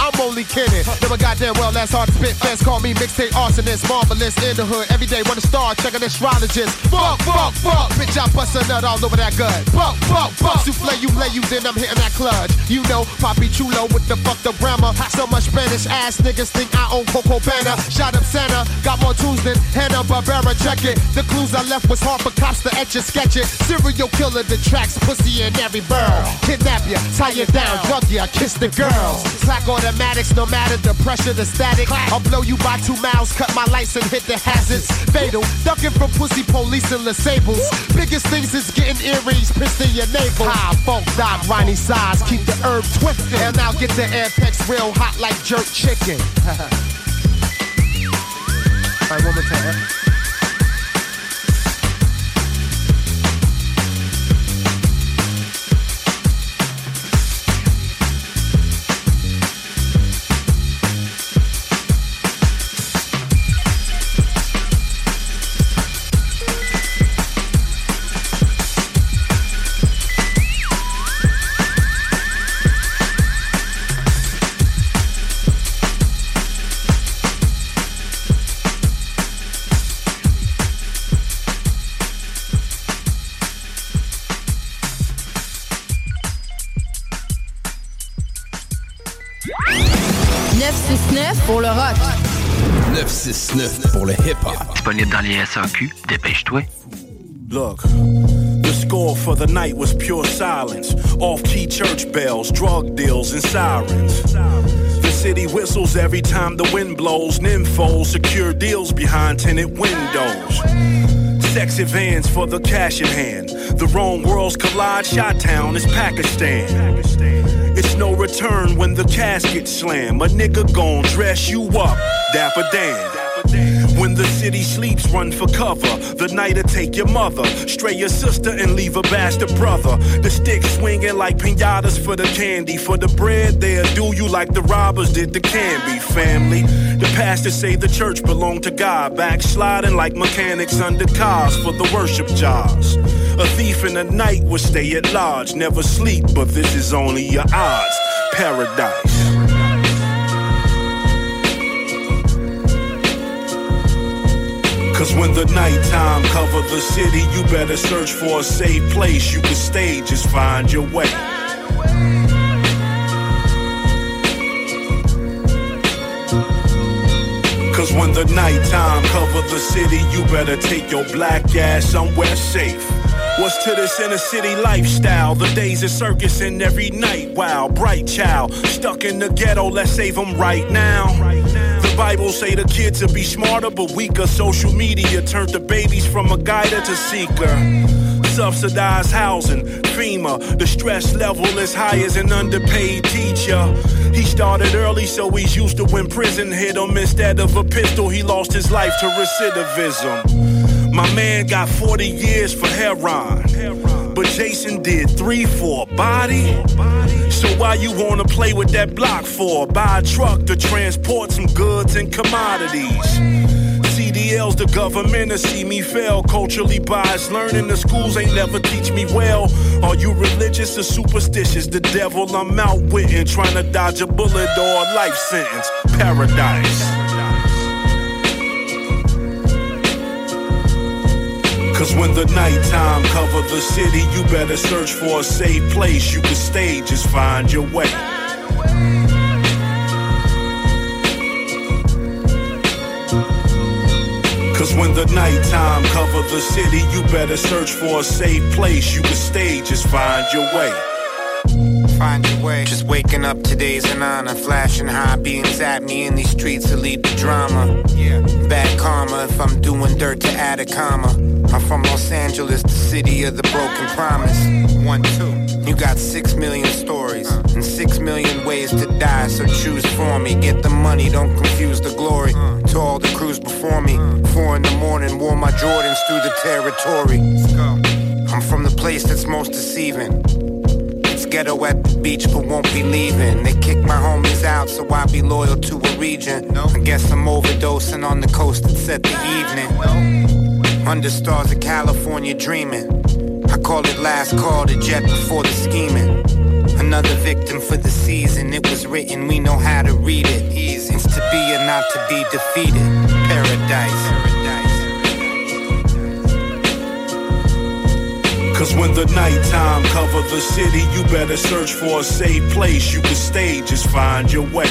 I'm only kidding. Never goddamn well, that's hard to spit. Fans call me mixtape arsonist, marvelous in the hood. Every day, wanna star, checking astrologist. Fuck, fuck, fuck, bitch, I bust a nut all over that gut. Fuck, fuck, fuck, souffle you, lay you, then I'm hitting that clutch. You know, Poppy Chulo with the fuck the grammar. So much Spanish ass niggas think I own Coco Banner. Shot up Santa, got more tunes than Hanna Barbera. It. The clues I left was hard for cops to etch and sketch it. Serial killer, the tracks, pussy in every burl. Kidnap ya, tie you down, drug ya, kiss the girls. Slack automatics, no matter the pressure, the static. I'll blow you by two miles, cut my lights and hit the hazards. Fatal, ducking from pussy police and Lasables. Biggest things is getting earrings, pissed in your navel. High Funk Doc, Roni Size, keep the herb twisted. And I'll get the apex real hot like jerk chicken. Right, one more time. 969 pour le hip-hop. Disponible dans les SAQ. Dépêche-toi. Look, the score for the night was pure silence. Off-key church bells, drug deals, and sirens. The city whistles every time the wind blows. Nymphos secure deals behind tinted windows. Sexy vans for the cash in hand. The wrong worlds collide. Shot Town is Pakistan. It's no return when the casket slam. A nigga gon' dress you up, Dapper Dan. When the city sleeps, run for cover. The night'll take your mother, stray your sister, and leave a bastard brother. The stick swinging like pinatas for the candy. For the bread, they'll do you like the robbers did the Canby family. The pastors say the church belonged to God, backsliding like mechanics under cars for the worship jars. A thief in the night will stay at large, never sleep, but this is only your odds. Paradise. Cause when the nighttime cover the city, you better search for a safe place you can stay, just find your way. Cause when the nighttime cover the city, you better take your black ass somewhere safe. What's to this inner city lifestyle? The days of circus and every night. Wow, bright child. Stuck in the ghetto, let's save them right now. Bible say the kids will be smarter but weaker. Social media turned the babies from a guider to seeker. Subsidized housing, FEMA. The stress level is high as an underpaid teacher. He started early, so he's used to when prison hit him. Instead of a pistol, he lost his life to recidivism. My man got 40 years for heroin. But Jason did three for a body. So why you wanna play with that block for? Buy a truck to transport some goods and commodities. CDL's the government to see me fail. Culturally biased, learning the schools ain't never teach me well. Are you religious or superstitious? The devil I'm outwitting, trying to dodge a bullet or a life sentence. Paradise. Cause when the nighttime cover the city, you better search for a safe place you can stay, just find your way. Cause when the nighttime cover the city, you better search for a safe place you can stay, just find your way. Find your way. Just waking up today's an honor. Flashing high beams at me in these streets to lead the drama. Yeah. Bad karma if I'm doing dirt to add a comma. I'm from Los Angeles, the city of the broken promise. One, two. You got six million stories and six million ways to die, so choose for me. Get the money, don't confuse the glory. To all the crews before me, four in the morning, wore my Jordans through the territory. I'm from the place that's most deceiving. Ghetto at the beach, but won't be leaving. They kick my homies out, so I be loyal to a region. I guess I'm overdosing on the coast that set the evening. Under stars of California dreaming. I call it last call to jet before the scheming. Another victim for the season. It was written, we know how to read it. Easy. It's to be or not to be defeated. Paradise. Cause when the nighttime cover the city, you better search for a safe place you can stay, just find your way.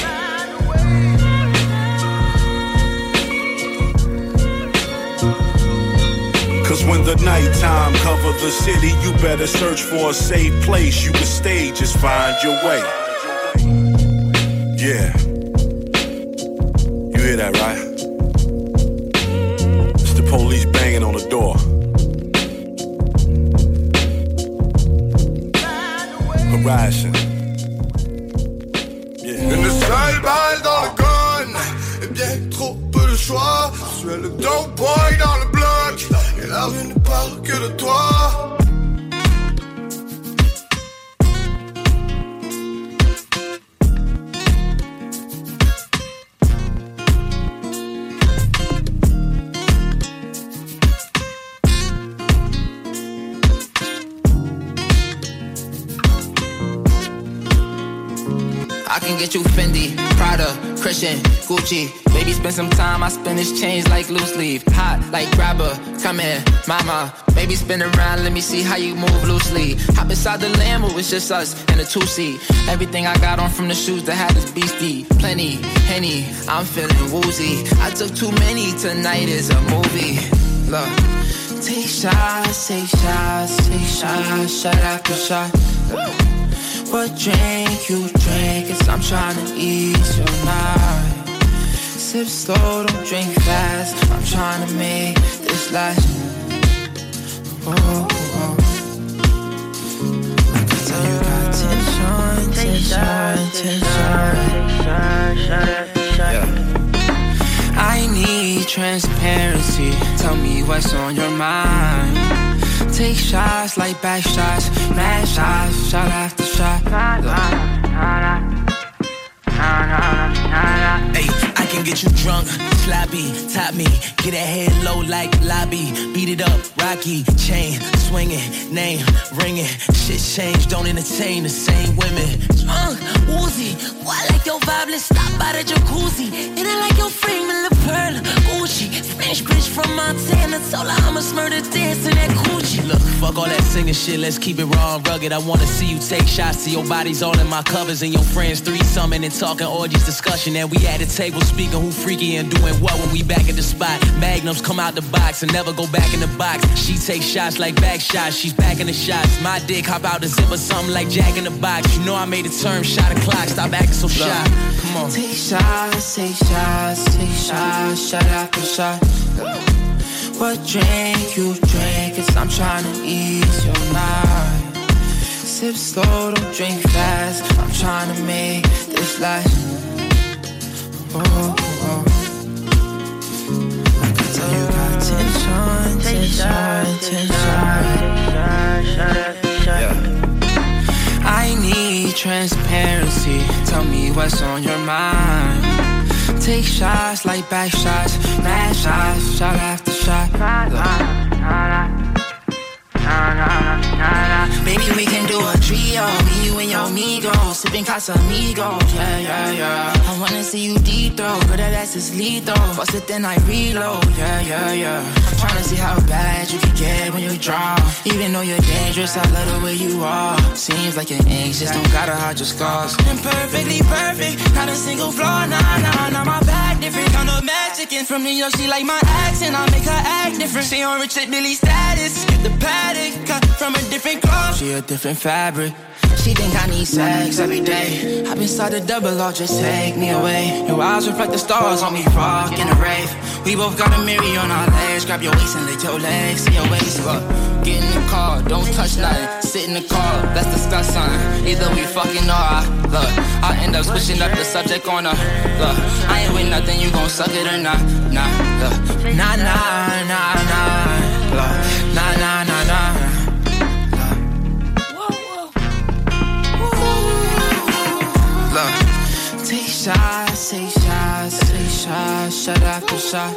Cause when the nighttime cover the city, you better search for a safe place you can stay, just find your way. Yeah. You hear that, right? Une seule balle dans le gun. Et bien trop peu de choix. Je suis le dope boy dans le bloc. Et la rue ne parle que de toi get you Fendi, Prada, Christian, Gucci. Baby, spend some time, I spend this change like loose leaf. Hot like grabber, come here, mama. Baby, spin around, let me see how you move loosely. Hop inside the Lambo, it's just us and a two seat. Everything I got on from the shoes that had this beastie. Plenty, henny, I'm feeling woozy. I took too many, tonight is a movie. Look, take shots, take shots, take shots, shot after shot. What drink you drink? Cause I'm trying to ease your mind. Sip slow, don't drink fast. I'm trying to make this last. Oh, oh. I can tell you got tension, tension, tension. Yeah. I need transparency. Tell me what's on your mind. Take shots like back shots, mad shots, shot after shot. Hey, can get you drunk, sloppy, top me, get a head low like lobby, beat it up, rocky, chain swinging, name ringing, shit changed, don't entertain the same women. Uh, woozy, I like your vibe, let's stop by the jacuzzi, and I like your frame and the pearl, Gucci, French bitch from Montana, told her I'm a smurder dance in that coochie. Look, fuck all that singing shit, let's keep it raw and rugged. I wanna see you take shots to your bodies all in my covers and your friends three summon and talking orgies discussion. And we at the table speaking who freaky and doing what when we back at the spot. Magnums come out the box and never go back in the box. She takes shots like back shots, she's back in the shots. My dick hop out the zipper, something like Jack in the box. You know I made a term, shot a clock, stop acting so shy. Come on. Take shots, take shots, take shots, shot after shot. What drink you drink? Cause I'm trying to ease your mind. Sip slow, don't drink fast. I'm trying to make this last. I. Yeah. I need transparency. Tell me what's on your mind. Take shots like back shots, mad shots, shot after shot. Baby, we can do a trio. Me, you, and your amigos. Sipping Casamigos. Yeah, yeah, yeah. I wanna see you deep throw. Girl, that ass is lethal. Bust it, then I reload. Yeah, yeah, yeah. I'm tryna see how bad you can get when you draw. Even though you're dangerous, I love the way you are. Seems like you're anxious, don't gotta hide your scars. I'm perfectly perfect. Not a single flaw, nah, nah, nah. My different. Kind of Mexican. From New York, she like my accent. I make her act different. She on rich Billy status. Skip the paddock. Cut from a different cloth. She a different fabric. She think I need sex every day. Hop inside the double R, just take me away. Your eyes reflect the stars on me, rock in a rave. We both got a mirror on our legs. Grab your waist and lick your legs, see your waist up. Get in the car, don't touch nothing. Sit in the car, let's discuss something. Either we fucking or I, look. I end up switching up the subject on her. Look, I ain't with nothing, you gon' suck it or not? Nah, look. Nah, nah, nah, nah. Look, shots, take shots, take shots, shot after shot.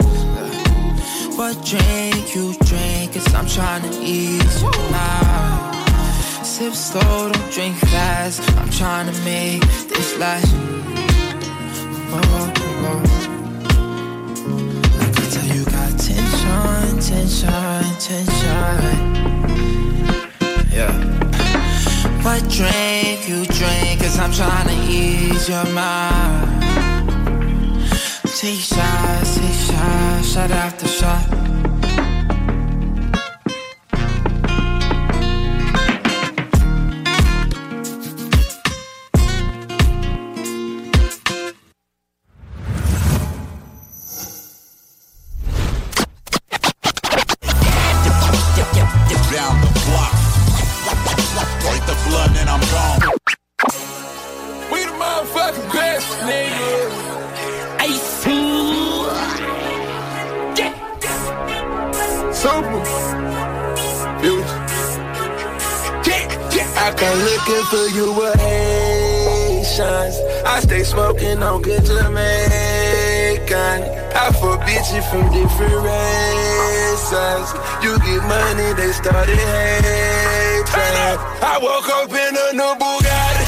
What drink you drink? Cause I'm trying to ease your mind. Sip slow, don't drink fast. I'm trying to make this last. I can tell you got tension, tension, tension. Yeah. What drink you drink? Cause I'm trying to ease your mind. Take shots, take shots, shot after shot. Looking for you with Haitians. I stay smoking on good Jamaican. I fuck bitches from different races. You get money, they started hating. I woke up in a new Bugatti.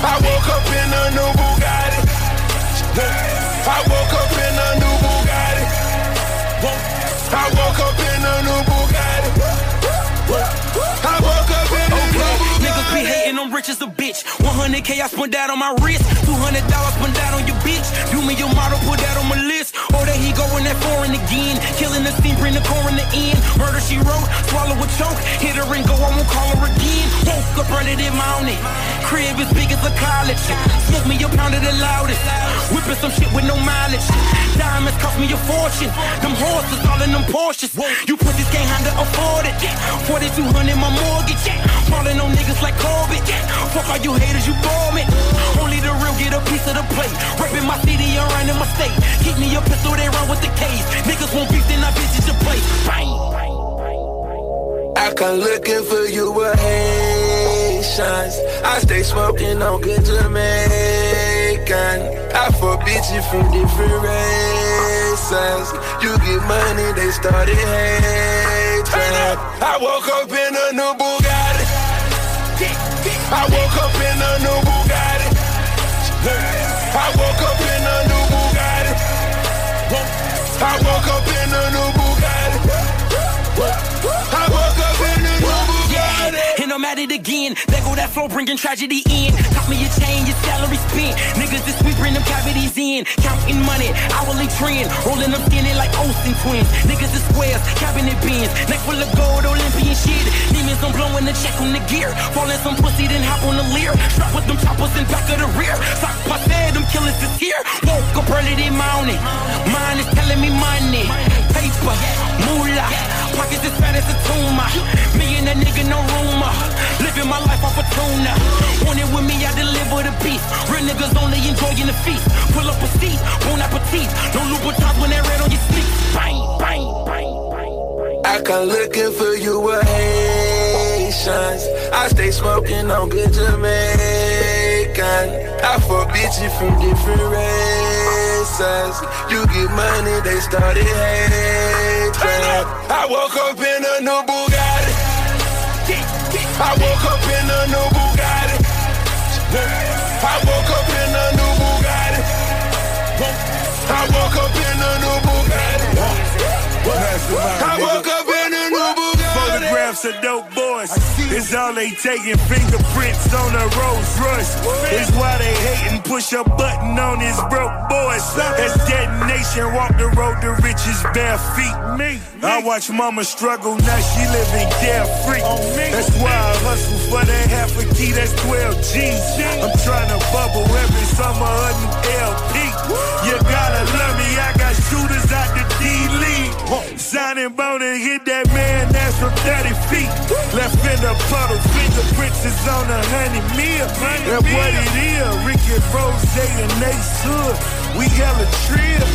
I woke up in a new Bugatti. 200k I spent that on my wrist. $200 spent that on your bitch. Do me your model, put that on my list. Oh, or that he going that foreign again. Killing the scene, bring the core in the end. Murder she wrote, swallow a choke. Hit her and go, I won't call her again. Woke up early this morning. Crib as big as a college. Smoke me a pound of the loudest. Whipping some shit with no mileage. Diamonds cost me a fortune. Them horses all in them Porsches. You put this game to afford it. 4200 my mortgage. On niggas like Corbett. Fuck all you haters, you. Only the real get a piece of the plate. Rapping my city and running my state. Keep me a pistol, they run with the case. Niggas won't beef, then I visit your place. Bang. I come looking for you with Haitians. I stay smoking on good Jamaican. I fuck bitches from different races. You get money, they started hating. I woke up in a new Bugatti. I woke up in a new Bugatti. I woke up in a new Bugatti. I woke at it again. There go that flow, bringing tragedy in. Cop me a chain, your salary spent. Niggas this week bring them cavities in. Counting money, hourly trend. Rolling them skinny like Olsen twins. Niggas is squares, cabinet bins. Neck full of gold, Olympian shit. Demons, I'm blowing the check on the gear. Falling some pussy, then hop on the Lear. Strap with them choppers in back of the rear. Sock passe, them killers is here. Woke up early this morning. Mine is telling me money. Paper, moolah. Pockets as fat as a tumor. Me and that nigga, no rumor. Living my life off a tuna. Want it with me, I deliver the beef. Real niggas only enjoying the feast. Pull up a seat, bon appetit. No Louboutins when that red on your sleep. Bang, bang, bang. I come looking for you with Haitians. I stay smoking on good Jamaican. I fuck bitches from different races. You get money, they started hating. I woke up in a new Bugatti. I woke up in a new Bugatti. I woke up in a new Bugatti. I woke up in a new Bugatti. I woke up in a new Bugatti. Photographs of dope boys. It's all they taking. Fingerprints on a Rolls Royce. It's why they hating. Push a button on his broke boys. That's detonation. Walk the road to riches bare feet. Me. I watch mama struggle. Now she living carefree. That's why I hustle for that half a key. That's 12 G's. I'm trying to bubble every summer a new LP. You gotta Signing bone and hit that man. That's from 30 feet. Left in the puddle. Fingerprints is on a honey meal. That's what it is. Ricky Rose and Ace Hood. We hella trill.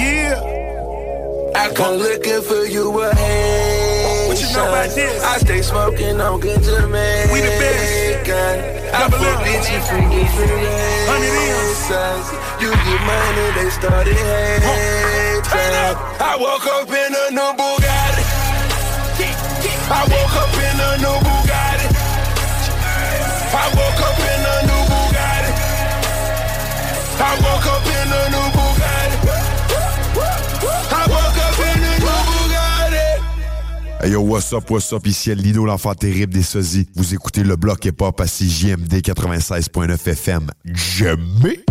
Yeah. I come looking for you with Haitians. What you know about this? I stay smoking on good Jamaican. We the best. I Double M. bitches from different races. You get money, they started hating. I woke up in a new Bugatti. I woke up in a new Bugatti. I woke up in a new Bugatti. I woke up Hey yo, what's up, what's up, ici Lino, l'enfant terrible des sosies. Vous écoutez le bloc hip-hop à CJMD 96.9 FM. Jamais!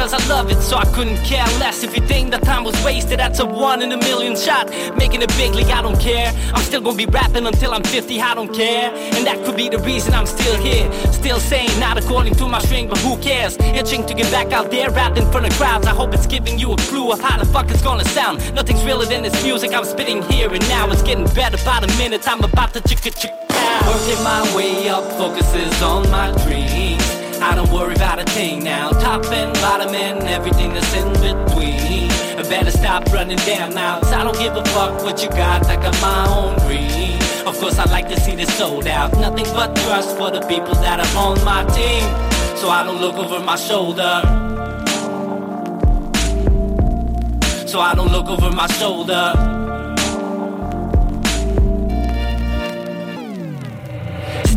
Because I love it So I couldn't care less If you think that time was wasted. That's a one in a million shot Making it big league, I don't care. I'm still gonna be rapping until I'm 50 I don't care. And that could be the reason I'm still here. Still saying not according to my string But who cares? Itching to get back out there Rapping in front of crowds. I hope it's giving you a clue Of how the fuck it's gonna sound. Nothing's realer than this music I'm spitting here and now. It's getting better by the minute. I'm about to chick chick Working my way up Focuses on my dreams I don't worry about a thing now. Top and bottom and everything that's in between. I better stop running down now I don't give a fuck what you got. I got my own dream. Of course I like to see this sold out. Nothing but trust for the people that are on my team. So I don't look over my shoulder. So I don't look over my shoulder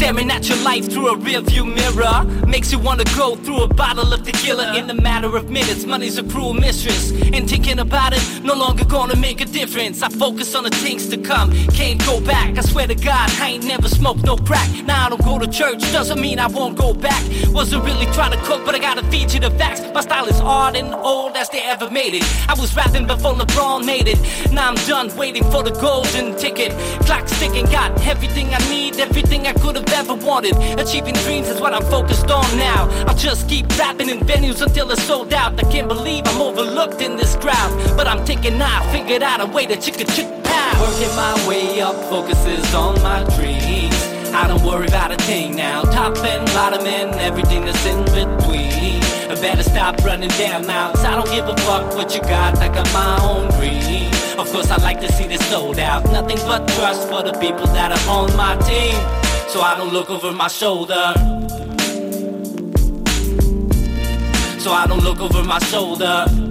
Staring at your life through a rearview mirror. Makes you wanna go through a bottle of tequila. In a matter of minutes, money's a cruel mistress. And thinking about it, no longer gonna make a difference. I focus on the things to come, can't go back I swear to God, I ain't never smoked no crack. Now I don't go to church, doesn't mean I won't go back. Wasn't really trying to cook, but I gotta feed you the facts. My style is hard and old as they ever made it. I was rapping before LeBron made it. Now I'm done waiting for the golden ticket. Clock ticking, got everything I need, everything I could've ever wanted. Achieving dreams is what I'm focused on now. I'll just keep rapping in venues until it's sold out. I can't believe I'm overlooked in this crowd. But I'm thinking I figured out a way to chicka chick pow. Working my way up, focuses on my dreams I don't worry about a thing now. Top and bottom and everything that's in between. I better stop running down now I don't give a fuck what you got. I got my own dream. Of course I like to see this sold out. Nothing but trust for the people that are on my team. So I don't look over my shoulder. So I don't look over my shoulder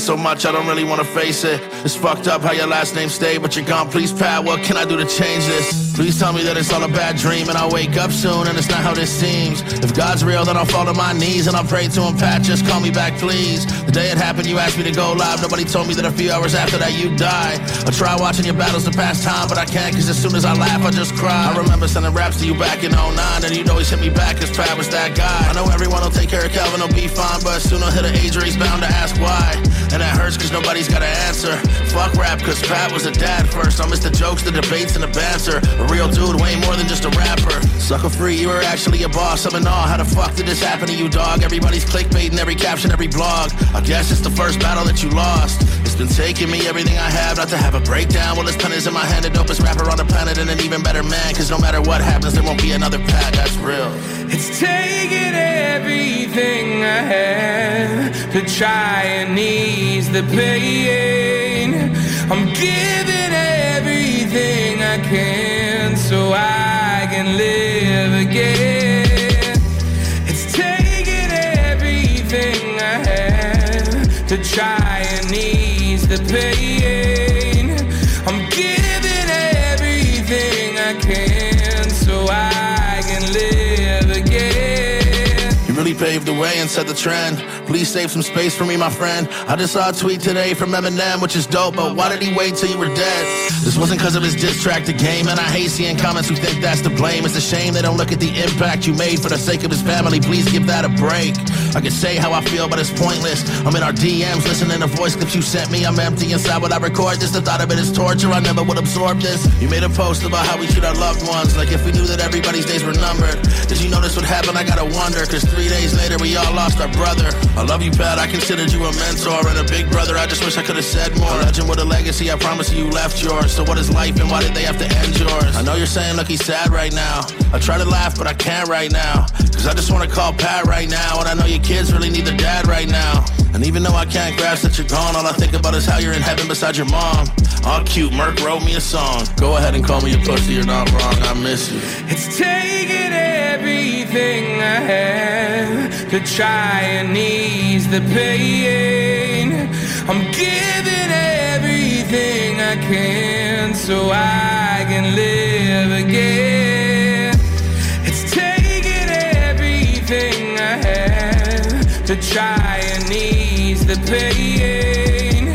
so much, I don't really wanna face it. It's fucked up how your last name stayed, but you're gone. Please, Pat, what can I do to change this? Please tell me that it's all a bad dream and I'll wake up soon and it's not how this seems. If God's real, then I'll fall to my knees and I'll pray to him, Pat, just call me back, please. The day it happened, you asked me to go live. Nobody told me that a few hours after that you died. I try watching your battles to pass time, but I can't cause as soon as I laugh, I just cry. I remember sending raps to you back in 09 and you'd always hit me back cause Pat was that guy. I know everyone will take care of Kelvin, he'll be fine, but soon I'll hit an age where he's bound to ask why. And that hurts cause nobody's got an answer. Fuck rap cause Pat was a dad first. I miss the jokes, the debates, and the banter. A real dude, way more than just a rapper. Sucker free, you were actually a boss. I'm in awe. How the fuck did this happen to you, dog? Everybody's clickbaiting every caption, every blog. I guess it's the first battle that you lost. It's been taking me everything I have not to have a breakdown. Well, this pen is in my hand, the dopest rapper on the planet, and an even better man. Cause no matter what happens, there won't be another Pat, that's real. It's taking everything I have to try and ease the pain. I'm giving everything I can so I can live again. It's taking everything I have to try and ease the pain. Paved the way and set the trend. Please save some space for me, my friend. I just saw a tweet today from Eminem, which is dope, but why did he wait till you were dead? This wasn't because of his diss track, the game, and I hate seeing comments who think that's to blame. It's a shame they don't look at the impact you made for the sake of his family. Please give that a break. I can say how I feel, but it's pointless. I'm in our DMs listening to voice clips you sent me. I'm empty inside when I record this. The thought of it is torture. I never would absorb this. You made a post about how we treat our loved ones, like if we knew that everybody's days were numbered. Did you know this would happen? I gotta wonder, cause three days later we all lost our brother. I love you, Pat. I considered you a mentor and a big brother. I just wish I could have said more. Legend with a legacy. I promise you, you left yours. So what is life and why did they have to end yours? I know you're saying, look, he's sad right now. I try to laugh, but I can't right now. Cause I just wanna call Pat right now. And I know your kids really need their dad right now. And even though I can't grasp that you're gone, all I think about is how you're in heaven beside your mom. All cute, Merk wrote me a song. Go ahead and call me a pussy, you're not wrong. I miss you. It's taking everything I have to try and ease the pain. I'm giving everything I can so I can live again. Try and ease the pain.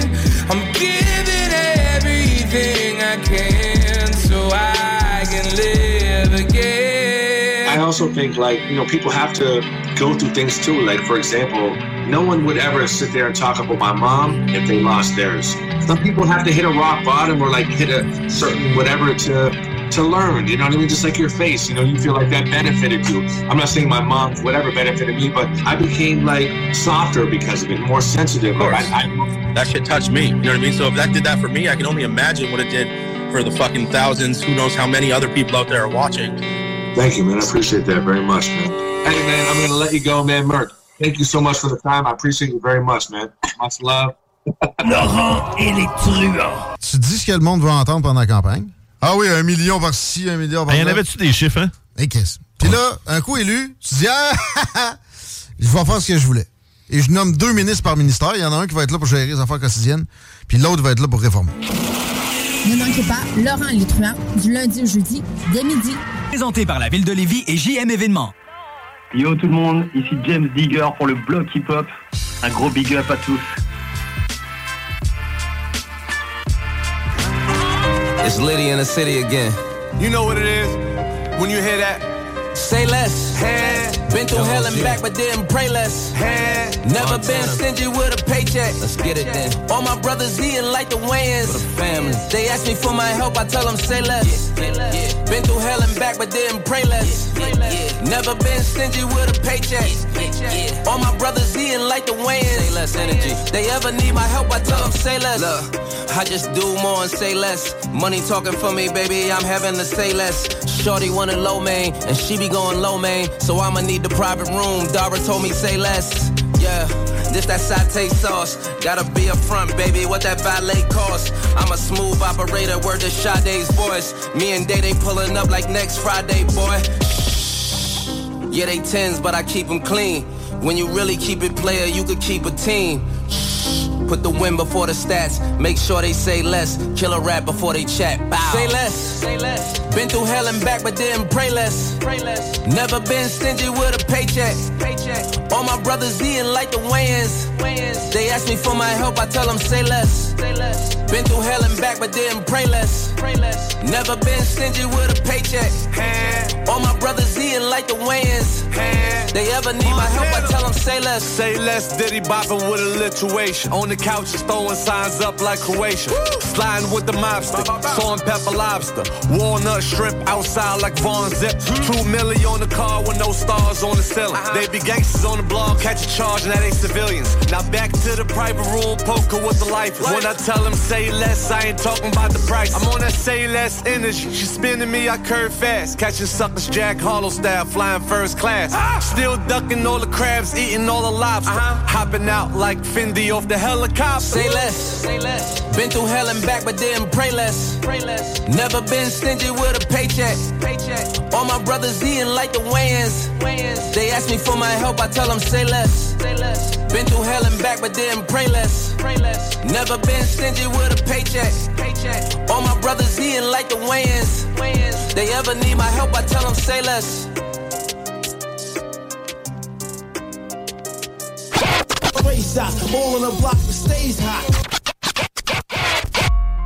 I'm giving everything I can so I can live again. I also think like you know people have to go through things too. Like for example, no one would ever sit there and talk about my mom if they lost theirs. Some people have to hit a rock bottom or like hit a certain whatever to to learn. You know what I mean? Just like your face, you know, you feel like that benefited you. I'm not saying my mom whatever benefited me, but I became like softer because of it, more sensitive. Like, I, I, that shit touched me. You know what I mean? So if that did that for me, I can only imagine what it did for the fucking thousands. Who knows how many other people out there are watching? Thank you, man. I appreciate that very much, man. Hey, man, I'm gonna let you go, man. Merk, thank you so much for the time. I appreciate you very much, man. Much love. Laurent et les truands. Tu dis ce que le monde veut entendre pendant la campagne? Ah oui, un million par-ci, un million par-là. Il y en avait-tu des chiffres, hein? Et qu'est-ce? Puis là, un coup élu, tu dis, ah, je vais faire ce que je voulais. Et je nomme deux ministres par ministère. Il y en a un qui va être là pour gérer les affaires quotidiennes, puis l'autre va être là pour réformer. Ne manquez pas Laurent et les truands du lundi au jeudi dès midi. Présenté par la ville de Lévis et JM Événements. Yo tout le monde, ici James Digger pour le bloc hip-hop. Un gros big up à tous. It's Liddy in the city again. You know what it is when you hear that. Say less. Hey. Been through hell and back, but didn't pray less. Hey. Never been stingy with a paycheck. Let's get it then. All my brothers eating like the Wayans. The family. They ask me for my help, I tell them say less. Been through hell and back, but didn't pray less. Never been stingy with a paycheck. All my brothers eating like the Wayans. Say less energy. They ever need my help, I tell them say less. Look, I just do more and say less. Money talking for me, baby, I'm having to say less. Shorty wanted low main, and she be going low man, So I'ma need the private room. Dara told me say less. Yeah, this that satay sauce. Gotta be up front, baby. What that valet cost? I'm a smooth operator. Word to Sade's voice. Me and Day they pulling up like next Friday, boy. Yeah, they tens, but I keep them clean. When you really keep it player, you could keep a team. Put the win before the stats. Make sure they say less. Kill a rap before they chat. Bow. Say less. Say less. Been through hell and back, but didn't pray less. Pray less. Never been stingy with a paycheck. Paycheck. All my brothers eating like the Wayans. Wayans. They ask me for my help, I tell them say less. Say less. Been through hell and back, but didn't pray less. Pray less. Never been stingy with a paycheck. Hey. All my brothers eating like the Wayans. Hey. They ever need my help, I tell them say less. Say less, Diddy bopping with alliteration. On the couch, just throwing signs up like Croatia. Sliding with the mobster, and pepper lobster. Walnut shrimp outside like Von Zip. Two milli on the car with no stars on the ceiling. They be gangsters on the block, catch a charge, and that ain't civilians. Now back to the private room, poker with the life. When I tell them say less, I ain't talking about the price. I'm on that say less energy. She spinning me, I curve fast. Catching suckers, Jack Harlow style, flying first class. Still ducking all the crabs, eating all the lobster. Uh-huh. Hopping out like Fendi off the helicopter. Say less. Say less. Been through hell and back, but didn't pray less. Pray less. Never been stingy with a paycheck. Paycheck. All my brothers eating like the Wayans. Wayans. They ask me for my help, I tell them say less. Say less. Been through hell and back, but didn't pray less. Pray less. Never been stingy with a paycheck. Paycheck. All my brothers eating like the Wayans. Wayans. They ever need my help, I tell them say less. Race out, all on the block that stays hot.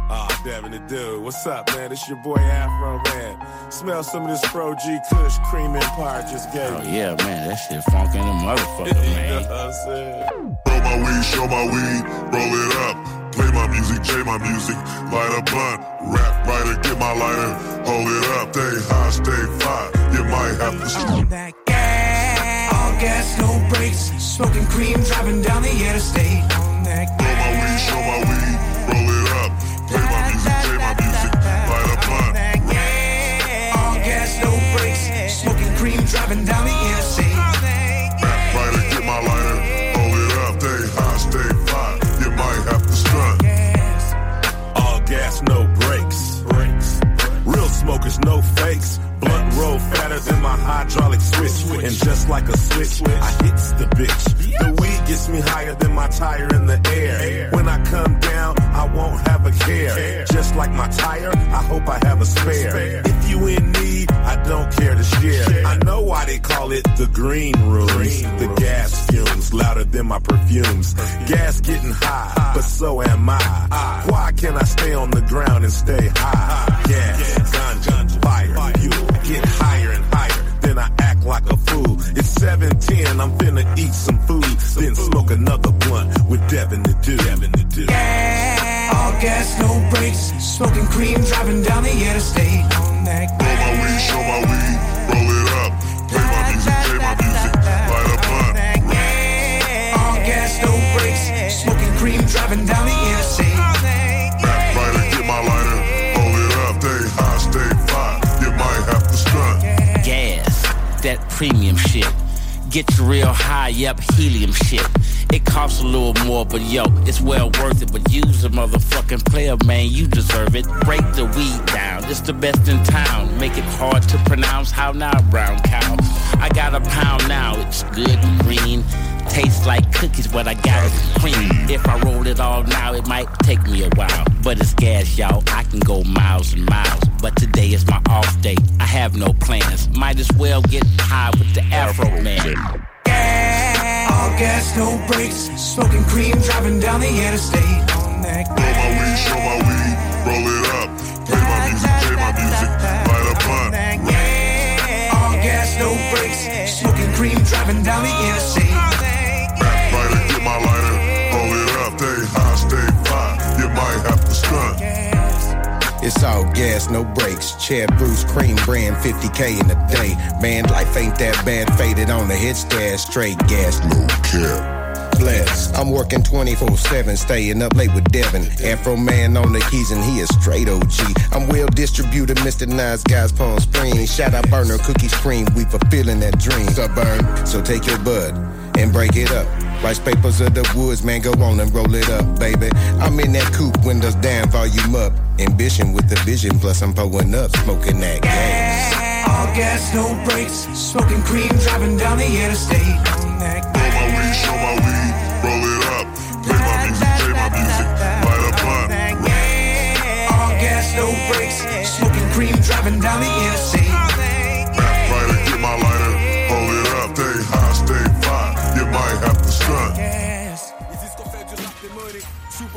Ah, damn it, dude. What's up, man? It's your boy Afro, man. Smell some of this Pro G Kush Cream Empire just gave Oh, yeah, man. That shit funky in the motherfucker, You know man. what I'm saying? Roll my weed, show my weed, roll it up. Play my music, J my music, light a blunt. Rap writer, get my lighter, hold it up. Stay high, stay fly. You might have to stop. that gas, all gas, no brakes. Smoking cream, driving down the interstate. On that Roll my weed, show my weed, roll it up. Play my music, J my music, light a blunt. all gas, no brakes. Smoking cream, driving down the interstate. Rap get my lighter, hold it up. Stay high, stay fly. You might have to stunt. All gas, no brakes. Brakes. Real smokers, no fakes. Roll fatter than my hydraulic switch. And just like a switch. I hits the bitch. The weed gets me higher than my tire in the air. When I come down, I won't have a care. Just like my tire, I hope I have a spare. If you in need, I don't care to share. I know why they call it the green rooms. The gas fumes louder than my perfumes. Gas getting high, but so am I. Why can't I stay on the ground and stay high? Gas, ganja, fire, fuel. Get higher and higher, then I act like a fool. It's 710, I'm finna eat some food, then smoke another blunt with Devin the Dude. Devin the Dude. All gas, no brakes. Smoking cream, driving down the interstate. On that Roll my weed, show my weed, roll it up. Play my music, play my music, light a blunt. All gas, no brakes. Smoking cream, driving down the interstate. Premium shit. Get your real high up helium shit. It costs a little more, but yo, it's well worth it. But use a motherfucking player, man, you deserve it. Break the weed down, it's the best in town. Make it hard to pronounce how now, brown cow. I got a pound now, it's good and green. Tastes like cookies, but I got it cream. If I roll it all now, it might take me a while. But it's gas, y'all. I can go miles and miles. But today is my off day. I have no plans. Might as well get high with the Afroman. All gas, no brakes. Smoking cream, driving down the interstate. On that Roll my weed, show my weed, roll it up. Play my music, play my music, light a blunt. All gas, no brakes. Smoking cream, driving down the interstate. It's all gas, no brakes. Chad Bruce, cream brand, 50k in a day. Man, life ain't that bad. Faded on the hit stash, straight gas, no care. Bless. I'm working 24 7, staying up late with Devin. Afroman on the keys, and he is straight OG. I'm well distributed, Mr. Nice Guys, Palm Springs. Shout out Burner, Cookie Cream, we fulfilling that dream. Suburban, so take your bud and break it up. Rice papers of the woods, man, go on and roll it up, baby. I'm in that coupe, windows down, volume up. Ambition with the vision, plus I'm pulling up, smoking that gas. All gas, no brakes. Smoking cream, driving down the interstate. On Roll my weed, show my weed, roll it up. Play my music, play my music, light a blunt. All gas, no brakes. Smoking cream, driving down the interstate.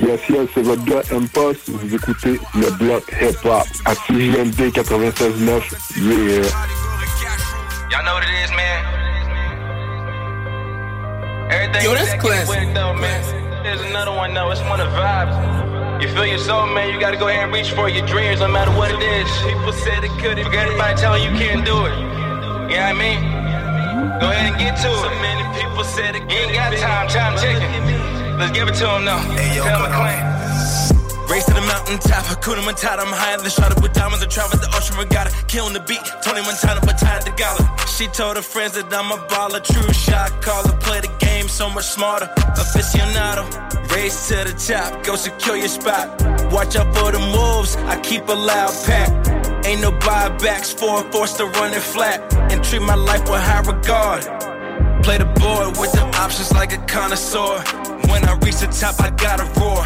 Yes, yes, c'est votre gars M-Post. Vous écoutez le bloc hip-hop à CJMD 96.9. Yeah. Y'all know what it is, man. Everything Yo, that's that classic. with though, man. There's another one though. It's one of vibes. You feel your soul, man. You gotta go ahead and reach for your dreams, no matter what it is. People said it couldn't. Forget everybody telling you can't do it. You know what I mean? Go ahead and get to it. So many people said it. You ain't got time. Time ticking. Let's give it to him now. Tell him claim. Race to the mountaintop, Hakuna Matata, I'm higher than shot with diamonds. I travel the ocean regatta, killing the beat. Tony Montana, but tied to gala. She told her friends that I'm a baller, true shot caller. Play the game so much smarter, aficionado. Race to the top, go secure your spot. Watch out for the moves, I keep a loud pack. Ain't no buybacks for forced to run it flat and treat my life with high regard. Play the board with the options like a connoisseur. When I reach the top, I gotta roar.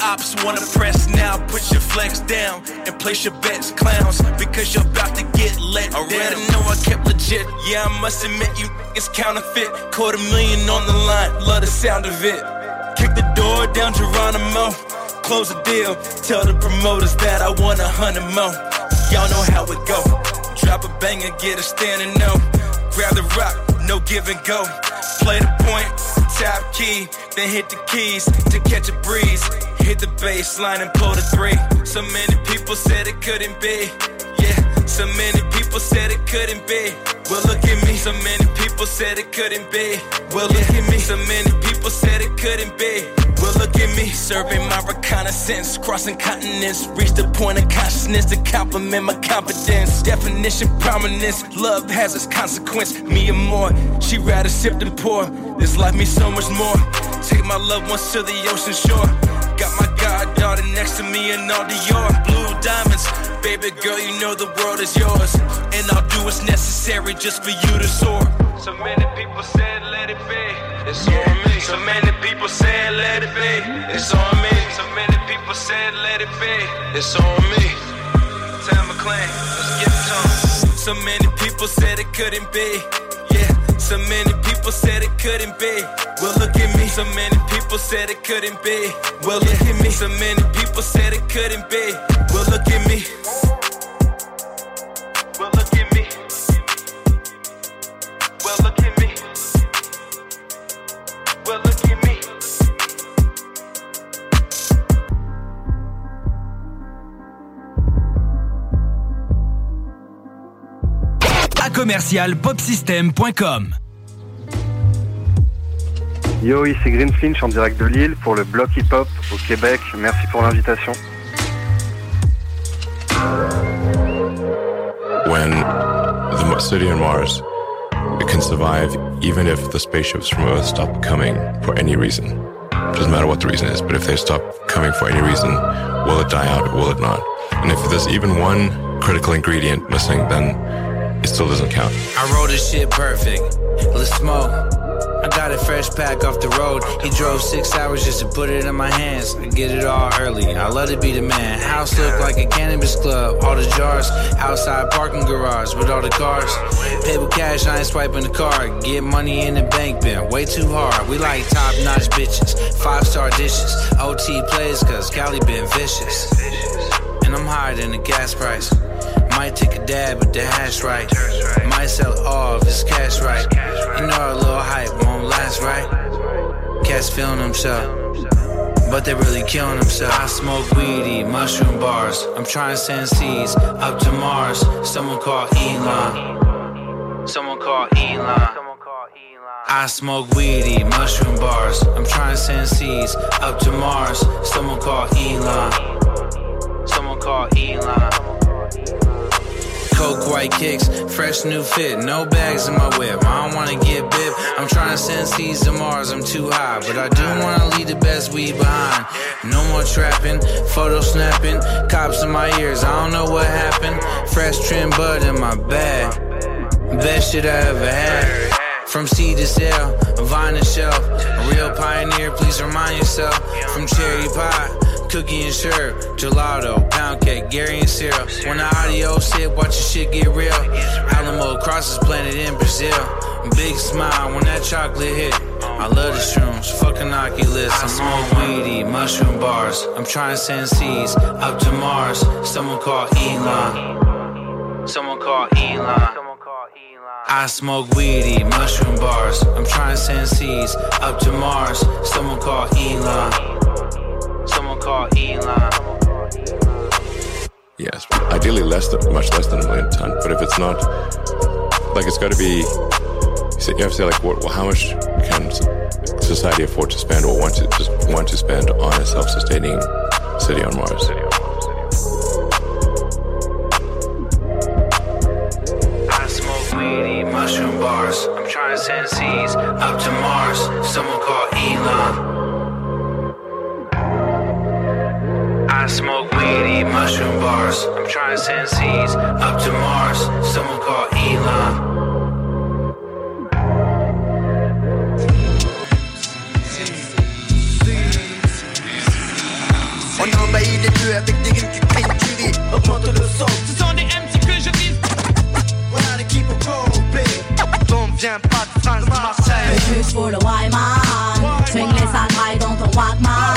Ops wanna press now, put your flex down and place your bets, clowns, because you're about to get let Already know I kept legit. Yeah, I must admit you it's counterfeit. Quarter million on the line, love the sound of it. Kick the door down, Geronimo. Close the deal, tell the promoters that I want a hundred more. Y'all know how it go. Drop a banger, get a standing no. Grab the rock, no give and go. Play the point, tap key, then hit the keys to catch a breeze. Hit the bass line and pull the three. So many people said it couldn't be. Yeah, so many people said it couldn't be. Well, look at me. So many people said it couldn't be. Well, look at me. So many people said it couldn't be. Well, look at me. Serving my reconnaissance, crossing continents. Reach the point of consciousness to compliment my confidence. Definition, prominence. Love has its consequence. Me and more. She rather sip than pour. This life means so much more. Take my loved ones to the ocean shore. Got my goddaughter next to me and all Dior blue diamonds. Baby girl, you know the world is yours. And I'll do what's necessary just for you to soar. So many people said let it be. It's on me. So many people said let it be. It's on me. So many people said let it be. It's on me. Tam McClain, let's give it 'em. So many people said it couldn't be. Yeah. So many people said it couldn't be. Well, look at me. So many people said it couldn't be. Well, look at me. So many people said it couldn't be. Well, look at me. Well, look at me. Well, look at me. À commercial popsystem.com. Yo, ici Greenfinch en direct de Lille pour le bloc hip-hop au Québec. Merci pour l'invitation. when the city on Mars can survive even if the spaceships from Earth stop coming for any reason. Doesn't matter what the reason is, but if they stop coming for any reason, will it die out or will it not? And if there's even one critical ingredient missing, then it still doesn't count. I wrote this shit perfect. Let's smoke. I got a fresh pack off the road. He drove six hours just to put it in my hands. I get it all early. I love to be the man. House look like a cannabis club. All the jars outside parking garage with all the cars. With cash, I ain't swiping the card. Get money in the bank, bin, way too hard. We like top notch bitches, five star dishes. OT plays cause Cali been vicious. And I'm higher than the gas price. Might take a dab at the hash right. Might sell all if it's cash right. You know a little hype won't last right. Cats feeling themselves. But they really killing themselves. I smoke weedy, mushroom bars. I'm trying to send seeds up to Mars. Someone call Elon. Someone call Elon. I smoke weedy, mushroom bars. I'm trying to send seeds up to Mars. Someone call Elon. Someone call Elon. Coke white kicks, fresh new fit, no bags in my whip. I don't wanna get bit. I'm trying to send seeds to Mars, I'm too high. But I do wanna leave the best weed behind. No more trapping, photo snapping, cops in my ears, I don't know what happened. Fresh trim bud in my bag. Best shit I ever had. From seed to sale, vine to shelf. A real pioneer, please remind yourself. From cherry pie, cookie and syrup, gelato, pound cake, Gary and syrup. When the audio sit, watch your shit get real. Alamo crosses planted in Brazil. Big smile when that chocolate hit. I love the shrooms, fucking Oculus. I'm on weedy, mushroom bars. I'm trying to send seeds up to Mars. Someone call Elon. Someone call Elon. I smoke weedy, mushroom bars. I'm trying to send seeds up to Mars. Someone call Elon. Call Elon. Yes, ideally less than much less than a million ton. But if it's not, like it's got to be. You have to say like, what? Well, how much can society afford to spend or want to just want to spend on a self-sustaining city on Mars? I smoke weedy, mushroom bars. I'm trying to send seeds up to Mars. Someone call Elon. I smoke weedy, mushroom bars. I'm trying to send seeds up to Mars. Someone call Elon. On envahit les bleus avec des rimes qui crient curie Augmente le son Ce sont des MC que je vise Voilà l'équipe au complet On vient pas de France, de Marseille Juste pour le Wyman Swing les sales dans ton Walkman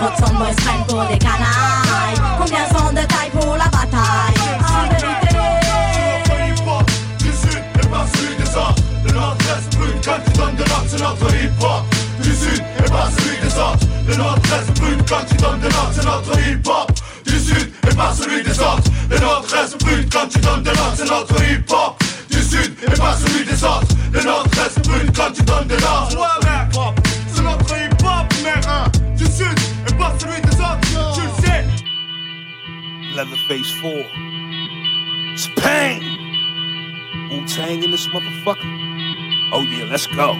Hudson Boys prennent pour des canailles Combien sont de taille pour la bataille En vérité Du sud et pas celui des autres. Le nord-est brûle quand tu donnes de l'ordre C'est notre hip-hop. Du sud et pas celui des autres. Le nord-est brûle quand tu donnes de l'ordre C'est notre hip-hop. Du sud et pas celui des autres. Le nord-est brûle quand tu donnes de l'ordre C'est notre hip-hop. Du sud et pas celui des autres. Le nord-est brûle quand tu donnes de l'ordre Leatherface 4. It's pain. Wu Tang in this motherfucker. Oh yeah, let's go.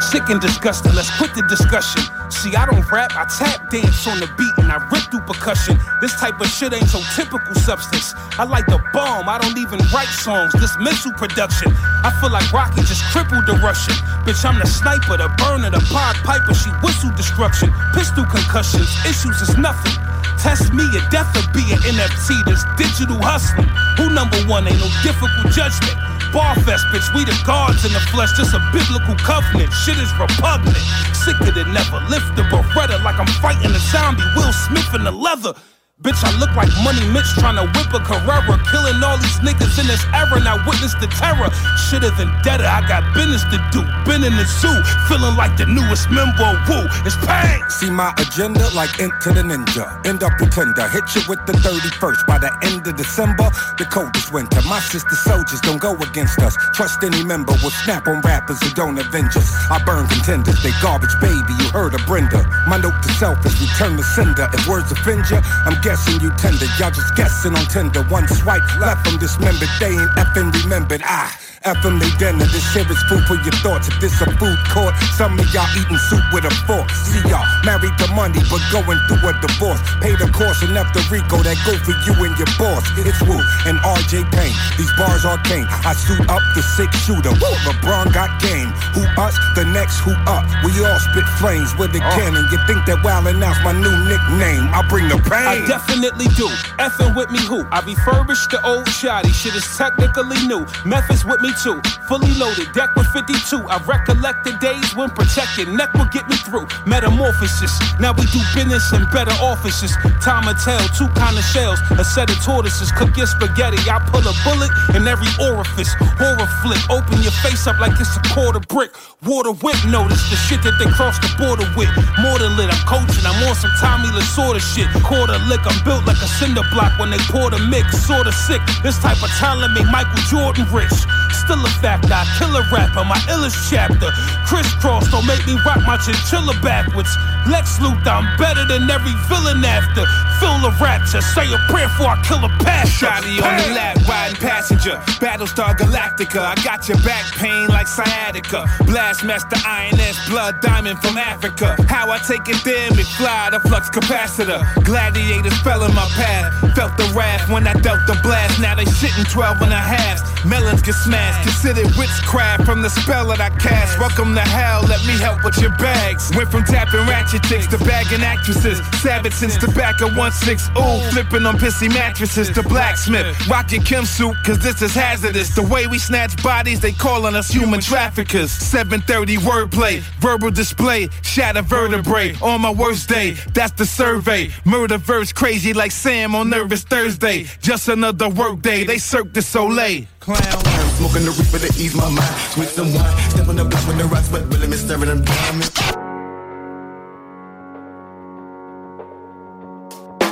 Sick and disgusting, let's quit the discussion. See, I don't rap, I tap dance on the beat and I rip through percussion. This type of shit ain't so typical substance. I like the bomb, I don't even write songs. This missile production. I feel like Rocky just crippled the Russian. Bitch, I'm the sniper, the burner, the Pied Piper. She whistle destruction. Pistol concussions, issues is nothing. Test me, a death will be an NFT. This digital hustling. Who number one? Ain't no difficult judgment. Barfest, bitch, we the gods in the flesh, just a biblical covenant. Shit is repugnant. Sicker than never. Lift the Beretta like I'm fighting a zombie. Will Smith in the leather. Bitch, I look like Money Mitch trying to whip a Carrera. Killing all these niggas in this era. Now witness the terror. Shit is vendetta. I got business to do. Been in the zoo. Feeling like the newest member of Woo. It's pain. See my agenda like Into the Ninja. End up pretender. Hit you with the 31st. By the end of December, the coldest winter. My sister soldiers don't go against us. Trust any member will snap on rappers who don't avenge us. I burn contenders. They garbage baby. You heard of Brenda. My note to self is return the sender. If words offend you, I'm guessing you tender. Y'all just guessing on Tinder. One swipe left from dismembered. They ain't effing remembered. I. They dinner, this shit is food for your thoughts. If this a food court, some of y'all eating soup with a fork. See y'all married to money, but going through a divorce. Pay the course enough to Rico that go for you and your boss. It's Wu and RJ Payne. These bars arcane. I suit up the six shooter. Woo, LeBron got game. Who us? The next who up? We all spit flames with the uh. cannon. You think that wildin' out's my new nickname? I bring the pain. I definitely do. Effing with me who? I refurbished the old shoddy. Shit is technically new. Memphis with me Fully loaded, deck with 52. I recollect the days when protected neck would get me through. Metamorphosis. Now we do business in better offices. Time will tell, two kind of shells. A set of tortoises. Cook your spaghetti. I pull a bullet in every orifice. Horror flick. Open your face up like it's a quarter brick. Water whip notice the shit that they cross the border with. More than lit, I'm coaching. I'm on some Tommy Lasorda shit. Quarter lick, I'm built like a cinder block when they pour the mix. Sorta sick. This type of talent make Michael Jordan rich. Still a fact, I kill a rapper, my illest chapter. Crisscross don't make me rock my chinchilla backwards. Lex Luthor, I'm better than every villain after. Fill the rapture, say a prayer before I kill a pastor. Shotty on the lap, riding passenger. Battlestar Galactica, I got your back pain like sciatica. Blastmaster INS, blood diamond from Africa. How I take it there, McFly, the flux capacitor. Gladiators fell in my path. Felt the wrath when I dealt the blast. Now they shitting 12 and a half. Melons get smashed. Considered witchcraft from the spell that I cast. Welcome to hell, let me help with your bags. Went from tapping ratchet chicks to bagging actresses. Savage since the back of 1-6. Ooh, flipping on pissy mattresses to blacksmith. Rockin' Kim suit, cause this is hazardous. The way we snatch bodies, they calling us human traffickers. 730 wordplay, verbal display, shatter vertebrae. On my worst day, that's the survey. Murder verse crazy like Sam on Nervous Thursday. Just another work day, they Cirque du Soleil. Clown. Smoking the reaper to ease my mind. Sweet some wine. Step on the block with the rocks, but really miss staring them diamonds.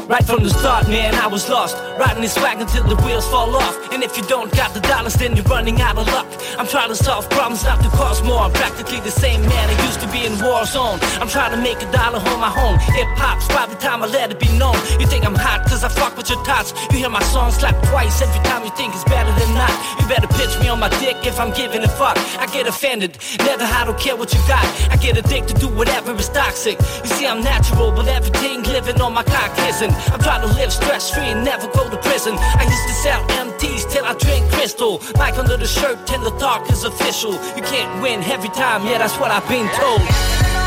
Right from the start, man, I was lost. Riding this wagon till the wheels fall off. And if you don't got the dollars, then you're running out of luck. I'm trying to solve problems, not to cause more. I'm practically the same man I used to be in war zone. I'm trying to make a dollar on my own. Hip hop's by the time I let it be known. You think I'm hot cause I fuck with your thoughts. You hear my song slap twice every time you think it's better than not. You better pitch me on my dick if I'm giving a fuck. I get offended, never I don't care what you got. I get addicted to do whatever is toxic. You see, I'm natural, but everything living on my cock isn't. I'm trying to live stress free and never go to prison. I used to sell MTs till I drink crystal. Like under the shirt till the talk is official. You can't win every time, yeah, that's what I've been told.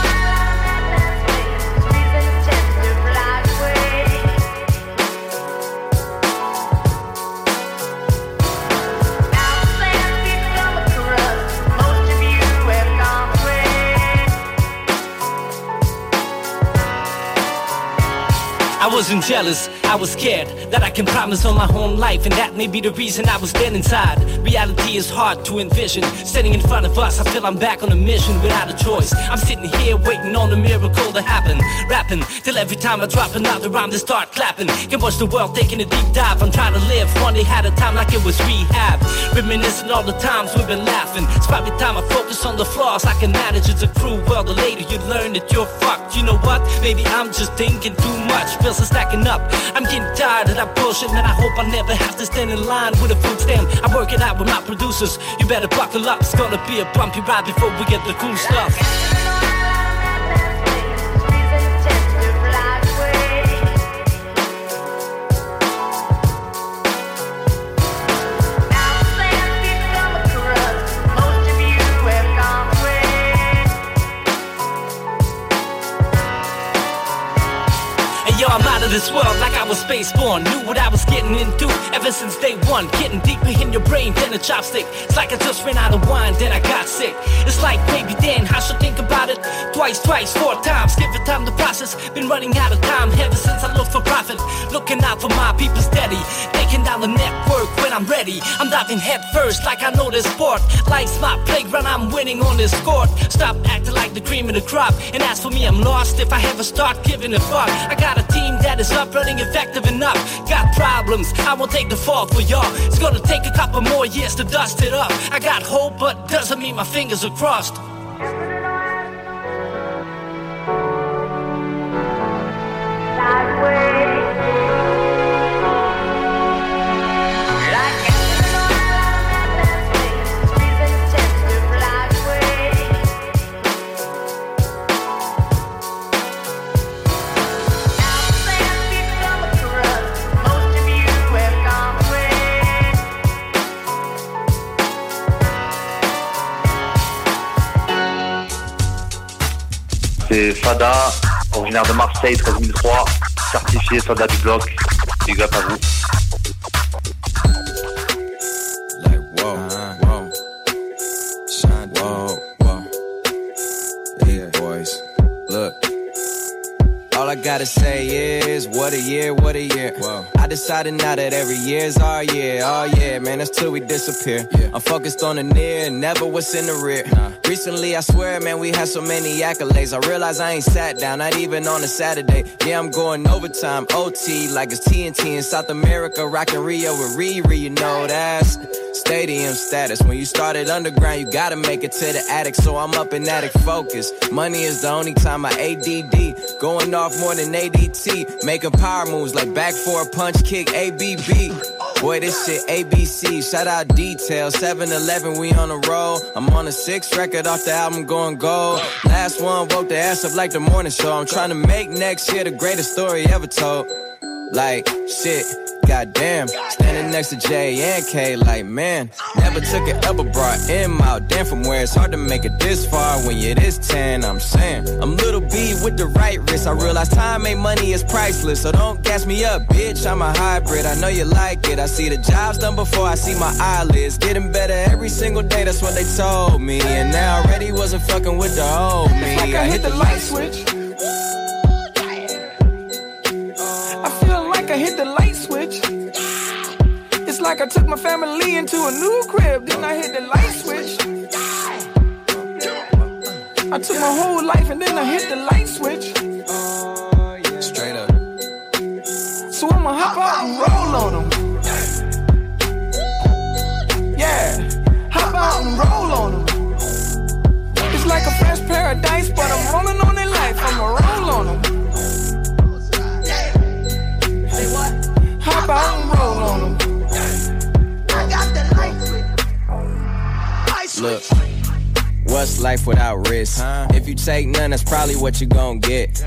Wasn't jealous, I was scared that I can promise on my own life, and that may be the reason I was dead inside. Reality is hard to envision. Standing in front of us, I feel I'm back on a mission without a choice. I'm sitting here waiting on a miracle to happen. Rapping till every time I drop another rhyme, they start clapping. Can watch the world taking a deep dive. I'm trying to live one day at a time like it was rehab. Reminiscing all the times we've been laughing. It's probably time I focus on the flaws I can manage. It's a cruel world. The later you learn that you're fucked. You know what? Maybe I'm just thinking too much. Bills are stacking up. I'm getting tired of that bullshit, man. I hope I never have to stand in line with a food stamp. I'm working out with my producers. You better buckle up. It's gonna be a bumpy ride before we get the cool stuff. This world like I was spaceborn. Knew what I was getting into ever since day one. Getting deeper in your brain than a chopstick. It's like I just ran out of wine, then I got sick. It's like baby then I should think about it twice, twice, four times. Give it time to process. Been running out of time ever since I looked for profit. Looking out for my people steady. Taking down the network when I'm ready. I'm diving head first like I know this sport. Life's my playground, I'm winning on this court. Stop acting like the cream of the crop. And as for me, I'm lost if I ever start giving a fuck. I got a team that is up, running effective enough. Got problems, I won't take the fall for y'all. It's gonna take a couple more years to dust it up. I got hope, but doesn't mean my fingers are crossed. C'est Fada, originaire de Marseille, 13003, certifié soldat du bloc. Big up à vous. Gotta say is, what a year, what a year. I decided now that every year's our year. Oh yeah, man, that's till we disappear. Yeah. I'm focused on the near, never what's in the rear. Recently, I swear, man, we had so many accolades. I realize I ain't sat down, not even on a Saturday. Yeah, I'm going overtime, OT, like it's TNT in South America, rocking Rio with Riri, you know that's stadium status. When you started underground, you gotta make it to the attic, so I'm up in attic focus. Money is the only time I ADD, going off more than ADT, making power moves like back for a punch kick, ABB. Boy, this shit ABC. Shout out Detail. 7 Eleven, we on a roll. I'm on a sixth record off the album going gold. Last one woke the ass up like the morning show. I'm trying to make next year the greatest story ever told. Like, shit. Goddamn, standing next to J and K, like man, never took an elbow brought M out. Damn, from where it's hard to make it this far when you're this 10. I'm saying, I'm little B with the right wrist. I realize time ain't money is priceless, so don't gas me up, bitch. I'm a hybrid. I know you like it. I see the jobs done before I see my eyelids. Getting better every single day, that's what they told me. And now I already wasn't fucking with the old me. It's like I hit the light switch. Hit the light switch. It's like I took my family into a new crib, then I hit the light switch. I took my whole life and then I hit the light switch. Straight up. So I'ma hop out and roll on them. Yeah, hop out and roll on them. It's like a fresh paradise, but I'm rolling on their life. I'ma roll on them. Hop out and roll on them. Look, what's life without risk? If you take none, that's probably what you gon' get.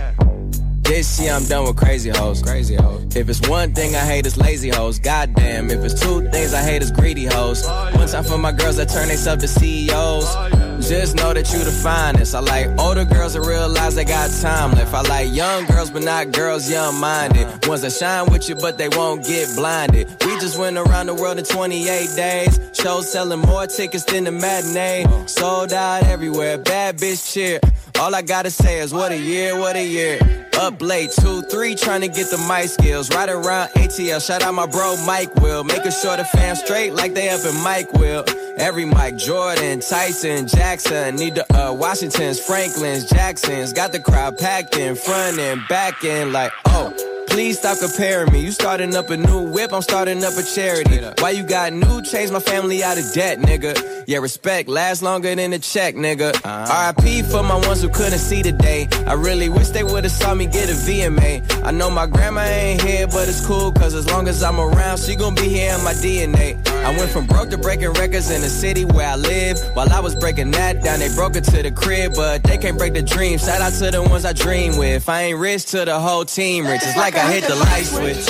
This year I'm done with crazy hoes. Crazy hoes. If it's one thing I hate, it's lazy hoes. Goddamn. If it's two things I hate, it's greedy hoes. One time for my girls that turn themselves to CEOs. Just know that you the finest. I like older girls that realize they got time left. I like young girls, but not girls young minded. Ones that shine with you, but they won't get blinded. We just went around the world in 28 days. Shows selling more tickets than the matinee. Sold out everywhere. Bad bitch cheer. All I gotta say is what a year, what a year. Up late, two, three, trying to get the mic skills. Right around ATL, shout out my bro Mike Will. Making sure the fam straight like they up in Mike Will. Every Mike, Jordan, Tyson, Jackson, need the uh, Washingtons, Franklins, Jacksons. Got the crowd packed in front and back in like, oh. Please stop comparing me. You starting up a new whip, I'm starting up a charity. Why you got new? Change my family out of debt, nigga. Yeah, respect lasts longer than a check, nigga. Uh-huh. RIP for my ones who couldn't see the day. I really wish they would've saw me get a VMA. I know my grandma ain't here, but it's cool, cause as long as I'm around, she gon' be here in my DNA. I went from broke to breaking records in the city where I live. While I was breaking that down, they broke it to the crib, but they can't break the dream. Shout out to the ones I dream with. I ain't rich to the whole team rich. It's like I hit the light switch.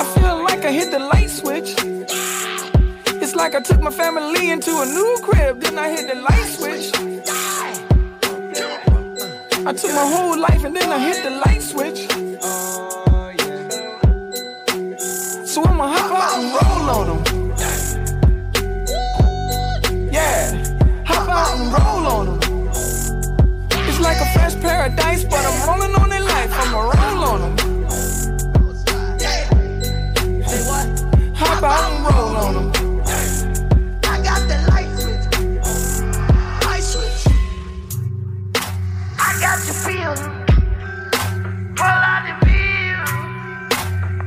I feel like I hit the light switch. It's like I took my family into a new crib, then I hit the light switch. I took my whole life and then I hit the light switch. So I'ma hop out and roll on them. Yeah, hop out and roll on them. Like a fresh paradise, but I'm rolling on their life. I'ma roll on them. Hop out and roll on them. I got the switch. I got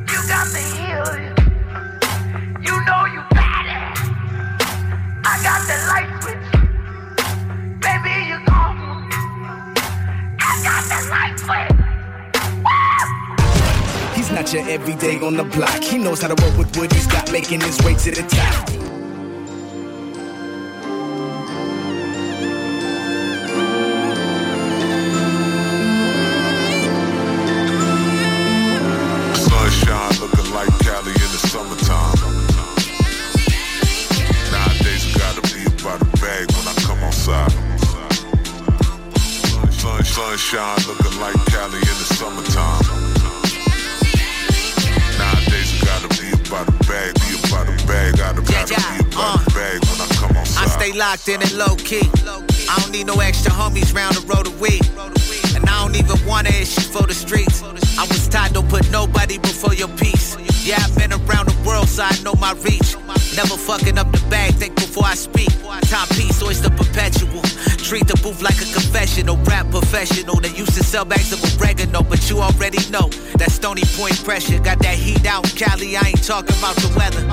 you got the healing. You know you He's everyday on the block. He knows how to work with what he's got, making his way to the top. Professional. They used to sell bags of oregano, but you already know that Stony Point pressure got that heat out in Cali. I ain't talking about the weather.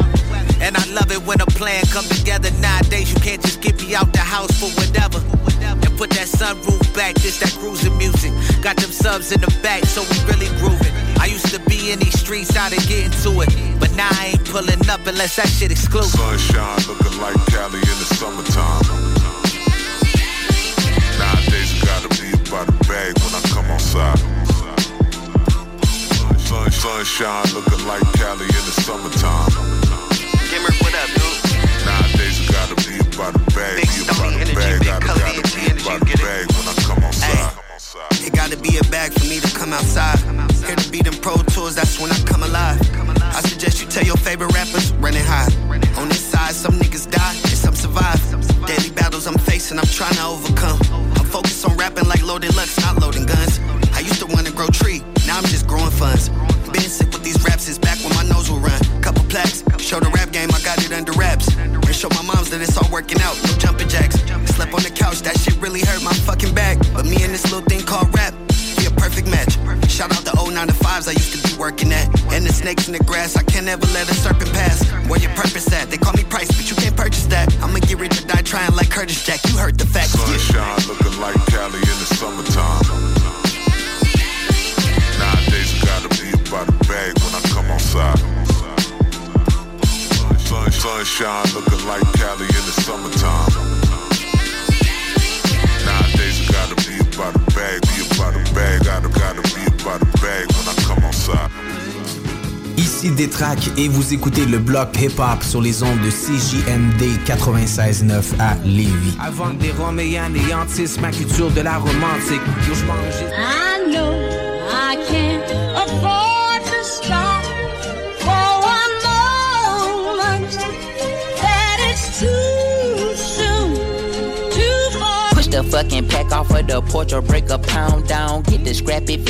And I love it when a plan come together. Nowadays, you can't just get me out the house for whatever. And put that sunroof back, this that cruising music. Got them subs in the back, so we really grooving. I used to be in these streets, how to get into it. But now I ain't pulling up unless that shit exclusive. Sunshine looking like Cali in the summertime. Bag when I come outside. Sun, sunshine looking like Cali in the summertime. Gamer, what up, dude? Nowadays, I gotta be about a bag, be about a bag. Gotta, gotta be about a bag when I come outside. It gotta be a bag for me to come outside. Here to be them pro tours, that's when I come alive. I suggest you tell your favorite rappers, running high. On this side, some niggas die and some survive. Daily battles I'm facing, I'm trying to overcome. I'm on rapping like loaded lux, not loading guns. I used to wanna grow tree, now I'm just growing funds. Been sick with these raps since back when my nose would run. Couple plaques, show the rap game, I got it under wraps. And show my moms that it's all working out, no jumping jacks. Slept on the couch, that shit really hurt my fucking back. But me and this little thing called rap, be a perfect match. Shout out the old 09 to 5s I used to be working at. And the snakes in the grass, I can't ever let a serpent pass. Where your purpose at? They call me price, but you can't purchase that. I'ma get rich or die trying like Curtis Jack. You heard the facts. Sunshine Sun, sunshine looking like Cali in the summertime. Nowadays, I gotta be about a bag, be about a bag. Gotta, gotta be about a bag when I come outside. Ici Détrac et vous écoutez le bloc hip-hop sur les ondes de CJMD 96.9 à Lévis. Avant des roms et anéantissent ma culture de la romantique. Yo, je mange- I know I can't fucking pack off of the porch or break a pound down. Get the scrap if it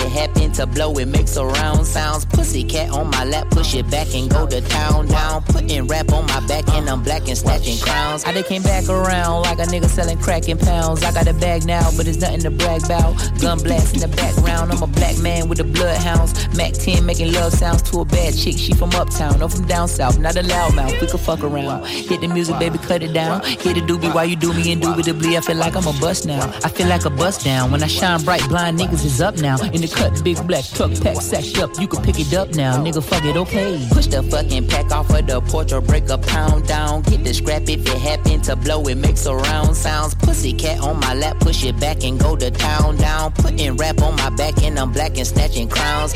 happen to blow, it makes a round sounds. Pussy cat on my lap, push it back and go to town down. Putting rap on my back and I'm black and snatching crowns. I done came back around like a nigga selling crack in pounds. I got a bag now, but it's nothing to brag about. Gun blast in the background, I'm a black man with the bloodhounds. Mac 10 making love sounds to a bad chick. She from uptown, no from down south, not a loudmouth. We could fuck around. Hit the music, baby, cut it down. Hit the doobie while you do me indubitably. I feel like I'm a bust now. I feel like a bust down. When I shine bright, blind niggas is up now. In the cut, big black truck, pack sacked up. You can pick it up now. Nigga, fuck it, okay. Push the fucking pack off of the porch or break a pound down. Get the scrap if it happen to blow, it makes a round sounds. Pussy cat on my lap, push it back and go to town down. Putting rap on my back and I'm black and snatching crowns.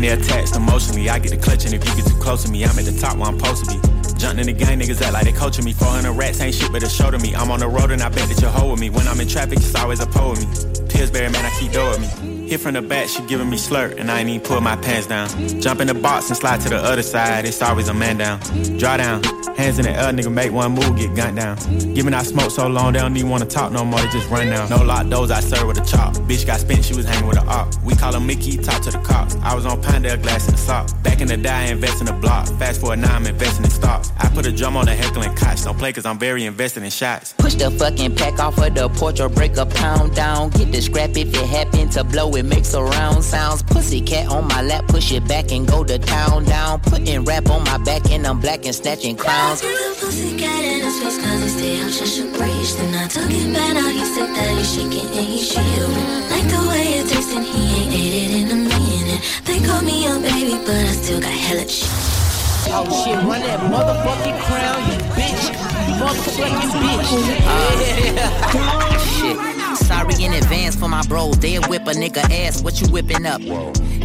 Money attached emotionally. I get the clutch, and if you get too close to me, I'm at the top where I'm supposed to be. Jumping in the gang, niggas act like they coaching me. 400 rats ain't shit but a show to me. I'm on the road and I bet that you're hoe with me. When I'm in traffic, it's always a pole with me. Pillsbury, man, I keep with me. Hit from the back, she giving me slurp, and I ain't even pull my pants down. Jump in the box and slide to the other side, it's always a man down. Draw down, hands in the air, nigga, make one move, get gunned down. Giving out smoke so long, they don't even wanna talk no more, they just run down. No lock doors, I serve with a chop. Bitch got spent, she was hanging with a op. We call her Mickey, talk to the cops. I was on Pinedale, glass in the sock. Back in the day, invest in the block. Fast forward now, I'm investing in stocks. I put a drum on the heckling cots. Don't play cause I'm very invested in shots. Push the fucking pack off of the porch or break a pound down. Get the scrap if it happen to blow, it makes a round sounds. Pussy cat on my lap, push it back and go to town down. Putting rap on my back and I'm black and snatching crowns. Pussy cat in his face cause he stay out just a breeze. Then I took it back, now he said that he's shaking and he's chillin'. Like the way it tastes and he ain't ate it in a minute. They call me a baby, but I still got hella shit. Oh shit, run that motherfucking crown, you bitch. You motherfucking bitch. Uh, shit. Sorry in advance for my bros. They'll whip a nigga ass. What you whipping up?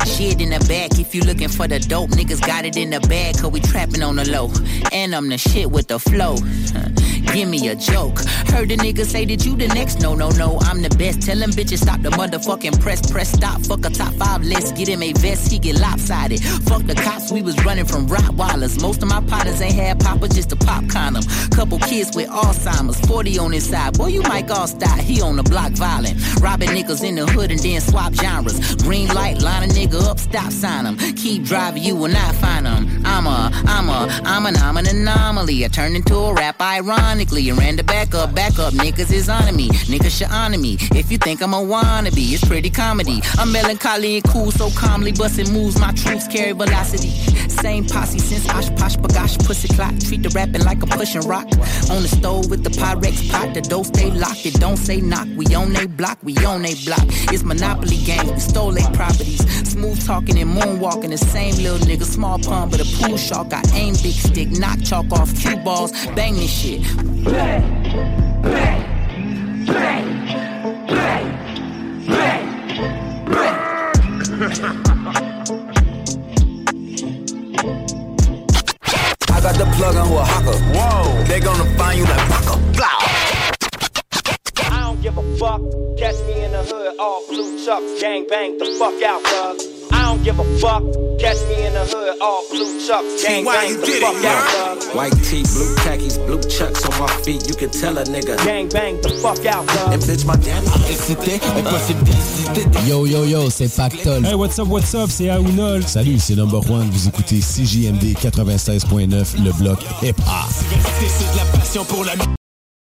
Shit in the back. If you looking for the dope, niggas got it in the bag. Cause we trapping on the low. And I'm the shit with the flow. Give me a joke. Heard the nigga say that you the next. No, no, no, I'm the best. Tell them bitches stop the motherfucking press. Press stop. Fuck a top five. Let's get him a vest. He get lopsided. Fuck the cops. We was running from Rottweilers. Most of my partners ain't had papa, just a pop condom. Couple kids with Alzheimer's. 40 on his side. Boy, you might all stop. He on the block violent. Robbing niggas in the hood and then swap genres. Green light, line a nigga up, stop sign him. Keep driving, you will not find him. I'm a, I'm a, I'm an, I'm an anomaly. I turned into a rap ironically and ran the back up, back up. Niggas is on me, niggas should honor me. If you think I'm a wannabe, it's pretty comedy. I'm melancholy and cool, so calmly busting moves. My troops carry velocity. Same posse since Osh Posh Bagash Pussy Clock. Treat the rapping like a pushing rock. On the stove with the Pyrex pot, the dough stay locked. It don't say knock. We on they block, we on they block. It's Monopoly game, we stole they properties. Smooth talking and moonwalking, the same little nigga. Small pun, but a pool shark. I aim big stick, knock chalk off cue balls, bang this shit. Play, play, play, play, play. I got the plug on who a hawker. Whoa. They gonna find you like Baka. I don't give a fuck. Catch me in the hood, all blue chucks, gang bang the fuck out, dog. I don't give a fuck. Catch me in the hood, all blue chucks, gang bang the fuck it, out, dog. White tee, blue khakis, blue chucks on my feet. You can tell a nigga. Gang bang the fuck out, dog. And bitch, my daddy. Yo, yo, yo, c'est Pactol. Hey, what's up, what's up, c'est Aounol. Salut, c'est Number One. Vous écoutez CJMD 96.9, le bloc hip-hop. C'est de la passion pour la